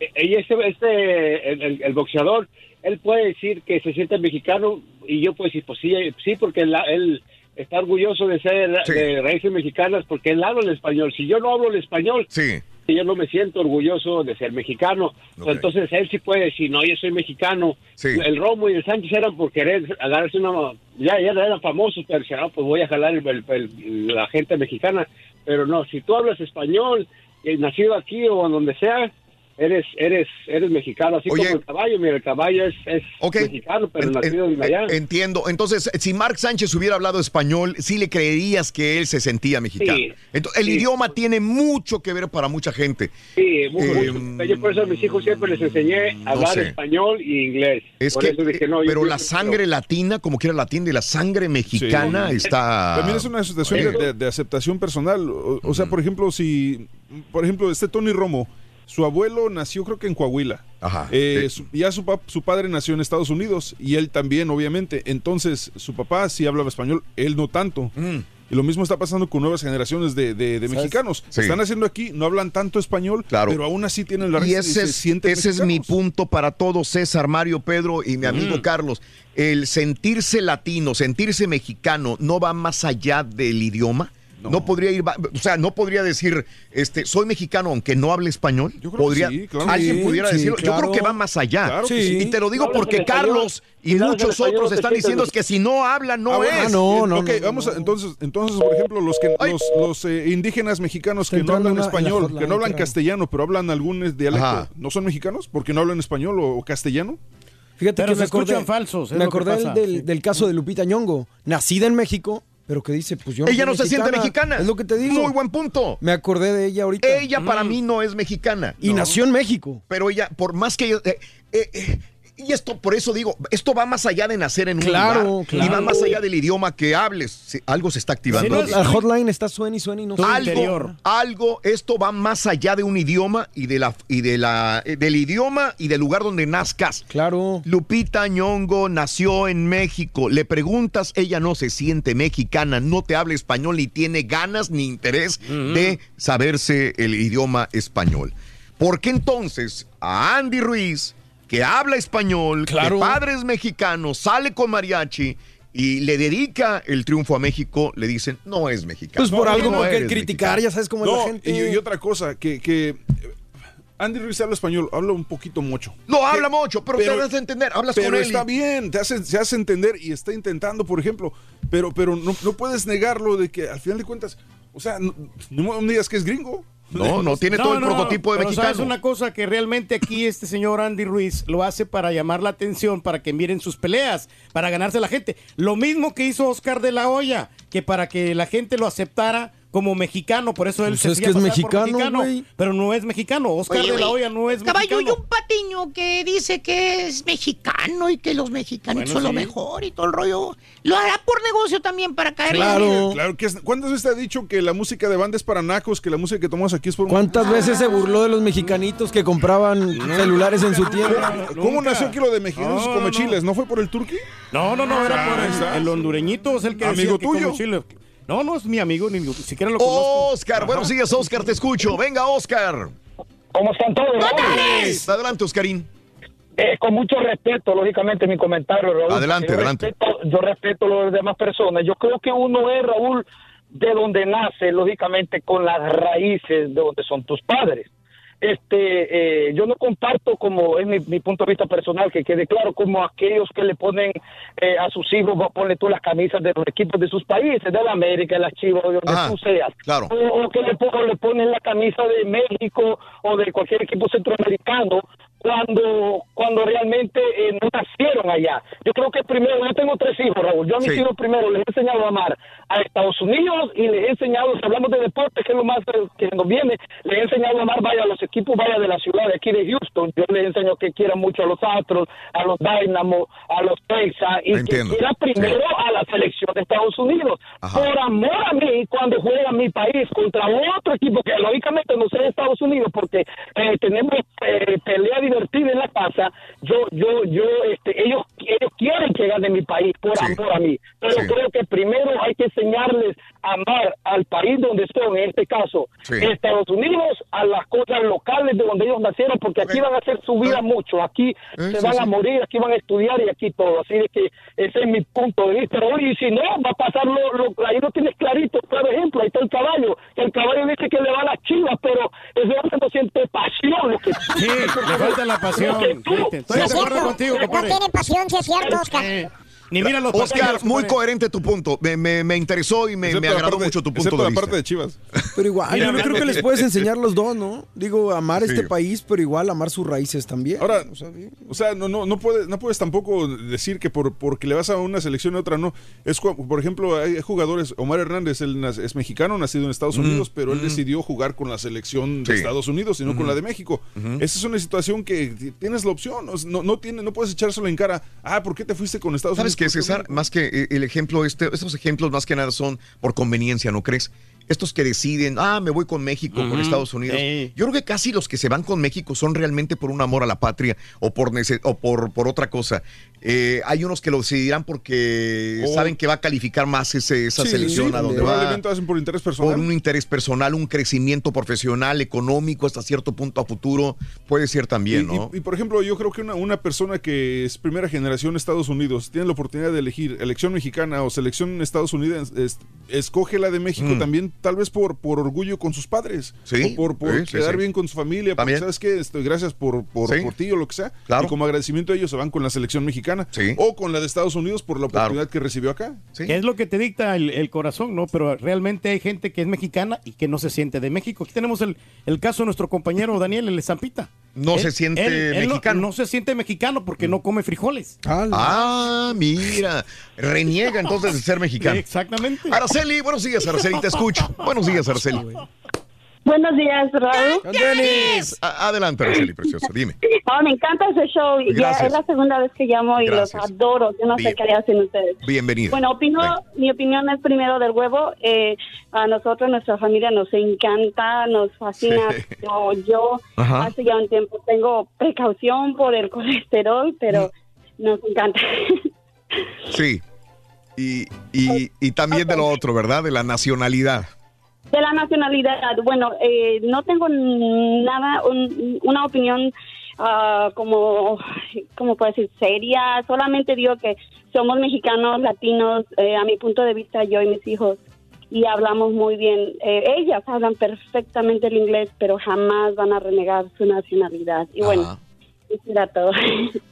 Y este, este el, el- el boxeador, él puede decir que se siente mexicano y yo puedo decir, pues sí, sí, porque él, él está orgulloso de ser Sí. de raíces mexicanas porque él habla el español. Si yo no hablo el español, Sí. yo no me siento orgulloso de ser mexicano. Entonces él sí puede decir, no, yo soy mexicano. Sí. El Romo y el Sánchez eran por querer agarrarse una... Ya, ya eran famosos, pero decían, no, pues voy a jalar el- la gente mexicana. Pero no, si tú hablas español, eh, nacido aquí o en donde sea, eres, eres, eres mexicano, así Oye. como el caballo, mira, el caballo es, es mexicano, pero En- nacido en- en allá. Entiendo. Entonces, si Mark Sánchez hubiera hablado español, sí le creerías que él se sentía mexicano. Sí. Entonces, el Sí. idioma tiene mucho que ver para mucha gente. Sí, muy, Eh, mucho. Yo por eso a mis hijos siempre les enseñé a hablar sé. español y inglés. Es Por que, eso dije, no, yo- pero yo- la sangre latina, como quiera la tiene, y la sangre mexicana está. También es una situación de, de- de aceptación personal. O, o sea, por ejemplo, si, por ejemplo, este Tony Romo, su abuelo nació creo que en Coahuila. Eh, su- ya su, su padre nació en Estados Unidos y él también, obviamente. Entonces, su papá sí hablaba español, él no tanto. Mm. Y lo mismo está pasando con nuevas generaciones de, de- de mexicanos. Sí. Están haciendo aquí, no hablan tanto español, pero aún así tienen la Y ese, se es, sienten ese es mi punto para todos, César, Mario, Pedro y mi amigo Mm. Carlos. El sentirse latino, sentirse mexicano, no va más allá del idioma. No. podría ir, o sea, no podría decir, este, soy mexicano aunque no hable español. podría, sí, claro. alguien Sí, pudiera sí, decirlo. Yo creo que va más allá. Claro que sí. Y te lo digo porque Carlos y muchos otros están diciendo lo- que si no habla, no Ah, bueno, es. sí, ok, vamos a- entonces, entonces, por ejemplo, los que los, los, eh, indígenas mexicanos que no hablan la- la español, que no hablan creo. castellano, pero hablan algún eh, dialecto, Ajá. ¿no son mexicanos? Porque no hablan español o, o castellano. Fíjate Pero que se me acordé, escuchan falsos, es me que acordé del, del caso de Lupita Ñongo, nacida en México, pero que dice, pues yo Ella soy no se siente mexicana. Es lo que te digo. Muy buen punto. Me acordé de ella ahorita. Ella para mí no es mexicana. Y No. nació en México. Pero ella, por más que yo... eh, eh, eh, y esto, por eso digo, esto va más allá de nacer en un Claro, lugar. claro. Y va más allá del idioma que hables. Sí, algo se está activando. La hotline está suena y suena y no algo, algo, esto va más allá de un idioma y de la y de la eh, del idioma y del lugar donde nazcas. Claro. Lupita Ñongo nació en México. Le preguntas, ella no se siente mexicana, no te habla español ni tiene ganas ni interés de saberse el idioma español. ¿Por qué entonces a Andy Ruiz, que habla español, Claro. que padre es mexicano, sale con mariachi y le dedica el triunfo a México, le dicen, no es mexicano. Pues por No, algo no eres criticar, mexicano. ya sabes cómo es la gente. y, y otra cosa, que, que eh, Andy Ruiz habla español, habla un poquito mucho. No habla mucho, pero, te das a entender, hablas pero con él. y- está bien, te hace, se hace entender y está intentando, por ejemplo, pero, pero no, no puedes negarlo de que al final de cuentas, o sea, no, no me digas que es gringo. No, no tiene todo el no, prototipo de pero mexicano. ¿sabes una cosa que realmente aquí este señor Andy Ruiz lo hace para llamar la atención, para que miren sus peleas, para ganarse la gente. Lo mismo que hizo Oscar de la Hoya, que para que la gente lo aceptara como mexicano, por eso él Pues se es que es por mexicano, pero no es mexicano. Oscar Oye, de la Hoya no es Caballo, y mexicano. un patiño que dice que es mexicano y que los mexicanos Bueno, son lo mejor y todo el rollo. Lo hará por negocio también para caerle Claro, bien. claro que es- ¿Cuántas veces te ha dicho que la música de banda es para nacos, que la música que tomamos aquí es por ¿Cuántas veces se burló de los mexicanitos que compraban celulares en su tienda? ¿Cómo nació aquí lo de mexicanos No, come no. chiles? ¿No fue por el turqui? No, no, no, era por Ahí está. el, el hondureñito, es el que Amigo decía que come tuyo. No, no es mi amigo, ni siquiera lo conozco. Oscar, buenos días, Oscar, te escucho. Venga, Oscar. ¿Cómo están todos? Adelante, Oscarín. Eh, con mucho respeto, lógicamente, mi comentario, Raúl. Adelante, yo adelante. Respeto, yo respeto a las demás personas. Yo creo que uno es, Raúl, de donde nace, lógicamente, con las raíces de donde son tus padres. Este, eh, yo no comparto como es mi, mi punto de vista personal, que quede claro, como aquellos que le ponen eh, a sus hijos, va, ponle tú las camisas de los equipos de sus países, de la América, de las Chivas, de donde Ajá, tú seas. claro. O, o que le, o le ponen la camisa de México o de cualquier equipo centroamericano cuando cuando realmente eh, no nacieron allá. Yo creo que primero, yo tengo tres hijos, Raúl. Yo a mis Sí. hijos primero les he enseñado a amar a Estados Unidos y les he enseñado, si hablamos de deporte, que es lo más eh, que nos viene, les he enseñado a amar, vaya a los equipos, vaya de la ciudad de aquí de Houston. Yo les enseño que quieran mucho a los Astros, a los Dynamo, a los Texas y Entiendo. que quiera primero a la selección de Estados Unidos. Por amor a mí, cuando juega mi país contra otro equipo que lógicamente no sea de Estados Unidos, porque eh, tenemos eh, pelea divertida en la casa, yo, yo, yo, este, ellos, ellos quieren que gane mi país por amor a mí. Pero Sí. creo que primero hay que enseñarles amar al país donde son, en este caso, Sí. Estados Unidos, a las cosas locales de donde ellos nacieron, porque aquí van a hacer su vida mucho, aquí Eh, se sí, van sí. a morir, aquí van a estudiar y aquí todo. Así de que ese es mi punto de vista. Pero, y si no, va a pasar lo, lo- ahí lo tienes clarito, por ejemplo, ahí está el caballo. El caballo dice que le va a las chivas, pero ese hombre no siente pasión. Lo que, Sí, le falta la pasión. Lo que tú- Sí, te- Estoy de acuerdo contigo, No tiene pasión, sí es cierto, Oscar. Eh, Ni mira los Oscar, muy pone. coherente tu punto. Me, me- me interesó y me, me agradó parte- mucho tu punto de la vista. parte de Chivas. Pero igual, Mira, yo no creo que les puedes enseñar los dos, ¿no? Digo, amar Sí. este país, pero igual amar sus raíces también. Ahora, o sea, no, no, no, puedes, no puedes tampoco decir que por, porque le vas a una selección y a otra no. Es, por ejemplo, hay jugadores, Omar Hernández, él es mexicano, nacido en Estados Mm, Unidos, pero él mm. decidió jugar con la selección de Sí. Estados Unidos y no con la de México. Esa es una situación que tienes la opción, no, no, tiene, no puedes echárselo en cara. Ah, ¿por qué te fuiste con Estados ¿Sabes Unidos? ¿Por César? Más que eh, el ejemplo, este, estos ejemplos más que nada son por conveniencia, ¿no crees? Estos que deciden, ah, me voy con México, con. Estados Unidos. Yo creo que casi los que se van con México son realmente por un amor a la patria o por, o por, por otra cosa. Eh, hay unos que lo decidirán porque O- saben que va a calificar más ese- esa Sí, selección sí, a donde va. hacen por interés personal. Por un interés personal, un crecimiento profesional, económico, hasta cierto punto a futuro. Puede ser también, Y- ¿no? Y, y, por ejemplo, yo creo que una, una persona que es primera generación Estados Unidos tiene la oportunidad de elegir elección mexicana o selección Estados Unidos, es- escoge la de México Mm. también, tal vez por, por orgullo con sus padres, Sí, o por, por quedar bien con su familia, porque sabes que estoy gracias por, por ti o lo que sea, Claro. y como agradecimiento a ellos se van con la selección mexicana Sí. o con la de Estados Unidos por la Claro. oportunidad que recibió acá. Que es lo que te dicta el, el corazón, ¿no? Pero realmente hay gente que es mexicana y que no se siente de México. Aquí tenemos el, el caso de nuestro compañero Daniel, el Zampita. No se siente no- mexicano. No, se siente mexicano porque no come frijoles. Ah, mira. Reniega entonces de ser mexicano. Exactamente. Araceli, buenos días, Araceli, te escucho. Buenos días, Araceli. Buenos días, Raúl. A- Adelante, Araceli, preciosa, dime. Oh, me encanta ese show. Ya Gracias. es la segunda vez que llamo y Gracias. los adoro. Yo no Bien. sé qué le hacen ustedes. Bienvenida. Bueno, opino, Venga. mi opinión es primero del huevo. Eh, a nosotros, nuestra familia, nos encanta, nos fascina. Sí. Yo, yo Ajá. hace ya un tiempo tengo precaución por el colesterol, pero Mm. nos encanta. Sí. Y, y, y también de lo otro, ¿verdad? De la nacionalidad. De la nacionalidad, bueno, eh, no tengo nada, un- una opinión ah, como, ¿cómo puedo decir? Seria. Solamente digo que somos mexicanos, latinos, eh, a mi punto de vista, yo y mis hijos, y hablamos muy bien. Eh, ellas hablan perfectamente el inglés, pero jamás van a renegar su nacionalidad. Y bueno, era todo.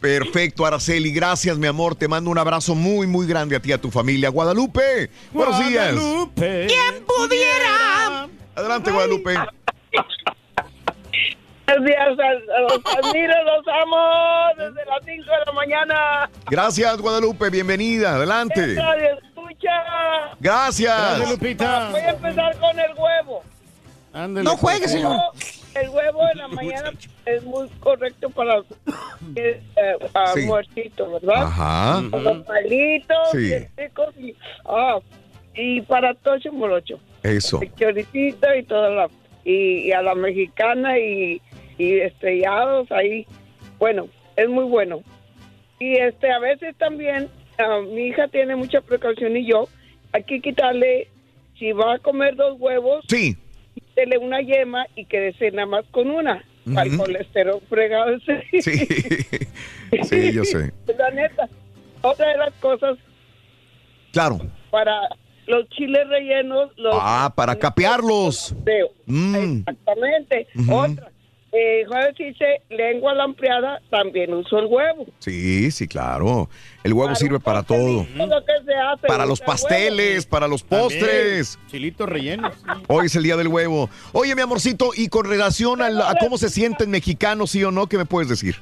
Perfecto, Araceli, gracias, mi amor. Te mando un abrazo muy, muy grande a ti y a tu familia. Guadalupe, buenos días. ¿Quién pudiera? Adelante, Guadalupe. Buenos días, los admiro, los amo desde las 5 de la mañana. Gracias, Guadalupe, bienvenida. Adelante. Escucha. Gracias. Gracias, Lupita. Voy a empezar con el huevo. Ándale, No juegue, por señor. El huevo en la mañana es muy correcto para eh, Sí. muertito, ¿verdad? Ajá. Con los palitos, Sí. ricos y, ah, y para tocho morocho. Eso. El choricito y toda la y, y a la mexicana y, y estrellados ahí. Bueno, es muy bueno. Y este a veces también ah, mi hija tiene mucha precaución y yo hay que quitarle si va a comer dos huevos, Sí. Quítele una yema y quédese nada más con una. Al Ujú. colesterol fregado. Sí. Sí, yo sé. La neta. Otra de las cosas Claro. para los chiles rellenos, los Ah, para capearlos. Mm. Exactamente. Otra. Eh, jueves dice lengua lampreada, también uso el huevo. Sí, sí, claro. El huevo sirve para todo. Lo que se hace. Para los huevo. pasteles, para los postres. También, Chilitos rellenos. sí. Hoy es el día del huevo. Oye, mi amorcito, y con relación a, la- a cómo se sienten mexicanos, sí o no, ¿qué me puedes decir?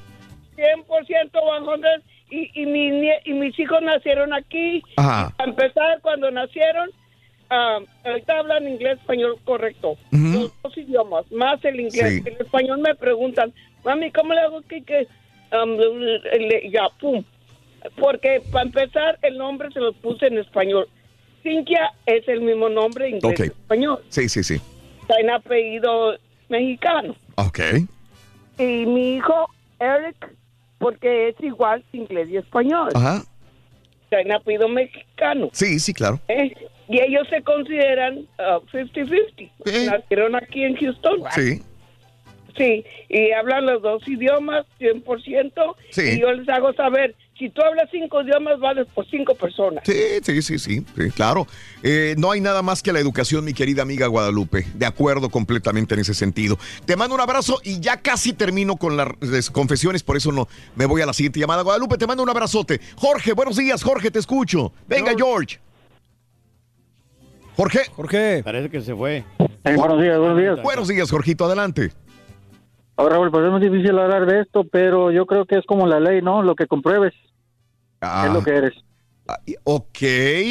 100% Juan José. Y, y, mi nie- y mis hijos nacieron aquí. Ajá. A empezar, cuando nacieron, ah, ahorita hablan inglés, español correcto. Los dos idiomas, más el inglés. Sí. En español me preguntan, mami, ¿cómo le hago que, que um, le- ya, pum? Porque para empezar, el nombre se lo puse en español. Cintia es el mismo nombre inglés Ok. y español. Sí, sí, sí. Está en apellido mexicano. Ok. Y mi hijo, Eric, porque es igual inglés y español. Ajá. Está en apellido mexicano. Sí, sí, claro. ¿eh? Y ellos se consideran ah, 50-50. Nacieron aquí en Houston. Sí. Sí, y hablan los dos idiomas 100%. Sí. Y yo les hago saber, si tú hablas cinco idiomas, vales por cinco personas. Sí, sí, sí, sí, sí, claro. Eh, no hay nada más que la educación, mi querida amiga Guadalupe. De acuerdo completamente en ese sentido. Te mando un abrazo y ya casi termino con las las confesiones, por eso no me voy a la siguiente llamada. Guadalupe, te mando un abrazote. Jorge, buenos días, Jorge, te escucho. Venga, George. Jorge. Jorge. Parece que se fue. buenos días, buenos días. Buenos días, Jorgito, adelante. Ahora, Raúl, pues es muy difícil hablar de esto, pero yo creo que es como la ley, ¿no? Lo que compruebes Ah. es lo que eres. Ok,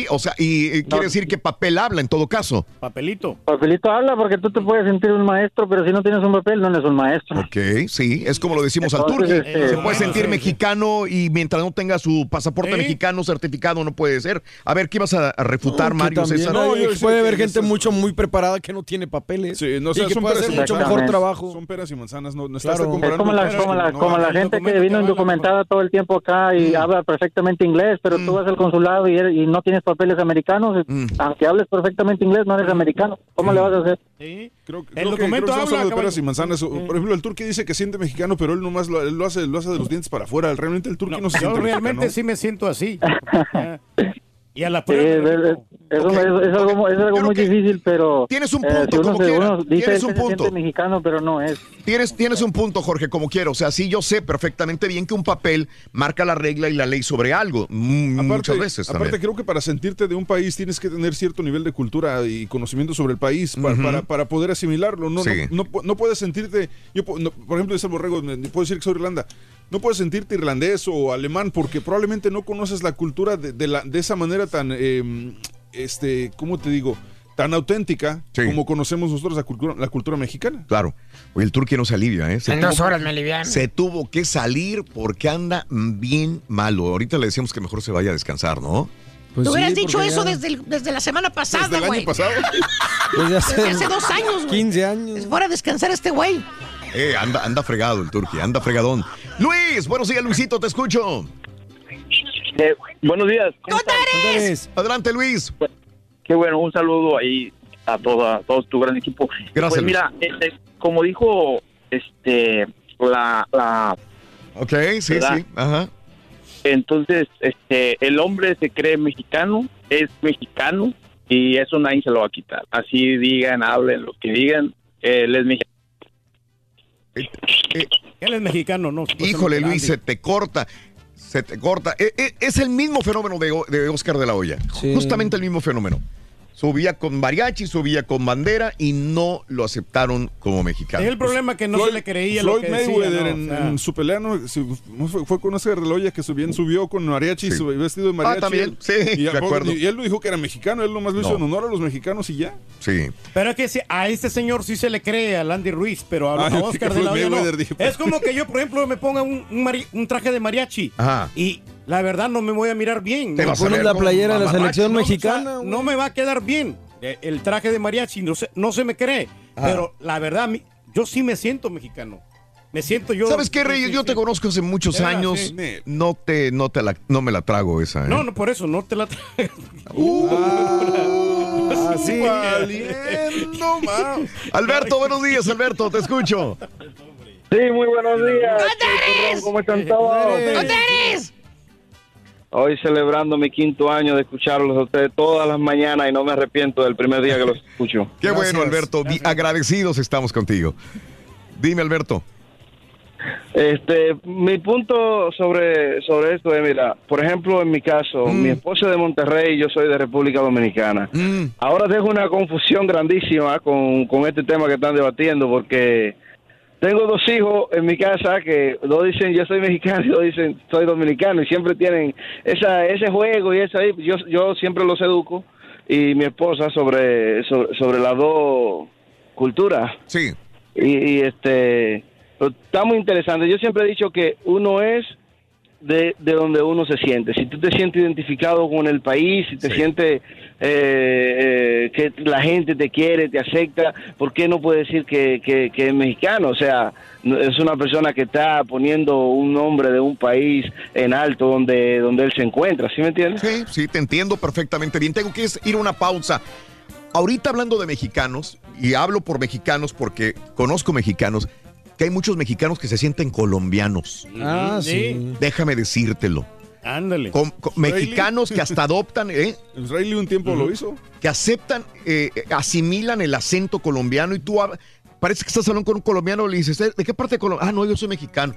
o sea, y eh, quiere decir que papel habla en todo caso. Papelito. Papelito habla porque tú te puedes sentir un maestro, pero si no tienes un papel, no eres un maestro. Ok, sí, es como lo decimos al Entonces, turqui. este, Se puede sentir sí. mexicano y mientras no tenga su pasaporte mexicano certificado no puede ser. A ver, ¿qué ibas a, refutar, Mario César? hay- puede haber gente mucho muy preparada que no tiene papeles. Sí, no, o y que puede hacer mucho mejor trabajo. Son peras y manzanas, no, no Claro. estás Es comparando como la, peras como la, no, como la gente que vino indocumentada todo el tiempo acá y habla perfectamente inglés, pero tú vas al consulado y, eres- y no tienes papeles americanos, aunque hables perfectamente inglés, no eres americano. ¿Cómo le vas a hacer? Creo, creo que, El creo que documento estamos habla, hablando de peras y manzanas. O, Por ejemplo, el turqui dice que siente mexicano, pero él nomás lo, él lo hace, lo hace de los dientes para afuera. Realmente el turqui no, se Yo siente realmente mexicano. sí me siento así. Y a la prueba. es, es- es un- es- es algo, es algo muy difícil, pero... Tienes un eh, punto, si uno, como se- quiera. uno dice Tienes que un punto. mexicano, pero no es. Tienes, tienes un punto, Jorge, como quiero. O sea, sí, yo sé perfectamente bien que un papel marca la regla y la ley sobre algo. mm, muchas veces Aparte, también. creo que para sentirte de un país tienes que tener cierto nivel de cultura y conocimiento sobre el país para, para poder asimilarlo. No, Sí. no, no, no puedes sentirte. Yo, no, por ejemplo, dice el borrego, me- puedo decir que soy de Irlanda. No puedes sentirte irlandés o alemán porque probablemente no conoces la cultura de, de la, de esa manera tan, eh, este, ¿cómo te digo? Tan auténtica como conocemos nosotros la cultura, la cultura mexicana. Claro. Oye, el turqui no se alivia, ¿eh? Se En dos horas me alivian. Se tuvo que salir porque anda bien malo. Ahorita le decíamos que mejor se vaya a descansar, ¿no? Pues Te hubieras dicho eso desde, el- desde la semana pasada, Desde el año güey. pasado. Desde Desde hace dos años, güey. 15 años. Es hora de descansar este güey. Eh, anda, anda fregado el turqui, anda fregadón. Luis, buenos días, Luisito, te escucho. buenos días. Adelante, Luis. Qué bueno, un saludo ahí a toda, a todo tu gran equipo. Gracias, Pues mira, este, como dijo este la, la Ok, sí, ¿Verdad? sí. Ajá. entonces este el hombre se cree mexicano, es mexicano y eso nadie se lo va a quitar. Así digan, hablen lo que digan, él es mexicano. Él es mexicano, ¿no? Híjole, Luis, se te corta. Se te corta. E- e- Es, el mismo fenómeno de, de Oscar de la Hoya. Justamente el mismo fenómeno. Subía con mariachi, subía con bandera y no lo aceptaron como mexicano. Es el problema que no se le creía lo Floyd que decía, Mayweather ¿no? en, O sea. en su pelea ¿no? Sí, fue, fue con la Hoya que subió, subió con mariachi, Sí. vestido de mariachi. Ah, también, sí, y, de acuerdo. y él lo dijo que era mexicano, él nomás lo hizo No. en honor a los mexicanos y ya. Sí. Pero es que a este señor sí se le cree, a Landy Ruiz, pero a, Ah, a yo Oscar de la no. Es como que yo, por ejemplo, me ponga un, un mari- un traje de mariachi Ajá. y la verdad no me voy a mirar bien. Te vas a Pones la playera de la selección no, mexicana, o sea, no me va a quedar bien eh, el traje de mariachi, no se, no se me cree. Ajá. Pero la verdad, yo sí me siento mexicano. Me siento yo. ¿Sabes qué, Reyes? sí, Yo sí. te conozco hace muchos Era, años. sí. No te, no te la, no me la trago esa. ¿eh? No, no, por eso, no te la traigo. Así valiendo, ma. Alberto, buenos días, Alberto, te escucho. Sí, muy buenos días. ¿Cómo están todos? Hoy celebrando mi quinto año de escucharlos a ustedes todas las mañanas y no me arrepiento del primer día que los escucho. Qué bueno, Alberto. Agradecidos estamos contigo. Dime, Alberto. Este, mi punto sobre, sobre esto es, mira, por ejemplo, en mi caso, Mm. mi esposo es de Monterrey y yo soy de República Dominicana. Ahora tengo una confusión grandísima con, con este tema que están debatiendo porque tengo dos hijos en mi casa que dos dicen yo soy mexicano y dos dicen soy dominicano y siempre tienen esa, ese juego y eso ahí. Yo, yo siempre los educo y mi esposa sobre, sobre, sobre las dos culturas. Sí. Y, y, este, está muy interesante. Yo siempre he dicho que uno es de, de donde uno se siente. Si tú te sientes identificado con el país, si te sientes eh, eh, que la gente te quiere, te acepta, ¿por qué no puede decir que, que, que es mexicano? O sea, es una persona que está poniendo un nombre de un país en alto donde, donde él se encuentra, ¿sí me entiendes? Sí, sí, te entiendo perfectamente bien. Tengo que ir a una pausa. Ahorita hablando de mexicanos, y hablo por mexicanos porque conozco mexicanos, que hay muchos mexicanos que se sienten colombianos. Ah, sí. Déjame decírtelo. Ándale. con- con mexicanos que hasta adoptan, ¿eh? Israeli un tiempo lo hizo. Que aceptan, eh, asimilan el acento colombiano y tú parece que estás hablando con un colombiano y le dices, ¿de qué parte de Colombia? Ah, no, yo soy mexicano.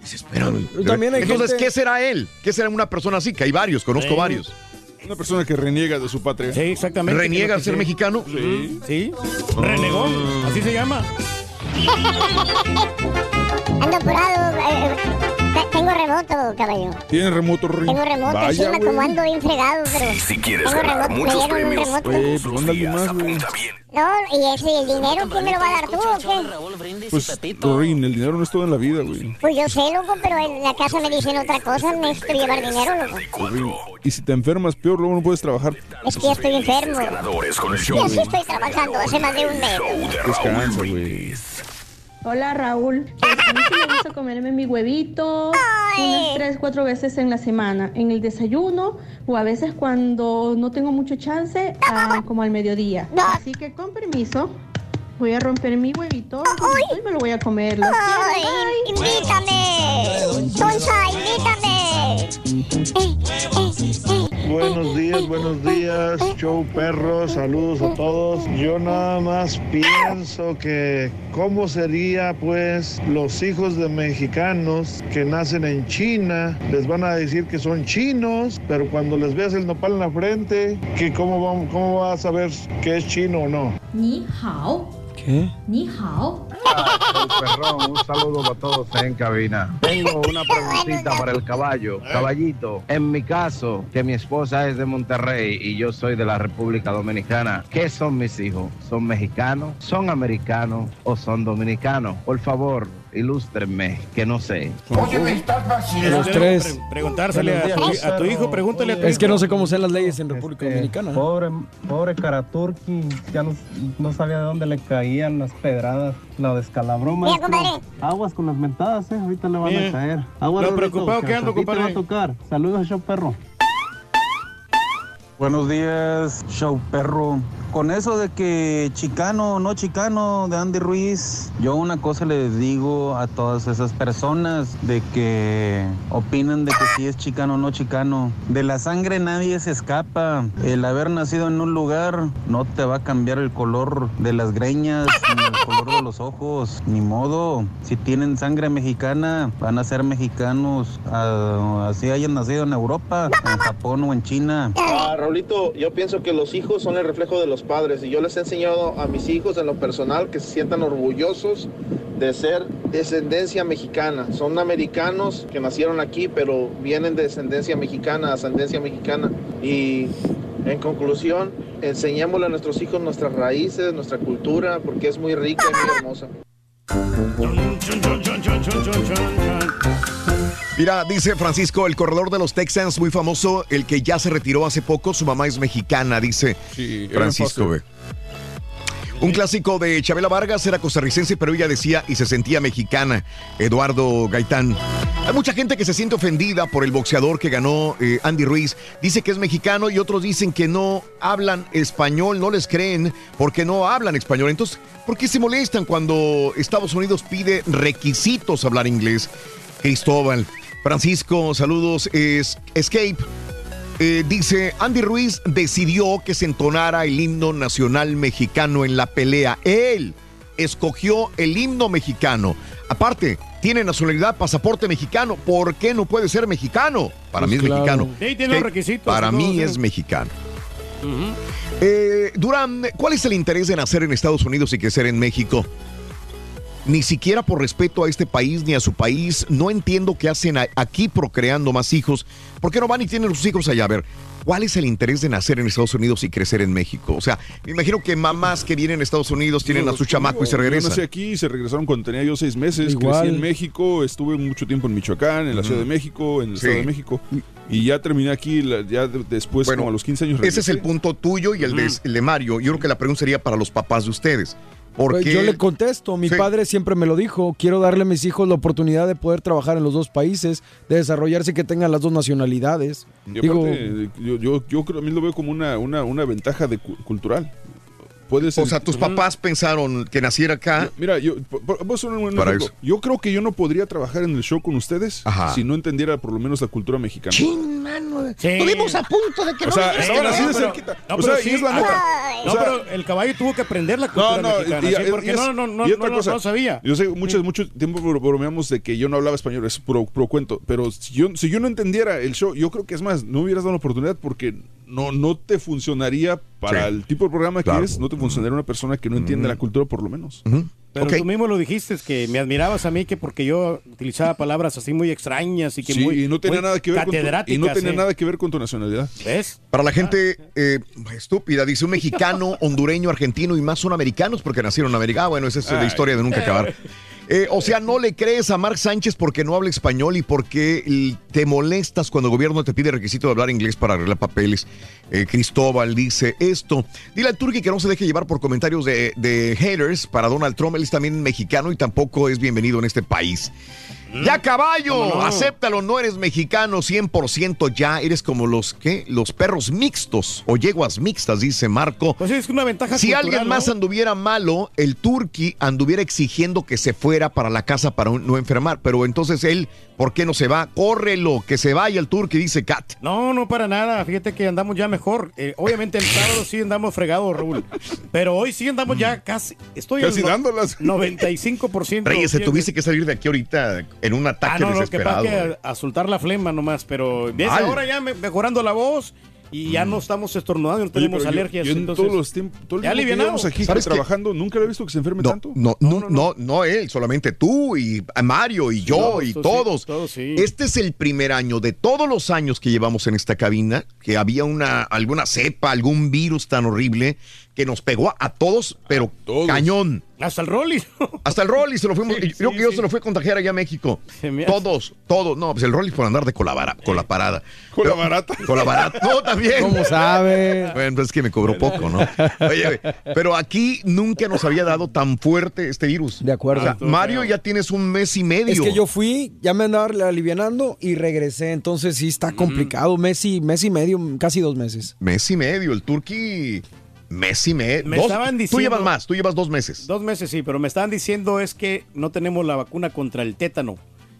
Y dices, espérame. También hay Entonces, gente- ¿qué será él? ¿Qué será una persona así? Que hay varios, conozco Sí. varios. Una persona que reniega de su patria. Sí, exactamente. ¿Reniega a ser sí. mexicano? Sí. Sí. Renegón, así se llama. Ando apurado. eh, te- tengo remoto, caballo. Tiene remoto, Rin. Tengo remoto Vaya, encima, como ando bien fregado, pero. Si quieres tengo ganar remoto, muchos premios, remoto. Güey, pues mándale más, güey. No, y ese, el dinero, ¿quién me lo va a dar tú o qué? Pues, Rin, el dinero no es todo en la vida, güey. Pues yo sé, loco, pero en la casa me dicen otra cosa, necesito llevar dinero, loco. Rin, Y si te enfermas, peor, luego no puedes trabajar. Es que ya estoy enfermo. Ganadores con el Y show. así estoy trabajando hace más de un mes. Descansa, güey. Hola Raúl, Pues, a mí sí me gusta comerme mi huevito unas tres, cuatro veces en la semana, en el desayuno o a veces cuando no tengo mucho chance, como al mediodía. Así que con permiso, voy a romper mi huevito y me lo voy a comer. Los ¡Ay, quiero, bye. invítame! ¡Sonsa, invítame! Buenos días, buenos días, show perro, saludos a todos. Yo nada más pienso que cómo sería pues los hijos de mexicanos que nacen en China, les van a decir que son chinos, pero cuando les veas el nopal en la frente, que cómo, cómo vas a saber que es chino o no. Ni hao, ¿Qué? ni hao. Perrón, un saludo para todos en cabina. Tengo una preguntita para el caballo. Caballito, en mi caso, que mi esposa es de Monterrey y yo soy de la República Dominicana, ¿qué son mis hijos? ¿Son mexicanos? ¿Son americanos? ¿O son dominicanos? Por favor, ilústrenme, que no sé. Oye, me estás Los tres. preguntársele a tu, a tu hijo, pregúntale a tu Es que hijo. no sé cómo sean las leyes en República Dominicana. Pobre, pobre Karaturki, ya no, no sabía de dónde le caían las pedradas. La descalabró, Mira, maestro. compadre. Aguas con las mentadas, eh. Ahorita le van Bien. a caer. Aguas, Lo preocupado que ando, te va compadre. a tocar. Saludos, show perro. Buenos días, show perro. Con eso de que chicano o no chicano de Andy Ruiz, yo una cosa les digo a todas esas personas de que opinan de que si es chicano o no chicano. De la sangre nadie se escapa. El haber nacido en un lugar no te va a cambiar el color de las greñas ni el color de los ojos. Ni modo. Si tienen sangre mexicana, van a ser mexicanos. así hayan nacido en Europa, en Japón o en China. Ah, Raulito, yo pienso que los hijos son el reflejo de los padres y yo les he enseñado a mis hijos en lo personal que se sientan orgullosos de ser descendencia mexicana. Son americanos que nacieron aquí, pero vienen de descendencia mexicana, ascendencia mexicana. Y en conclusión, enseñémosle a nuestros hijos nuestras raíces, nuestra cultura, porque es muy rica y muy hermosa. Mira, dice Francisco, el corredor de los Texans, muy famoso, el que ya se retiró hace poco, su mamá es mexicana, dice Francisco. Un clásico de Chabela Vargas era costarricense, pero ella decía y se sentía mexicana. Eduardo Gaitán. Hay mucha gente que se siente ofendida por el boxeador que ganó eh, Andy Ruiz. Dice que es mexicano y otros dicen que no hablan español, no les creen porque no hablan español. Entonces, ¿por qué se molestan cuando Estados Unidos pide requisitos hablar inglés? Cristóbal. Francisco, saludos. Es, Escape. Eh, dice, Andy Ruiz decidió que se entonara el himno nacional mexicano en la pelea. Él escogió el himno mexicano. Aparte, tiene nacionalidad, pasaporte mexicano. ¿Por qué no puede ser mexicano? Para Pues mí es mexicano. Sí, tiene los requisitos, Para ¿no? mí es mexicano. Eh, Durán, ¿cuál es el interés de nacer en Estados Unidos y crecer en México? Ni siquiera por respeto a este país ni a su país, no entiendo qué hacen aquí procreando más hijos. ¿Por qué no van y tienen sus hijos allá? A ver, ¿cuál es el interés de nacer en Estados Unidos y crecer en México? O sea, me imagino que mamás que vienen a Estados Unidos tienen a su chamaco y se Yo nací regresan. aquí y se regresaron cuando tenía yo seis meses. Igual. Crecí en México, estuve mucho tiempo en Michoacán, en la Ciudad de México, en el Sí. Estado de México. Y ya terminé aquí, ya de- después, Bueno, como a los 15 años. Ese es el regresé. punto tuyo y el de, el de Mario. Yo creo que la pregunta sería para los papás de ustedes. Porque Pues Yo le contesto, mi Sí. padre siempre me lo dijo, quiero darle a mis hijos la oportunidad de poder trabajar en los dos países, de desarrollarse y que tengan las dos nacionalidades. Y Digo, aparte, yo, yo, yo creo, a mí lo veo como una, una, una ventaja de cu- cultural. Puedes. O sea, tus papás pensaron que naciera acá. Mira, yo, vos un- un Para eso. yo creo que yo no podría trabajar en el show con ustedes Ajá. si no entendiera por lo menos la cultura mexicana. Chin, mano. Estuvimos a punto de que O no sea, estaban así de cerquita. no, o pero sea, sí. y es la neta. No, O sea, pero el caballo tuvo que aprender la cultura no, no, mexicana, y- sí, y- porque y es- no, no, no, y otra no, cosa, no sabía. Yo sé, mucho, mucho tiempo bro- bromeamos de que yo no hablaba español, es pro, pro cuento, pero si yo, si yo no entendiera el show, yo creo que es más, no hubieras dado la oportunidad porque no, no te funcionaría para Sí. el tipo de programa que es, no te funcionaría una persona que no entiende la cultura por lo menos. Pero Ok. tú mismo lo dijiste, que me admirabas a mí que porque yo utilizaba palabras así muy extrañas y que Sí, muy y no tenía muy nada que ver con tu, y no tenía ¿eh? nada que ver con tu nacionalidad. ¿Ves? Para la gente eh, estúpida, dice un mexicano, hondureño, argentino y más son americanos porque nacieron en América. Ah, bueno, esa es la Ay. historia de nunca acabar. Eh, o sea, no le crees a Mark Sánchez porque no habla español y porque te molestas cuando el gobierno te pide requisito de hablar inglés para arreglar papeles. Eh, Cristóbal dice esto. Dile al Turqui que no se deje llevar por comentarios de, de haters para Donald Trump. Él es también mexicano y tampoco es bienvenido en este país. Ya caballo, ¿Cómo no? acéptalo, no eres mexicano 100% ya, eres como los ¿qué? los perros mixtos o yeguas mixtas, dice Marco. Pues es una ventaja Si cultural, alguien más anduviera malo, el turqui anduviera exigiendo que se fuera para la casa para no enfermar, pero entonces él, ¿por qué no se va? Córrelo, que se vaya el turqui, dice Kat. No, no para nada. Fíjate que andamos ya mejor. Eh, obviamente el sábado sí andamos fregados, Raúl. Pero hoy sí andamos ya casi. Estoy Casi no- dándolas. 95%. Reyes, Sí, tuviste que salir de aquí ahorita en un Ah, ataque no, no, que pasa desesperado. que a, a soltar la flema nomás, pero Mal. ahora ya me- mejorando la voz y ya no estamos estornudando, no tenemos alergias. Yo, en entonces, todos los tiempos, todo el tiempo aquí trabajando, nunca le he visto que se enferme No, tanto. no, no, no, no él, solamente tú y Mario y yo y todos. todos, sí. Este es el primer año de todos los años que llevamos en esta cabina que había una alguna cepa, algún virus tan horrible que nos pegó a todos, pero todos. cañón. Hasta el Rolly. Hasta el Rolly se lo fuimos. Sí, yo creo sí, que yo sí. se lo fui a contagiar allá a México. Todos, todos. No, pues el Rolly por andar de con la, vara- con la parada. Con la barata. Con la barata. No, también. ¿Cómo sabes? Bueno, pues es que me cobró poco, ¿no? Oye, pero aquí nunca nos había dado tan fuerte este virus. De acuerdo. O sea, Mario, feo. ya tienes un mes y medio. Es que yo fui, ya me andaba alivianando y regresé, entonces sí está complicado. Mes y, mes y medio, casi dos meses. Mes y medio. El Turqui, mes y medio. Me Dos- estaban Tú diciendo- llevas más, tú llevas dos meses. Dos meses sí, pero me estaban diciendo es que no tenemos la vacuna contra el tétano.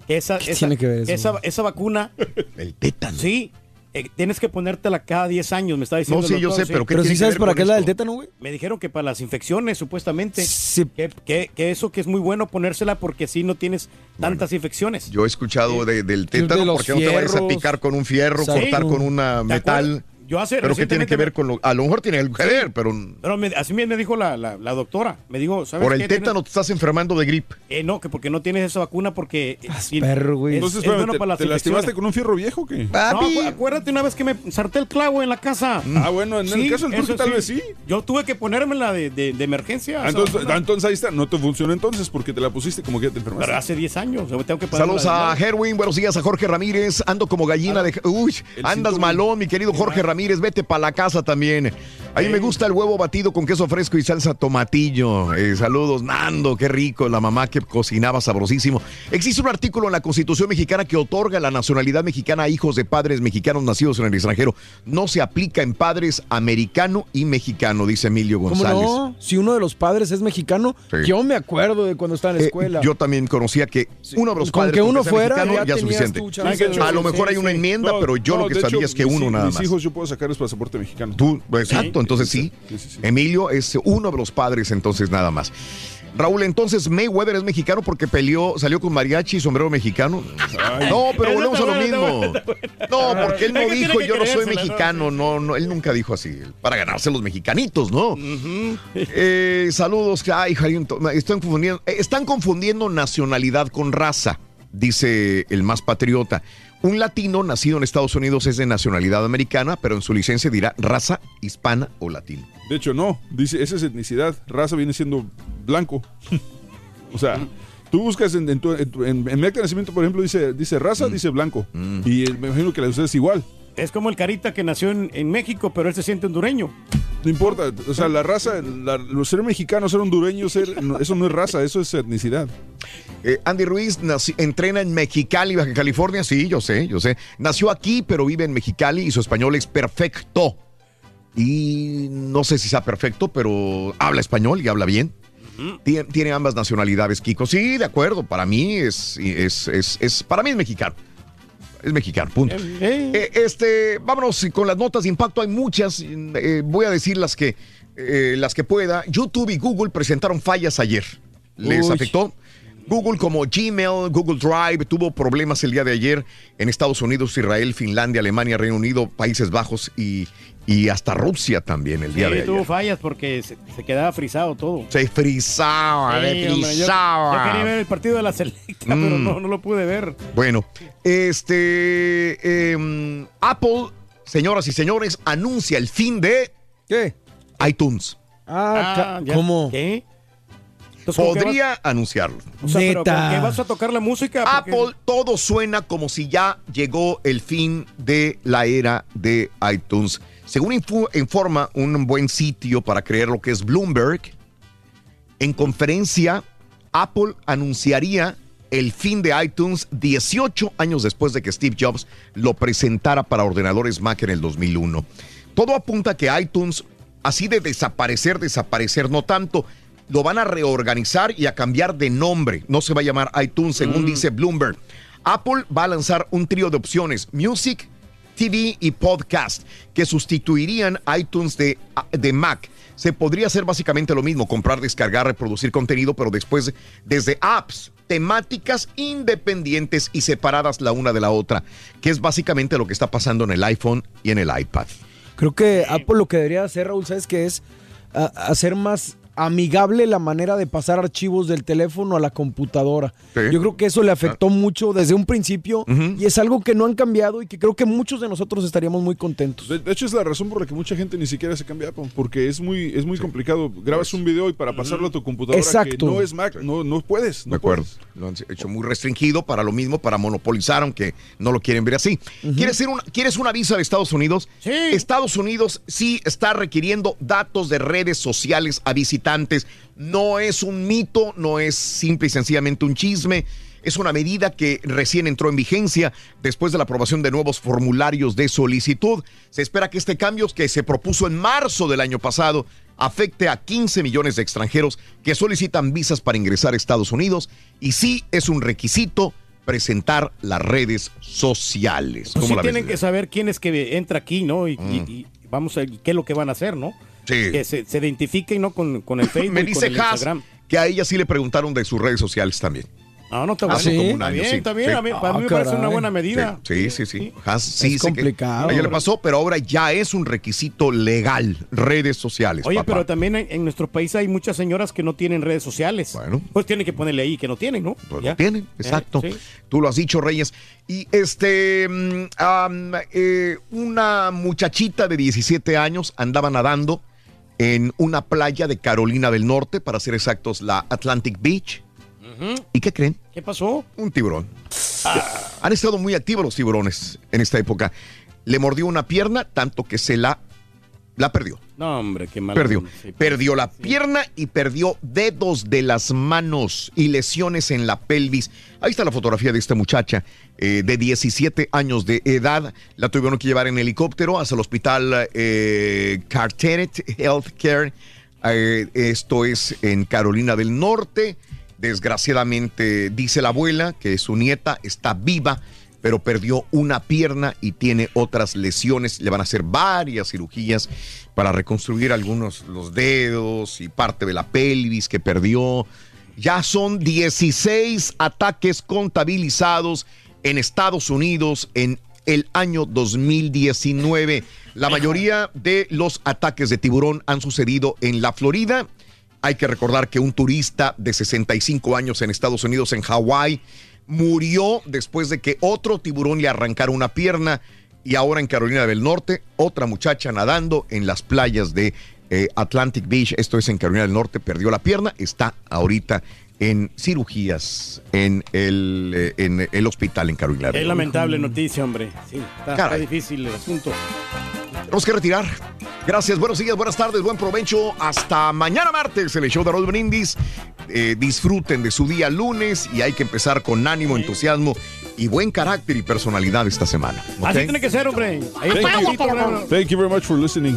Esa, ¿Qué esa, tiene que ver eso? Esa, esa vacuna, El tétano. sí, eh, tienes que ponértela cada 10 años, me está diciendo. No, sí, yo sé, pero ¿qué Pero sí que sabes para qué es la del tétano, güey. Me dijeron que para las infecciones, supuestamente. Sí. Que, que- que eso que es muy bueno ponérsela porque así no tienes tantas infecciones. Yo he escuchado de- del de tétano porque no te vayas a picar con un fierro, cortar con una ¿Te metal. Yo hace Pero ¿qué tiene que ver con lo.? A lo mejor tiene algo que ver, pero. Pero me- así me me dijo la, la- la doctora. Me dijo, ¿sabes Por el qué? tétano te estás enfermando de grip. Eh, no, que porque no tienes esa vacuna porque... eh, sí, perro, güey. es- Entonces, es espérame, bueno ¿te, para las te lastimaste con un fierro viejo o qué? No, Papi. acu- acuérdate una vez que me sarté el clavo en la casa. Ah, bueno, en el caso del turco tal vez sí. Yo tuve que ponérmela de, de, de emergencia. Ah, entonces, ah, entonces ahí está, no te funcionó entonces porque te la pusiste como que ya te enfermaste. Pero hace 10 años. Tengo que Saludos a. Herwin, buenos días a Jorge Ramírez. Ando como gallina de. Uy, andas malón, mi querido Jorge Ramírez. Vete para la casa también. A mí me gusta el huevo batido con queso fresco y salsa tomatillo. Eh, saludos, Nando, qué rico. La mamá que cocinaba sabrosísimo. Existe un artículo en la Constitución mexicana que otorga la nacionalidad mexicana a hijos de padres mexicanos nacidos en el extranjero. No se aplica en padres americano y mexicano, dice Emilio ¿Cómo González. no? Si uno de los padres es mexicano, Sí. yo me acuerdo de cuando estaba en la Eh, escuela. yo también conocía que uno de los Con padres que uno fuera, mexicano, ya ya, suficiente. A lo mejor Sí, hay una sí. enmienda, No, pero yo no, lo que sabía hecho, es que mis uno nada mis más. hijos yo puedo sacar el pasaporte mexicano. Tú, exacto, Entonces sí, sí. sí, sí, sí. Emilio es uno de los padres, entonces nada más. Raúl, entonces Mayweather es mexicano porque peleó, salió con mariachi y sombrero mexicano. No, pero volvemos a lo mismo. está bueno, está No, porque él no Es que tiene dijo yo no soy mexicano. No, no, él nunca dijo así. Para ganarse los mexicanitos, ¿no? Eh, saludos. Ay, están confundiendo, eh, están confundiendo nacionalidad con raza, dice el más patriota. Un latino nacido en Estados Unidos es de nacionalidad americana, pero en su licencia dirá raza hispana o latino. De hecho, no. Dice, esa es etnicidad. Raza viene siendo blanco. o sea, tú buscas en, en, tu- en, tu- en- en mi acta de nacimiento, por ejemplo, dice, dice raza, Mm. dice blanco. Y eh, me imagino que la de ustedes es igual. Es como el carita que nació en, en México, pero él se siente hondureño. No importa. O sea, la raza, la- los ser mexicanos, ser hondureños, ser, no, eso no es raza, eso es etnicidad. Eh, Andy Ruiz entrena en Mexicali, Baja California. Sí, yo sé, yo sé. Nació aquí, pero vive en Mexicali y su español es perfecto. y no sé si sea perfecto, pero habla español y habla bien. Tien- Tiene, ambas nacionalidades, Kiko. Sí, de acuerdo. Para mí es, es, es, es- para mí es mexicano. Es mexicano, punto. Eh, este, vámonos con las notas de impacto. Hay muchas. eh, voy a decir las que, eh, las que pueda. YouTube y Google presentaron fallas ayer. ¿Les Uy. afectó? Google como Gmail, Google Drive tuvo problemas el día de ayer en Estados Unidos, Israel, Finlandia, Alemania, Reino Unido, Países Bajos y, y hasta Rusia también el día Sí, de tuvo ayer. fallas porque se, se quedaba frisado todo. Se frizaba, Sí, de hombre, yo- quería ver el partido de la selecta, pero Mm. no, no lo pude ver. Bueno, este em, Apple, señoras y señores, anuncia el fin de ¿Qué? iTunes. Ah, ya. ¿cómo? ¿Qué? Entonces, ¿con qué Podría anunciarlo. O sea, pero ¿con Neta. qué vas a tocar la música? Porque- Apple, todo suena como si ya llegó el fin de la era de iTunes. Según informa un buen sitio para creer lo que es Bloomberg, en conferencia, Apple anunciaría el fin de iTunes 18 años después de que Steve Jobs lo presentara para ordenadores Mac en el 2001. Todo apunta a que iTunes, así de desaparecer, desaparecer, no tanto, lo van a reorganizar y a cambiar de nombre. No se va a llamar iTunes, según dice Bloomberg. Apple va a lanzar un trío de opciones, Music, TV y Podcast, que sustituirían iTunes de, de Mac. Se podría hacer básicamente lo mismo, comprar, descargar, reproducir contenido, pero después desde apps temáticas independientes y separadas la una de la otra, que es básicamente lo que está pasando en el iPhone y en el iPad. Creo que Apple lo que debería hacer, Raúl, ¿sabes qué es? A- hacer más amigable la manera de pasar archivos del teléfono a la computadora. Sí. Yo creo que eso le afectó mucho desde un principio y es algo que no han cambiado y que creo que muchos de nosotros estaríamos muy contentos. De, de hecho, es la razón por la que mucha gente ni siquiera se cambia Apple, porque es muy, es muy complicado. Grabas un video y para pasarlo a tu computadora Exacto. que no es Mac, no, no puedes. No De acuerdo. puedes. Lo han hecho muy restringido para lo mismo, para monopolizar, aunque no lo quieren ver así. ¿Quieres, ser una, ¿Quieres una visa de Estados Unidos? Sí. Estados Unidos sí está requiriendo datos de redes sociales a visitantes. No es un mito, no es simple y sencillamente un chisme. Es una medida que recién entró en vigencia después de la aprobación de nuevos formularios de solicitud. Se espera que este cambio que se propuso en marzo del año pasado afecte a 15 millones de extranjeros que solicitan visas para ingresar a Estados Unidos y sí es un requisito presentar las redes sociales. Pues ¿Cómo sí la ves, tienen que saber quién es que entra aquí, ¿no? Y, y- y vamos a qué es lo que van a hacer, ¿no? Sí. Que se, se identifiquen, ¿no? Con, con el Facebook Me dice con el Haas Instagram. que a ella sí le preguntaron de sus redes sociales también. No, no está Hace bueno. como un Está año, bien, sí, está bien. sí. A mí, para Ah, mí me parece una buena medida. Sí, sí, sí. Haas sí Es sé que complicado. A ella le pasó, pero ahora ya es un requisito legal. Redes sociales. Oye, papá. pero también en, en nuestro país hay muchas señoras que no tienen redes sociales. Bueno. Pues tienen que ponerle ahí que no tienen, ¿no? Pues Ya. lo tienen, Eh, exacto. sí. Tú lo has dicho, Reyes. Y este, mm, am, eh, una muchachita de 17 años andaba nadando en una playa de Carolina del Norte, para ser exactos, la Atlantic Beach. ¿Y qué creen? ¿Qué pasó? Un tiburón. Han estado muy activos los tiburones en esta época. Le mordió una pierna, tanto que se la, la perdió. No, hombre, qué mal. Perdió. Sí. Perdió la pierna y perdió dedos de las manos y lesiones en la pelvis. Ahí está la fotografía de esta muchacha eh, de 17 años de edad. La tuvieron que llevar en helicóptero hasta el hospital eh, Carteret Healthcare. Eh, esto es en Carolina del Norte. Desgraciadamente, dice la abuela que su nieta está viva, pero perdió una pierna y tiene otras lesiones. Le van a hacer varias cirugías para reconstruir algunos los dedos y parte de la pelvis que perdió. Ya son 16 ataques contabilizados en Estados Unidos en el año 2019. La mayoría de los ataques de tiburón han sucedido en la Florida. Hay que recordar que un turista de 65 años en Estados Unidos, en Hawái, murió después de que otro tiburón le arrancara una pierna. Y ahora en Carolina del Norte, otra muchacha nadando en las playas de eh, Atlantic Beach, esto es en Carolina del Norte, perdió la pierna, está ahorita en cirugías en el, eh, en el hospital en Carolina del Es Norte. lamentable noticia, hombre. Sí, está, difícil el asunto. Tenemos que retirar. Gracias, buenos días, buenas tardes, buen provecho. Hasta mañana martes en el show de Raúl Brindis. Eh, disfruten de su día lunes y hay que empezar con ánimo, entusiasmo y buen carácter y personalidad esta semana. ¿ok? Así tiene que ser, hombre. Ahí Thank está you. Thank you very much for listening.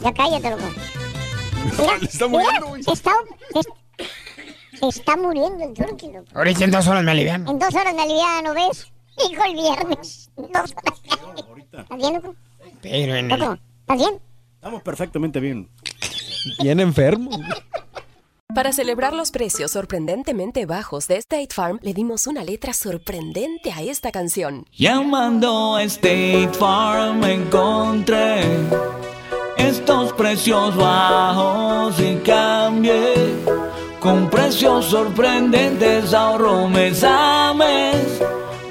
Ya cállate, loco. Está muriendo, está, muriendo el turqui, loco. Ahorita en dos horas me aliviano. En dos horas me aliviano, ¿ves? Hijo, el viernes. En Dos horas. ¿Estás bien, loco? Pero en Loco, el... ¿estás bien? Estamos perfectamente bien. Bien enfermo. Para celebrar los precios sorprendentemente bajos de State Farm, le dimos una letra sorprendente a esta canción. Llamando a State Farm encontré estos precios bajos y cambié. Con precios sorprendentes ahorro mes a mes.